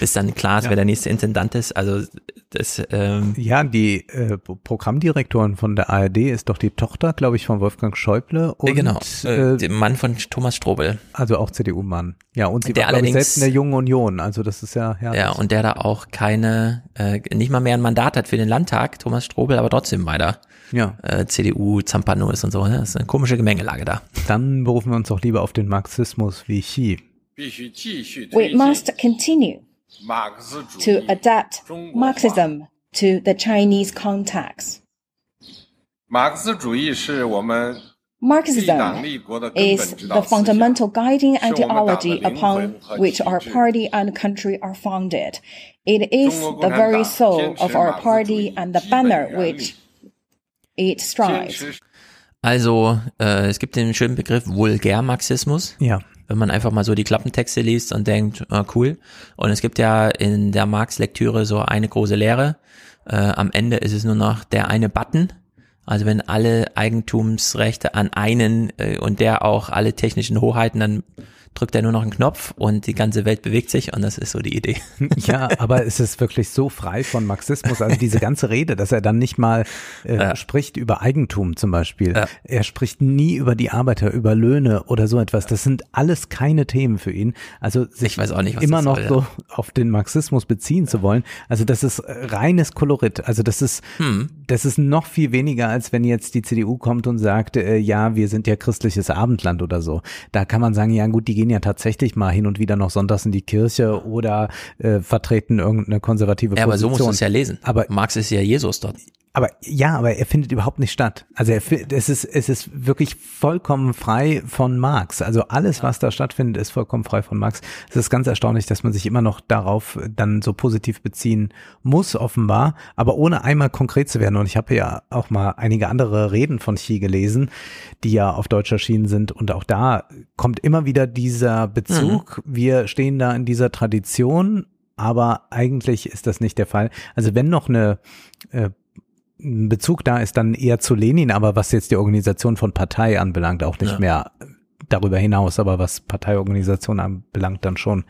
bis dann klar ist, ja. wer der nächste Intendant ist. Also das ähm ja, die äh, Programmdirektorin von der ARD ist doch die Tochter, glaube ich, von Wolfgang Schäuble und genau, äh, der Mann von Thomas Strobel. Also auch CDU-Mann. Ja, und sie der war allerdings, selbst in der Jungen Union. Also das ist ja herrlich. Ja, und der da auch keine, äh, nicht mal mehr ein Mandat hat für den Landtag, Thomas Strobel, aber trotzdem weiter ja. äh, CDU Zampano ist und so. Ne? Das ist eine komische Gemengelage da. Dann berufen wir uns doch lieber auf den Marxismus wie Xi. We must continue to adapt Marxism to the Chinese context. Marxism is the fundamental guiding ideology upon which our party and country are founded. It is the very soul of our party and the banner which it strives. Also, äh, es gibt den schönen Begriff Vulgärmarxismus. Ja, Wenn man einfach mal so die Klappentexte liest und denkt, ah, cool. Und es gibt ja in der Marx-Lektüre so eine große Lehre. Äh, am Ende ist es nur noch der eine Button. Also wenn alle Eigentumsrechte an einen äh, und der auch alle technischen Hoheiten, dann drückt er nur noch einen Knopf und die ganze Welt bewegt sich und das ist so die Idee. Ja, aber es ist wirklich so frei von Marxismus, also diese ganze Rede, dass er dann nicht mal äh, ja. spricht über Eigentum zum Beispiel. Ja. Er spricht nie über die Arbeiter, über Löhne oder so etwas. Das sind alles keine Themen für ihn. Also sich ich weiß auch nicht, immer noch soll, so ja. auf den Marxismus beziehen zu wollen. Also das ist reines Kolorit. Also das ist, hm. das ist noch viel weniger, als wenn jetzt die CDU kommt und sagt, äh, ja, wir sind ja christliches Abendland oder so. Da kann man sagen, ja gut, die gehen ja tatsächlich mal hin und wieder noch sonntags in die Kirche oder äh, vertreten irgendeine konservative ja, Position. aber so muss es ja lesen. Aber Marx ist ja Jesus dort. Aber ja, aber er findet überhaupt nicht statt. Also er, es ist es ist wirklich vollkommen frei von Marx. Also alles, was da stattfindet, ist vollkommen frei von Marx. Es ist ganz erstaunlich, dass man sich immer noch darauf dann so positiv beziehen muss, offenbar, aber ohne einmal konkret zu werden. Und ich habe ja auch mal einige andere Reden von Xi gelesen, die ja auf Deutsch erschienen sind. Und auch da kommt immer wieder dieser Bezug. Mhm. Wir stehen da in dieser Tradition aber eigentlich ist das nicht der Fall. Also wenn noch eine äh, ein Bezug da ist dann eher zu Lenin, aber was jetzt die Organisation von Partei anbelangt, auch nicht ja. mehr darüber hinaus, aber was Parteiorganisation anbelangt, dann schon.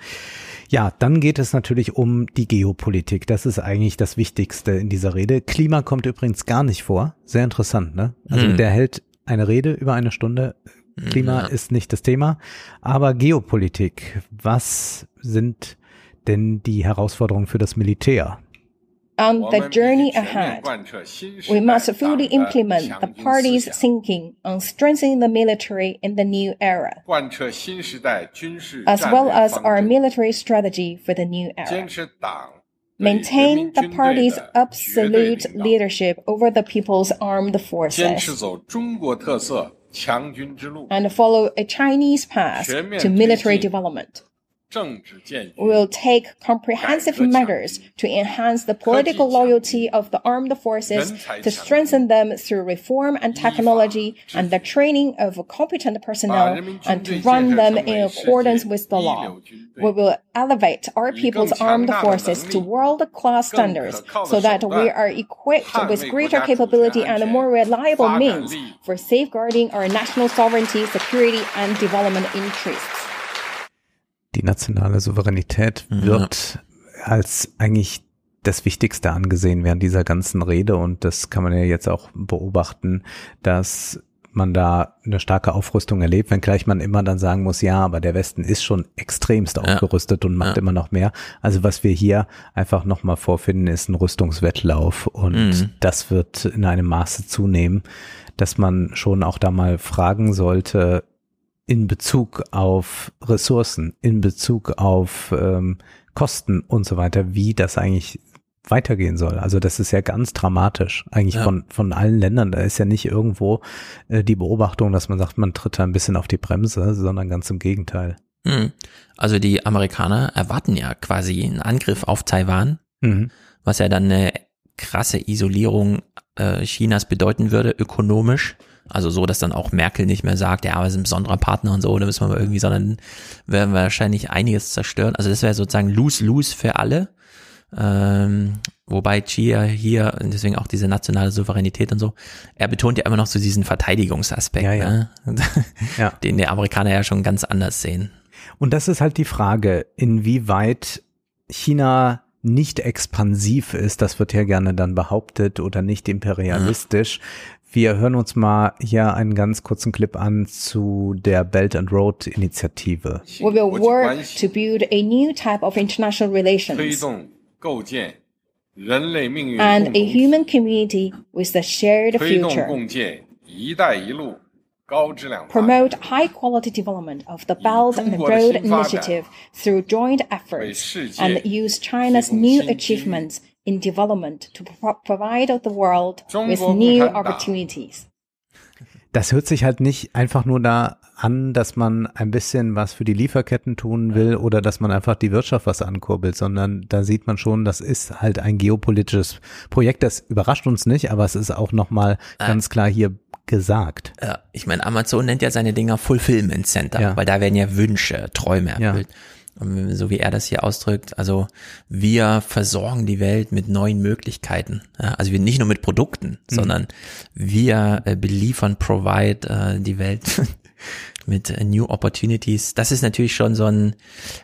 Ja, dann geht es natürlich um die Geopolitik. Das ist eigentlich das Wichtigste in dieser Rede. Klima kommt übrigens gar nicht vor. Sehr interessant, ne? Also hm. der hält eine Rede über eine Stunde. Klima ja. ist nicht das Thema. Aber Geopolitik, was sind denn die Herausforderungen für das Militär? On the journey ahead, we must fully implement the party's thinking on strengthening the military in the new era, as well as our military strategy for the new era. Maintain the party's absolute leadership over the people's armed forces. and follow a Chinese path to military development will take comprehensive measures to enhance the political loyalty of the armed forces, to strengthen them through reform and technology and the training of competent personnel, and to run them in accordance with the law. We will elevate our people's armed forces to world-class standards so that we are equipped with greater capability and more reliable means for safeguarding our national sovereignty, security, and development interests. Die nationale Souveränität wird ja. als eigentlich das Wichtigste angesehen während dieser ganzen Rede und das kann man ja jetzt auch beobachten, dass man da eine starke Aufrüstung erlebt, wenngleich man immer dann sagen muss, ja, aber der Westen ist schon extremst ja. aufgerüstet und macht ja. immer noch mehr. Also was wir hier einfach nochmal vorfinden, ist ein Rüstungswettlauf und mhm. das wird in einem Maße zunehmen, dass man schon auch da mal fragen sollte, in Bezug auf Ressourcen, in Bezug auf ähm, Kosten und so weiter, wie das eigentlich weitergehen soll. Also das ist ja ganz dramatisch eigentlich ja. von von allen Ländern. Da ist ja nicht irgendwo äh, die Beobachtung, dass man sagt, man tritt da ein bisschen auf die Bremse, sondern ganz im Gegenteil. Mhm. Also die Amerikaner erwarten ja quasi einen Angriff auf Taiwan, mhm. was ja dann eine krasse Isolierung äh, Chinas bedeuten würde, ökonomisch. Also so, dass dann auch Merkel nicht mehr sagt, ja, wir sind ein besonderer Partner und so, da müssen wir mal irgendwie, sondern werden wir wahrscheinlich einiges zerstören. Also das wäre sozusagen lose-lose für alle. Ähm, wobei Chia hier, deswegen auch diese nationale Souveränität und so, er betont ja immer noch so diesen Verteidigungsaspekt, ja, ja. Ne? ja. den die Amerikaner ja schon ganz anders sehen. Und das ist halt die Frage, inwieweit China nicht expansiv ist, das wird ja gerne dann behauptet, oder nicht imperialistisch, wir hören uns mal hier einen ganz kurzen Clip an zu der Belt and Road Initiative. We will work to build a new type of international relations and a human community with a shared future. Promote high quality development of the Belt and Road Initiative through joint efforts and use China's new achievements in development to pro provide the world with new opportunities. das hört sich halt nicht einfach nur da an, dass man ein bisschen was für die Lieferketten tun will oder dass man einfach die Wirtschaft was ankurbelt, sondern da sieht man schon, das ist halt ein geopolitisches Projekt. Das überrascht uns nicht, aber es ist auch nochmal äh, ganz klar hier gesagt. Ja, ich meine, Amazon nennt ja seine Dinger Fulfillment Center, ja. weil da werden ja Wünsche, Träume erfüllt. Ja so wie er das hier ausdrückt. Also wir versorgen die Welt mit neuen Möglichkeiten. Also wir nicht nur mit Produkten, mhm. sondern wir äh, beliefern, provide äh, die Welt mit New Opportunities. Das ist natürlich schon so ein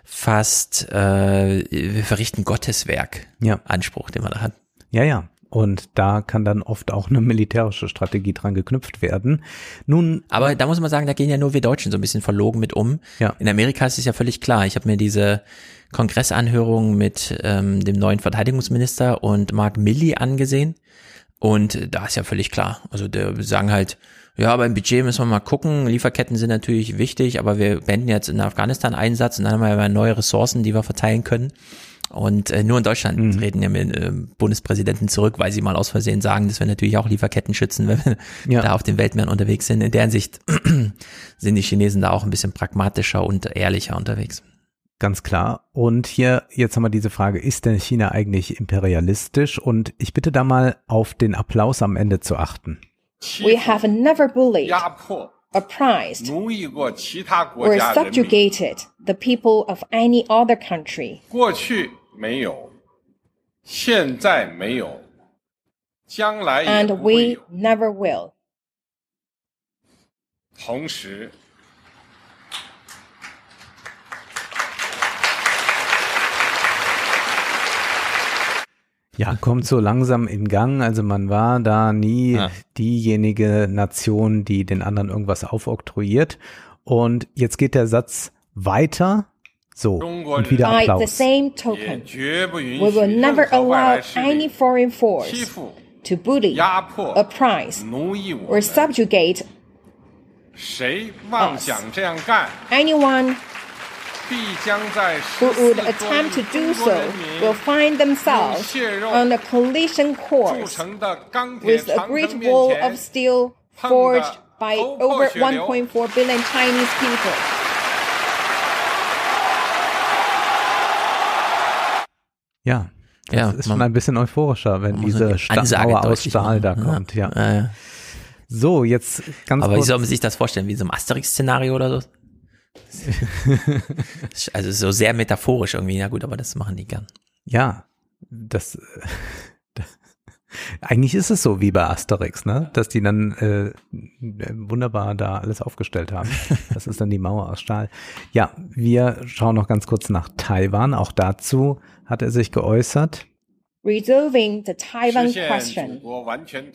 fast äh, wir verrichten Gotteswerk ja. Anspruch, den man da hat. Ja, ja. Und da kann dann oft auch eine militärische Strategie dran geknüpft werden. Nun, aber da muss man sagen, da gehen ja nur wir Deutschen so ein bisschen verlogen mit um. Ja. In Amerika ist es ja völlig klar. Ich habe mir diese Kongressanhörung mit ähm, dem neuen Verteidigungsminister und Mark Milley angesehen. Und da ist ja völlig klar. Also der sagen halt, ja, beim Budget müssen wir mal gucken. Lieferketten sind natürlich wichtig, aber wir beenden jetzt in Afghanistan-Einsatz und dann haben wir ja neue Ressourcen, die wir verteilen können. Und äh, nur in Deutschland mhm. reden ja mit äh, Bundespräsidenten zurück, weil sie mal aus Versehen sagen, dass wir natürlich auch Lieferketten schützen, wenn wir ja. da auf den Weltmeeren unterwegs sind. In der Hinsicht sind die Chinesen da auch ein bisschen pragmatischer und ehrlicher unterwegs. Ganz klar. Und hier, jetzt haben wir diese Frage, ist denn China eigentlich imperialistisch? Und ich bitte da mal auf den Applaus am Ende zu achten. We have never bullied, oppressed, or subjugated the people of any other country. 过去没有，现在没有，将来也不会有。And we never will. 同时。Ja, kommt so langsam in Gang. Also man war da nie ja. diejenige Nation, die den anderen irgendwas aufoktroyiert. Und jetzt geht der Satz weiter. So, und wieder Applaus. By the same token, we will never allow any foreign force to bully, oppress, or subjugate us. Anyone who would attempt to do so will find themselves on a collision course with a great wall of steel forged by over 1.4 billion Chinese people. Ja, das ja, ist schon ein bisschen euphorischer, wenn diese Stadtmauer aus Stahl da kommt. Ja. ja. ja. So, jetzt ganz Aber wie soll man sich das vorstellen? Wie so ein Asterix-Szenario oder so? also so sehr metaphorisch irgendwie, ja gut, aber das machen die gern. Ja, das eigentlich ist es so wie bei Asterix, ne? Dass die dann äh, wunderbar da alles aufgestellt haben. Das ist dann die Mauer aus Stahl. Ja, wir schauen noch ganz kurz nach Taiwan. Auch dazu hat er sich geäußert. Resolving the Taiwan question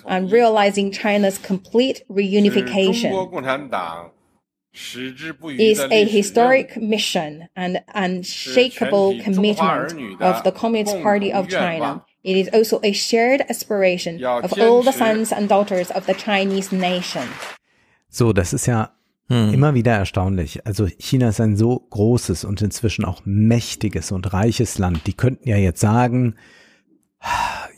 and realizing China's complete reunification is a historic mission and unshakable commitment of the Communist Party of China. It is also a shared aspiration of all the sons and daughters of the Chinese nation. So, das ist ja hm. immer wieder erstaunlich. Also China ist ein so großes und inzwischen auch mächtiges und reiches Land. Die könnten ja jetzt sagen,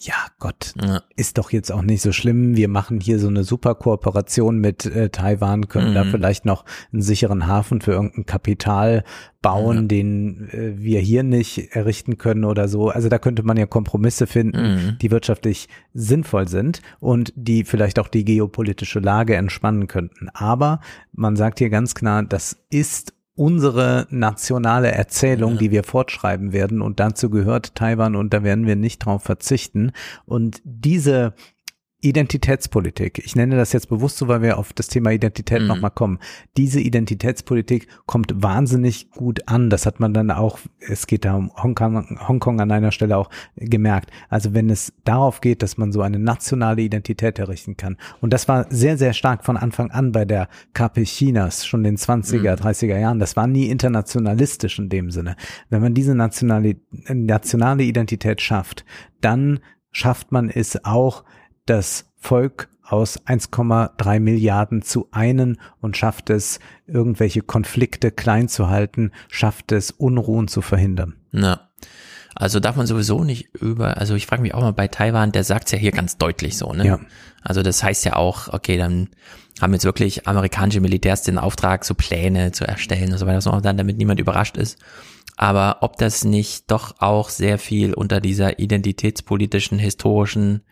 ja Gott, ja. ist doch jetzt auch nicht so schlimm. Wir machen hier so eine super Kooperation mit äh, Taiwan, können mhm. da vielleicht noch einen sicheren Hafen für irgendein Kapital bauen, ja. den äh, wir hier nicht errichten können oder so. Also da könnte man ja Kompromisse finden, mhm. die wirtschaftlich sinnvoll sind und die vielleicht auch die geopolitische Lage entspannen könnten. Aber man sagt hier ganz klar, das ist unsere nationale Erzählung, ja. die wir fortschreiben werden. Und dazu gehört Taiwan und da werden wir nicht drauf verzichten. Und diese Identitätspolitik, ich nenne das jetzt bewusst so, weil wir auf das Thema Identität mhm. nochmal kommen. Diese Identitätspolitik kommt wahnsinnig gut an. Das hat man dann auch, es geht da um Hongkong, Hongkong an einer Stelle auch gemerkt. Also wenn es darauf geht, dass man so eine nationale Identität errichten kann. Und das war sehr, sehr stark von Anfang an bei der KP Chinas, schon in den 20er, mhm. 30er Jahren. Das war nie internationalistisch in dem Sinne. Wenn man diese nationale, nationale Identität schafft, dann schafft man es auch, das Volk aus 1,3 Milliarden zu einen und schafft es, irgendwelche Konflikte klein zu halten, schafft es, Unruhen zu verhindern. Ja. Also darf man sowieso nicht über, also ich frage mich auch mal bei Taiwan, der sagt es ja hier ganz deutlich so, ne? Ja. Also das heißt ja auch, okay, dann haben jetzt wirklich amerikanische Militärs den Auftrag, so Pläne zu erstellen und so weiter, so, dann, damit niemand überrascht ist. Aber ob das nicht doch auch sehr viel unter dieser identitätspolitischen, historischen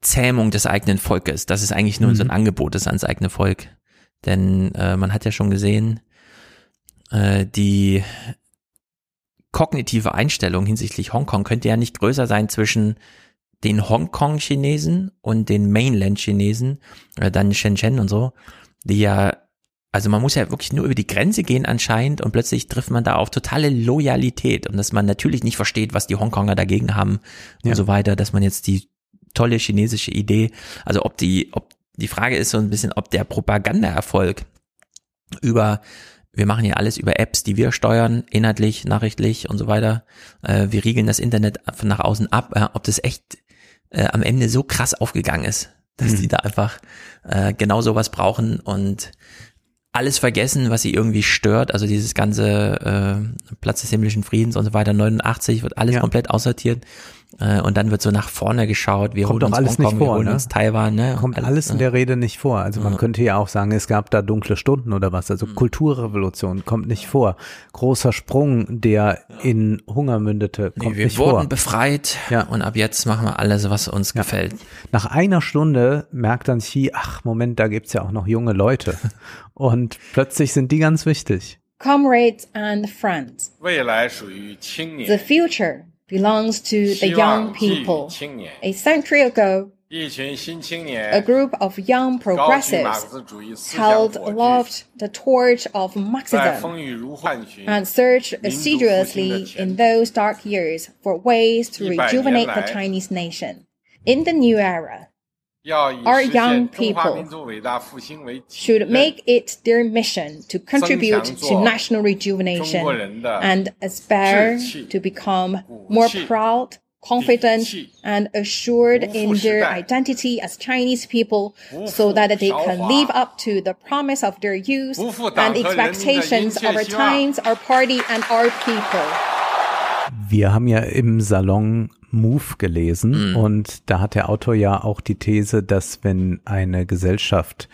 Zähmung des eigenen Volkes, das ist eigentlich nur mhm. so ein mhm. Angebot ist ans eigene Volk. Denn äh, man hat ja schon gesehen, äh, die kognitive Einstellung hinsichtlich Hongkong könnte ja nicht größer sein zwischen den Hongkong-Chinesen und den Mainland-Chinesen, oder dann Shenzhen und so, die ja, also man muss ja wirklich nur über die Grenze gehen anscheinend und plötzlich trifft man da auf totale Loyalität und dass man natürlich nicht versteht, was die Hongkonger dagegen haben ja. und so weiter, dass man jetzt die tolle chinesische Idee, also ob die, ob die Frage ist so ein bisschen, ob der Propagandaerfolg über wir machen hier alles über Apps, die wir steuern, inhaltlich, nachrichtlich und so weiter. Äh, wir riegeln das Internet von nach außen ab. Äh, ob das echt äh, am Ende so krass aufgegangen ist, dass mhm. die da einfach äh, genau sowas brauchen und alles vergessen, was sie irgendwie stört. Also dieses ganze äh, Platz des himmlischen Friedens und so weiter, 89 wird alles ja. komplett aussortiert. Äh, und dann wird so nach vorne geschaut, wir Kommt holen uns alles Hongkong, nicht vor, wir ne? uns Taiwan. Ne? Kommt alles, alles in der Rede nicht vor. Also man ja. könnte ja auch sagen, es gab da dunkle Stunden oder was. Also mhm. Kulturrevolution kommt nicht vor. Großer Sprung, der in Hunger mündete, kommt nee, wir nicht vor. Wir wurden befreit ja. und ab jetzt machen wir alles, was uns ja. gefällt. Nach einer Stunde merkt dann Xi, ach Moment, da gibt's ja auch noch junge Leute. und plötzlich sind die ganz wichtig. Comrades and friends. The future belongs to the young people. A century ago, a group of young progressives held aloft the torch of Marxism and searched assiduously in those dark years for ways to rejuvenate the Chinese nation. In the new era, our young people should make it their mission to contribute to national rejuvenation and aspire to become more proud, confident, and assured in their identity as Chinese people so that they can live up to the promise of their youth and expectations of our times, our party, and our people. Wir haben ja im Salon Move gelesen mhm. und da hat der Autor ja auch die These, dass wenn eine Gesellschaft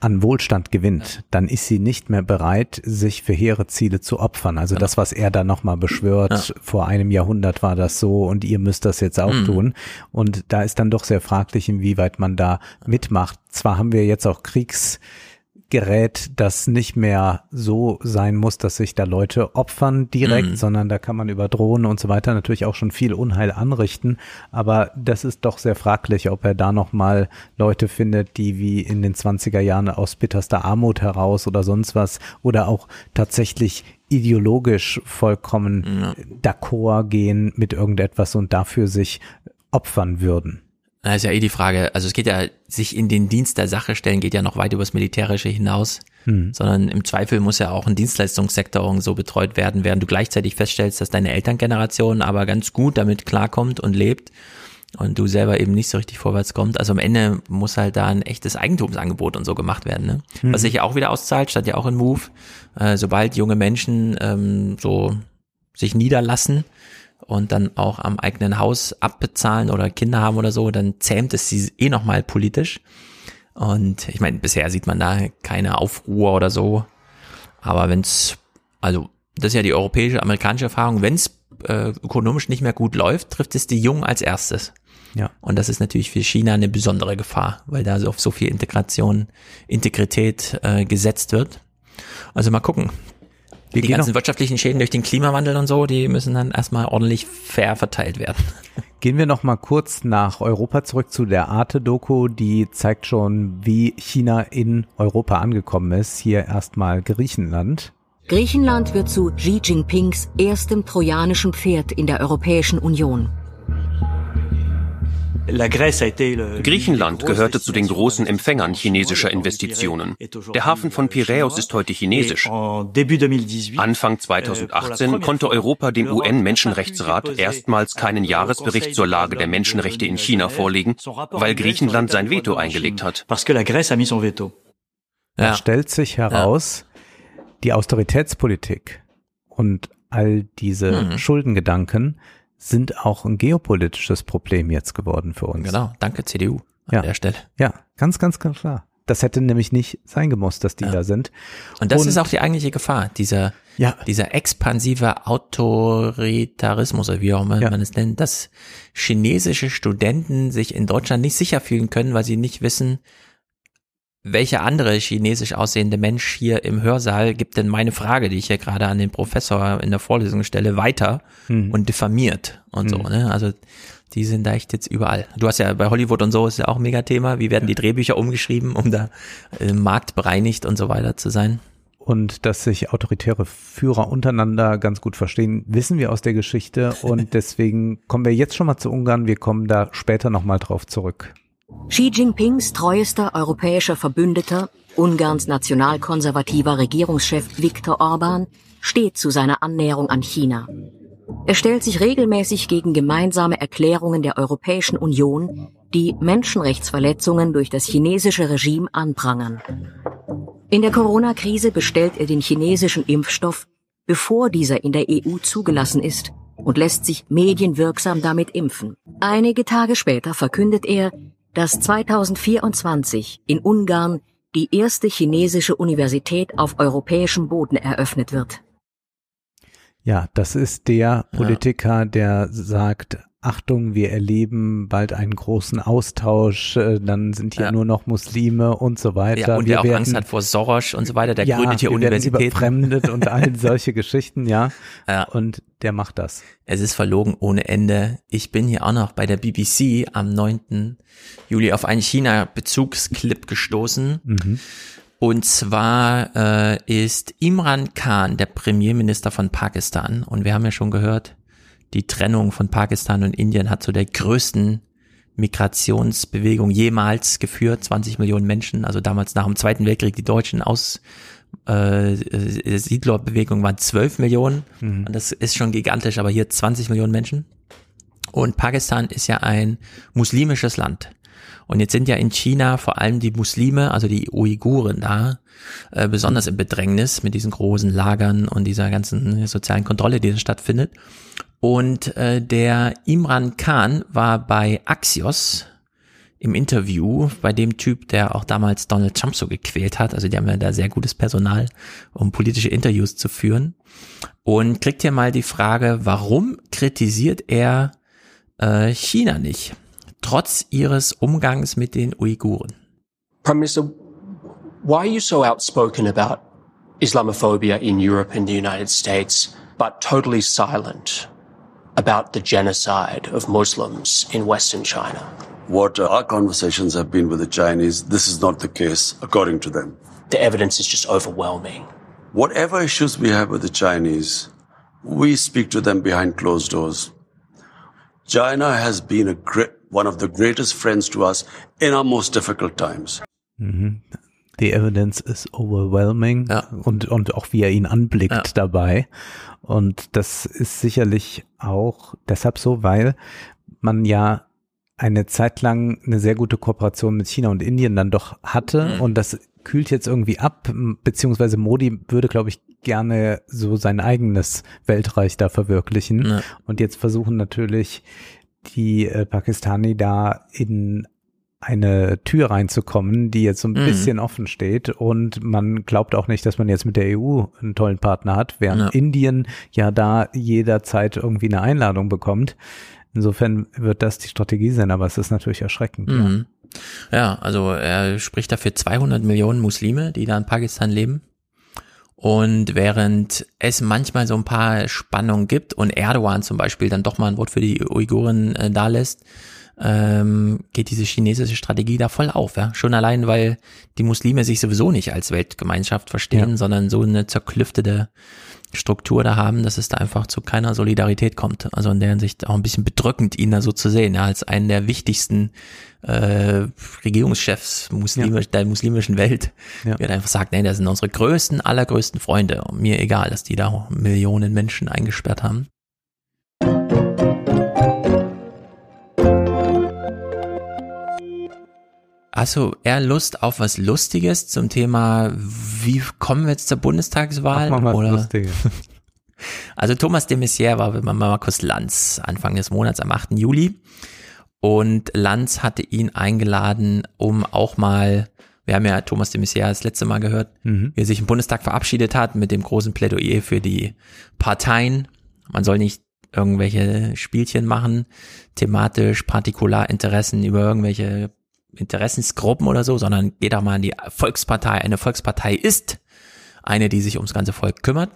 an Wohlstand gewinnt, dann ist sie nicht mehr bereit, sich für hehre Ziele zu opfern. Also das, was er da nochmal beschwört, ja. vor einem Jahrhundert war das so und ihr müsst das jetzt auch mhm. tun. Und da ist dann doch sehr fraglich, inwieweit man da mitmacht. Zwar haben wir jetzt auch Kriegs Gerät, das nicht mehr so sein muss, dass sich da Leute opfern direkt, mhm. sondern da kann man über Drohnen und so weiter natürlich auch schon viel Unheil anrichten. Aber das ist doch sehr fraglich, ob er da nochmal Leute findet, die wie in den 20er Jahren aus bitterster Armut heraus oder sonst was oder auch tatsächlich ideologisch vollkommen ja. d'accord gehen mit irgendetwas und dafür sich opfern würden. Da ist ja eh die Frage, also es geht ja, sich in den Dienst der Sache stellen, geht ja noch weit übers Militärische hinaus, hm. sondern im Zweifel muss ja auch ein Dienstleistungssektor so betreut werden, während du gleichzeitig feststellst, dass deine Elterngeneration aber ganz gut damit klarkommt und lebt und du selber eben nicht so richtig vorwärts kommt. Also am Ende muss halt da ein echtes Eigentumsangebot und so gemacht werden. Ne? Mhm. Was sich ja auch wieder auszahlt, stand ja auch in Move, äh, sobald junge Menschen ähm, so sich niederlassen, und dann auch am eigenen Haus abbezahlen oder Kinder haben oder so, dann zähmt es sie eh nochmal politisch. Und ich meine, bisher sieht man da keine Aufruhr oder so. Aber wenn es, also das ist ja die europäische, amerikanische Erfahrung, wenn es äh, ökonomisch nicht mehr gut läuft, trifft es die Jungen als erstes. Ja. Und das ist natürlich für China eine besondere Gefahr, weil da so auf so viel Integration, Integrität äh, gesetzt wird. Also mal gucken. Wir die ganzen wirtschaftlichen Schäden durch den Klimawandel und so, die müssen dann erstmal ordentlich fair verteilt werden. Gehen wir noch mal kurz nach Europa zurück zu der Arte-Doku, die zeigt schon, wie China in Europa angekommen ist. Hier erstmal Griechenland. Griechenland wird zu Xi Jinpings erstem trojanischen Pferd in der Europäischen Union. Griechenland gehörte zu den großen Empfängern chinesischer Investitionen. Der Hafen von Piräus ist heute chinesisch. Anfang 2018 konnte Europa dem UN-Menschenrechtsrat erstmals keinen Jahresbericht zur Lage der Menschenrechte in China vorlegen, weil Griechenland sein Veto eingelegt hat. Da stellt sich heraus, die Austeritätspolitik und all diese mhm. Schuldengedanken sind auch ein geopolitisches Problem jetzt geworden für uns. Genau, danke CDU an ja. der Stelle. Ja, ganz, ganz, ganz klar. Das hätte nämlich nicht sein gemusst, dass die ja. da sind. Und das Und, ist auch die eigentliche Gefahr, dieser, ja. dieser expansive Autoritarismus, oder wie auch immer ja. man es nennt, dass chinesische Studenten sich in Deutschland nicht sicher fühlen können, weil sie nicht wissen, welcher andere chinesisch aussehende Mensch hier im Hörsaal gibt denn meine Frage, die ich hier gerade an den Professor in der Vorlesung stelle, weiter hm. und diffamiert und hm. so, ne? Also die sind da echt jetzt überall. Du hast ja bei Hollywood und so ist ja auch ein Megathema. Wie werden die Drehbücher umgeschrieben, um da äh, marktbereinigt und so weiter zu sein? Und dass sich autoritäre Führer untereinander ganz gut verstehen, wissen wir aus der Geschichte. Und deswegen kommen wir jetzt schon mal zu Ungarn. Wir kommen da später nochmal drauf zurück. Xi Jinpings treuester europäischer Verbündeter, Ungarns nationalkonservativer Regierungschef Viktor Orban, steht zu seiner Annäherung an China. Er stellt sich regelmäßig gegen gemeinsame Erklärungen der Europäischen Union, die Menschenrechtsverletzungen durch das chinesische Regime anprangern. In der Corona-Krise bestellt er den chinesischen Impfstoff, bevor dieser in der EU zugelassen ist und lässt sich medienwirksam damit impfen. Einige Tage später verkündet er, dass 2024 in Ungarn die erste chinesische Universität auf europäischem Boden eröffnet wird. Ja, das ist der Politiker, der sagt, Achtung, wir erleben bald einen großen Austausch, äh, dann sind hier ja. nur noch Muslime und so weiter. Ja, und wir der auch werden, Angst hat vor Soros und so weiter, der ja, gründet hier Universitäten. überfremdet und all solche Geschichten, ja. ja. Und der macht das. Es ist verlogen ohne Ende. Ich bin hier auch noch bei der BBC am 9. Juli auf einen China-Bezugsclip gestoßen. Mhm. Und zwar äh, ist Imran Khan der Premierminister von Pakistan. Und wir haben ja schon gehört, die Trennung von Pakistan und Indien hat zu der größten Migrationsbewegung jemals geführt. 20 Millionen Menschen, also damals nach dem Zweiten Weltkrieg die Deutschen aus äh, äh Siedlerbewegung waren 12 Millionen. Mhm. Und das ist schon gigantisch, aber hier 20 Millionen Menschen. Und Pakistan ist ja ein muslimisches Land. Und jetzt sind ja in China vor allem die Muslime, also die Uiguren da, äh, besonders im Bedrängnis mit diesen großen Lagern und dieser ganzen sozialen Kontrolle, die da stattfindet. Und äh, der Imran Khan war bei Axios im Interview bei dem Typ, der auch damals Donald Trump so gequält hat. Also die haben ja da sehr gutes Personal, um politische Interviews zu führen. Und kriegt hier mal die Frage, warum kritisiert er äh, China nicht? trotz ihres Umgangs mit den Uiguren. Prime Minister, why are you so outspoken about Islamophobia in Europe and the United States, but totally silent about the genocide of Muslims in Western China? What our conversations have been with the Chinese, this is not the case, according to them. The evidence is just overwhelming. Whatever issues we have with the Chinese, we speak to them behind closed doors. China has been a great, one of the greatest friends to us in our most difficult times. Mhm. The evidence is overwhelming ja. und, und auch wie er ihn anblickt ja. dabei. Und das ist sicherlich auch deshalb so, weil man ja eine Zeit lang eine sehr gute Kooperation mit China und Indien dann doch hatte mhm. und das kühlt jetzt irgendwie ab, beziehungsweise Modi würde, glaube ich, gerne so sein eigenes Weltreich da verwirklichen. Ja. Und jetzt versuchen natürlich die äh, Pakistani da in eine Tür reinzukommen, die jetzt so ein mhm. bisschen offen steht und man glaubt auch nicht, dass man jetzt mit der EU einen tollen Partner hat, während ja. Indien ja da jederzeit irgendwie eine Einladung bekommt. Insofern wird das die Strategie sein, aber es ist natürlich erschreckend. Mhm. Ja. ja, also er spricht dafür 200 Millionen Muslime, die da in Pakistan leben. Und während es manchmal so ein paar Spannungen gibt und Erdogan zum Beispiel dann doch mal ein Wort für die Uiguren äh, da lässt, ähm, geht diese chinesische Strategie da voll auf. Ja? Schon allein, weil die Muslime sich sowieso nicht als Weltgemeinschaft verstehen, ja. sondern so eine zerklüftete Struktur da haben, dass es da einfach zu keiner Solidarität kommt. Also in der Hinsicht auch ein bisschen bedrückend, ihn da so zu sehen, ja, als einen der wichtigsten äh, Regierungschefs muslimisch, ja. der muslimischen Welt, ja. der einfach sagt, nee, das sind unsere größten, allergrößten Freunde. Und mir egal, dass die da Millionen Menschen eingesperrt haben. Hast du eher Lust auf was Lustiges zum Thema, wie kommen wir jetzt zur Bundestagswahl? Mach mal was Lustiges. Also Thomas de Maizière war bei Markus Lanz Anfang des Monats am 8. Juli und Lanz hatte ihn eingeladen, um auch mal wir haben ja Thomas de Maizière das letzte Mal gehört, mhm. wie er sich im Bundestag verabschiedet hat mit dem großen Plädoyer für die Parteien. Man soll nicht irgendwelche Spielchen machen, thematisch Partikularinteressen über irgendwelche Interessensgruppen oder so, sondern geht da mal an die Volkspartei. Eine Volkspartei ist eine, die sich ums ganze Volk kümmert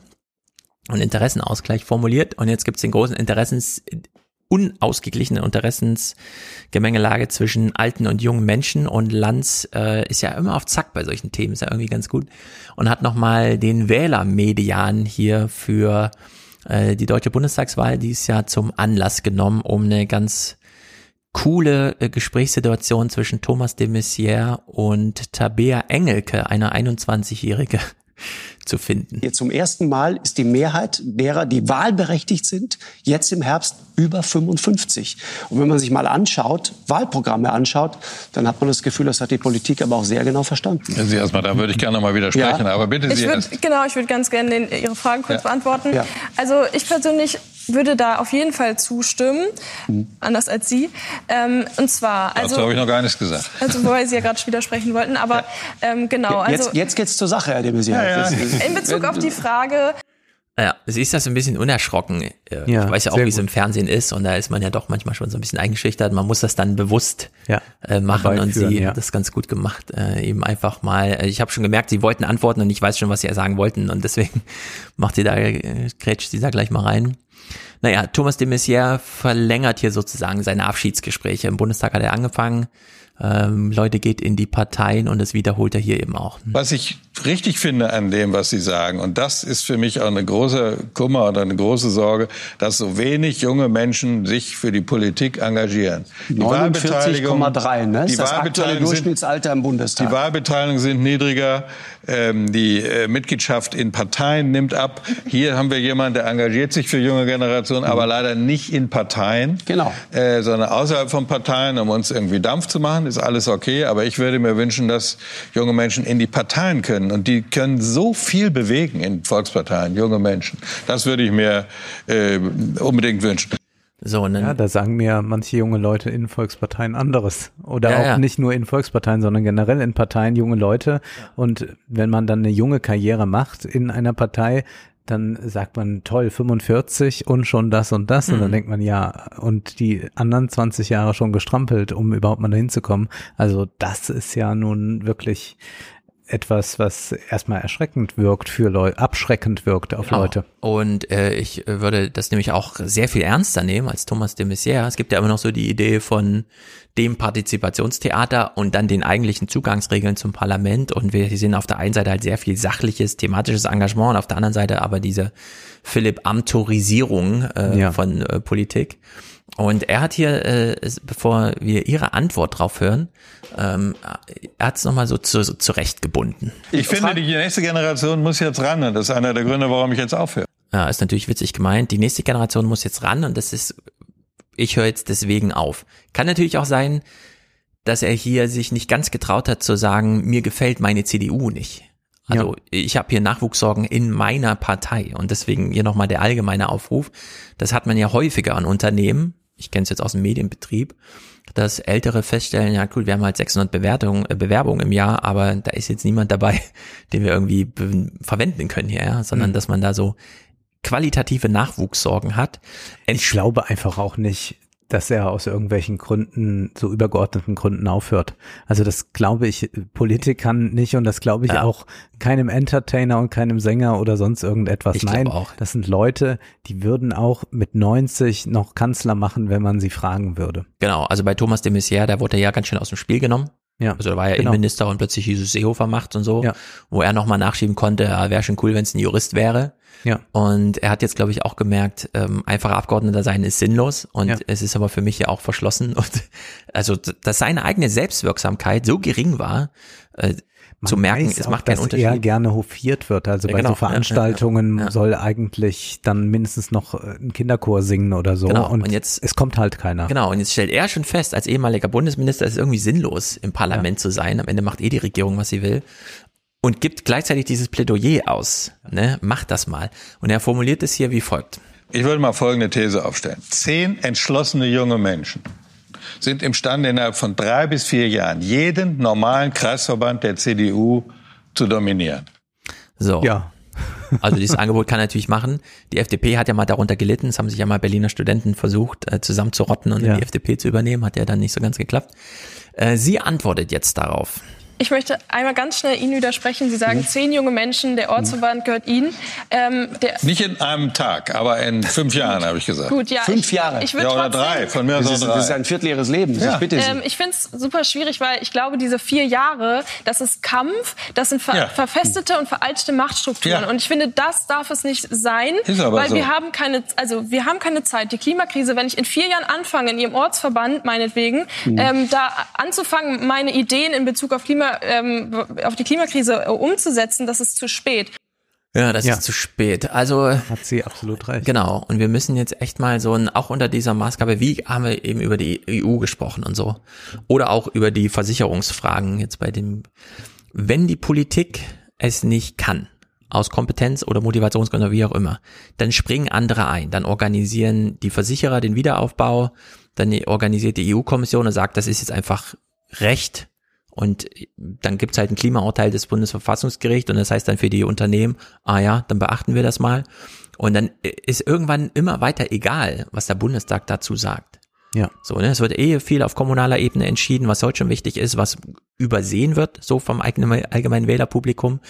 und Interessenausgleich formuliert. Und jetzt gibt es den großen Interessens, unausgeglichenen Interessensgemengelage zwischen alten und jungen Menschen und Lanz äh, ist ja immer auf Zack bei solchen Themen, ist ja irgendwie ganz gut und hat nochmal den Wählermedian hier für äh, die deutsche Bundestagswahl dieses Jahr zum Anlass genommen, um eine ganz coole äh, Gesprächssituation zwischen Thomas de Maizière und Tabea Engelke, eine 21-jährige zu finden. Hier zum ersten Mal ist die Mehrheit derer, die wahlberechtigt sind, jetzt im Herbst über 55. Und wenn man sich mal anschaut, Wahlprogramme anschaut, dann hat man das Gefühl, das hat die Politik aber auch sehr genau verstanden. Sie erstmal, da würde ich gerne mal widersprechen, ja. aber bitte ich Sie würd, Genau, ich würde ganz gerne den, Ihre Fragen kurz ja. beantworten. Ja. Also ich persönlich würde da auf jeden Fall zustimmen, mhm. anders als Sie. Ähm, und zwar, also Dazu habe ich noch gar nichts gesagt. Also wobei Sie ja gerade widersprechen wollten, aber ähm, genau. Also jetzt, jetzt geht's zur Sache, Herr de Maizière. Ja, In Bezug auf die Frage, ja, sie ist ja so ein bisschen unerschrocken. Äh, ja, ich weiß ja auch, wie es im Fernsehen ist und da ist man ja doch manchmal schon so ein bisschen eingeschüchtert. Man muss das dann bewusst ja, äh, machen und sie ja. hat das ganz gut gemacht. Äh, eben einfach mal, äh, ich habe schon gemerkt, sie wollten antworten und ich weiß schon, was sie ja sagen wollten und deswegen macht sie da, äh, grätscht sie da gleich mal rein. Naja, Thomas de Maizière verlängert hier sozusagen seine Abschiedsgespräche. Im Bundestag hat er angefangen ähm, Leute geht in die Parteien und das wiederholt er hier eben auch. Was ich richtig finde an dem, was Sie sagen, und das ist für mich auch eine große Kummer oder eine große Sorge, dass so wenig junge Menschen sich für die Politik engagieren. 49,3, ne? Die das aktuelle Durchschnittsalter im Bundestag. Die Wahlbeteiligungen sind niedriger, ähm, die äh, Mitgliedschaft in Parteien nimmt ab. Hier haben wir jemanden, der engagiert sich für junge Generationen, aber leider nicht in Parteien, genau. äh, sondern außerhalb von Parteien, um uns irgendwie Dampf zu machen ist alles okay, aber ich würde mir wünschen, dass junge Menschen in die Parteien können. Und die können so viel bewegen in Volksparteien, junge Menschen. Das würde ich mir äh, unbedingt wünschen. So, ne? Ja, da sagen mir manche junge Leute in Volksparteien anderes. Oder ja, auch ja. nicht nur in Volksparteien, sondern generell in Parteien junge Leute. Und wenn man dann eine junge Karriere macht in einer Partei, dann sagt man, toll, 45 und schon das und das. Mhm. Und dann mhm. denkt man, ja, und die anderen 20 Jahre schon gestrampelt, um überhaupt mal dahin zu kommen. Also das ist ja nun wirklich etwas, was erstmal erschreckend wirkt für Leute, abschreckend wirkt auf genau. Leute. Und äh, ich würde das nämlich auch sehr viel ernster nehmen als Thomas de Maizière. Es gibt ja immer noch so die Idee von dem Partizipationstheater und dann den eigentlichen Zugangsregeln zum Parlament. Und wir sehen auf der einen Seite halt sehr viel sachliches, thematisches Engagement und auf der anderen Seite aber diese Philipp Amtorisierung äh, ja. von äh, Politik. Und er hat hier, äh, bevor wir Ihre Antwort drauf hören, ähm, er hat es nochmal so, zu, so zurechtgebunden. Ich finde, die nächste Generation muss jetzt ran und das ist einer der Gründe, warum ich jetzt aufhöre. Ja, ist natürlich witzig gemeint. Die nächste Generation muss jetzt ran und das ist, ich höre jetzt deswegen auf. Kann natürlich auch sein, dass er hier sich nicht ganz getraut hat zu sagen, mir gefällt meine CDU nicht. Also ja. ich habe hier Nachwuchssorgen in meiner Partei und deswegen hier nochmal der allgemeine Aufruf. Das hat man ja häufiger an Unternehmen, ich kenne es jetzt aus dem Medienbetrieb, dass Ältere feststellen, ja cool, wir haben halt 600 Bewertungen, äh, Bewerbungen im Jahr, aber da ist jetzt niemand dabei, den wir irgendwie verwenden können hier, ja? sondern mhm. dass man da so qualitative Nachwuchssorgen hat. Ich glaube einfach auch nicht, dass er aus irgendwelchen Gründen, so übergeordneten Gründen aufhört. Also das glaube ich Politikern nicht und das glaube ich ja. auch keinem Entertainer und keinem Sänger oder sonst irgendetwas. Ich Nein, auch. das sind Leute, die würden auch mit 90 noch Kanzler machen, wenn man sie fragen würde. Genau, also bei Thomas de Maizière, da wurde er ja ganz schön aus dem Spiel genommen. Ja, also da war er genau. Innenminister und plötzlich hieß es Seehofer macht und so, ja. wo er nochmal nachschieben konnte, ja, wäre schon cool, wenn es ein Jurist wäre. Ja. Und er hat jetzt, glaube ich, auch gemerkt, ähm, einfacher Abgeordneter sein ist sinnlos und ja. es ist aber für mich ja auch verschlossen. Und also, dass seine eigene Selbstwirksamkeit so gering war, äh, man zu merken, es macht keinen Unterschied. er gerne hofiert wird. Also ja, bei genau. so Veranstaltungen ja, ja, soll eigentlich dann mindestens noch äh, ein Kinderchor singen oder so. Genau. Und, und, jetzt es kommt halt keiner. Genau. Und jetzt stellt er schon fest, als ehemaliger Bundesminister, es ist irgendwie sinnlos, im Parlament zu sein. Am Ende macht eh die Regierung, was sie will. und gibt gleichzeitig dieses Plädoyer aus. Ne? Macht das mal. Und er formuliert es hier wie folgt. Ich würde mal folgende These aufstellen. Zehn entschlossene junge Menschen sind imstande, innerhalb von drei bis vier Jahren jeden normalen Kreisverband der CDU zu dominieren. So. Ja. Also dieses Angebot kann er natürlich machen. Die FDP hat ja mal darunter gelitten. Es haben sich ja mal Berliner Studenten versucht, äh, zusammenzurotten und ja. die FDP zu übernehmen. Hat ja dann nicht so ganz geklappt. Äh, sie antwortet jetzt darauf. Ich möchte einmal ganz schnell Ihnen widersprechen. Sie sagen, mhm. zehn junge Menschen, der Ortsverband gehört Ihnen. Ähm, Nicht in einem Tag, aber in fünf Jahren, habe ich gesagt. Gut, ja. Fünf ich, Jahre? Ich ja, oder drei, von mir aus das, ist, drei. das ist ein Viertel Ihres Lebens, ja. ich bitte Sie. Ähm, ich finde es super schwierig, weil ich glaube, diese vier Jahre, das ist Kampf, das sind ver ja. verfestete und veraltete Machtstrukturen. Ja. Und ich finde, das darf es nicht sein, ist aber weil so. wir haben keine, also wir haben keine Zeit. Die Klimakrise, wenn ich in vier Jahren anfange, in Ihrem Ortsverband meinetwegen, mhm. ähm, da anzufangen, meine Ideen in Bezug auf Klima ähm, auf die Klimakrise umzusetzen, das ist zu spät. Ja, das ja. ist zu spät. Also hat sie absolut recht. Genau. Und wir müssen jetzt echt mal so ein, auch unter dieser Maßgabe, wie haben wir eben über die EU gesprochen und so, oder auch über die Versicherungsfragen jetzt bei dem, wenn die Politik es nicht kann, aus Kompetenz oder Motivationsgründen wie auch immer, dann springen andere ein, dann organisieren die Versicherer den Wiederaufbau, dann organisiert die EU-Kommission und sagt, das ist jetzt einfach Recht und dann gibt's halt ein Klimaurteil des Bundesverfassungsgerichts und das heißt dann für die Unternehmen, ah ja, dann beachten wir das mal. Und dann ist irgendwann immer weiter egal, was der Bundestag dazu sagt. Ja. So, ne, es wird eh viel auf kommunaler Ebene entschieden, was heute schon wichtig ist, was übersehen wird, so vom eigenen, allgemeinen Wählerpublikum.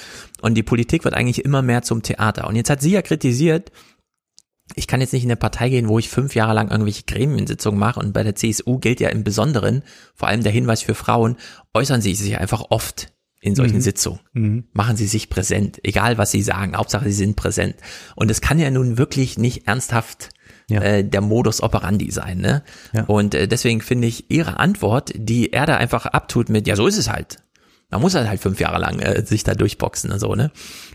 Und die Politik wird eigentlich immer mehr zum Theater. Und jetzt hat sie ja kritisiert, ich kann jetzt nicht in eine Partei gehen, wo ich fünf Jahre lang irgendwelche Gremiensitzungen mache und bei der CSU gilt ja im Besonderen, vor allem der Hinweis für Frauen, äußern sie sich einfach oft in solchen mhm. Sitzungen. Mhm. Machen sie sich präsent, egal was sie sagen, Hauptsache sie sind präsent. Und es kann ja nun wirklich nicht ernsthaft ja. äh, der Modus operandi sein. Ne? Ja. Und äh, deswegen finde ich ihre Antwort, die er da einfach abtut mit, ja so ist es halt. Man muss halt, halt fünf Jahre lang äh, sich da durchboxen und so, ne?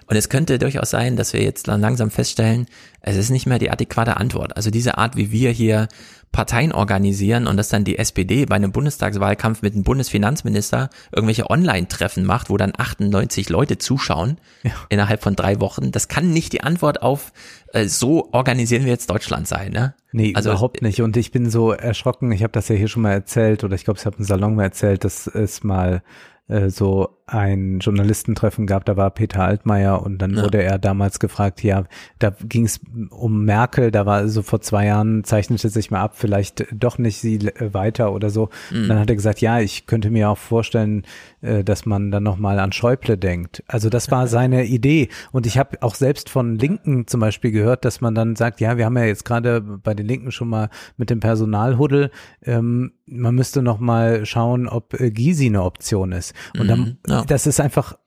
Und es könnte durchaus sein, dass wir jetzt langsam feststellen, es ist nicht mehr die adäquate Antwort. Also diese Art, wie wir hier Parteien organisieren und dass dann die SPD bei einem Bundestagswahlkampf mit dem Bundesfinanzminister irgendwelche Online-Treffen macht, wo dann 98 Leute zuschauen ja. innerhalb von drei Wochen. Das kann nicht die Antwort auf äh, so organisieren wir jetzt Deutschland sein, ne? Nee, also, überhaupt nicht. Und ich bin so erschrocken, ich habe das ja hier schon mal erzählt oder ich glaube, ich habe im Salon mal erzählt, dass es mal äh, so ein Journalistentreffen gab, da war Peter Altmaier und dann ja. wurde er damals gefragt, ja, da ging es um Merkel, da war so vor zwei Jahren zeichnete sich mal ab, vielleicht doch nicht sie äh, weiter oder so. Mhm. Dann hat er gesagt, ja, ich könnte mir auch vorstellen, äh, dass man dann nochmal an Schäuble denkt. Also das war seine Idee. Und ich habe auch selbst von Linken zum Beispiel gehört, dass man dann sagt, ja, wir haben ja jetzt gerade bei den Linken schon mal mit dem Personalhuddel, ähm, man müsste noch mal schauen, ob äh, Gysi eine Option ist. Und mhm, dann, ja. Das ist einfach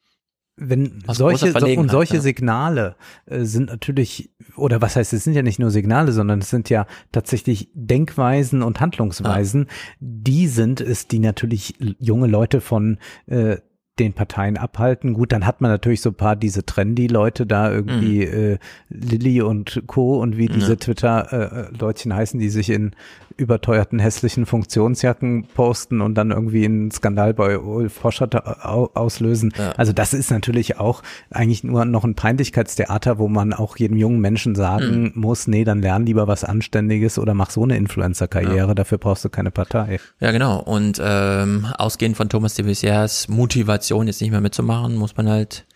wenn Aus solche so, und solche ja. Signale äh, sind natürlich oder was heißt es sind ja nicht nur Signale, sondern es sind ja tatsächlich Denkweisen und Handlungsweisen, ja. die sind es, die natürlich junge Leute von äh, den Parteien abhalten. Gut, dann hat man natürlich so ein paar diese Trendy-Leute da irgendwie mhm. äh, Lilly und Co. und wie diese ja. Twitter-Leutchen äh, heißen, die sich in überteuerten hässlichen Funktionsjacken posten und dann irgendwie einen Skandal bei Ulf Hoschert auslösen. Ja. Also das ist natürlich auch eigentlich nur noch ein Peinlichkeitstheater, wo man auch jedem jungen Menschen sagen mhm. muss, nee, dann lern lieber was Anständiges oder mach so eine Influencer-Karriere, ja. dafür brauchst du keine Partei. Ja, genau. Und ähm, ausgehend von Thomas de Maizières Motivation, jetzt nicht mehr mitzumachen, muss man halt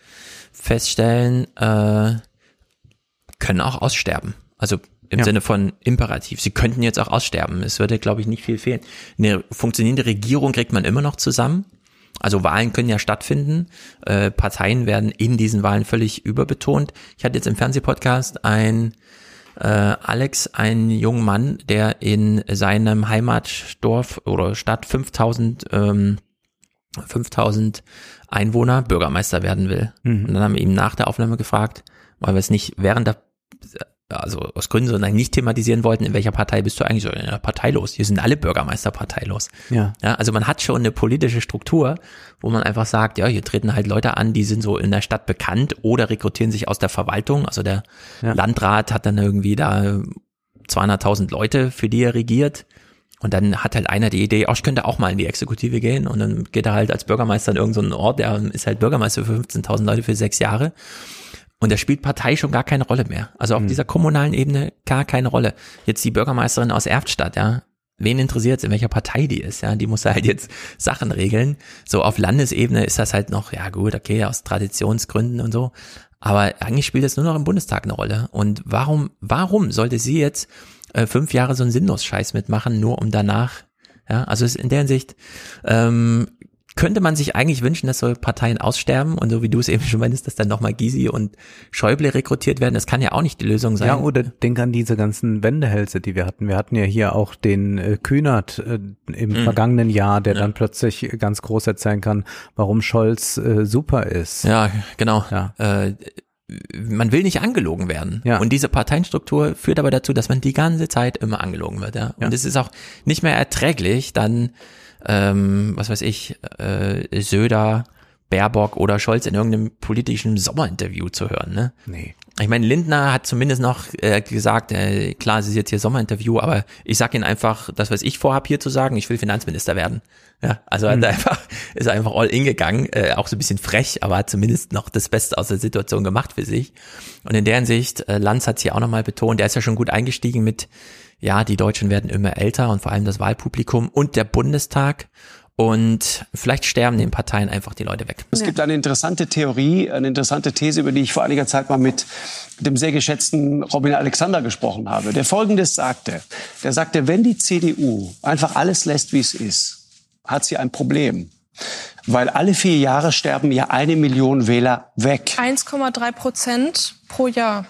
feststellen, äh, können auch aussterben. Also im ja. Sinne von Imperativ. Sie könnten jetzt auch aussterben. Es würde, glaube ich, nicht viel fehlen. Eine funktionierende Regierung kriegt man immer noch zusammen. Also Wahlen können ja stattfinden. Äh, Parteien werden in diesen Wahlen völlig überbetont. Ich hatte jetzt im Fernsehpodcast ein äh, Alex, einen jungen Mann, der in seinem Heimatdorf oder Stadt 5000 ähm, 5000 Einwohner Bürgermeister werden will. Mhm. Und dann haben wir ihm nach der Aufnahme gefragt, weil wir es nicht während der also aus Gründen, sondern nicht thematisieren wollten, in welcher Partei bist du eigentlich so, ja, parteilos. Hier sind alle Bürgermeister parteilos. Ja. ja. Also man hat schon eine politische Struktur, wo man einfach sagt, ja, hier treten halt Leute an, die sind so in der Stadt bekannt oder rekrutieren sich aus der Verwaltung. Also der ja. Landrat hat dann irgendwie da 200.000 Leute, für die er regiert. Und dann hat halt einer die Idee, oh, ich könnte auch mal in die Exekutive gehen. Und dann geht er halt als Bürgermeister in irgendeinen Ort, der ist halt Bürgermeister für 15.000 Leute für sechs Jahre. Und da spielt Partei schon gar keine Rolle mehr. Also auf mhm. dieser kommunalen Ebene gar keine Rolle. Jetzt die Bürgermeisterin aus Erftstadt, ja. Wen interessiert in welcher Partei die ist, ja? Die muss halt jetzt Sachen regeln. So auf Landesebene ist das halt noch, ja gut, okay, aus Traditionsgründen und so. Aber eigentlich spielt das nur noch im Bundestag eine Rolle. Und warum, warum sollte sie jetzt äh, fünf Jahre so einen Sinnlos-Scheiß mitmachen, nur um danach, ja, also in der Hinsicht, ähm, könnte man sich eigentlich wünschen, dass so Parteien aussterben und so wie du es eben schon meinst, dass dann nochmal Gysi und Schäuble rekrutiert werden. Das kann ja auch nicht die Lösung sein. Ja, oder denk an diese ganzen Wendehälse, die wir hatten. Wir hatten ja hier auch den äh, Kühnert äh, im mhm. vergangenen Jahr, der ja. dann plötzlich ganz groß erzählen kann, warum Scholz äh, super ist. Ja, genau. Ja. Äh, man will nicht angelogen werden. Ja. Und diese Parteienstruktur führt aber dazu, dass man die ganze Zeit immer angelogen wird. Ja? Und es ist auch nicht mehr erträglich, dann ähm, was weiß ich, äh, Söder, Baerbock oder Scholz in irgendeinem politischen Sommerinterview zu hören. Ne? Nee. Ich meine, Lindner hat zumindest noch äh, gesagt, äh, klar, es ist jetzt hier Sommerinterview, aber ich sag Ihnen einfach, das, was ich vorhab hier zu sagen, ich will Finanzminister werden. Ja, also mhm. hat einfach, ist einfach all in gegangen, äh, auch so ein bisschen frech, aber hat zumindest noch das Beste aus der Situation gemacht für sich. Und in der Hinsicht, äh, Lanz hat es hier auch nochmal betont, der ist ja schon gut eingestiegen mit ja, die Deutschen werden immer älter und vor allem das Wahlpublikum und der Bundestag. Und vielleicht sterben den Parteien einfach die Leute weg. Es gibt eine interessante Theorie, eine interessante These, über die ich vor einiger Zeit mal mit dem sehr geschätzten Robin Alexander gesprochen habe, der Folgendes sagte. Der sagte, wenn die CDU einfach alles lässt, wie es ist, hat sie ein Problem. Weil alle vier Jahre sterben ja eine Million Wähler weg. 1,3 Prozent pro Jahr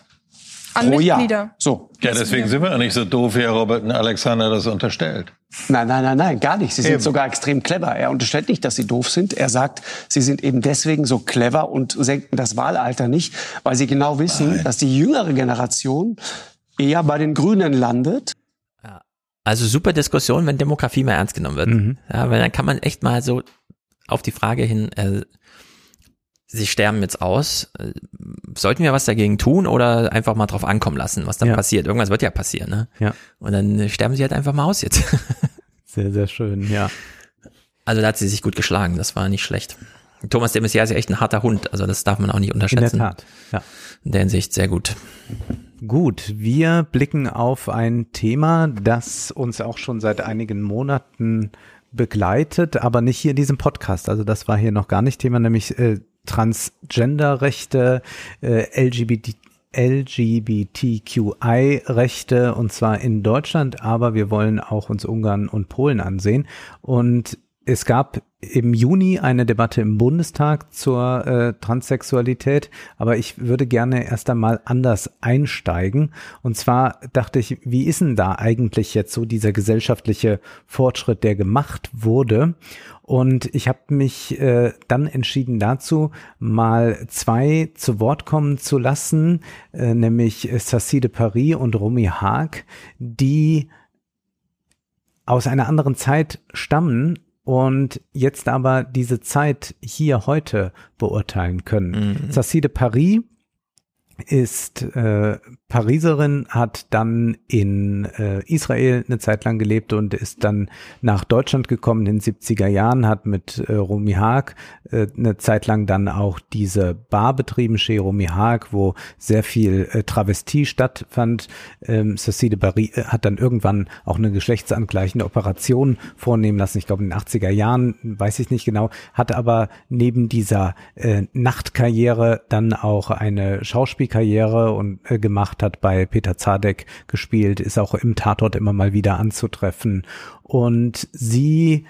an pro Mitglieder. Jahr. So. Ja, deswegen sind wir ja nicht so doof, wie Herr Robert und Alexander das unterstellt. Nein, nein, nein, nein, gar nicht. Sie sind eben. sogar extrem clever. Er unterstellt nicht, dass sie doof sind. Er sagt, sie sind eben deswegen so clever und senken das Wahlalter nicht, weil sie genau wissen, nein. dass die jüngere Generation eher bei den Grünen landet. Also super Diskussion, wenn Demografie mehr ernst genommen wird. Mhm. Ja, weil dann kann man echt mal so auf die Frage hin äh, sie sterben jetzt aus. Äh, sollten wir was dagegen tun oder einfach mal drauf ankommen lassen, was dann ja. passiert? Irgendwas wird ja passieren, ne? Ja. Und dann sterben sie halt einfach mal aus jetzt. sehr, sehr schön, ja. Also da hat sie sich gut geschlagen, das war nicht schlecht. Thomas de Maizière ist ja echt ein harter Hund, also das darf man auch nicht unterschätzen. In der Tat, ja. In der Hinsicht sehr gut. Gut, wir blicken auf ein Thema, das uns auch schon seit einigen Monaten begleitet, aber nicht hier in diesem Podcast. Also das war hier noch gar nicht Thema, nämlich äh, Transgender-Rechte, äh, LGBT, LGBTQI-Rechte und zwar in Deutschland, aber wir wollen auch uns Ungarn und Polen ansehen. Und es gab im Juni eine Debatte im Bundestag zur äh, Transsexualität, aber ich würde gerne erst einmal anders einsteigen. Und zwar dachte ich, wie ist denn da eigentlich jetzt so dieser gesellschaftliche Fortschritt, der gemacht wurde? Und ich habe mich äh, dann entschieden dazu, mal zwei zu Wort kommen zu lassen, äh, nämlich Sassi de Paris und Romy Haag, die aus einer anderen Zeit stammen, und jetzt aber diese Zeit hier heute beurteilen können. Mhm. Sassi de Paris ist äh, Pariserin, hat dann in äh, Israel eine Zeit lang gelebt und ist dann nach Deutschland gekommen in den 70er Jahren, hat mit äh, Romy Haag äh, eine Zeit lang dann auch diese Bar betrieben, Chez Romy Haag, wo sehr viel äh, Travestie stattfand. Ähm, Cécile de Barry äh, hat dann irgendwann auch eine geschlechtsangleichende Operation vornehmen lassen, ich glaube in den 80er Jahren, weiß ich nicht genau, hat aber neben dieser äh, Nachtkarriere dann auch eine Schauspielkarriere und äh, gemacht hat, bei Peter Zadek gespielt, ist auch im Tatort immer mal wieder anzutreffen. Und sie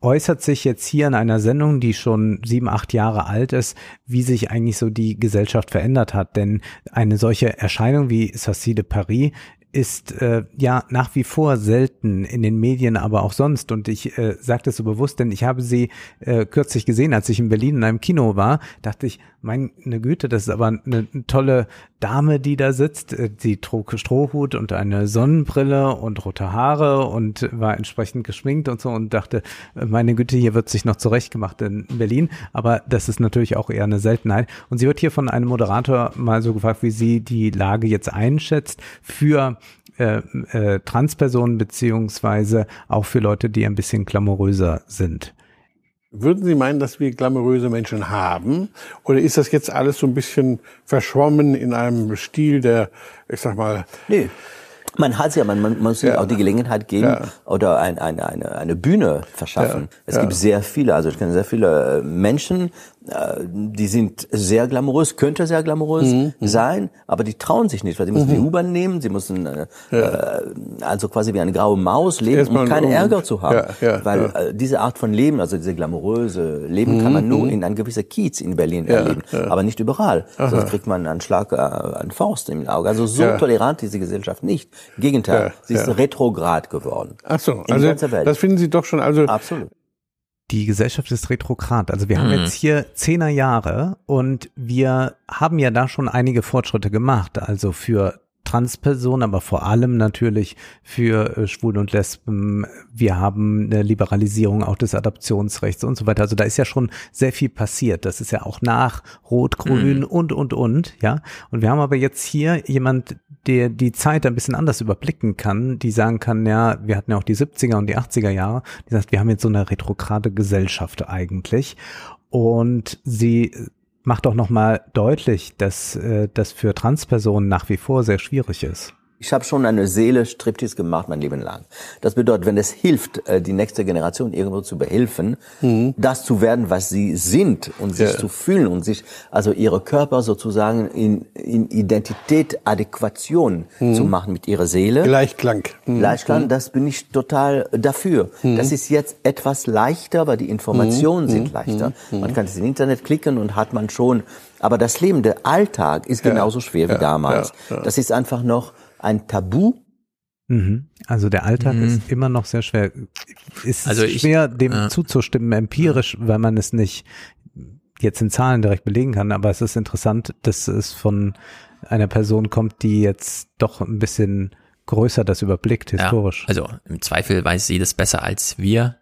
äußert sich jetzt hier in einer Sendung, die schon sieben, acht Jahre alt ist, wie sich eigentlich so die Gesellschaft verändert hat. Denn eine solche Erscheinung wie Sassi de Paris ist äh, ja nach wie vor selten in den Medien, aber auch sonst. Und ich äh, sage das so bewusst, denn ich habe sie äh, kürzlich gesehen, als ich in Berlin in einem Kino war, dachte ich, meine Güte, das ist aber eine tolle Dame, die da sitzt. Äh, sie trug Strohhut und eine Sonnenbrille und rote Haare und war entsprechend geschminkt und so und dachte, meine Güte, hier wird sich noch zurechtgemacht in Berlin. Aber das ist natürlich auch eher eine Seltenheit. Und sie wird hier von einem Moderator mal so gefragt, wie sie die Lage jetzt einschätzt für äh, äh, Transpersonen beziehungsweise auch für Leute, die ein bisschen glamouröser sind. Würden Sie meinen, dass wir glamouröse Menschen haben? Oder ist das jetzt alles so ein bisschen verschwommen in einem Stil, der, ich sag mal. Nee. Man hat ja, man, man muss ja. auch die Gelegenheit geben ja. oder ein, ein, eine, eine Bühne verschaffen. Ja. Es gibt sehr viele, also ich kenne sehr viele Menschen, äh, die sind sehr glamourös, könnte sehr glamourös mhm, mhm. sein, aber die trauen sich nicht, weil sie müssen mhm. die U-Bahn nehmen, sie müssen äh, ja. äh, also quasi wie eine graue Maus leben, Erstmal um keinen Ärger zu haben, ja, ja, weil äh, diese Art von Leben, also diese glamouröse Leben, kann man mhm, nur mhm. in ein gewisser Kiez in Berlin erleben, aber nicht überall. Aha. Sonst kriegt man einen Schlag, äh, einen Faust im Auge. Also so tolerant ist die Gesellschaft nicht. Im Gegenteil, sie ist retrograd geworden. Ach so, also das finden Sie doch schon, also absolut die Gesellschaft ist retrograd. Also wir mhm. haben jetzt hier zehner Jahre und wir haben ja da schon einige Fortschritte gemacht. Also für Transpersonen, aber vor allem natürlich für äh, Schwulen und Lesben. Wir haben eine Liberalisierung auch des Adoptionsrechts und so weiter. Also da ist ja schon sehr viel passiert. Das ist ja auch nach Rot, Grün mhm. und, und, und, ja. Und wir haben aber jetzt hier jemand, der die Zeit ein bisschen anders überblicken kann, die sagen kann, ja, wir hatten ja auch die 70er und die 80er Jahre, die sagt, wir haben jetzt so eine retrograde Gesellschaft eigentlich. Und sie macht auch nochmal deutlich, dass äh, das für Transpersonen nach wie vor sehr schwierig ist. Ich habe schon eine Seele Striptease gemacht mein Leben lang. Das bedeutet, wenn es hilft, äh, die nächste Generation irgendwo zu behelfen, mhm. das zu werden, was sie sind und sich ja. zu fühlen und sich, also ihre Körper sozusagen in, in Identität, Adäquation mhm. zu machen mit ihrer Seele. Gleichklang. Mhm. Gleichklang, mhm. das bin ich total dafür. Mhm. Das ist jetzt etwas leichter, weil die Informationen mhm. sind leichter. Man kann es im Internet klicken und hat man schon, aber das Leben, der Alltag ist genauso schwer ja. wie damals. Ja. Das ist einfach noch ein Tabu. Mhm. Also der Alltag mhm. ist immer noch sehr schwer. Ist also schwer, ich, dem äh, zuzustimmen, empirisch, weil man es nicht jetzt in Zahlen direkt belegen kann, aber es ist interessant, dass es von einer Person kommt, die jetzt doch ein bisschen größer das überblickt, historisch. Ja, also im Zweifel weiß sie das besser als wir,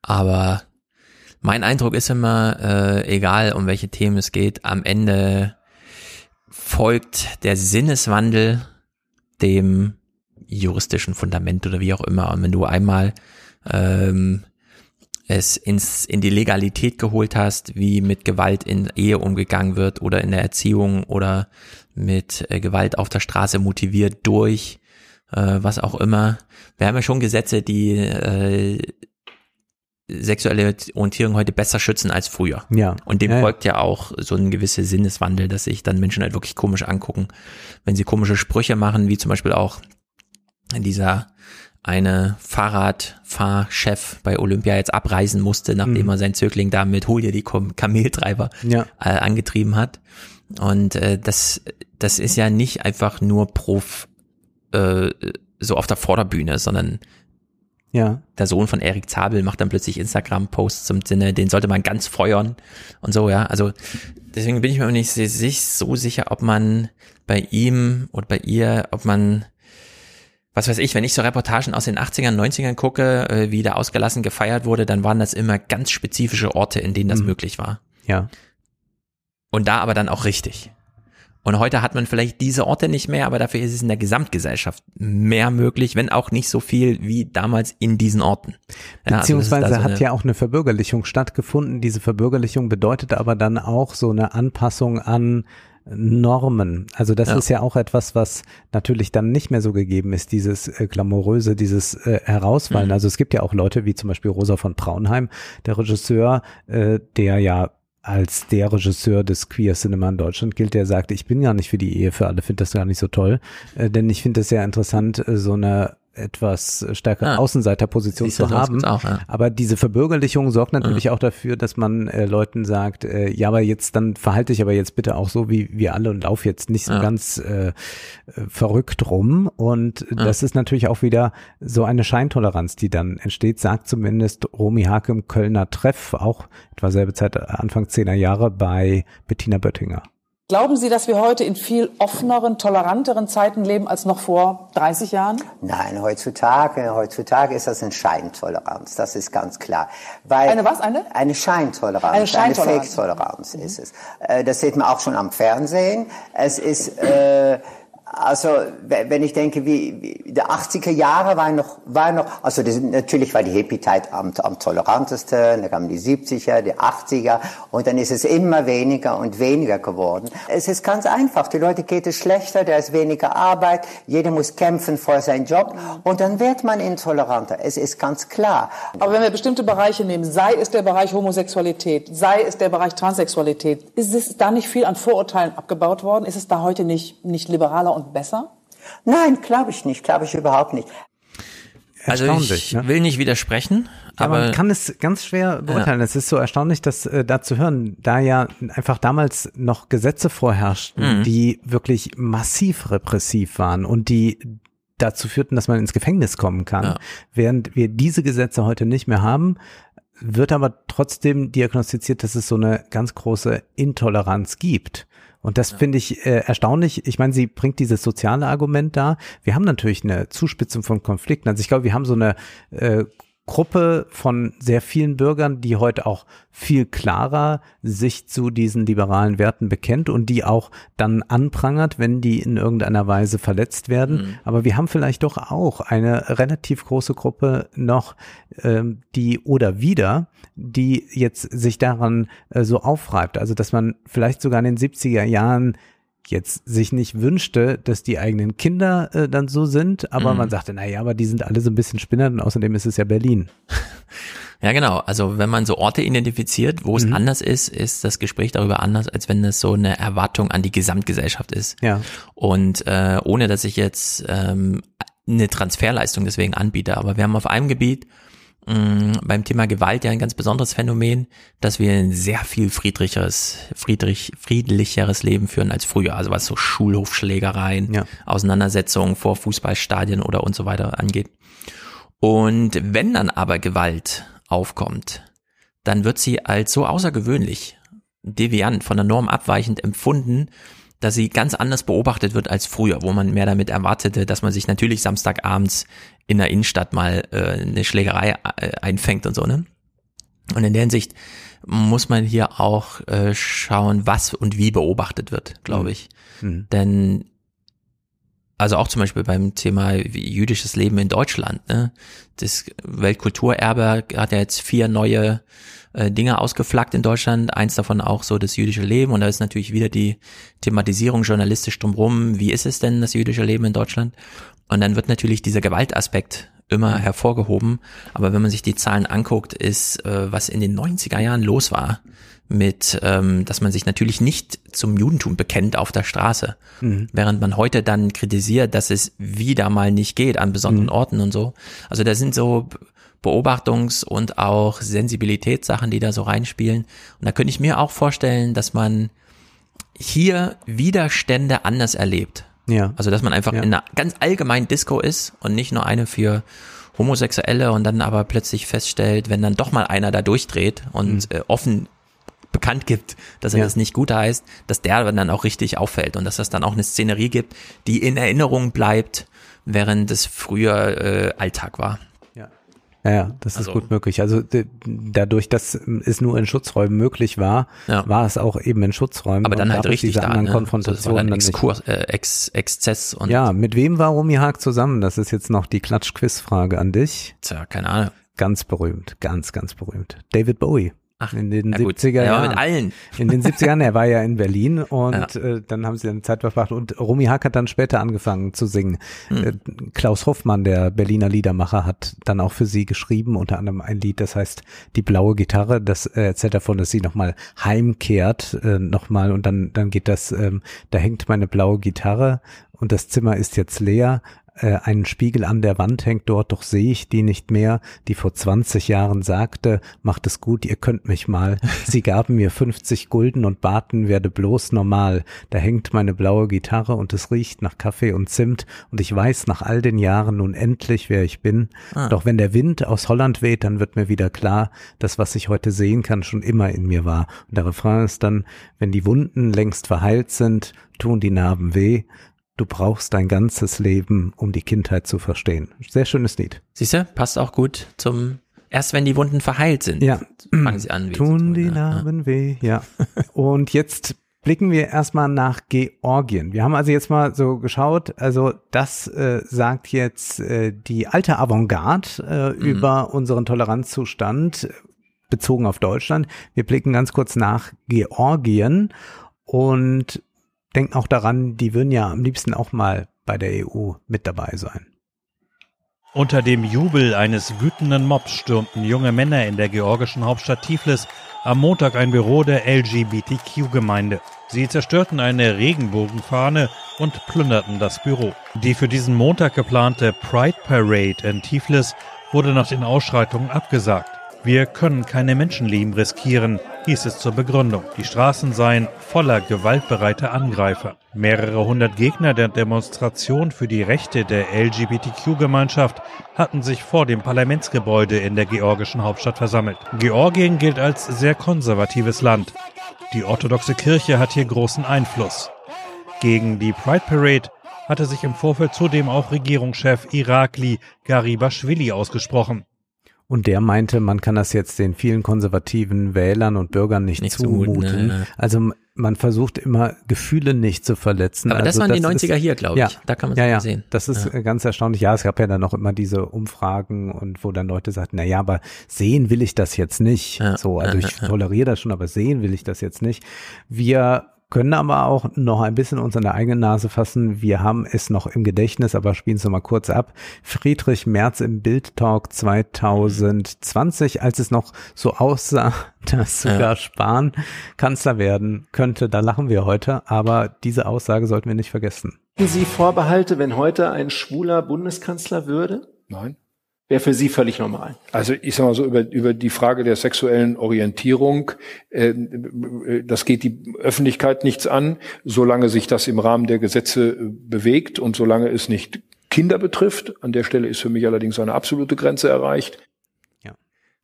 aber mein Eindruck ist immer, äh, egal um welche Themen es geht, am Ende folgt der Sinneswandel dem juristischen Fundament oder wie auch immer. Und wenn du einmal ähm, es ins, in die Legalität geholt hast, wie mit Gewalt in Ehe umgegangen wird oder in der Erziehung oder mit äh, Gewalt auf der Straße motiviert durch äh, was auch immer. Wir haben ja schon Gesetze, die äh, sexuelle Orientierung heute besser schützen als früher. Ja. Und dem ja, folgt ja auch so ein gewisser Sinneswandel, dass sich dann Menschen halt wirklich komisch angucken, wenn sie komische Sprüche machen, wie zum Beispiel auch dieser eine Fahrradfahrchef bei Olympia jetzt abreisen musste, nachdem mhm. er sein Zögling da mit Hol dir die Kameltreiber ja. äh, angetrieben hat. Und äh, das, das ist ja nicht einfach nur Prof äh, so auf der Vorderbühne, sondern ja. Der Sohn von Erik Zabel macht dann plötzlich Instagram-Posts zum Sinne, den sollte man ganz feuern und so, ja. Also deswegen bin ich mir nicht so sicher, ob man bei ihm oder bei ihr, ob man, was weiß ich, wenn ich so Reportagen aus den 80ern, 90ern gucke, äh, wie da ausgelassen gefeiert wurde, dann waren das immer ganz spezifische Orte, in denen das mhm. möglich war. Ja. Und da aber dann auch richtig. Und heute hat man vielleicht diese Orte nicht mehr, aber dafür ist es in der Gesamtgesellschaft mehr möglich, wenn auch nicht so viel wie damals in diesen Orten. Ja, also Beziehungsweise also so hat ja auch eine Verbürgerlichung stattgefunden. Diese Verbürgerlichung bedeutet aber dann auch so eine Anpassung an Normen. Also das ja. ist ja auch etwas, was natürlich dann nicht mehr so gegeben ist, dieses äh, glamouröse, dieses äh, Herausfallen. Mhm. Also es gibt ja auch Leute wie zum Beispiel Rosa von Braunheim, der Regisseur, äh, der ja als der Regisseur des Queer Cinema in Deutschland gilt, der sagt, ich bin gar nicht für die Ehe für alle, finde das gar nicht so toll, äh, denn ich finde es sehr interessant, äh, so eine etwas stärkere ah, Außenseiterposition zu haben. Auch, ja. Aber diese Verbürgerlichung sorgt natürlich ja. auch dafür, dass man äh, Leuten sagt, äh, ja, aber jetzt dann verhalte ich aber jetzt bitte auch so wie wir alle und lauf jetzt nicht so ja. ganz äh, verrückt rum. Und das ist natürlich auch wieder so eine Scheintoleranz, die dann entsteht, sagt zumindest Romy Hake im Kölner Treff, auch etwa selbe Zeit, Anfang zehner Jahre bei Bettina Böttinger. Glauben Sie, dass wir heute in viel offeneren, toleranteren Zeiten leben als noch vor 30 Jahren? Nein, heutzutage, heutzutage ist das eine Scheintoleranz, das ist ganz klar. Weil eine was, eine? Eine Scheintoleranz, eine, Scheintoleranz. eine Fake-Toleranz mhm. ist es. Äh, das sieht man auch schon am Fernsehen. Es ist... Äh, Also wenn ich denke, wie, wie der 80er Jahre war noch, war noch, also das, natürlich war die Hippie-Zeit am, am tolerantesten, dann kamen die 70er, die 80er und dann ist es immer weniger und weniger geworden. Es ist ganz einfach, die Leute geht es schlechter, da ist weniger Arbeit, jeder muss kämpfen vor seinem Job und dann wird man intoleranter. Es ist ganz klar. Aber wenn wir bestimmte Bereiche nehmen, sei es der Bereich Homosexualität, sei es der Bereich Transsexualität, ist es da nicht viel an Vorurteilen abgebaut worden? Ist es da heute nicht, nicht liberaler und besser? Nein, glaube ich nicht, glaube ich überhaupt nicht. Also ich ne? will nicht widersprechen, aber ja, man kann es ganz schwer beurteilen. Ja. Es ist so erstaunlich, das äh, da zu hören, da ja einfach damals noch Gesetze vorherrschten, mhm. die wirklich massiv repressiv waren und die dazu führten, dass man ins Gefängnis kommen kann, ja. während wir diese Gesetze heute nicht mehr haben, wird aber trotzdem diagnostiziert, dass es so eine ganz große Intoleranz gibt. Und das ja. finde ich äh, erstaunlich. Ich meine, sie bringt dieses soziale Argument da. Wir haben natürlich eine Zuspitzung von Konflikten. Also ich glaube, wir haben so eine äh, Gruppe von sehr vielen Bürgern, die heute auch viel klarer sich zu diesen liberalen Werten bekennt und die auch dann anprangert, wenn die in irgendeiner Weise verletzt werden. Mhm. Aber wir haben vielleicht doch auch eine relativ große Gruppe noch, ähm, die oder wieder, die jetzt sich daran äh, so aufreibt. Also dass man vielleicht sogar in den 70er Jahren jetzt sich nicht wünschte, dass die eigenen Kinder äh, dann so sind, aber mhm. man sagte, naja, aber die sind alle so ein bisschen Spinner und außerdem ist es ja Berlin. Ja, genau. Also wenn man so Orte identifiziert, wo es mhm. anders ist, ist das Gespräch darüber anders, als wenn es so eine Erwartung an die Gesamtgesellschaft ist. Ja. Und äh, ohne dass ich jetzt ähm, eine Transferleistung deswegen anbiete, aber wir haben auf einem Gebiet mh, mm, beim Thema Gewalt ja ein ganz besonderes Phänomen, dass wir ein sehr viel friedlicheres, friedrich, friedlicheres Leben führen als früher. Also was so Schulhofschlägereien, ja. Auseinandersetzungen vor Fußballstadien oder und so weiter angeht. Und wenn dann aber Gewalt aufkommt, dann wird sie als so außergewöhnlich, deviant, von der Norm abweichend empfunden, dass sie ganz anders beobachtet wird als früher, wo man mehr damit erwartete, dass man sich natürlich Samstagabends in der Innenstadt mal äh, eine Schlägerei äh, einfängt und so, ne? Und in der Hinsicht muss man hier auch äh, schauen, was und wie beobachtet wird, glaube mhm. ich. Mhm. Denn also auch zum Beispiel beim Thema jüdisches Leben in Deutschland. Ne? Das Weltkulturerbe hat ja jetzt vier neue äh, Dinge ausgeflaggt in Deutschland, eins davon auch so das jüdische Leben und da ist natürlich wieder die Thematisierung journalistisch drumherum, wie ist es denn das jüdische Leben in Deutschland? Und dann wird natürlich dieser Gewaltaspekt immer hervorgehoben, aber wenn man sich die Zahlen anguckt, ist, äh, was in den 90er Jahren los war, mit, ähm, dass man sich natürlich nicht zum Judentum bekennt auf der Straße, mhm. während man heute dann kritisiert, dass es wieder mal nicht geht an besonderen mhm. Orten und so. Also da sind so Beobachtungs- und auch Sensibilitätssachen, die da so reinspielen. Und da könnte ich mir auch vorstellen, dass man hier Widerstände anders erlebt. Ja. Also dass man einfach ja. in einer ganz allgemeinen Disco ist und nicht nur eine für Homosexuelle und dann aber plötzlich feststellt, wenn dann doch mal einer da durchdreht und mhm. äh, offen bekannt gibt, dass er ja. das nicht gut heißt, dass der dann auch richtig auffällt und dass das dann auch eine Szenerie gibt, die in Erinnerung bleibt, während es früher äh, Alltag war. Ja, ja, das also, ist gut möglich. Also dadurch, dass es nur in Schutzräumen möglich war, ja. war es auch eben in Schutzräumen. Aber dann halt richtig diese da, anderen ne? Konfrontationen. Das war dann äh, Ex, Exzess und ja, mit wem war Romy Haag zusammen? Das ist jetzt noch die Klatsch-Quiz-Frage an dich. Tja, keine Ahnung. Ganz berühmt, ganz, ganz berühmt. David Bowie. Ach, in den 70er Jahren. mit allen. In den 70er Jahren, er war ja in Berlin und ja. äh, dann haben sie eine Zeit verbracht und Romy Hack hat dann später angefangen zu singen. Hm. Äh, Klaus Hoffmann, der Berliner Liedermacher, hat dann auch für sie geschrieben, unter anderem ein Lied, das heißt Die blaue Gitarre, das äh, erzählt davon, dass sie nochmal heimkehrt, äh, nochmal und dann, dann geht das, ähm, da hängt meine blaue Gitarre und das Zimmer ist jetzt leer, äh, einen Spiegel an der Wand hängt dort, doch sehe ich die nicht mehr, die vor 20 Jahren sagte, macht es gut, ihr könnt mich mal. Sie gaben mir 50 Gulden und baten, werde bloß normal. Da hängt meine blaue Gitarre und es riecht nach Kaffee und Zimt und ich weiß nach all den Jahren nun endlich, wer ich bin. Ah. Doch wenn der Wind aus Holland weht, dann wird mir wieder klar, dass was ich heute sehen kann, schon immer in mir war. Und der Refrain ist dann, wenn die Wunden längst verheilt sind, tun die Narben weh, Du brauchst dein ganzes Leben, um die Kindheit zu verstehen. Sehr schönes Lied. Siehst du, passt auch gut zum Erst wenn die Wunden verheilt sind, ja. fangen sie an. Tun tun, die Narben ja. weh, ja. Und jetzt Blicken wir erstmal nach Georgien. Wir haben also jetzt mal so geschaut, also das äh, sagt jetzt äh, die alte Avantgarde äh, mhm. über unseren Toleranzzustand bezogen auf Deutschland. Wir blicken ganz kurz nach Georgien und denken auch daran, die würden ja am liebsten auch mal bei der EU mit dabei sein. Unter dem Jubel eines wütenden Mobs stürmten junge Männer in der georgischen Hauptstadt Tiflis am Montag ein Büro der LGBTQ-Gemeinde. Sie zerstörten eine Regenbogenfahne und plünderten das Büro. Die für diesen Montag geplante Pride Parade in Tiflis wurde nach den Ausschreitungen abgesagt. Wir können keine Menschenleben riskieren, hieß es zur Begründung. Die Straßen seien voller gewaltbereiter Angreifer. Mehrere hundert Gegner der Demonstration für die Rechte der LGBTQ-Gemeinschaft hatten sich vor dem Parlamentsgebäude in der georgischen Hauptstadt versammelt. Georgien gilt als sehr konservatives Land. Die orthodoxe Kirche hat hier großen Einfluss. Gegen die Pride Parade hatte sich im Vorfeld zudem auch Regierungschef Irakli Garibashvili ausgesprochen. Und der meinte, man kann das jetzt den vielen konservativen Wählern und Bürgern nicht, nicht zumuten. zumuten ne, ne. Also man versucht immer Gefühle nicht zu verletzen. Aber das also waren das die 90er ist, hier, glaube ich. Ja, da kann man es ja, ja, sehen. Das ist ja. ganz erstaunlich. Ja, es gab ja dann noch immer diese Umfragen und wo dann Leute sagten, na ja, aber sehen will ich das jetzt nicht. So, also ich toleriere das schon, aber sehen will ich das jetzt nicht. Wir können aber auch noch ein bisschen uns an der eigenen Nase fassen. Wir haben es noch im Gedächtnis, aber spielen es nochmal kurz ab. Friedrich Merz im Bildtalk 2020, als es noch so aussah, dass sogar ja. Spahn Kanzler werden könnte. Da lachen wir heute, aber diese Aussage sollten wir nicht vergessen. Sie Vorbehalte, wenn heute ein schwuler Bundeskanzler würde? Nein wäre für Sie völlig normal. Also ich sage mal so über, über die Frage der sexuellen Orientierung, äh, das geht die Öffentlichkeit nichts an, solange sich das im Rahmen der Gesetze äh, bewegt und solange es nicht Kinder betrifft. An der Stelle ist für mich allerdings eine absolute Grenze erreicht. Ja,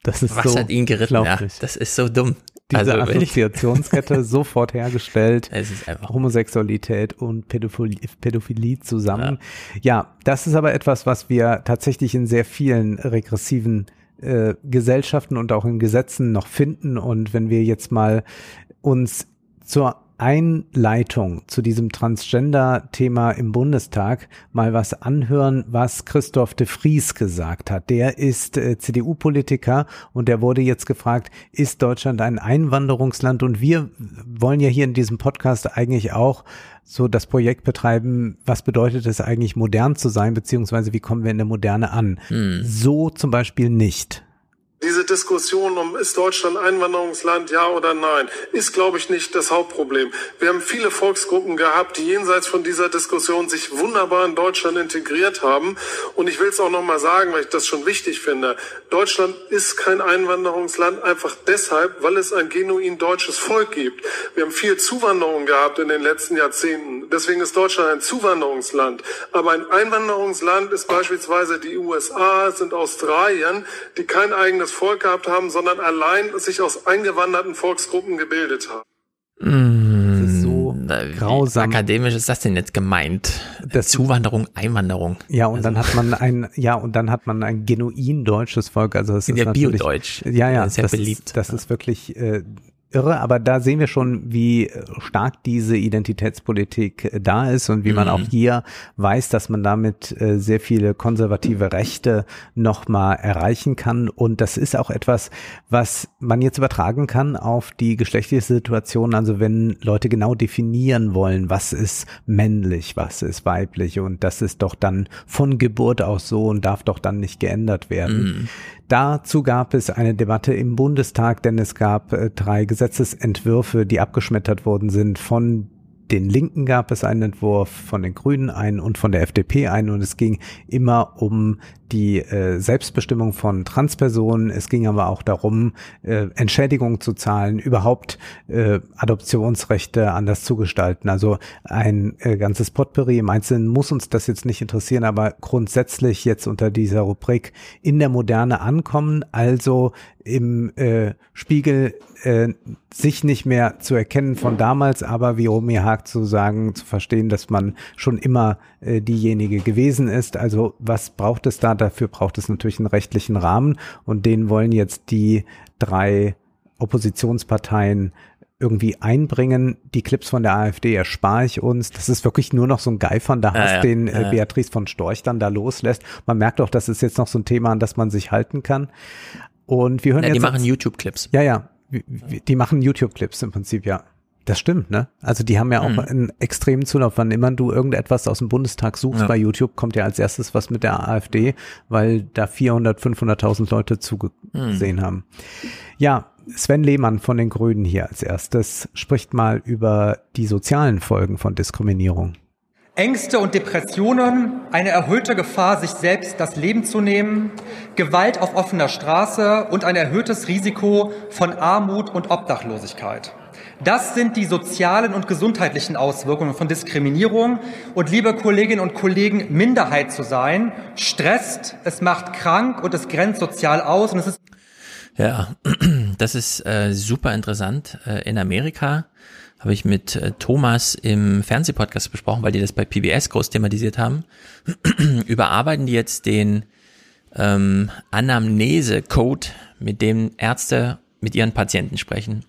das ist Was so hat ihn geritten? Ja, das ist so dumm diese also, Assoziationskette sofort hergestellt. Es ist einfach Homosexualität und Pädophilie, Pädophilie zusammen. Ja. ja, das ist aber etwas, was wir tatsächlich in sehr vielen regressiven äh, Gesellschaften und auch in Gesetzen noch finden. Und wenn wir jetzt mal uns zur Einleitung zu diesem Transgender-Thema im Bundestag mal was anhören, was Christoph de Vries gesagt hat. Der ist äh, CDU-Politiker und der wurde jetzt gefragt, ist Deutschland ein Einwanderungsland? Und wir wollen ja hier in diesem Podcast eigentlich auch so das Projekt betreiben, was bedeutet es eigentlich modern zu sein, beziehungsweise wie kommen wir in der Moderne an? Hm. So zum Beispiel nicht. Diese Diskussion um, ist Deutschland Einwanderungsland, ja oder nein, ist, glaube ich, nicht das Hauptproblem. Wir haben viele Volksgruppen gehabt, die jenseits von dieser Diskussion sich wunderbar in Deutschland integriert haben. Und ich will es auch nochmal sagen, weil ich das schon wichtig finde. Deutschland ist kein Einwanderungsland einfach deshalb, weil es ein genuin deutsches Volk gibt. Wir haben viel Zuwanderung gehabt in den letzten Jahrzehnten. Deswegen ist Deutschland ein Zuwanderungsland. Aber ein Einwanderungsland ist beispielsweise die USA, sind Australien, die kein eigenes eigenes Volk gehabt haben, sondern allein sich aus eingewanderten Volksgruppen gebildet haben. Mm, das ist so grausam. Akademisch ist das denn jetzt gemeint? Das, Zuwanderung, Einwanderung. Ja, und also. dann hat man ein, ja, und dann hat man ein genuin deutsches Volk. Also es ist ja Biodeutsch. Ja, ja, das ist, ja das beliebt. Ist, das ist wirklich äh, irre, aber da sehen wir schon, wie stark diese Identitätspolitik äh, da ist und wie mhm. man auch hier weiß, dass man damit äh, sehr viele konservative Rechte nochmal erreichen kann. Und das ist auch etwas, was man jetzt übertragen kann auf die geschlechtliche Situation. Also wenn Leute genau definieren wollen, was ist männlich, was ist weiblich und das ist doch dann von Geburt aus so und darf doch dann nicht geändert werden. Mhm Dazu gab es eine Debatte im Bundestag, denn es gab äh, drei Gesetzesentwürfe, die abgeschmettert worden sind von den Linken gab es einen Entwurf, von den Grünen einen und von der FDP einen. Und es ging immer um die äh, Selbstbestimmung von Transpersonen. Es ging aber auch darum, äh, Entschädigungen zu zahlen, überhaupt äh, Adoptionsrechte anders zu gestalten. Also ein äh, ganzes Potpourri. Im Einzelnen muss uns das jetzt nicht interessieren, aber grundsätzlich jetzt unter dieser Rubrik in der Moderne ankommen, also im äh, Spiegel äh, sich nicht mehr zu erkennen von damals, aber wie Romy Haag zu sagen, zu verstehen, dass man schon immer äh, diejenige gewesen ist. Also was braucht es da? Dafür braucht es natürlich einen rechtlichen Rahmen und den wollen jetzt die drei Oppositionsparteien irgendwie einbringen. Die Clips von der AfD erspare ich uns. Das ist wirklich nur noch so ein geifernder Hass, ja, ja. den äh, Beatrice von Storch dann da loslässt. Man merkt auch, das ist jetzt noch so ein Thema, an das man sich halten kann. Und wir hören ja, jetzt. Die machen YouTube-Clips. Ja, ja. Die machen YouTube-Clips im Prinzip, ja. Das stimmt, ne? Also die haben ja auch mhm. einen extremen Zulauf. Wann immer du irgendetwas aus dem Bundestag suchst ja. bei YouTube, kommt ja als erstes was mit der AfD, weil da 400, 500.000 Leute zugesehen mhm. haben. Ja, Sven Lehmann von den Grünen hier als erstes spricht mal über die sozialen Folgen von Diskriminierung. Ängste und Depressionen, eine erhöhte Gefahr, sich selbst das Leben zu nehmen, Gewalt auf offener Straße und ein erhöhtes Risiko von Armut und Obdachlosigkeit. Das sind die sozialen und gesundheitlichen Auswirkungen von Diskriminierung. Und liebe Kolleginnen und Kollegen, Minderheit zu sein, stresst, es macht krank und es grenzt sozial aus. Und es ist ja, das ist äh, super interessant. Äh, in Amerika habe ich mit äh, Thomas im Fernsehpodcast besprochen, weil die das bei PBS groß thematisiert haben. Überarbeiten die jetzt den ähm, Anamnese-Code, mit dem Ärzte mit ihren Patienten sprechen.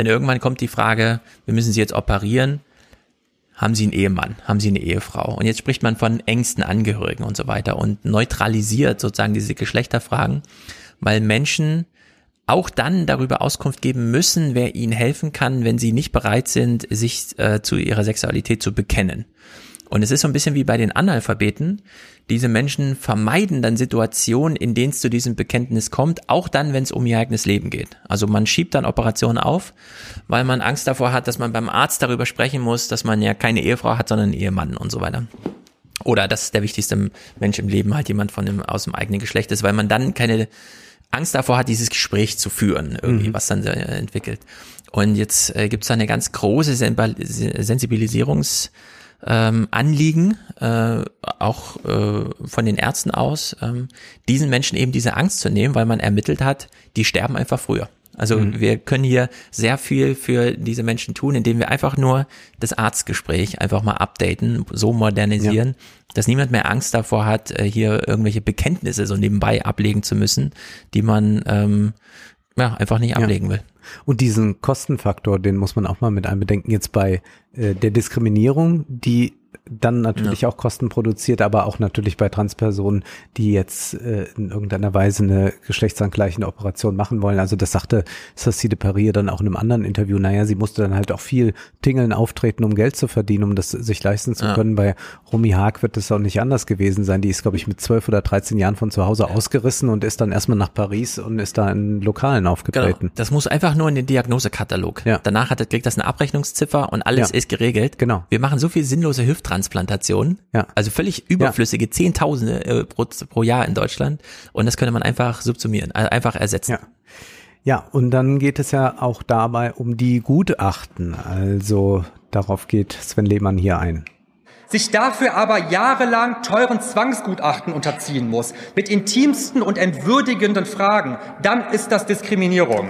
Denn irgendwann kommt die Frage, wir müssen sie jetzt operieren. Haben sie einen Ehemann? Haben sie eine Ehefrau? Und jetzt spricht man von engsten Angehörigen und so weiter und neutralisiert sozusagen diese Geschlechterfragen, weil Menschen auch dann darüber Auskunft geben müssen, wer ihnen helfen kann, wenn sie nicht bereit sind, sich äh, zu ihrer Sexualität zu bekennen. Und es ist so ein bisschen wie bei den Analphabeten. Diese Menschen vermeiden dann Situationen, in denen es zu diesem Bekenntnis kommt, auch dann, wenn es um ihr eigenes Leben geht. Also man schiebt dann Operationen auf, weil man Angst davor hat, dass man beim Arzt darüber sprechen muss, dass man ja keine Ehefrau hat, sondern einen Ehemann und so weiter. Oder dass der wichtigste Mensch im Leben halt jemand von dem, aus dem eigenen Geschlecht ist, weil man dann keine Angst davor hat, dieses Gespräch zu führen, irgendwie, mhm. was dann entwickelt. Und jetzt äh, gibt es da eine ganz große Sensibilisierungs- ähm, Anliegen, äh, auch äh, von den Ärzten aus, ähm, diesen Menschen eben diese Angst zu nehmen, weil man ermittelt hat, die sterben einfach früher. Also mhm. wir können hier sehr viel für diese Menschen tun, indem wir einfach nur das Arztgespräch einfach mal updaten, so modernisieren, ja. dass niemand mehr Angst davor hat, äh, hier irgendwelche Bekenntnisse so nebenbei ablegen zu müssen, die man ähm, ja, einfach nicht ablegen ja. will. Und diesen Kostenfaktor, den muss man auch mal mit einbedenken jetzt bei äh, der Diskriminierung, die dann natürlich ja. auch Kosten produziert, aber auch natürlich bei Transpersonen, die jetzt äh, in irgendeiner Weise eine geschlechtsangleichende Operation machen wollen. Also das sagte Cecile Parier dann auch in einem anderen Interview. Naja, sie musste dann halt auch viel Tingeln auftreten, um Geld zu verdienen, um das sich leisten zu ja. können. Bei Romy Haag wird es auch nicht anders gewesen sein. Die ist, glaube ich, mit zwölf oder dreizehn Jahren von zu Hause ausgerissen und ist dann erstmal nach Paris und ist da in Lokalen aufgetreten. Genau. Das muss einfach nur in den Diagnosekatalog. Ja. Danach hat, kriegt das eine Abrechnungsziffer und alles ist geregelt. Genau. Wir machen so viel sinnlose Hüfttransplantationen Transplantation. Ja. Also völlig überflüssige ja. Zehntausende äh, pro, pro Jahr in Deutschland. Und das könnte man einfach subsumieren, also einfach ersetzen. Ja. Ja, und dann geht es ja auch dabei um die Gutachten. Also darauf geht Sven Lehmann hier ein sich dafür aber jahrelang teuren Zwangsgutachten unterziehen muss, mit intimsten und entwürdigenden Fragen, dann ist das Diskriminierung.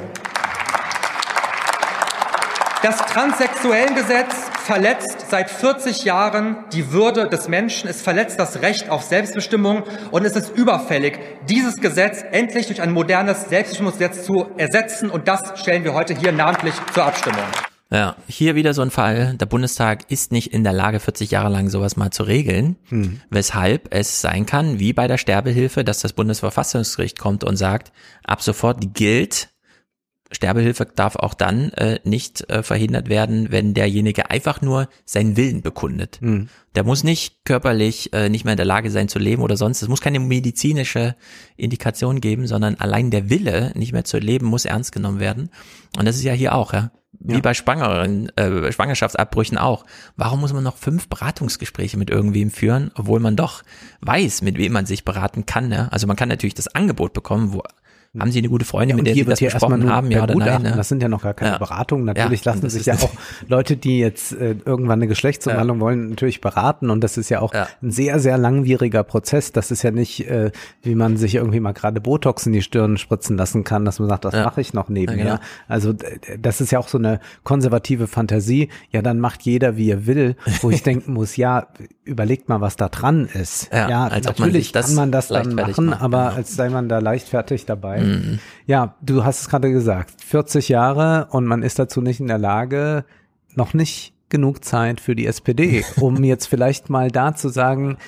Das Transsexuellengesetz verletzt seit 40 Jahren die Würde des Menschen, es verletzt das Recht auf Selbstbestimmung und es ist überfällig, dieses Gesetz endlich durch ein modernes Selbstbestimmungsgesetz zu ersetzen und das stellen wir heute hier namentlich zur Abstimmung. Ja, hier wieder so ein Fall. Der Bundestag ist nicht in der Lage, 40 Jahre lang sowas mal zu regeln, hm. weshalb es sein kann, wie bei der Sterbehilfe, dass das Bundesverfassungsgericht kommt und sagt, ab sofort gilt Sterbehilfe darf auch dann äh, nicht äh, verhindert werden, wenn derjenige einfach nur seinen Willen bekundet. Mhm. Der muss nicht körperlich äh, nicht mehr in der Lage sein zu leben oder sonst. Es muss keine medizinische Indikation geben, sondern allein der Wille, nicht mehr zu leben, muss ernst genommen werden. Und das ist ja hier auch, ja. Wie ja. bei Schwangeren, äh, Schwangerschaftsabbrüchen auch. Warum muss man noch fünf Beratungsgespräche mit irgendwem führen, obwohl man doch weiß, mit wem man sich beraten kann? Ja? Also man kann natürlich das Angebot bekommen, wo haben Sie eine gute Freundin, ja, mit der Sie das besprochen haben? Ja oder nein? Ne? Das sind ja noch gar keine ja. Beratungen. Natürlich ja, lassen sich ja auch Leute, die jetzt äh, irgendwann eine Geschlechtsumwandlung wollen, natürlich beraten. Und das ist ja auch ein sehr, sehr langwieriger Prozess. Das ist ja nicht, äh, wie man sich irgendwie mal gerade Botox in die Stirn spritzen lassen kann, dass man sagt, das mache ich noch nebenher. Genau. Also das ist ja auch so eine konservative Fantasie. Ja, dann macht jeder, wie er will. Wo ich denken muss, ja, überlegt mal, was da dran ist. Ja, natürlich man kann man das dann machen, macht, aber genau. als sei man da leichtfertig dabei. Mhm. Ja, du hast es gerade gesagt, 40 Jahre und man ist dazu nicht in der Lage, noch nicht genug Zeit für die SPD, um jetzt vielleicht mal da zu sagen,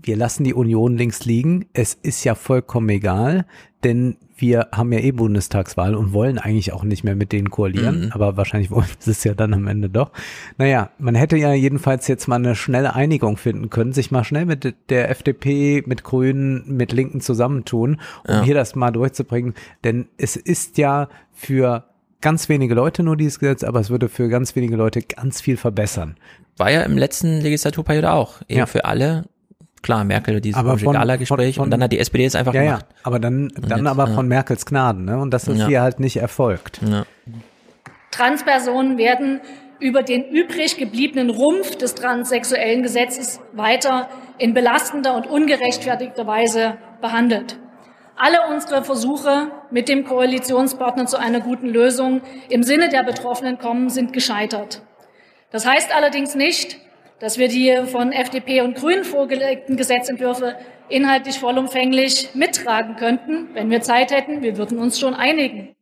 wir lassen die Union links liegen. Es ist ja vollkommen egal, denn wir haben ja eh Bundestagswahl und wollen eigentlich auch nicht mehr mit denen koalieren, mhm. aber wahrscheinlich wollen sie es ja dann am Ende doch. Naja, man hätte ja jedenfalls jetzt mal eine schnelle Einigung finden können, sich mal schnell mit der FDP, mit Grünen, mit Linken zusammentun, um ja. hier das mal durchzubringen, denn es ist ja für ganz wenige Leute nur dieses Gesetz, aber es würde für ganz wenige Leute ganz viel verbessern. War ja im letzten Legislaturperiode auch. Eben ja. für alle klar, Merkel, dieses Gala-Gespräch und dann hat die SPD es einfach ja, gemacht. Ja, aber dann, dann jetzt, aber von Merkels Gnaden, ne? Und das ist ja. hier halt nicht erfolgt. Ja. Transpersonen werden über den übrig gebliebenen Rumpf des transsexuellen Gesetzes weiter in belastender und ungerechtfertigter Weise behandelt. Alle unsere Versuche, mit dem Koalitionspartner zu einer guten Lösung im Sinne der Betroffenen kommen, sind gescheitert. Das heißt allerdings nicht, dass wir die von FDP und Grünen vorgelegten Gesetzentwürfe inhaltlich vollumfänglich mittragen könnten. Wenn wir Zeit hätten, wir würden uns schon einigen.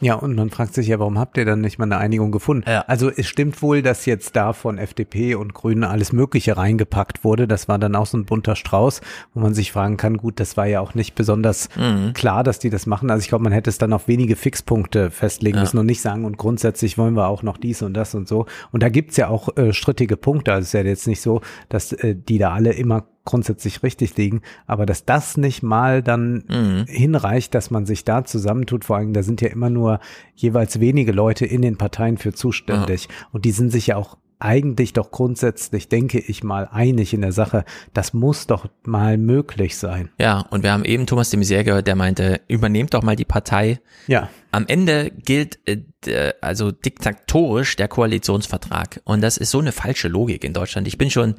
Ja, und man fragt sich ja, warum habt ihr dann nicht mal eine Einigung gefunden? Ja. Also es stimmt wohl, dass jetzt da von FDP und Grünen alles Mögliche reingepackt wurde. Das war dann auch so ein bunter Strauß, wo man sich fragen kann, gut, das war ja auch nicht besonders mhm. klar, dass die das machen. Also ich glaube, man hätte es dann auf wenige Fixpunkte festlegen ja. müssen und nicht sagen, und grundsätzlich wollen wir auch noch dies und das und so. Und da gibt's ja auch äh, strittige Punkte. Also es ist ja jetzt nicht so, dass äh, die da alle immer grundsätzlich richtig liegen, aber dass das nicht mal dann mhm. hinreicht, dass man sich da zusammentut, vor allem da sind ja immer nur jeweils wenige Leute in den Parteien für zuständig ja. und die sind sich ja auch eigentlich doch grundsätzlich, denke ich mal, einig in der Sache. Das muss doch mal möglich sein. Ja, und wir haben eben Thomas de Maizière gehört, der meinte, übernehmt doch mal die Partei. Ja. Am Ende gilt äh, also diktatorisch der Koalitionsvertrag. Und das ist so eine falsche Logik in Deutschland. Ich bin schon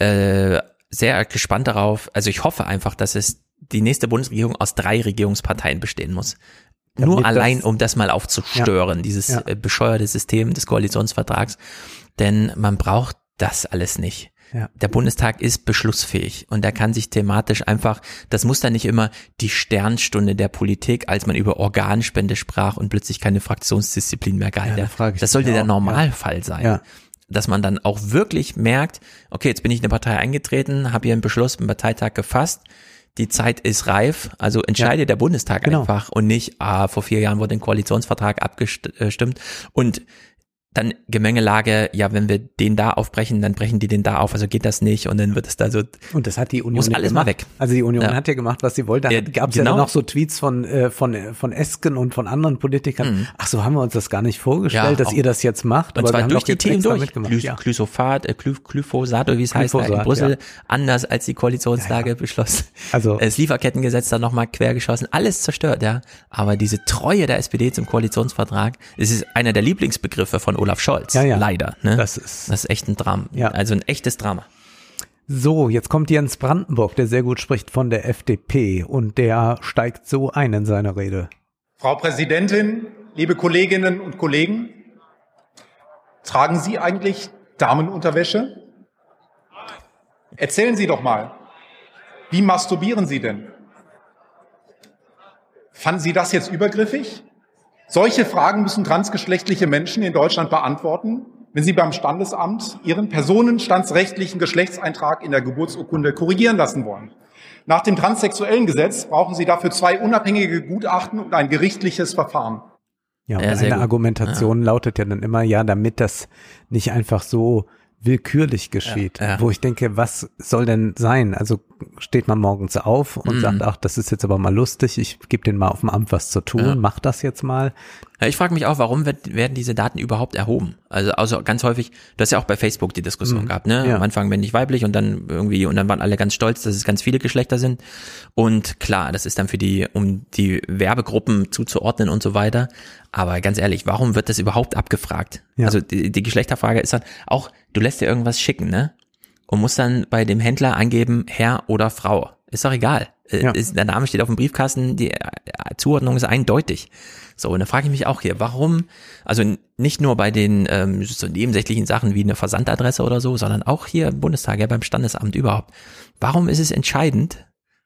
äh, sehr gespannt darauf. Also ich hoffe einfach, dass es die nächste Bundesregierung aus drei Regierungsparteien bestehen muss. Damit Nur allein, um das mal aufzustören, ja, dieses ja. Äh, bescheuerte System des Koalitionsvertrags. Denn man braucht das alles nicht. Ja. Der Bundestag ist beschlussfähig und er kann sich thematisch einfach, das muss dann nicht immer die Sternstunde der Politik, als man über Organspende sprach und plötzlich keine Fraktionsdisziplin mehr galt. Ja, das sollte der Normalfall sein. Dass man dann auch wirklich merkt, okay, jetzt bin ich in eine Partei eingetreten, habe hier einen Beschluss im Parteitag gefasst, die Zeit ist reif, also entscheidet ja, der Bundestag genau. einfach und nicht, ah, vor vier Jahren wurde ein Koalitionsvertrag abgestimmt und dann Gemengelage, ja, wenn wir den da aufbrechen, dann brechen die den da auf, also geht das nicht und dann wird es da so. Und das hat die Union muss alles gemacht. mal weg. Also die Union ja. hat ja gemacht, was sie wollte. Da ja, gab es genau. ja noch so Tweets von äh, von von Esken und von anderen Politikern. Mhm. Ach so, haben wir uns das gar nicht vorgestellt, ja, dass ihr das jetzt macht. Und zwar durch die Themen durch. Glys. Glyphosat, äh, Glyphosat oder wie es heißt, in Brüssel anders als die Koalitionslage beschlossen. Also das Lieferkettengesetz dann nochmal quergeschossen, alles zerstört, ja. Aber diese Treue der SPD zum Koalitionsvertrag, es ist einer der Lieblingsbegriffe von Olaf Scholz. Ja, ja. Leider. Ne? Das ist, das ist echt ein Drama. Ja. Also ein echtes Drama. So, jetzt kommt Jens Brandenburg, der sehr gut spricht von der FDP und der steigt so ein in seine Rede. Frau Präsidentin, liebe Kolleginnen und Kollegen, tragen Sie eigentlich Damenunterwäsche? Erzählen Sie doch mal, wie masturbieren Sie denn? Fanden Sie das jetzt übergriffig? Solche Fragen müssen transgeschlechtliche Menschen in Deutschland beantworten, wenn sie beim Standesamt ihren personenstandsrechtlichen Geschlechtseintrag in der Geburtsurkunde korrigieren lassen wollen. Nach dem transsexuellen Gesetz brauchen sie dafür zwei unabhängige Gutachten und ein gerichtliches Verfahren. Ja, und ja, eine Argumentation ja. lautet ja dann immer, ja, damit das nicht einfach so willkürlich geschieht, ja, ja. wo ich denke, was soll denn sein? Also steht man morgens auf und mm. sagt, ach, das ist jetzt aber mal lustig, ich gebe den mal auf dem Amt was zu tun, ja. mach das jetzt mal. Ja, ich frage mich auch, warum wird, werden diese Daten überhaupt erhoben? Also, also ganz häufig, du hast ja auch bei Facebook die Diskussion mm. gehabt, ne? Ja. Am Anfang bin ich weiblich und dann irgendwie, und dann waren alle ganz stolz, dass es ganz viele Geschlechter sind. Und klar, das ist dann für die, um die Werbegruppen zuzuordnen und so weiter. Aber ganz ehrlich, warum wird das überhaupt abgefragt? Ja. Also die, die Geschlechterfrage ist dann auch, du lässt dir irgendwas schicken, ne? Und musst dann bei dem Händler angeben, Herr oder Frau. Ist doch egal. Äh, ja. Der Name steht auf dem Briefkasten, die äh, Zuordnung ist eindeutig. So, und da frage ich mich auch hier, warum, also nicht nur bei den ähm, so nebensächlichen Sachen wie eine Versandadresse oder so, sondern auch hier im Bundestag, ja beim Standesamt überhaupt. Warum ist es entscheidend,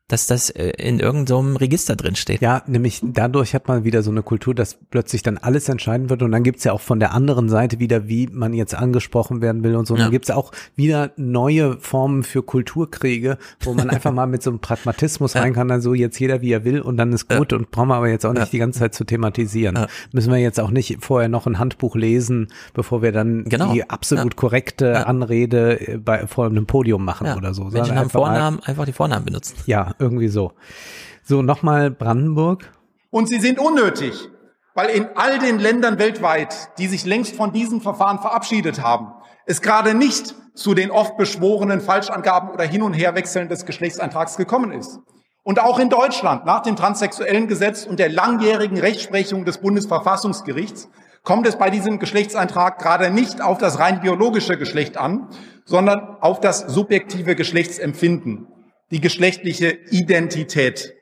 dass das äh, in irgendeinem Register drin steht. Ja, nämlich dadurch hat man wieder so eine Kultur, dass plötzlich dann alles entscheiden wird und dann gibt's ja auch von der anderen Seite wieder, wie man jetzt angesprochen werden will und so. Und ja. Dann gibt's ja auch wieder neue Formen für Kulturkriege, wo man einfach mal mit so einem Pragmatismus ja. rein kann, dann so jetzt jeder wie er will und dann ist gut ja. und brauchen wir aber jetzt auch nicht die ganze Zeit zu thematisieren. Müssen wir jetzt auch nicht vorher noch ein Handbuch lesen, bevor wir dann genau. die absolut korrekte Anrede äh, bei, vor einem Podium machen oder so. Menschen haben Vornamen, einfach die Vornamen benutzen. Ja, irgendwie so. So, nochmal Brandenburg. Und sie sind unnötig, weil in all den Ländern weltweit, die sich längst von diesem Verfahren verabschiedet haben, es gerade nicht zu den oft beschworenen Falschangaben oder Hin- und Herwechseln des Geschlechtseintrags gekommen ist. Und auch in Deutschland nach dem transsexuellen Gesetz und der langjährigen Rechtsprechung des Bundesverfassungsgerichts kommt es bei diesem Geschlechtseintrag gerade nicht auf das rein biologische Geschlecht an, sondern auf das subjektive Geschlechtsempfinden die geschlechtliche Identität.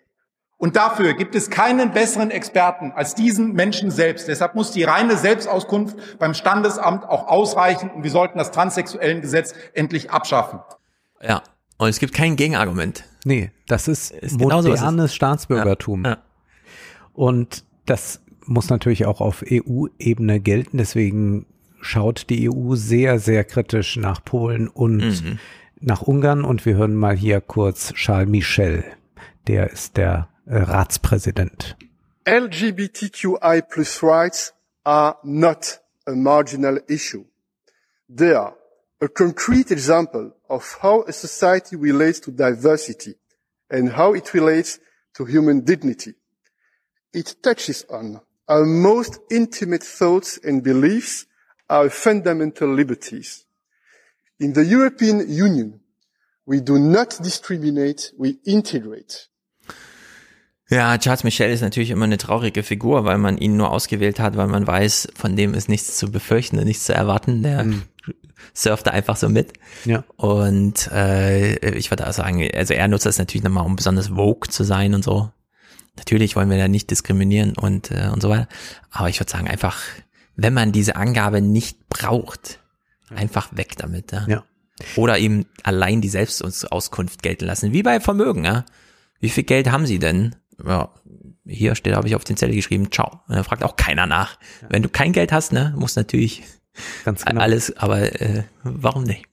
Und dafür gibt es keinen besseren Experten als diesen Menschen selbst. Deshalb muss die reine Selbstauskunft beim Standesamt auch ausreichen und wir sollten das transsexuellen Gesetz endlich abschaffen. Ja, und es gibt kein Gegenargument. Nee, das ist, ist modernes Staatsbürgertum. Ja, ja. Und das muss natürlich auch auf EU-Ebene gelten. Deswegen schaut die EU sehr, sehr kritisch nach Polen und mhm nach Ungarn und wir hören mal hier kurz Charles Michel. Der ist der äh, Ratspräsident. LGBTQI plus rights are not a marginal issue. They are a concrete example of how a society relates to diversity and how it relates to human dignity. It touches on our most intimate thoughts and beliefs, our fundamental liberties. In the European Union, we do not discriminate, we integrate. Ja, Charles Michel ist natürlich immer eine traurige Figur, weil man ihn nur ausgewählt hat, weil man weiß, von dem ist nichts zu befürchten und nichts zu erwarten. Der mhm. surft da einfach so mit. Ja. Und äh, ich würde auch sagen, also er nutzt das natürlich nochmal, um besonders vogue zu sein und so. Natürlich wollen wir da nicht diskriminieren und, äh, und so weiter. Aber ich würde sagen, einfach, wenn man diese Angabe nicht braucht, Einfach weg damit, ja. ja. Oder eben allein die Selbstauskunft gelten lassen, wie bei Vermögen, ja. Wie viel Geld haben Sie denn? Ja, hier steht, habe ich auf den Zettel geschrieben, ciao. Und dann fragt auch keiner nach. Ja. Wenn du kein Geld hast, ne, muss natürlich Ganz genau. alles, aber äh, warum nicht?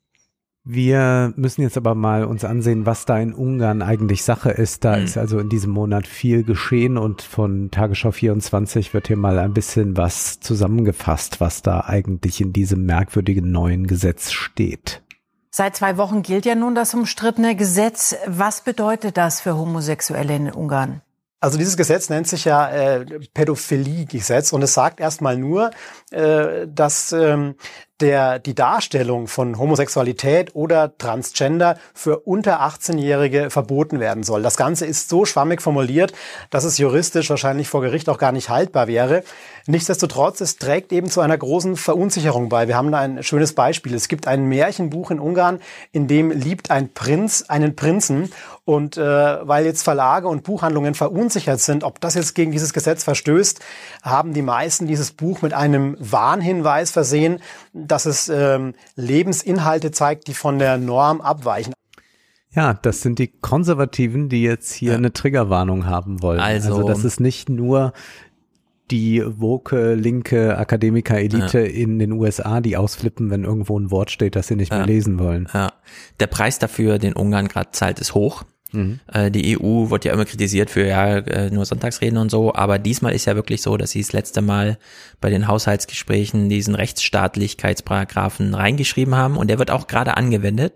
Wir müssen jetzt aber mal uns ansehen, was da in Ungarn eigentlich Sache ist. Da mhm. ist also in diesem Monat viel geschehen und von Tagesschau 24 wird hier mal ein bisschen was zusammengefasst, was da eigentlich in diesem merkwürdigen neuen Gesetz steht. Seit zwei Wochen gilt ja nun das umstrittene Gesetz. Was bedeutet das für Homosexuelle in Ungarn? Also dieses Gesetz nennt sich ja äh, Pädophilie-Gesetz und es sagt erstmal nur, äh, dass ähm, der, die Darstellung von Homosexualität oder Transgender für unter 18-Jährige verboten werden soll. Das Ganze ist so schwammig formuliert, dass es juristisch wahrscheinlich vor Gericht auch gar nicht haltbar wäre. Nichtsdestotrotz, es trägt eben zu einer großen Verunsicherung bei. Wir haben da ein schönes Beispiel. Es gibt ein Märchenbuch in Ungarn, in dem liebt ein Prinz einen Prinzen. Und äh, weil jetzt Verlage und Buchhandlungen verunsichert sind, ob das jetzt gegen dieses Gesetz verstößt, haben die meisten dieses Buch mit einem Warnhinweis versehen, dass es ähm, Lebensinhalte zeigt, die von der Norm abweichen. Ja, das sind die Konservativen, die jetzt hier ja. eine Triggerwarnung haben wollen. Also, also das ist nicht nur die woke linke Akademiker-Elite ja. in den USA, die ausflippen, wenn irgendwo ein Wort steht, das sie nicht ja. mehr lesen wollen. Ja. Der Preis dafür, den Ungarn gerade zahlt, ist hoch. Mhm. Die EU wird ja immer kritisiert für ja äh, nur Sonntagsreden und so, aber diesmal ist ja wirklich so, dass sie das letzte Mal bei den Haushaltsgesprächen diesen Rechtsstaatlichkeitsparagraphen reingeschrieben haben und der wird auch gerade angewendet.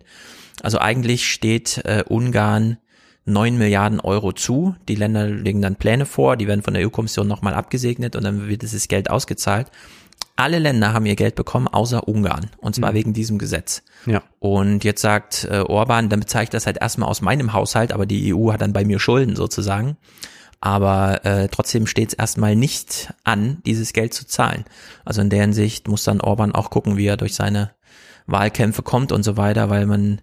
Also eigentlich steht äh, Ungarn 9 Milliarden Euro zu. Die Länder legen dann Pläne vor, die werden von der EU-Kommission nochmal abgesegnet und dann wird dieses Geld ausgezahlt. Alle Länder haben ihr Geld bekommen, außer Ungarn. Und zwar mhm. wegen diesem Gesetz. Ja. Und jetzt sagt äh, Orban, dann bezahle ich das halt erstmal aus meinem Haushalt, aber die EU hat dann bei mir Schulden sozusagen. Aber äh, trotzdem steht es erstmal nicht an, dieses Geld zu zahlen. Also in der Hinsicht muss dann Orban auch gucken, wie er durch seine Wahlkämpfe kommt und so weiter, weil man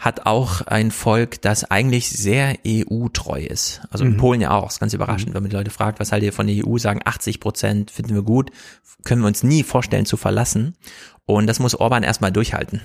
hat auch ein Volk, das eigentlich sehr EU-treu ist. Also in mhm. Polen ja auch, ist ganz überraschend, mhm. wenn man die Leute fragt, was haltet ihr von der EU, sagen 80 Prozent finden wir gut, können wir uns nie vorstellen zu verlassen. Und das muss Orban erstmal durchhalten.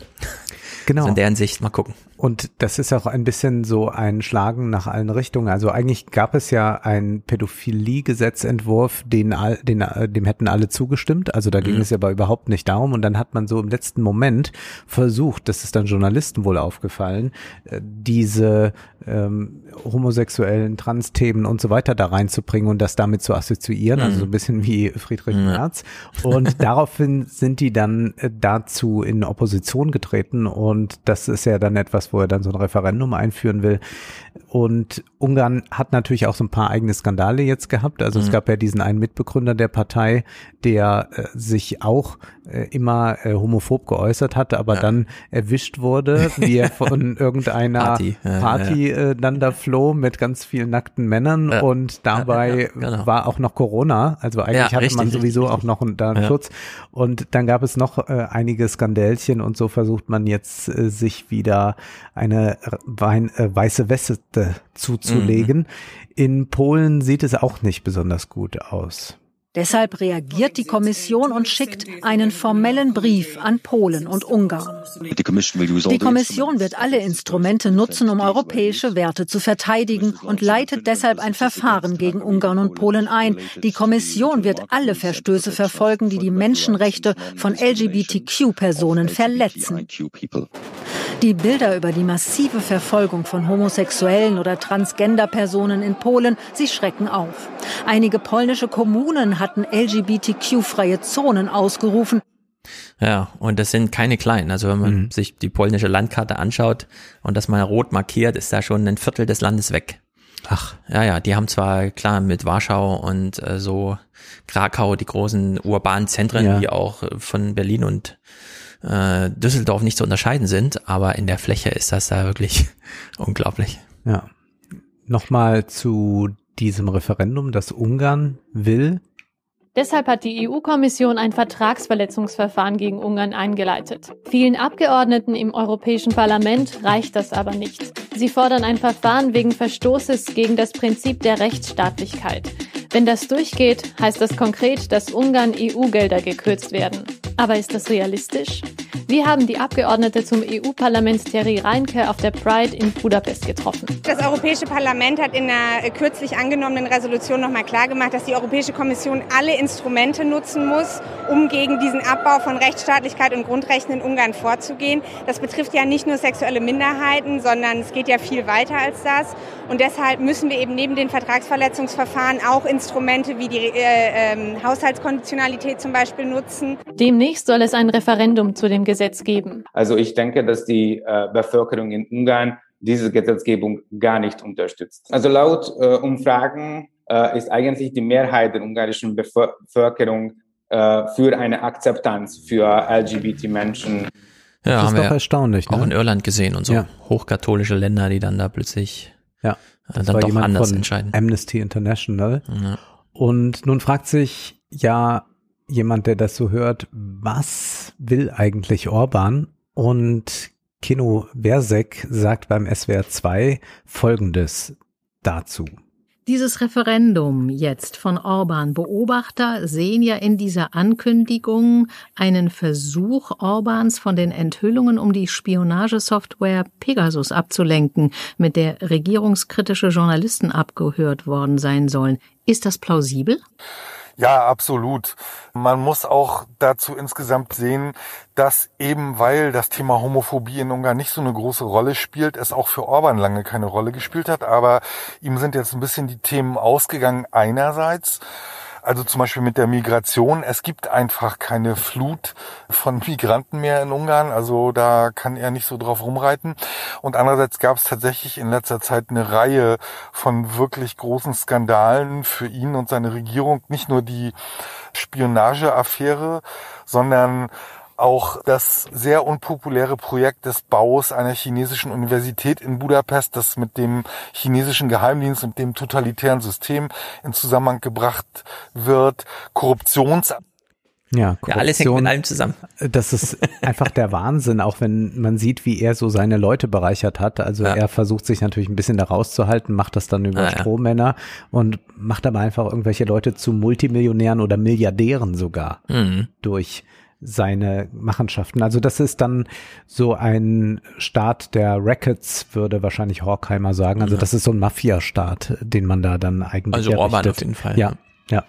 Genau. Also in deren Sicht mal gucken. Und das ist auch ein bisschen so ein Schlagen nach allen Richtungen. Also eigentlich gab es ja einen Pädophilie-Gesetzentwurf, den, all, den dem hätten alle zugestimmt. Also da ging mhm. es aber überhaupt nicht darum. Und dann hat man so im letzten Moment versucht, das ist dann Journalisten wohl aufgefallen, äh, diese ähm, homosexuellen Trans-Themen und so weiter da reinzubringen und das damit zu assoziieren. Mhm. Also so ein bisschen wie Friedrich mhm. Merz. Und daraufhin sind die dann äh, dazu in Opposition getreten. Und das ist ja dann etwas, wo er dann so ein Referendum einführen will. Und Ungarn hat natürlich auch so ein paar eigene Skandale jetzt gehabt. Also mhm. es gab ja diesen einen Mitbegründer der Partei, der äh, sich auch äh, immer äh, homophob geäußert hatte, aber ja. dann erwischt wurde, wie er von irgendeiner Party, ja, Party ja. Äh, dann da floh mit ganz vielen nackten Männern und dabei genau. war auch noch Corona. Also eigentlich hatte richtig, man sowieso richtig, auch noch einen, da einen Schutz. Und dann gab es noch äh, einige Skandälchen und so versucht man jetzt äh, sich wieder eine Wein, äh, weiße Weste zuzulegen. Mhm. In Polen sieht es auch nicht besonders gut aus. Deshalb reagiert die Kommission und schickt einen formellen Brief an Polen und Ungarn. Die Kommission wird alle Instrumente nutzen, um europäische Werte zu verteidigen und leitet deshalb ein Verfahren gegen Ungarn und Polen ein. Die Kommission wird alle Verstöße verfolgen, die die Menschenrechte von LGBTQ-Personen verletzen. Die Bilder über die massive Verfolgung von homosexuellen oder Transgender-Personen in Polen, sie schrecken auf. Einige polnische Kommunen hatten LGBTQ-freie Zonen ausgerufen. Ja, und das sind keine kleinen. Also wenn man mhm. sich die polnische Landkarte anschaut und das mal rot markiert, ist da schon ein Viertel des Landes weg. Ach. Ja, ja, die haben zwar klar mit Warschau und äh, so Krakau die großen urbanen Zentren, ja. die auch von Berlin und äh, Düsseldorf nicht zu unterscheiden sind, aber in der Fläche ist das da wirklich unglaublich. Ja. Nochmal zu diesem Referendum, das Ungarn will. Deshalb hat die EU-Kommission ein Vertragsverletzungsverfahren gegen Ungarn eingeleitet. Vielen Abgeordneten im Europäischen Parlament reicht das aber nicht. Sie fordern ein Verfahren wegen Verstoßes gegen das Prinzip der Rechtsstaatlichkeit. Wenn das durchgeht, heißt das konkret, dass Ungarn EU-Gelder gekürzt werden. Aber ist das realistisch? Wir haben die Abgeordnete zum EU-Parlament Terry Reinke auf der Pride in Budapest getroffen. Das Europäische Parlament hat in einer kürzlich angenommenen Resolution nochmal klargemacht, dass die Europäische Kommission alle Instrumente nutzen muss, um gegen diesen Abbau von Rechtsstaatlichkeit und Grundrechten in Ungarn vorzugehen. Das betrifft ja nicht nur sexuelle Minderheiten, sondern es geht ja viel weiter als das. Und deshalb müssen wir eben neben den Vertragsverletzungsverfahren auch Instrumente wie die äh, äh, Haushaltskonditionalität zum Beispiel nutzen. Demnächst soll es ein Referendum zu dem Gesetz geben. Also ich denke, dass die äh, Bevölkerung in Ungarn diese Gesetzgebung gar nicht unterstützt. Also laut äh, Umfragen äh, ist eigentlich die Mehrheit der ungarischen Bevölkerung äh, für eine Akzeptanz für LGBT-Menschen. Ja, das ist haben doch wir erstaunlich. Ne? Auch in Irland gesehen und so ja. hochkatholische Länder, die dann da plötzlich ja, äh, das dann doch anders entscheiden. Amnesty International. Ja. Und nun fragt sich ja jemand, der das so hört, was will eigentlich Orban? Und Kino Versek sagt beim SWR 2 Folgendes dazu. Dieses Referendum jetzt von Orban. Beobachter sehen ja in dieser Ankündigung einen Versuch Orbans von den Enthüllungen um die Spionagesoftware Pegasus abzulenken, mit der regierungskritische Journalisten abgehört worden sein sollen. Ist das plausibel? Ja, absolut. Man muss auch dazu insgesamt sehen, dass eben weil das Thema Homophobie in Ungarn nicht so eine große Rolle spielt, es auch für Orban lange keine Rolle gespielt hat. Aber ihm sind jetzt ein bisschen die Themen ausgegangen einerseits. Also zum Beispiel mit der Migration. Es gibt einfach keine Flut von Migranten mehr in Ungarn. Also da kann er nicht so drauf rumreiten. Und andererseits gab es tatsächlich in letzter Zeit eine Reihe von wirklich großen Skandalen für ihn und seine Regierung. Nicht nur die Spionageaffäre, sondern auch das sehr unpopuläre Projekt des Baus einer chinesischen Universität in Budapest, das mit dem chinesischen Geheimdienst und dem totalitären System in Zusammenhang gebracht wird, Korruptions ja, ja, alles hängt mit allem zusammen. Das ist einfach der Wahnsinn, auch wenn man sieht, wie er so seine Leute bereichert hat. Also ja. er versucht sich natürlich ein bisschen da rauszuhalten, macht das dann über ah, Strohmänner ja. und macht aber einfach irgendwelche Leute zu Multimillionären oder Milliardären sogar mhm. durch seine Machenschaften. Also das ist dann so ein Staat der Rackets, würde wahrscheinlich Horkheimer sagen. Also das ist so ein Mafia-Staat, den man da dann eigentlich Also errichtet. Orban auf jeden Fall. Ja, ja.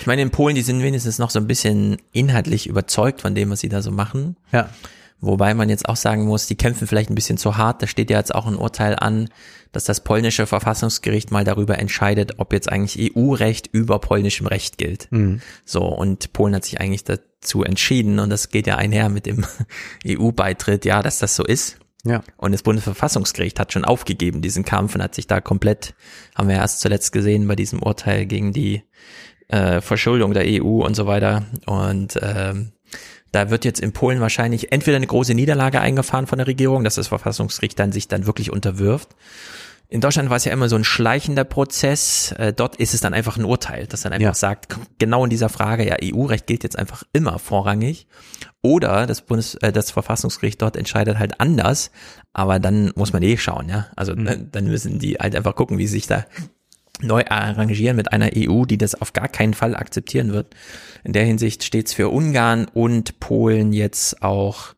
Ich meine, in Polen, die sind wenigstens noch so ein bisschen inhaltlich überzeugt von dem, was sie da so machen. Ja. Wobei man jetzt auch sagen muss, die kämpfen vielleicht ein bisschen zu hart. Da steht ja jetzt auch ein Urteil an, dass das polnische Verfassungsgericht mal darüber entscheidet, ob jetzt eigentlich EU-Recht über polnischem Recht gilt. Mhm. So, und Polen hat sich eigentlich dazu entschieden, und das geht ja einher mit dem EU-Beitritt, ja, dass das so ist. Ja. Und das Bundesverfassungsgericht hat schon aufgegeben, diesen Kampf, und hat sich da komplett, haben wir erst zuletzt gesehen bei diesem Urteil gegen die äh, Verschuldung der EU und so weiter. Und ähm, da wird jetzt in Polen wahrscheinlich entweder eine große Niederlage eingefahren von der Regierung, dass das Verfassungsgericht dann sich dann wirklich unterwirft. In Deutschland war es ja immer so ein schleichender Prozess. Äh, dort ist es dann einfach ein Urteil, das dann einfach Ja. sagt, genau in dieser Frage, ja, EU-Recht gilt jetzt einfach immer vorrangig. Oder das Bundes, äh, das Verfassungsgericht dort entscheidet halt anders, aber dann muss man eh schauen, ja. Also Mhm. ne, dann müssen die halt einfach gucken, wie sich da neu arrangieren mit einer EU, die das auf gar keinen Fall akzeptieren wird. In der Hinsicht steht es für Ungarn und Polen jetzt auch,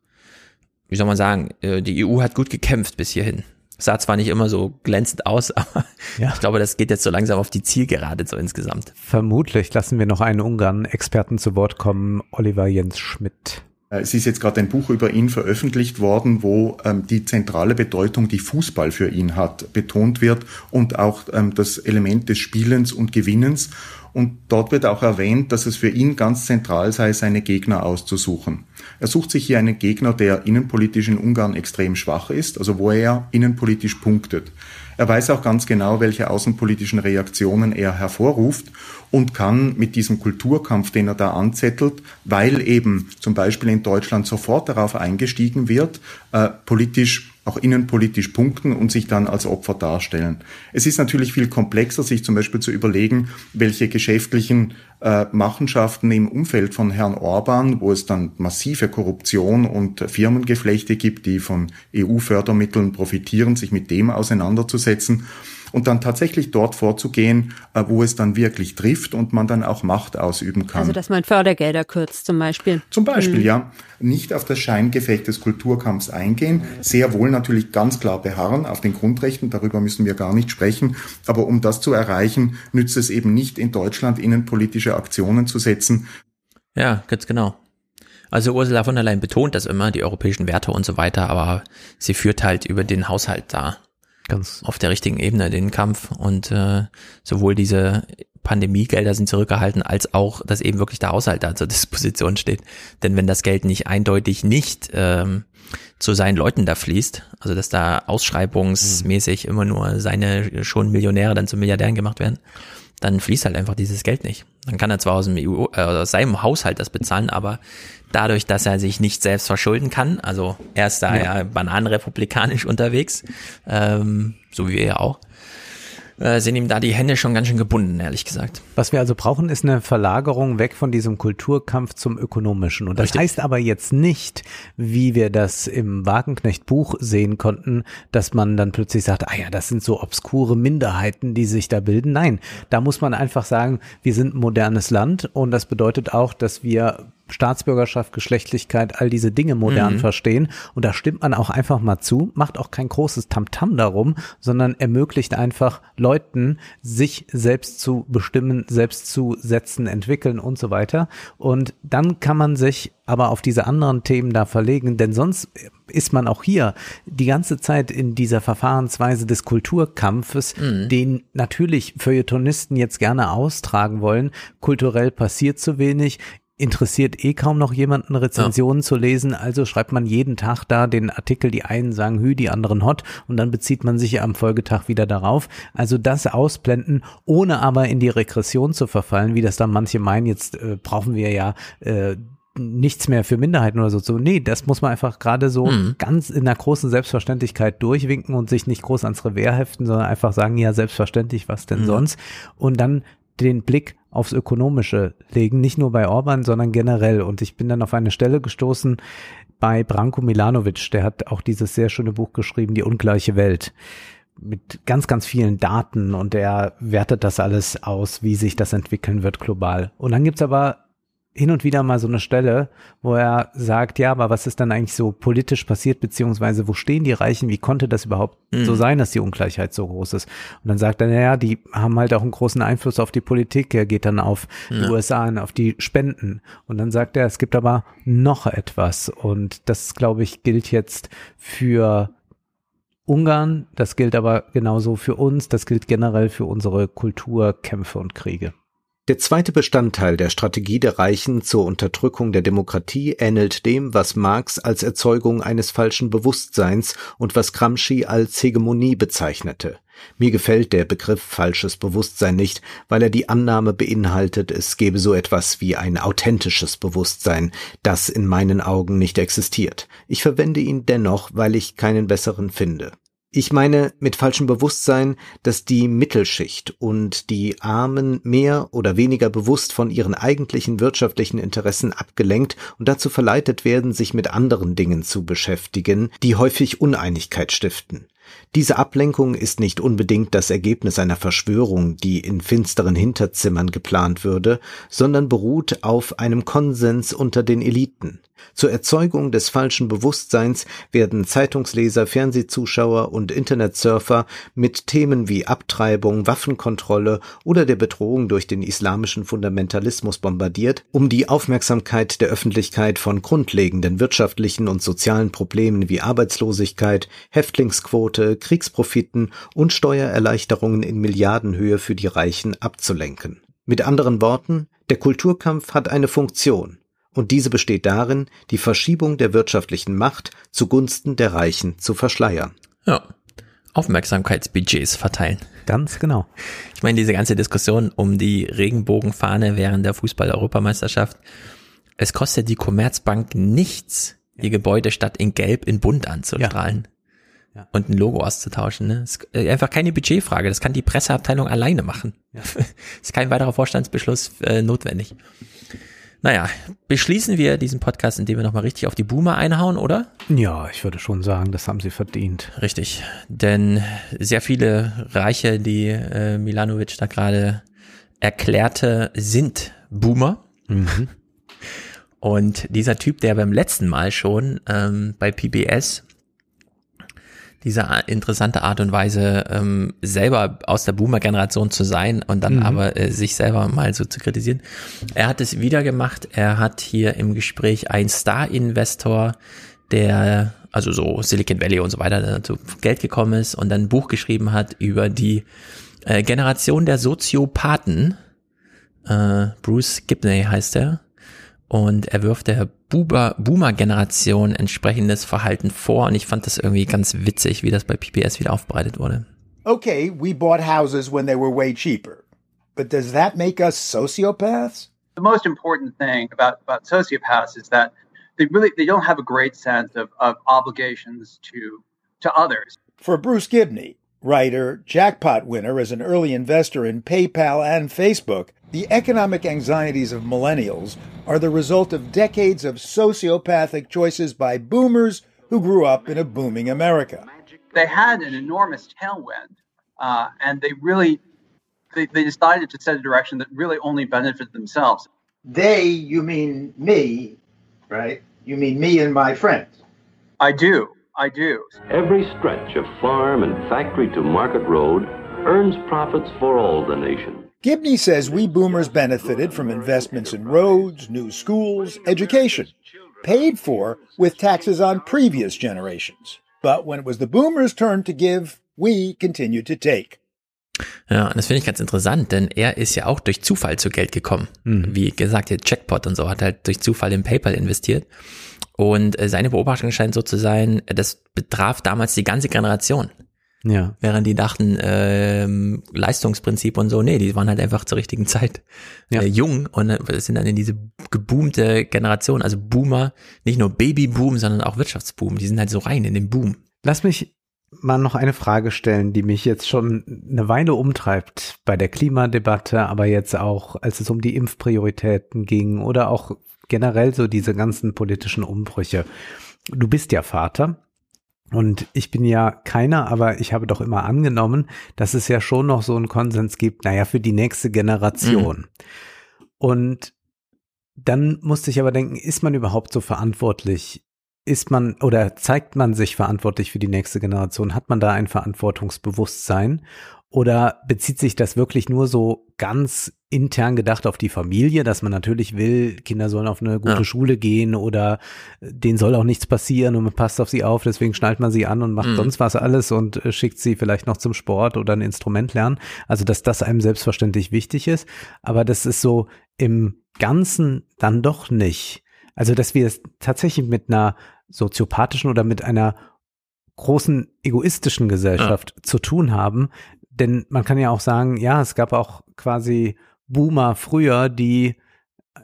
wie soll man sagen, äh, die EU hat gut gekämpft bis hierhin. Sah zwar nicht immer so glänzend aus, aber Ja. ich glaube, das geht jetzt so langsam auf die Zielgerade so insgesamt. Vermutlich lassen wir noch einen Ungarn-Experten zu Wort kommen, Oliver Jens Schmidt. Äh, Es ist jetzt gerade ein Buch über ihn veröffentlicht worden, wo ähm, die zentrale Bedeutung, die Fußball für ihn hat, betont wird und auch ähm, das Element des Spielens und Gewinnens. Und dort wird auch erwähnt, dass es für ihn ganz zentral sei, seine Gegner auszusuchen. Er sucht sich hier einen Gegner, der innenpolitisch in Ungarn extrem schwach ist, also wo er innenpolitisch punktet. Er weiß auch ganz genau, welche außenpolitischen Reaktionen er hervorruft und kann mit diesem Kulturkampf, den er da anzettelt, weil eben zum Beispiel in Deutschland sofort darauf eingestiegen wird, äh, politisch auch innenpolitisch punkten und sich dann als Opfer darstellen. Es ist natürlich viel komplexer, sich zum Beispiel zu überlegen, welche geschäftlichen äh, Machenschaften im Umfeld von Herrn Orban, wo es dann massive Korruption und Firmengeflechte gibt, die von EU-Fördermitteln profitieren, sich mit dem auseinanderzusetzen und dann tatsächlich dort vorzugehen, äh, wo es dann wirklich trifft und man dann auch Macht ausüben kann. Also, dass man Fördergelder kürzt zum Beispiel. Zum Beispiel, Mhm. ja. Nicht auf das Scheingefecht des Kulturkampfs eingehen, sehr wohl natürlich ganz klar beharren auf den Grundrechten, darüber müssen wir gar nicht sprechen, aber um das zu erreichen, nützt es eben nicht in Deutschland innenpolitische Aktionen zu setzen. Ja, ganz genau. Also Ursula von der Leyen betont das immer, die europäischen Werte und so weiter, aber sie führt halt über den Haushalt da ganz auf der richtigen Ebene den Kampf und äh, sowohl diese Pandemiegelder sind zurückgehalten, als auch, dass eben wirklich der Haushalt da zur Disposition steht. Denn wenn das Geld nicht eindeutig nicht ähm, zu seinen Leuten da fließt, also dass da ausschreibungsmäßig immer nur seine schon Millionäre dann zu Milliardären gemacht werden, dann fließt halt einfach dieses Geld nicht. Dann kann er zwar aus dem EU, äh, aus seinem Haushalt das bezahlen, aber dadurch, dass er sich nicht selbst verschulden kann, also er ist da ja, Ja. bananenrepublikanisch unterwegs, ähm, so wie wir ja auch, äh, sind ihm da die Hände schon ganz schön gebunden, ehrlich gesagt. Was wir also brauchen, ist eine Verlagerung weg von diesem Kulturkampf zum ökonomischen. Und das Richtig. heißt aber jetzt nicht, wie wir das im Wagenknecht-Buch sehen konnten, dass man dann plötzlich sagt, ah ja, das sind so obskure Minderheiten, die sich da bilden. Nein, da muss man einfach sagen, wir sind ein modernes Land und das bedeutet auch, dass wir Staatsbürgerschaft, Geschlechtlichkeit, all diese Dinge modern Mhm. verstehen. Und da stimmt man auch einfach mal zu, macht auch kein großes Tamtam darum, sondern ermöglicht einfach Leuten, sich selbst zu bestimmen, selbst zu setzen, entwickeln und so weiter. Und dann kann man sich aber auf diese anderen Themen da verlegen, denn sonst ist man auch hier die ganze Zeit in dieser Verfahrensweise des Kulturkampfes, den natürlich Feuilletonisten jetzt gerne austragen wollen. Kulturell passiert zu wenig, interessiert eh kaum noch jemanden Rezensionen zu lesen, also schreibt man jeden Tag da den Artikel, die einen sagen hü, die anderen hot und dann bezieht man sich am Folgetag wieder darauf. Also das ausblenden, ohne aber in die Regression zu verfallen, wie das dann manche meinen, jetzt äh, brauchen wir ja äh, nichts mehr für Minderheiten oder so. so. Nee, das muss man einfach gerade so Mhm. ganz in einer großen Selbstverständlichkeit durchwinken und sich nicht groß ans Revers heften, sondern einfach sagen, ja, selbstverständlich, was denn Mhm. sonst? Und dann den Blick aufs Ökonomische legen, nicht nur bei Orban, sondern generell. Und ich bin dann auf eine Stelle gestoßen bei Branko Milanovic, der hat auch dieses sehr schöne Buch geschrieben, Die ungleiche Welt mit ganz, ganz vielen Daten und er wertet das alles aus, wie sich das entwickeln wird global. Und dann gibt's aber hin und wieder mal so eine Stelle, wo er sagt, ja, aber was ist dann eigentlich so politisch passiert, beziehungsweise wo stehen die Reichen, wie konnte das überhaupt mhm. so sein, dass die Ungleichheit so groß ist? Und dann sagt er, naja, die haben halt auch einen großen Einfluss auf die Politik, er geht dann auf ja. die USA an, auf die Spenden. Und dann sagt er, es gibt aber noch etwas und das, glaube ich, gilt jetzt für Ungarn, das gilt aber genauso für uns, das gilt generell für unsere Kulturkämpfe und Kriege. Der zweite Bestandteil der Strategie der Reichen zur Unterdrückung der Demokratie ähnelt dem, was Marx als Erzeugung eines falschen Bewusstseins und was Gramsci als Hegemonie bezeichnete. Mir gefällt der Begriff falsches Bewusstsein nicht, weil er die Annahme beinhaltet, es gebe so etwas wie ein authentisches Bewusstsein, das in meinen Augen nicht existiert. Ich verwende ihn dennoch, weil ich keinen besseren finde. Ich meine mit falschem Bewusstsein, dass die Mittelschicht und die Armen mehr oder weniger bewusst von ihren eigentlichen wirtschaftlichen Interessen abgelenkt und dazu verleitet werden, sich mit anderen Dingen zu beschäftigen, die häufig Uneinigkeit stiften. Diese Ablenkung ist nicht unbedingt das Ergebnis einer Verschwörung, die in finsteren Hinterzimmern geplant würde, sondern beruht auf einem Konsens unter den Eliten. Zur Erzeugung des falschen Bewusstseins werden Zeitungsleser, Fernsehzuschauer und Internetsurfer mit Themen wie Abtreibung, Waffenkontrolle oder der Bedrohung durch den islamischen Fundamentalismus bombardiert, um die Aufmerksamkeit der Öffentlichkeit von grundlegenden wirtschaftlichen und sozialen Problemen wie Arbeitslosigkeit, Häftlingsquote, Kriegsprofiten und Steuererleichterungen in Milliardenhöhe für die Reichen abzulenken. Mit anderen Worten, der Kulturkampf hat eine Funktion, und diese besteht darin, die Verschiebung der wirtschaftlichen Macht zugunsten der Reichen zu verschleiern. Ja. Aufmerksamkeitsbudgets verteilen. Ganz genau. Ich meine, diese ganze Diskussion um die Regenbogenfahne während der Fußball-Europameisterschaft, es kostet die Commerzbank nichts, ihr Gebäude statt in Gelb in Bunt anzustrahlen. Ja. Ja. Und ein Logo auszutauschen. Ne? ist äh, einfach keine Budgetfrage. Das kann die Presseabteilung alleine machen. Ja. ist kein weiterer Vorstandsbeschluss äh, notwendig. Naja, beschließen wir diesen Podcast, indem wir nochmal richtig auf die Boomer einhauen, oder? Ja, ich würde schon sagen, das haben sie verdient. Richtig, denn sehr viele Reiche, die äh, Milanovic da gerade erklärte, sind Boomer. Mhm. Und dieser Typ, der beim letzten Mal schon ähm, bei PBS diese interessante Art und Weise, ähm, selber aus der Boomer-Generation zu sein und dann mhm. aber äh, sich selber mal so zu kritisieren. Er hat es wieder gemacht. Er hat hier im Gespräch ein Star-Investor, der, also so Silicon Valley und so weiter, zu Geld gekommen ist und dann ein Buch geschrieben hat über die äh, Generation der Soziopathen. Äh, Bruce Gibney heißt er und er wirft der Boomer-Generation entsprechendes Verhalten vor und ich fand das irgendwie ganz witzig, wie das bei PBS wieder aufbereitet wurde. Okay, we bought houses when they were way cheaper. But does that make us sociopaths? The most important thing about, about sociopaths is that they really they don't have a great sense of, of obligations to to others. For Bruce Gibney, writer, jackpot winner as an early investor in PayPal and Facebook, The economic anxieties of millennials are the result of decades of sociopathic choices by boomers who grew up in a booming America. They had an enormous tailwind, uh, and they really they, they decided to set a direction that really only benefited themselves. They, you mean me, right? You mean me and my friends. I do. I do. Every stretch of farm and factory to market road earns profits for all the nation. Gibney says we boomers benefited from investments in roads, new schools, education, paid for with taxes on previous generations. But when it was the boomers' turn to give, we continued to take. Ja, und das finde ich ganz interessant, denn er ist ja auch durch Zufall zu Geld gekommen. Mhm. Wie gesagt, der Jackpot und so hat halt durch Zufall in PayPal investiert. Und äh, seine Beobachtung scheint so zu sein, das betraf damals die ganze Generation. Ja. Während die dachten, ähm, Leistungsprinzip und so, nee, die waren halt einfach zur richtigen Zeit ja. äh, jung und äh, sind dann in diese geboomte Generation, also Boomer, nicht nur Babyboom, sondern auch Wirtschaftsboom, die sind halt so rein in den Boom. Lass mich mal noch eine Frage stellen, die mich jetzt schon eine Weile umtreibt bei der Klimadebatte, aber jetzt auch, als es um die Impfprioritäten ging oder auch generell so diese ganzen politischen Umbrüche. Du bist ja Vater und ich bin ja keiner, aber ich habe doch immer angenommen, dass es ja schon noch so einen Konsens gibt, naja, für die nächste Generation. Mhm. Und dann musste ich aber denken, ist man überhaupt so verantwortlich? Ist man oder zeigt man sich verantwortlich für die nächste Generation? Hat man da ein Verantwortungsbewusstsein? Oder bezieht sich das wirklich nur so ganz intern gedacht auf die Familie, dass man natürlich will, Kinder sollen auf eine gute ja. Schule gehen oder denen soll auch nichts passieren und man passt auf sie auf, deswegen schnallt man sie an und macht mhm. sonst was alles und äh, schickt sie vielleicht noch zum Sport oder ein Instrument lernen. Also, dass das einem selbstverständlich wichtig ist. Aber das ist so im Ganzen dann doch nicht. Also, dass wir es tatsächlich mit einer soziopathischen oder mit einer großen egoistischen Gesellschaft ja. zu tun haben, denn man kann ja auch sagen, ja, es gab auch quasi Boomer früher, die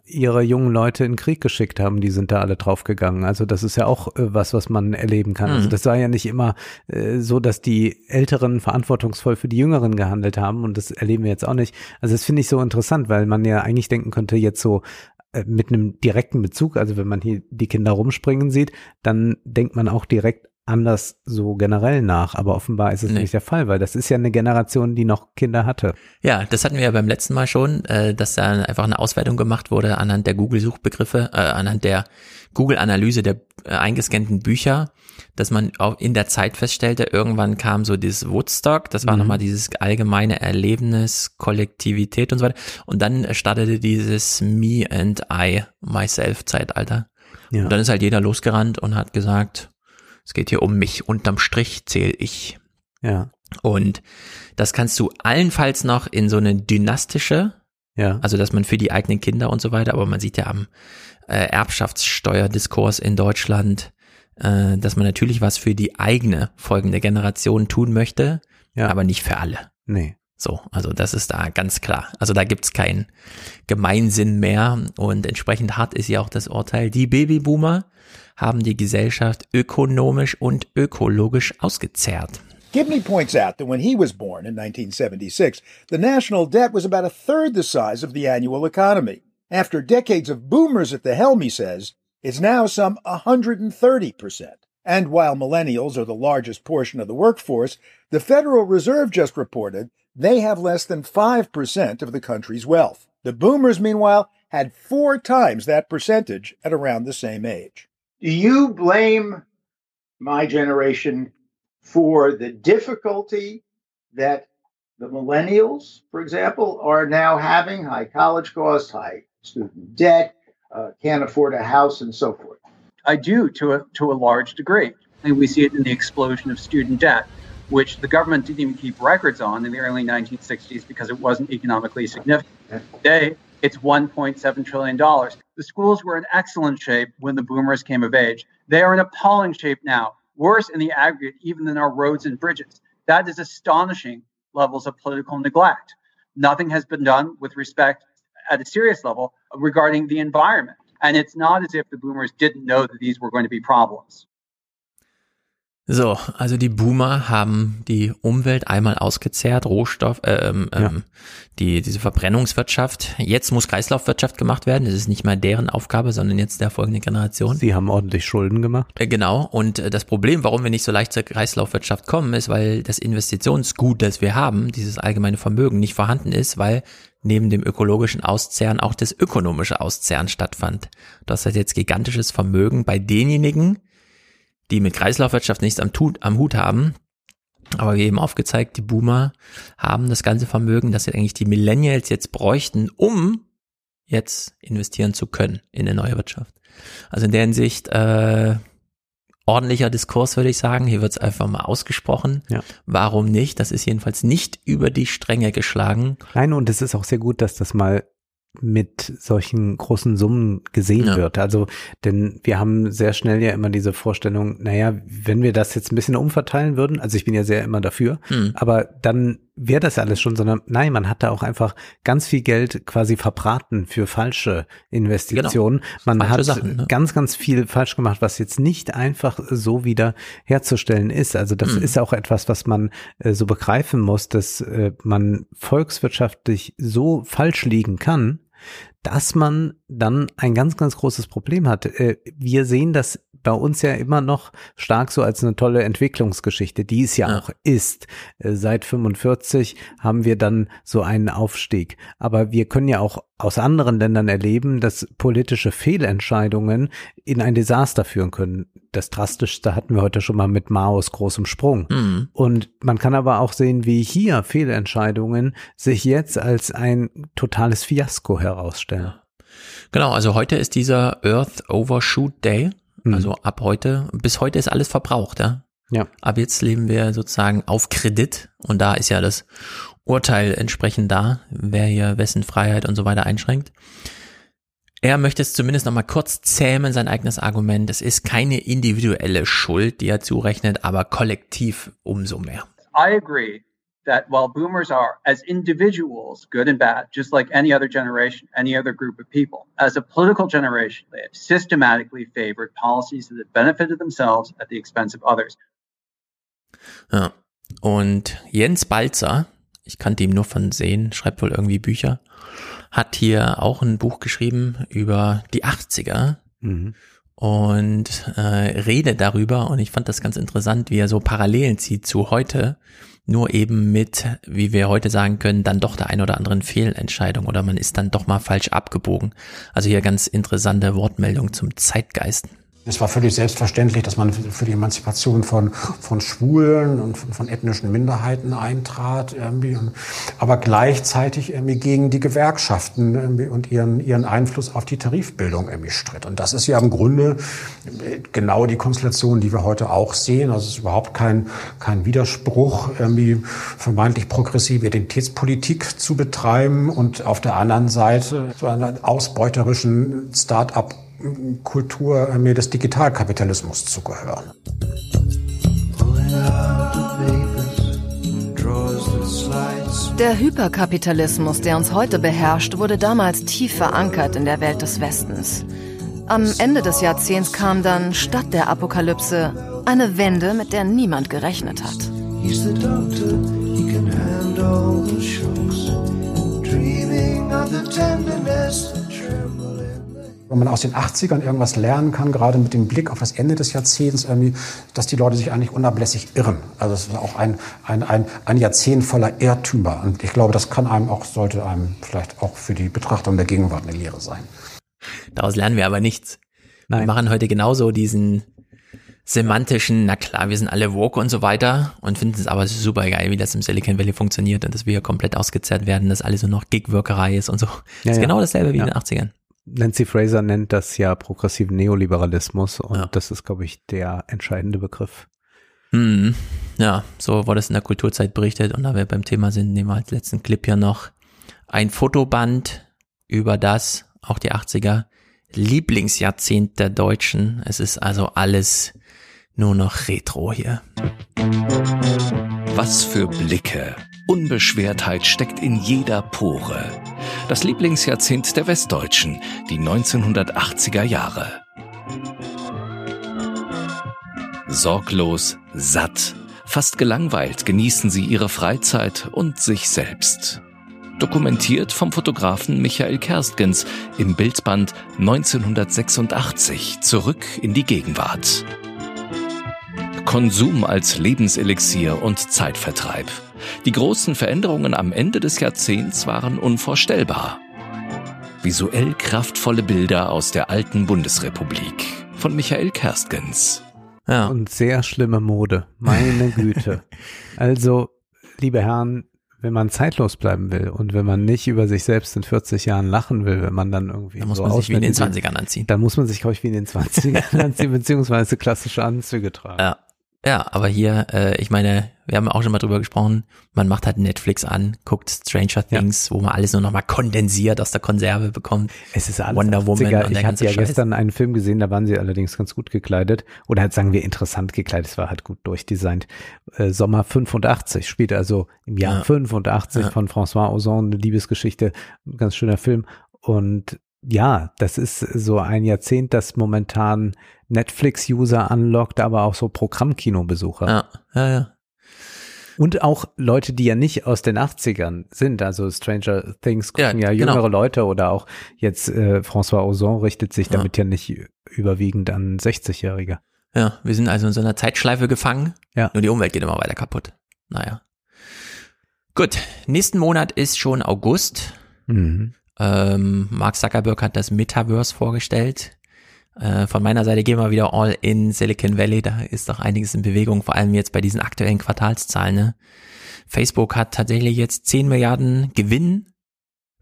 ihre jungen Leute in Krieg geschickt haben, die sind da alle draufgegangen. Also das ist ja auch äh, was, was man erleben kann. Also mhm. Also das war ja nicht immer äh, so, dass die Älteren verantwortungsvoll für die Jüngeren gehandelt haben und das erleben wir jetzt auch nicht. Also das finde ich so interessant, weil man ja eigentlich denken könnte, jetzt so äh, mit einem direkten Bezug, also wenn man hier die Kinder rumspringen sieht, dann denkt man auch direkt anders so generell nach, aber offenbar ist es nee. nicht der Fall, weil das ist ja eine Generation, die noch Kinder hatte. Ja, das hatten wir ja beim letzten Mal schon, äh, dass da einfach eine Auswertung gemacht wurde anhand der Google-Suchbegriffe, äh, anhand der Google-Analyse der äh, eingescannten Bücher, dass man auch in der Zeit feststellte, irgendwann kam so dieses Woodstock, das war mhm. nochmal dieses allgemeine Erlebnis, Kollektivität und so weiter. Und dann startete dieses Me and I, Myself Zeitalter. Ja. Und dann ist halt jeder losgerannt und hat gesagt, es geht hier um mich. Unterm Strich zähle ich. Ja. Und das kannst du allenfalls noch in so eine dynastische, ja. also dass man für die eigenen Kinder und so weiter, aber man sieht ja am äh, Erbschaftssteuerdiskurs in Deutschland, äh, dass man natürlich was für die eigene folgende Generation tun möchte, ja. aber nicht für alle. Nee. So, also das ist da ganz klar. Also da gibt's keinen Gemeinsinn mehr und entsprechend hart ist ja auch das Urteil. Die Babyboomer haben die Gesellschaft ökonomisch und ökologisch ausgezehrt. Gibney points out that when he was born in 1976, the national debt was about a third the size of the annual economy. After decades of boomers at the helm, he says, it's now some 130%. And while millennials are the largest portion of the workforce, the Federal Reserve just reported they have less than 5% of the country's wealth. The boomers, meanwhile, had four times that percentage at around the same age. Do you blame my generation for the difficulty that the millennials, for example, are now having high college costs, high student debt, uh, can't afford a house, and so forth? I do to a, to a large degree. And we see it in the explosion of student debt, which the government didn't even keep records on in the early 1960s because it wasn't economically significant. Today, it's $1.7 trillion. The schools were in excellent shape when the boomers came of age. They are in appalling shape now, worse in the aggregate even than our roads and bridges. That is astonishing levels of political neglect. Nothing has been done with respect at a serious level regarding the environment. And it's not as if the boomers didn't know that these were going to be problems. So, also die Boomer haben die Umwelt einmal ausgezehrt, Rohstoff, äh, ähm, ja. ähm, die diese Verbrennungswirtschaft. Jetzt muss Kreislaufwirtschaft gemacht werden. Das ist nicht mal deren Aufgabe, sondern jetzt der folgenden Generation. Sie haben ordentlich Schulden gemacht. Äh, genau. Und äh, das Problem, warum wir nicht so leicht zur Kreislaufwirtschaft kommen, ist, weil das Investitionsgut, das wir haben, dieses allgemeine Vermögen, nicht vorhanden ist, weil neben dem ökologischen Auszehren auch das ökonomische Auszehren stattfand. Das hat jetzt gigantisches Vermögen bei denjenigen, die mit Kreislaufwirtschaft nichts am, am Hut haben. Aber wie eben aufgezeigt, die Boomer haben das ganze Vermögen, das eigentlich die Millennials jetzt bräuchten, um jetzt investieren zu können in eine neue Wirtschaft. Also in der Hinsicht äh, ordentlicher Diskurs, würde ich sagen. Hier wird es einfach mal ausgesprochen. Ja. Warum nicht? Das ist jedenfalls nicht über die Stränge geschlagen. Nein, und es ist auch sehr gut, dass das mal mit solchen großen Summen gesehen ja. wird. Also, denn wir haben sehr schnell ja immer diese Vorstellung, naja, wenn wir das jetzt ein bisschen umverteilen würden, also ich bin ja sehr immer dafür, mhm. aber dann wäre das alles schon, sondern nein, man hat da auch einfach ganz viel Geld quasi verbraten für falsche Investitionen. Genau. Man falsche hat Sachen, ne? ganz, ganz viel falsch gemacht, was jetzt nicht einfach so wieder herzustellen ist. Also das mhm. ist auch etwas, was man äh, so begreifen muss, dass äh, man volkswirtschaftlich so falsch liegen kann, dass man dann ein ganz, ganz großes Problem hat. Äh, wir sehen das bei uns ja immer noch stark so als eine tolle Entwicklungsgeschichte, die es ja, ja. auch ist. Äh, seit 45 haben wir dann so einen Aufstieg. Aber wir können ja auch aus anderen Ländern erleben, dass politische Fehlentscheidungen in ein Desaster führen können. Das drastischste hatten wir heute schon mal mit Maos großem Sprung. Mhm. Und man kann aber auch sehen, wie hier Fehlentscheidungen sich jetzt als ein totales Fiasko herausstellen. Genau, also heute ist dieser Earth Overshoot Day. Mhm. Also ab heute, bis heute ist alles verbraucht, ja. Ja. Ab jetzt leben wir sozusagen auf Kredit und da ist ja das Urteil entsprechend da, wer hier wessen Freiheit und so weiter einschränkt. Er möchte es zumindest nochmal kurz zähmen, sein eigenes Argument. Es ist keine individuelle Schuld, die er zurechnet, aber kollektiv umso mehr. I agree that while boomers are, as individuals, good and bad, just like any other generation, any other group of people, as a political generation, they have systematically favored policies that have benefited themselves at the expense of others. Ja. Und Jens Balzer, ich kannte ihn nur von Sehen, schreibt wohl irgendwie Bücher, hat hier auch ein Buch geschrieben über die 80er. Mhm und äh, redet darüber und ich fand das ganz interessant, wie er so Parallelen zieht zu heute nur eben mit, wie wir heute sagen können, dann doch der ein oder anderen Fehlentscheidung oder man ist dann doch mal falsch abgebogen. Also hier ganz interessante Wortmeldung zum Zeitgeist. Es war völlig selbstverständlich, dass man für die Emanzipation von, von Schwulen und von, von ethnischen Minderheiten eintrat, irgendwie, aber gleichzeitig irgendwie gegen die Gewerkschaften irgendwie und ihren, ihren Einfluss auf die Tarifbildung irgendwie stritt. Und das ist ja im Grunde genau die Konstellation, die wir heute auch sehen. Also es ist überhaupt kein, kein Widerspruch, irgendwie vermeintlich progressive Identitätspolitik zu betreiben und auf der anderen Seite so einen ausbeuterischen Start-up Kultur mir des Digitalkapitalismus zugehören. Der Hyperkapitalismus, der uns heute beherrscht, wurde damals tief verankert in der Welt des Westens. Am Ende des Jahrzehnts kam dann statt der Apokalypse eine Wende, mit der niemand gerechnet hat. He's wenn man aus den 80ern irgendwas lernen kann, gerade mit dem Blick auf das Ende des Jahrzehnts, irgendwie, dass die Leute sich eigentlich unablässig irren. Also es ist auch ein, ein, ein, ein Jahrzehnt voller Irrtümer. Und ich glaube, das kann einem auch, sollte einem vielleicht auch für die Betrachtung der Gegenwart eine Lehre sein. Daraus lernen wir aber nichts. Nein. Wir machen heute genauso diesen semantischen, na klar, wir sind alle woke und so weiter und finden es aber super geil, wie das im Silicon Valley funktioniert und dass wir komplett ausgezerrt werden, dass alles so noch Gigwirkerei ist und so. Ja, das ist ja. genau dasselbe wie ja. in den 80ern. Nancy Fraser nennt das ja progressiven Neoliberalismus und ja. das ist, glaube ich, der entscheidende Begriff. Hm. Ja, so wurde es in der Kulturzeit berichtet und da wir beim Thema sind, nehmen wir als letzten Clip hier noch ein Fotoband über das, auch die 80er, Lieblingsjahrzehnt der Deutschen. Es ist also alles nur noch Retro hier. Was für Blicke. Unbeschwertheit steckt in jeder Pore. Das Lieblingsjahrzehnt der Westdeutschen, die 1980er Jahre. Sorglos, satt, fast gelangweilt genießen sie ihre Freizeit und sich selbst. Dokumentiert vom Fotografen Michael Kerstgens im Bildband 1986 zurück in die Gegenwart. Konsum als Lebenselixier und Zeitvertreib. Die großen Veränderungen am Ende des Jahrzehnts waren unvorstellbar. Visuell kraftvolle Bilder aus der alten Bundesrepublik von Michael Kerstgens. Ja. Und sehr schlimme Mode. Meine Güte. also, liebe Herren, wenn man zeitlos bleiben will und wenn man nicht über sich selbst in 40 Jahren lachen will, wenn man dann irgendwie dann muss so man sich wie in den 20ern anziehen. Dann muss man sich, glaube ich, wie in den 20ern anziehen, beziehungsweise klassische Anzüge tragen. Ja. Ja, aber hier, äh, ich meine, wir haben auch schon mal drüber gesprochen, man macht halt Netflix an, guckt Stranger Things, ja. wo man alles nur nochmal kondensiert aus der Konserve bekommt. Es ist alles Wonder Woman. Und ich hatte ja Scheiß. gestern einen Film gesehen, da waren sie allerdings ganz gut gekleidet. Oder halt sagen wir interessant gekleidet, es war halt gut durchdesignt. Äh, Sommer 85 spielt also im Jahr ja. 85 ja. von François Ozon, eine Liebesgeschichte, ganz schöner Film. Und ja, das ist so ein Jahrzehnt, das momentan Netflix-User anlockt, aber auch so Programmkinobesucher. Ja, ja, ja. Und auch Leute, die ja nicht aus den 80ern sind, also Stranger Things gucken ja, Ja, jüngere genau. Leute oder auch jetzt äh, François Ozon richtet sich damit ja, nicht überwiegend an 60-Jährige. Ja, wir sind also in so einer Zeitschleife gefangen. Ja. Nur die Umwelt geht immer weiter kaputt. Naja. Gut, nächsten Monat ist schon August. Mhm. Ähm, Mark Zuckerberg hat das Metaverse vorgestellt. Äh, von meiner Seite gehen wir wieder all in Silicon Valley. Da ist doch einiges in Bewegung, vor allem jetzt bei diesen aktuellen Quartalszahlen. Ne? Facebook hat tatsächlich jetzt 10 Milliarden Gewinn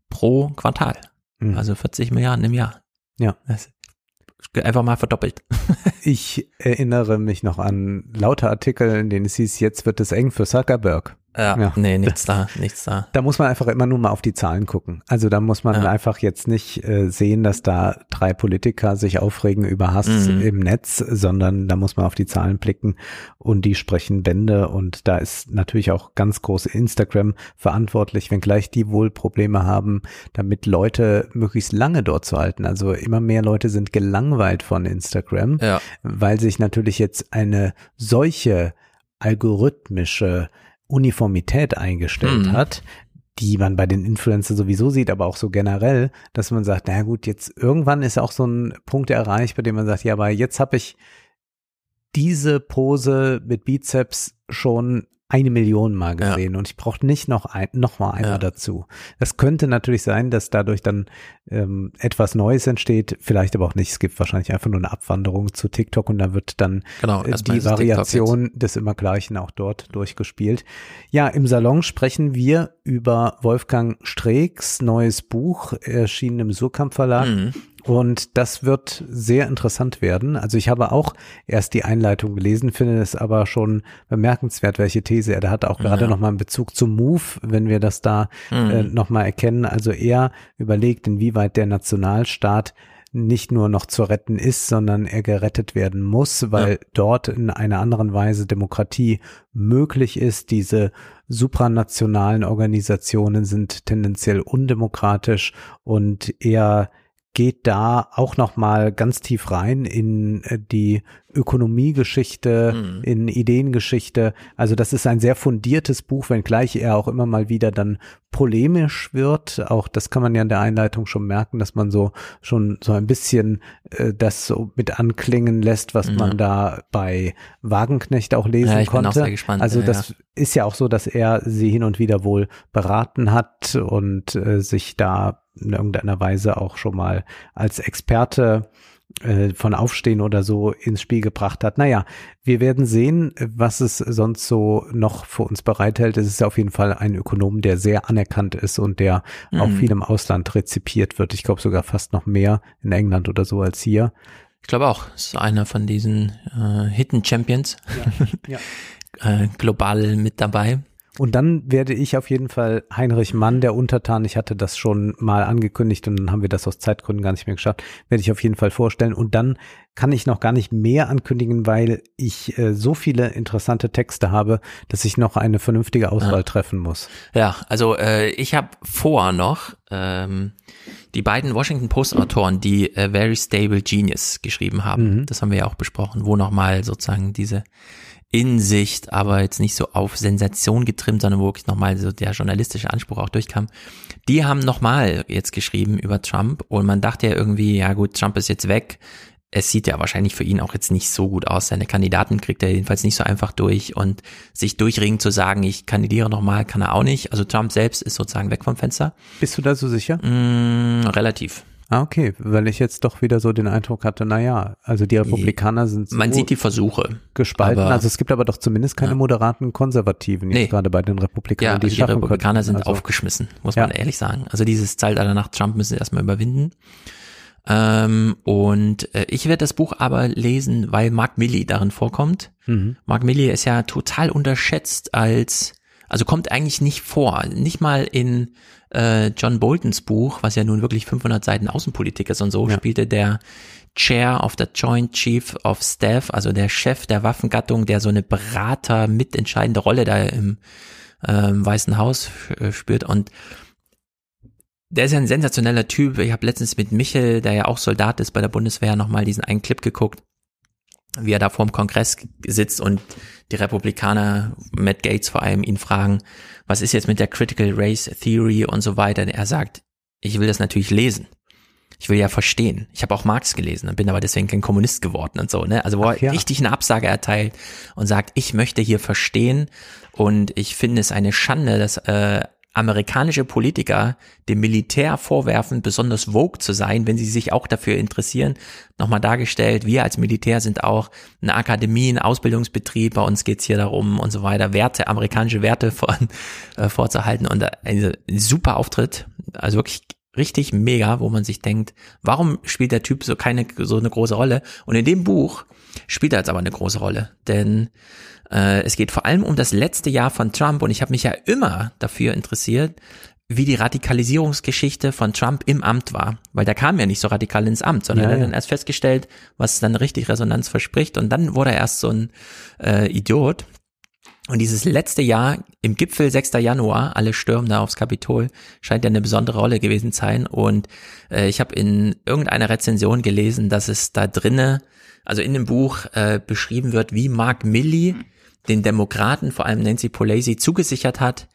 pro Quartal. Mhm. Also 40 Milliarden im Jahr. Ja. Das ist einfach mal verdoppelt. Ich erinnere mich noch an lauter Artikel, in denen es hieß, jetzt wird es eng für Zuckerberg. Ja, nee, nichts da, nichts da. Da muss man einfach immer nur mal auf die Zahlen gucken. Also da muss man Ja. einfach jetzt nicht äh, sehen, dass da drei Politiker sich aufregen über Hass Mhm. im Netz, sondern da muss man auf die Zahlen blicken und die sprechen Bände und da ist natürlich auch ganz groß Instagram verantwortlich, wenngleich die wohl Probleme haben, damit Leute möglichst lange dort zu halten. Also immer mehr Leute sind gelangweilt von Instagram, Ja. weil sich natürlich jetzt eine solche algorithmische Uniformität eingestellt Mhm. hat, die man bei den Influencern sowieso sieht, aber auch so generell, dass man sagt, na gut, jetzt irgendwann ist auch so ein Punkt erreicht, bei dem man sagt, ja, aber jetzt habe ich diese Pose mit Bizeps schon eine Million Mal gesehen und ich brauche nicht noch ein, noch mal einmal Ja. dazu. Es könnte natürlich sein, dass dadurch dann ähm, etwas Neues entsteht, vielleicht aber auch nicht. Es gibt wahrscheinlich einfach nur eine Abwanderung zu TikTok und da wird dann Genau, äh, die Variation des Immergleichen auch dort durchgespielt. Ja, im Salon sprechen wir über Wolfgang Streecks neues Buch, erschienen im Surkamp Verlag. Mhm. Und das wird sehr interessant werden. Also ich habe auch erst die Einleitung gelesen, finde es aber schon bemerkenswert, welche These er da hat. Auch gerade Ja. nochmal in Bezug zum Move, wenn wir das da Mhm. äh, nochmal erkennen. Also er überlegt, inwieweit der Nationalstaat nicht nur noch zu retten ist, sondern er gerettet werden muss, weil dort in einer anderen Weise Demokratie möglich ist. Diese supranationalen Organisationen sind tendenziell undemokratisch und er geht da auch noch mal ganz tief rein in äh, die Ökonomiegeschichte, Mhm. in Ideengeschichte. Also das ist ein sehr fundiertes Buch, wenngleich er auch immer mal wieder dann polemisch wird. Auch das kann man ja in der Einleitung schon merken, dass man so schon so ein bisschen äh, das so mit anklingen lässt, was Mhm. man da bei Wagenknecht auch lesen Ja, ich bin konnte. auch sehr gespannt, Also das ja. ist ja auch so, dass er sie hin und wieder wohl beraten hat und äh, sich da in irgendeiner Weise auch schon mal als Experte äh, von Aufstehen oder so ins Spiel gebracht hat. Naja, wir werden sehen, was es sonst so noch für uns bereithält. Es ist auf jeden Fall ein Ökonom, der sehr anerkannt ist und der auch Mhm. viel im Ausland rezipiert wird. Ich glaube sogar fast noch mehr in England oder so als hier. Ich glaube auch, ist einer von diesen äh, Hidden Champions. ja. äh, global mit dabei. Und dann werde ich auf jeden Fall Heinrich Mann, der Untertan, ich hatte das schon mal angekündigt und dann haben wir das aus Zeitgründen gar nicht mehr geschafft, werde ich auf jeden Fall vorstellen. Und dann kann ich noch gar nicht mehr ankündigen, weil ich äh, so viele interessante Texte habe, dass ich noch eine vernünftige Auswahl Ja. treffen muss. Ja, also äh, ich habe vor noch ähm, die beiden Washington Post Autoren, die äh, Very Stable Genius geschrieben haben. Mhm. Das haben wir ja auch besprochen, wo nochmal sozusagen diese Insicht, aber jetzt nicht so auf Sensation getrimmt, sondern wo wirklich nochmal so der journalistische Anspruch auch durchkam. Die haben nochmal jetzt geschrieben über Trump und man dachte ja irgendwie, ja gut, Trump ist jetzt weg. Es sieht ja wahrscheinlich für ihn auch jetzt nicht so gut aus. Seine Kandidaten kriegt er jedenfalls nicht so einfach durch und sich durchringen zu sagen, ich kandidiere nochmal, kann er auch nicht. Also Trump selbst ist sozusagen weg vom Fenster. Bist du da so sicher? Mm, relativ. Ah, okay, weil ich jetzt doch wieder so den Eindruck hatte, na ja, also die Republikaner sind so Man sieht die Versuche. gespalten. aber- also es gibt aber doch zumindest keine Ja. moderaten Konservativen, jetzt Nee. gerade bei den Republikanern, Ja, die die, es schaffen Republikaner sind Also- aufgeschmissen, muss Ja. man ehrlich sagen. Also dieses Zeitalter nach Trump müssen sie erstmal überwinden. Ähm, und äh, ich werde das Buch aber lesen, weil Mark Milley darin vorkommt. Mhm. Mark Milley ist ja total unterschätzt als, also kommt eigentlich nicht vor, nicht mal in äh, John Boltons Buch, was ja nun wirklich 500 Seiten Außenpolitik ist und so, spielte der Chair of the Joint Chief of Staff, also der Chef der Waffengattung, der so eine Berater mitentscheidende Rolle da im ähm, Weißen Haus äh, spürt und der ist ja ein sensationeller Typ. Ich habe letztens mit Michel, der ja auch Soldat ist bei der Bundeswehr, nochmal diesen einen Clip geguckt. Wie er da vorm Kongress sitzt und die Republikaner, Matt Gates vor allem, ihn fragen, was ist jetzt mit der Critical Race Theory und so weiter. Und er sagt, ich will das natürlich lesen. Ich will ja verstehen. Ich habe auch Marx gelesen und bin aber deswegen kein Kommunist geworden und so. Ne? Also wo er ja. richtig eine Absage erteilt und sagt, ich möchte hier verstehen und ich finde es eine Schande, dass äh, amerikanische Politiker dem Militär vorwerfen, besonders vogue zu sein, wenn sie sich auch dafür interessieren. Nochmal dargestellt, wir als Militär sind auch eine Akademie, ein Ausbildungsbetrieb, bei uns geht's hier darum und so weiter, Werte, amerikanische Werte von, äh, vorzuhalten und ein super Auftritt, also wirklich richtig mega, wo man sich denkt, warum spielt der Typ so keine, so eine große Rolle? Und in dem Buch spielt er jetzt aber eine große Rolle, denn äh, es geht vor allem um das letzte Jahr von Trump und ich habe mich ja immer dafür interessiert, wie die Radikalisierungsgeschichte von Trump im Amt war, weil der kam ja nicht so radikal ins Amt, sondern ja, er hat dann erst festgestellt, was dann richtig Resonanz verspricht und dann wurde er erst so ein äh, Idiot. Und dieses letzte Jahr im Gipfel 6. Januar, alle stürmen da aufs Kapitol, scheint ja eine besondere Rolle gewesen sein. Und äh, ich habe in irgendeiner Rezension gelesen, dass es da drinne, also in dem Buch äh, beschrieben wird, wie Mark Milley den Demokraten, vor allem Nancy Pelosi, zugesichert hat,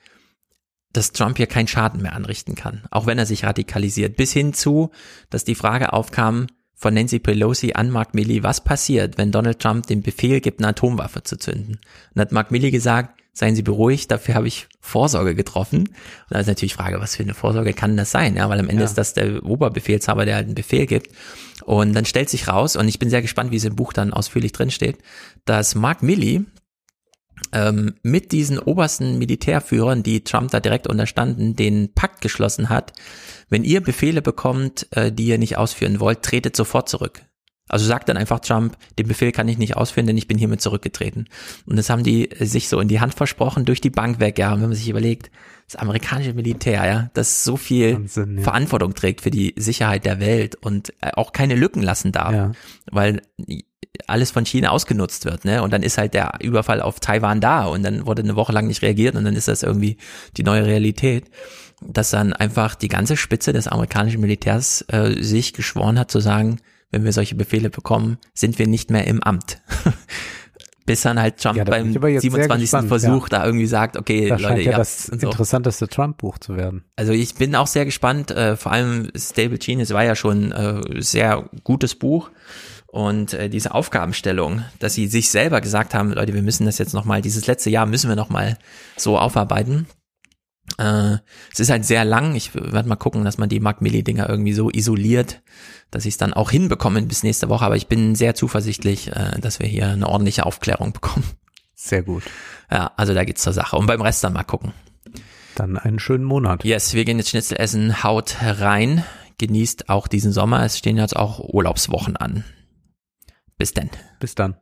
dass Trump hier keinen Schaden mehr anrichten kann, auch wenn er sich radikalisiert. Bis hin zu, dass die Frage aufkam von Nancy Pelosi an Mark Milley, was passiert, wenn Donald Trump den Befehl gibt, eine Atomwaffe zu zünden? Und hat Mark Milley gesagt, seien Sie beruhigt, dafür habe ich Vorsorge getroffen. Und da ist natürlich die Frage, was für eine Vorsorge kann das sein? Ja, weil am Ende ja. ist das der Oberbefehlshaber, der halt einen Befehl gibt. Und dann stellt sich raus, und ich bin sehr gespannt, wie es im Buch dann ausführlich drinsteht, dass Mark Milley ähm, mit diesen obersten Militärführern, die Trump da direkt unterstanden, den Pakt geschlossen hat, wenn ihr Befehle bekommt, äh, die ihr nicht ausführen wollt, tretet sofort zurück. Also sagt dann einfach Trump, den Befehl kann ich nicht ausführen, denn ich bin hiermit zurückgetreten. Und das haben die sich so in die Hand versprochen, durch die Bank weg, ja. Und wenn man sich überlegt, das amerikanische Militär, ja, das so viel Wahnsinn, ja. Verantwortung trägt für die Sicherheit der Welt und äh, auch keine Lücken lassen darf. Ja. Weil alles von China ausgenutzt wird, ne? Und dann ist halt der Überfall auf Taiwan da und dann wurde eine Woche lang nicht reagiert und dann ist das irgendwie die neue Realität, dass dann einfach die ganze Spitze des amerikanischen Militärs äh, sich geschworen hat zu sagen, wenn wir solche Befehle bekommen, sind wir nicht mehr im Amt. Bis dann halt Trump ja, beim 27. Versuch ja. da irgendwie sagt, okay, das Leute, ja das so. interessanteste Trump-Buch zu werden. Also ich bin auch sehr gespannt, äh, vor allem Stable Genius war ja schon äh, sehr gutes Buch und äh, diese Aufgabenstellung, dass sie sich selber gesagt haben, Leute, wir müssen das jetzt nochmal, dieses letzte Jahr müssen wir nochmal so aufarbeiten. Äh, es ist halt sehr lang. Ich werde mal gucken, dass man die Mark Milli-Dinger irgendwie so isoliert, dass ich es dann auch hinbekomme bis nächste Woche. Aber ich bin sehr zuversichtlich, äh, dass wir hier eine ordentliche Aufklärung bekommen. Sehr gut. Ja, also da geht's zur Sache. Und beim Rest dann mal gucken. Dann einen schönen Monat. Yes, wir gehen jetzt Schnitzel essen. Haut rein. Genießt auch diesen Sommer. Es stehen jetzt auch Urlaubswochen an. Bis dann. Bis dann.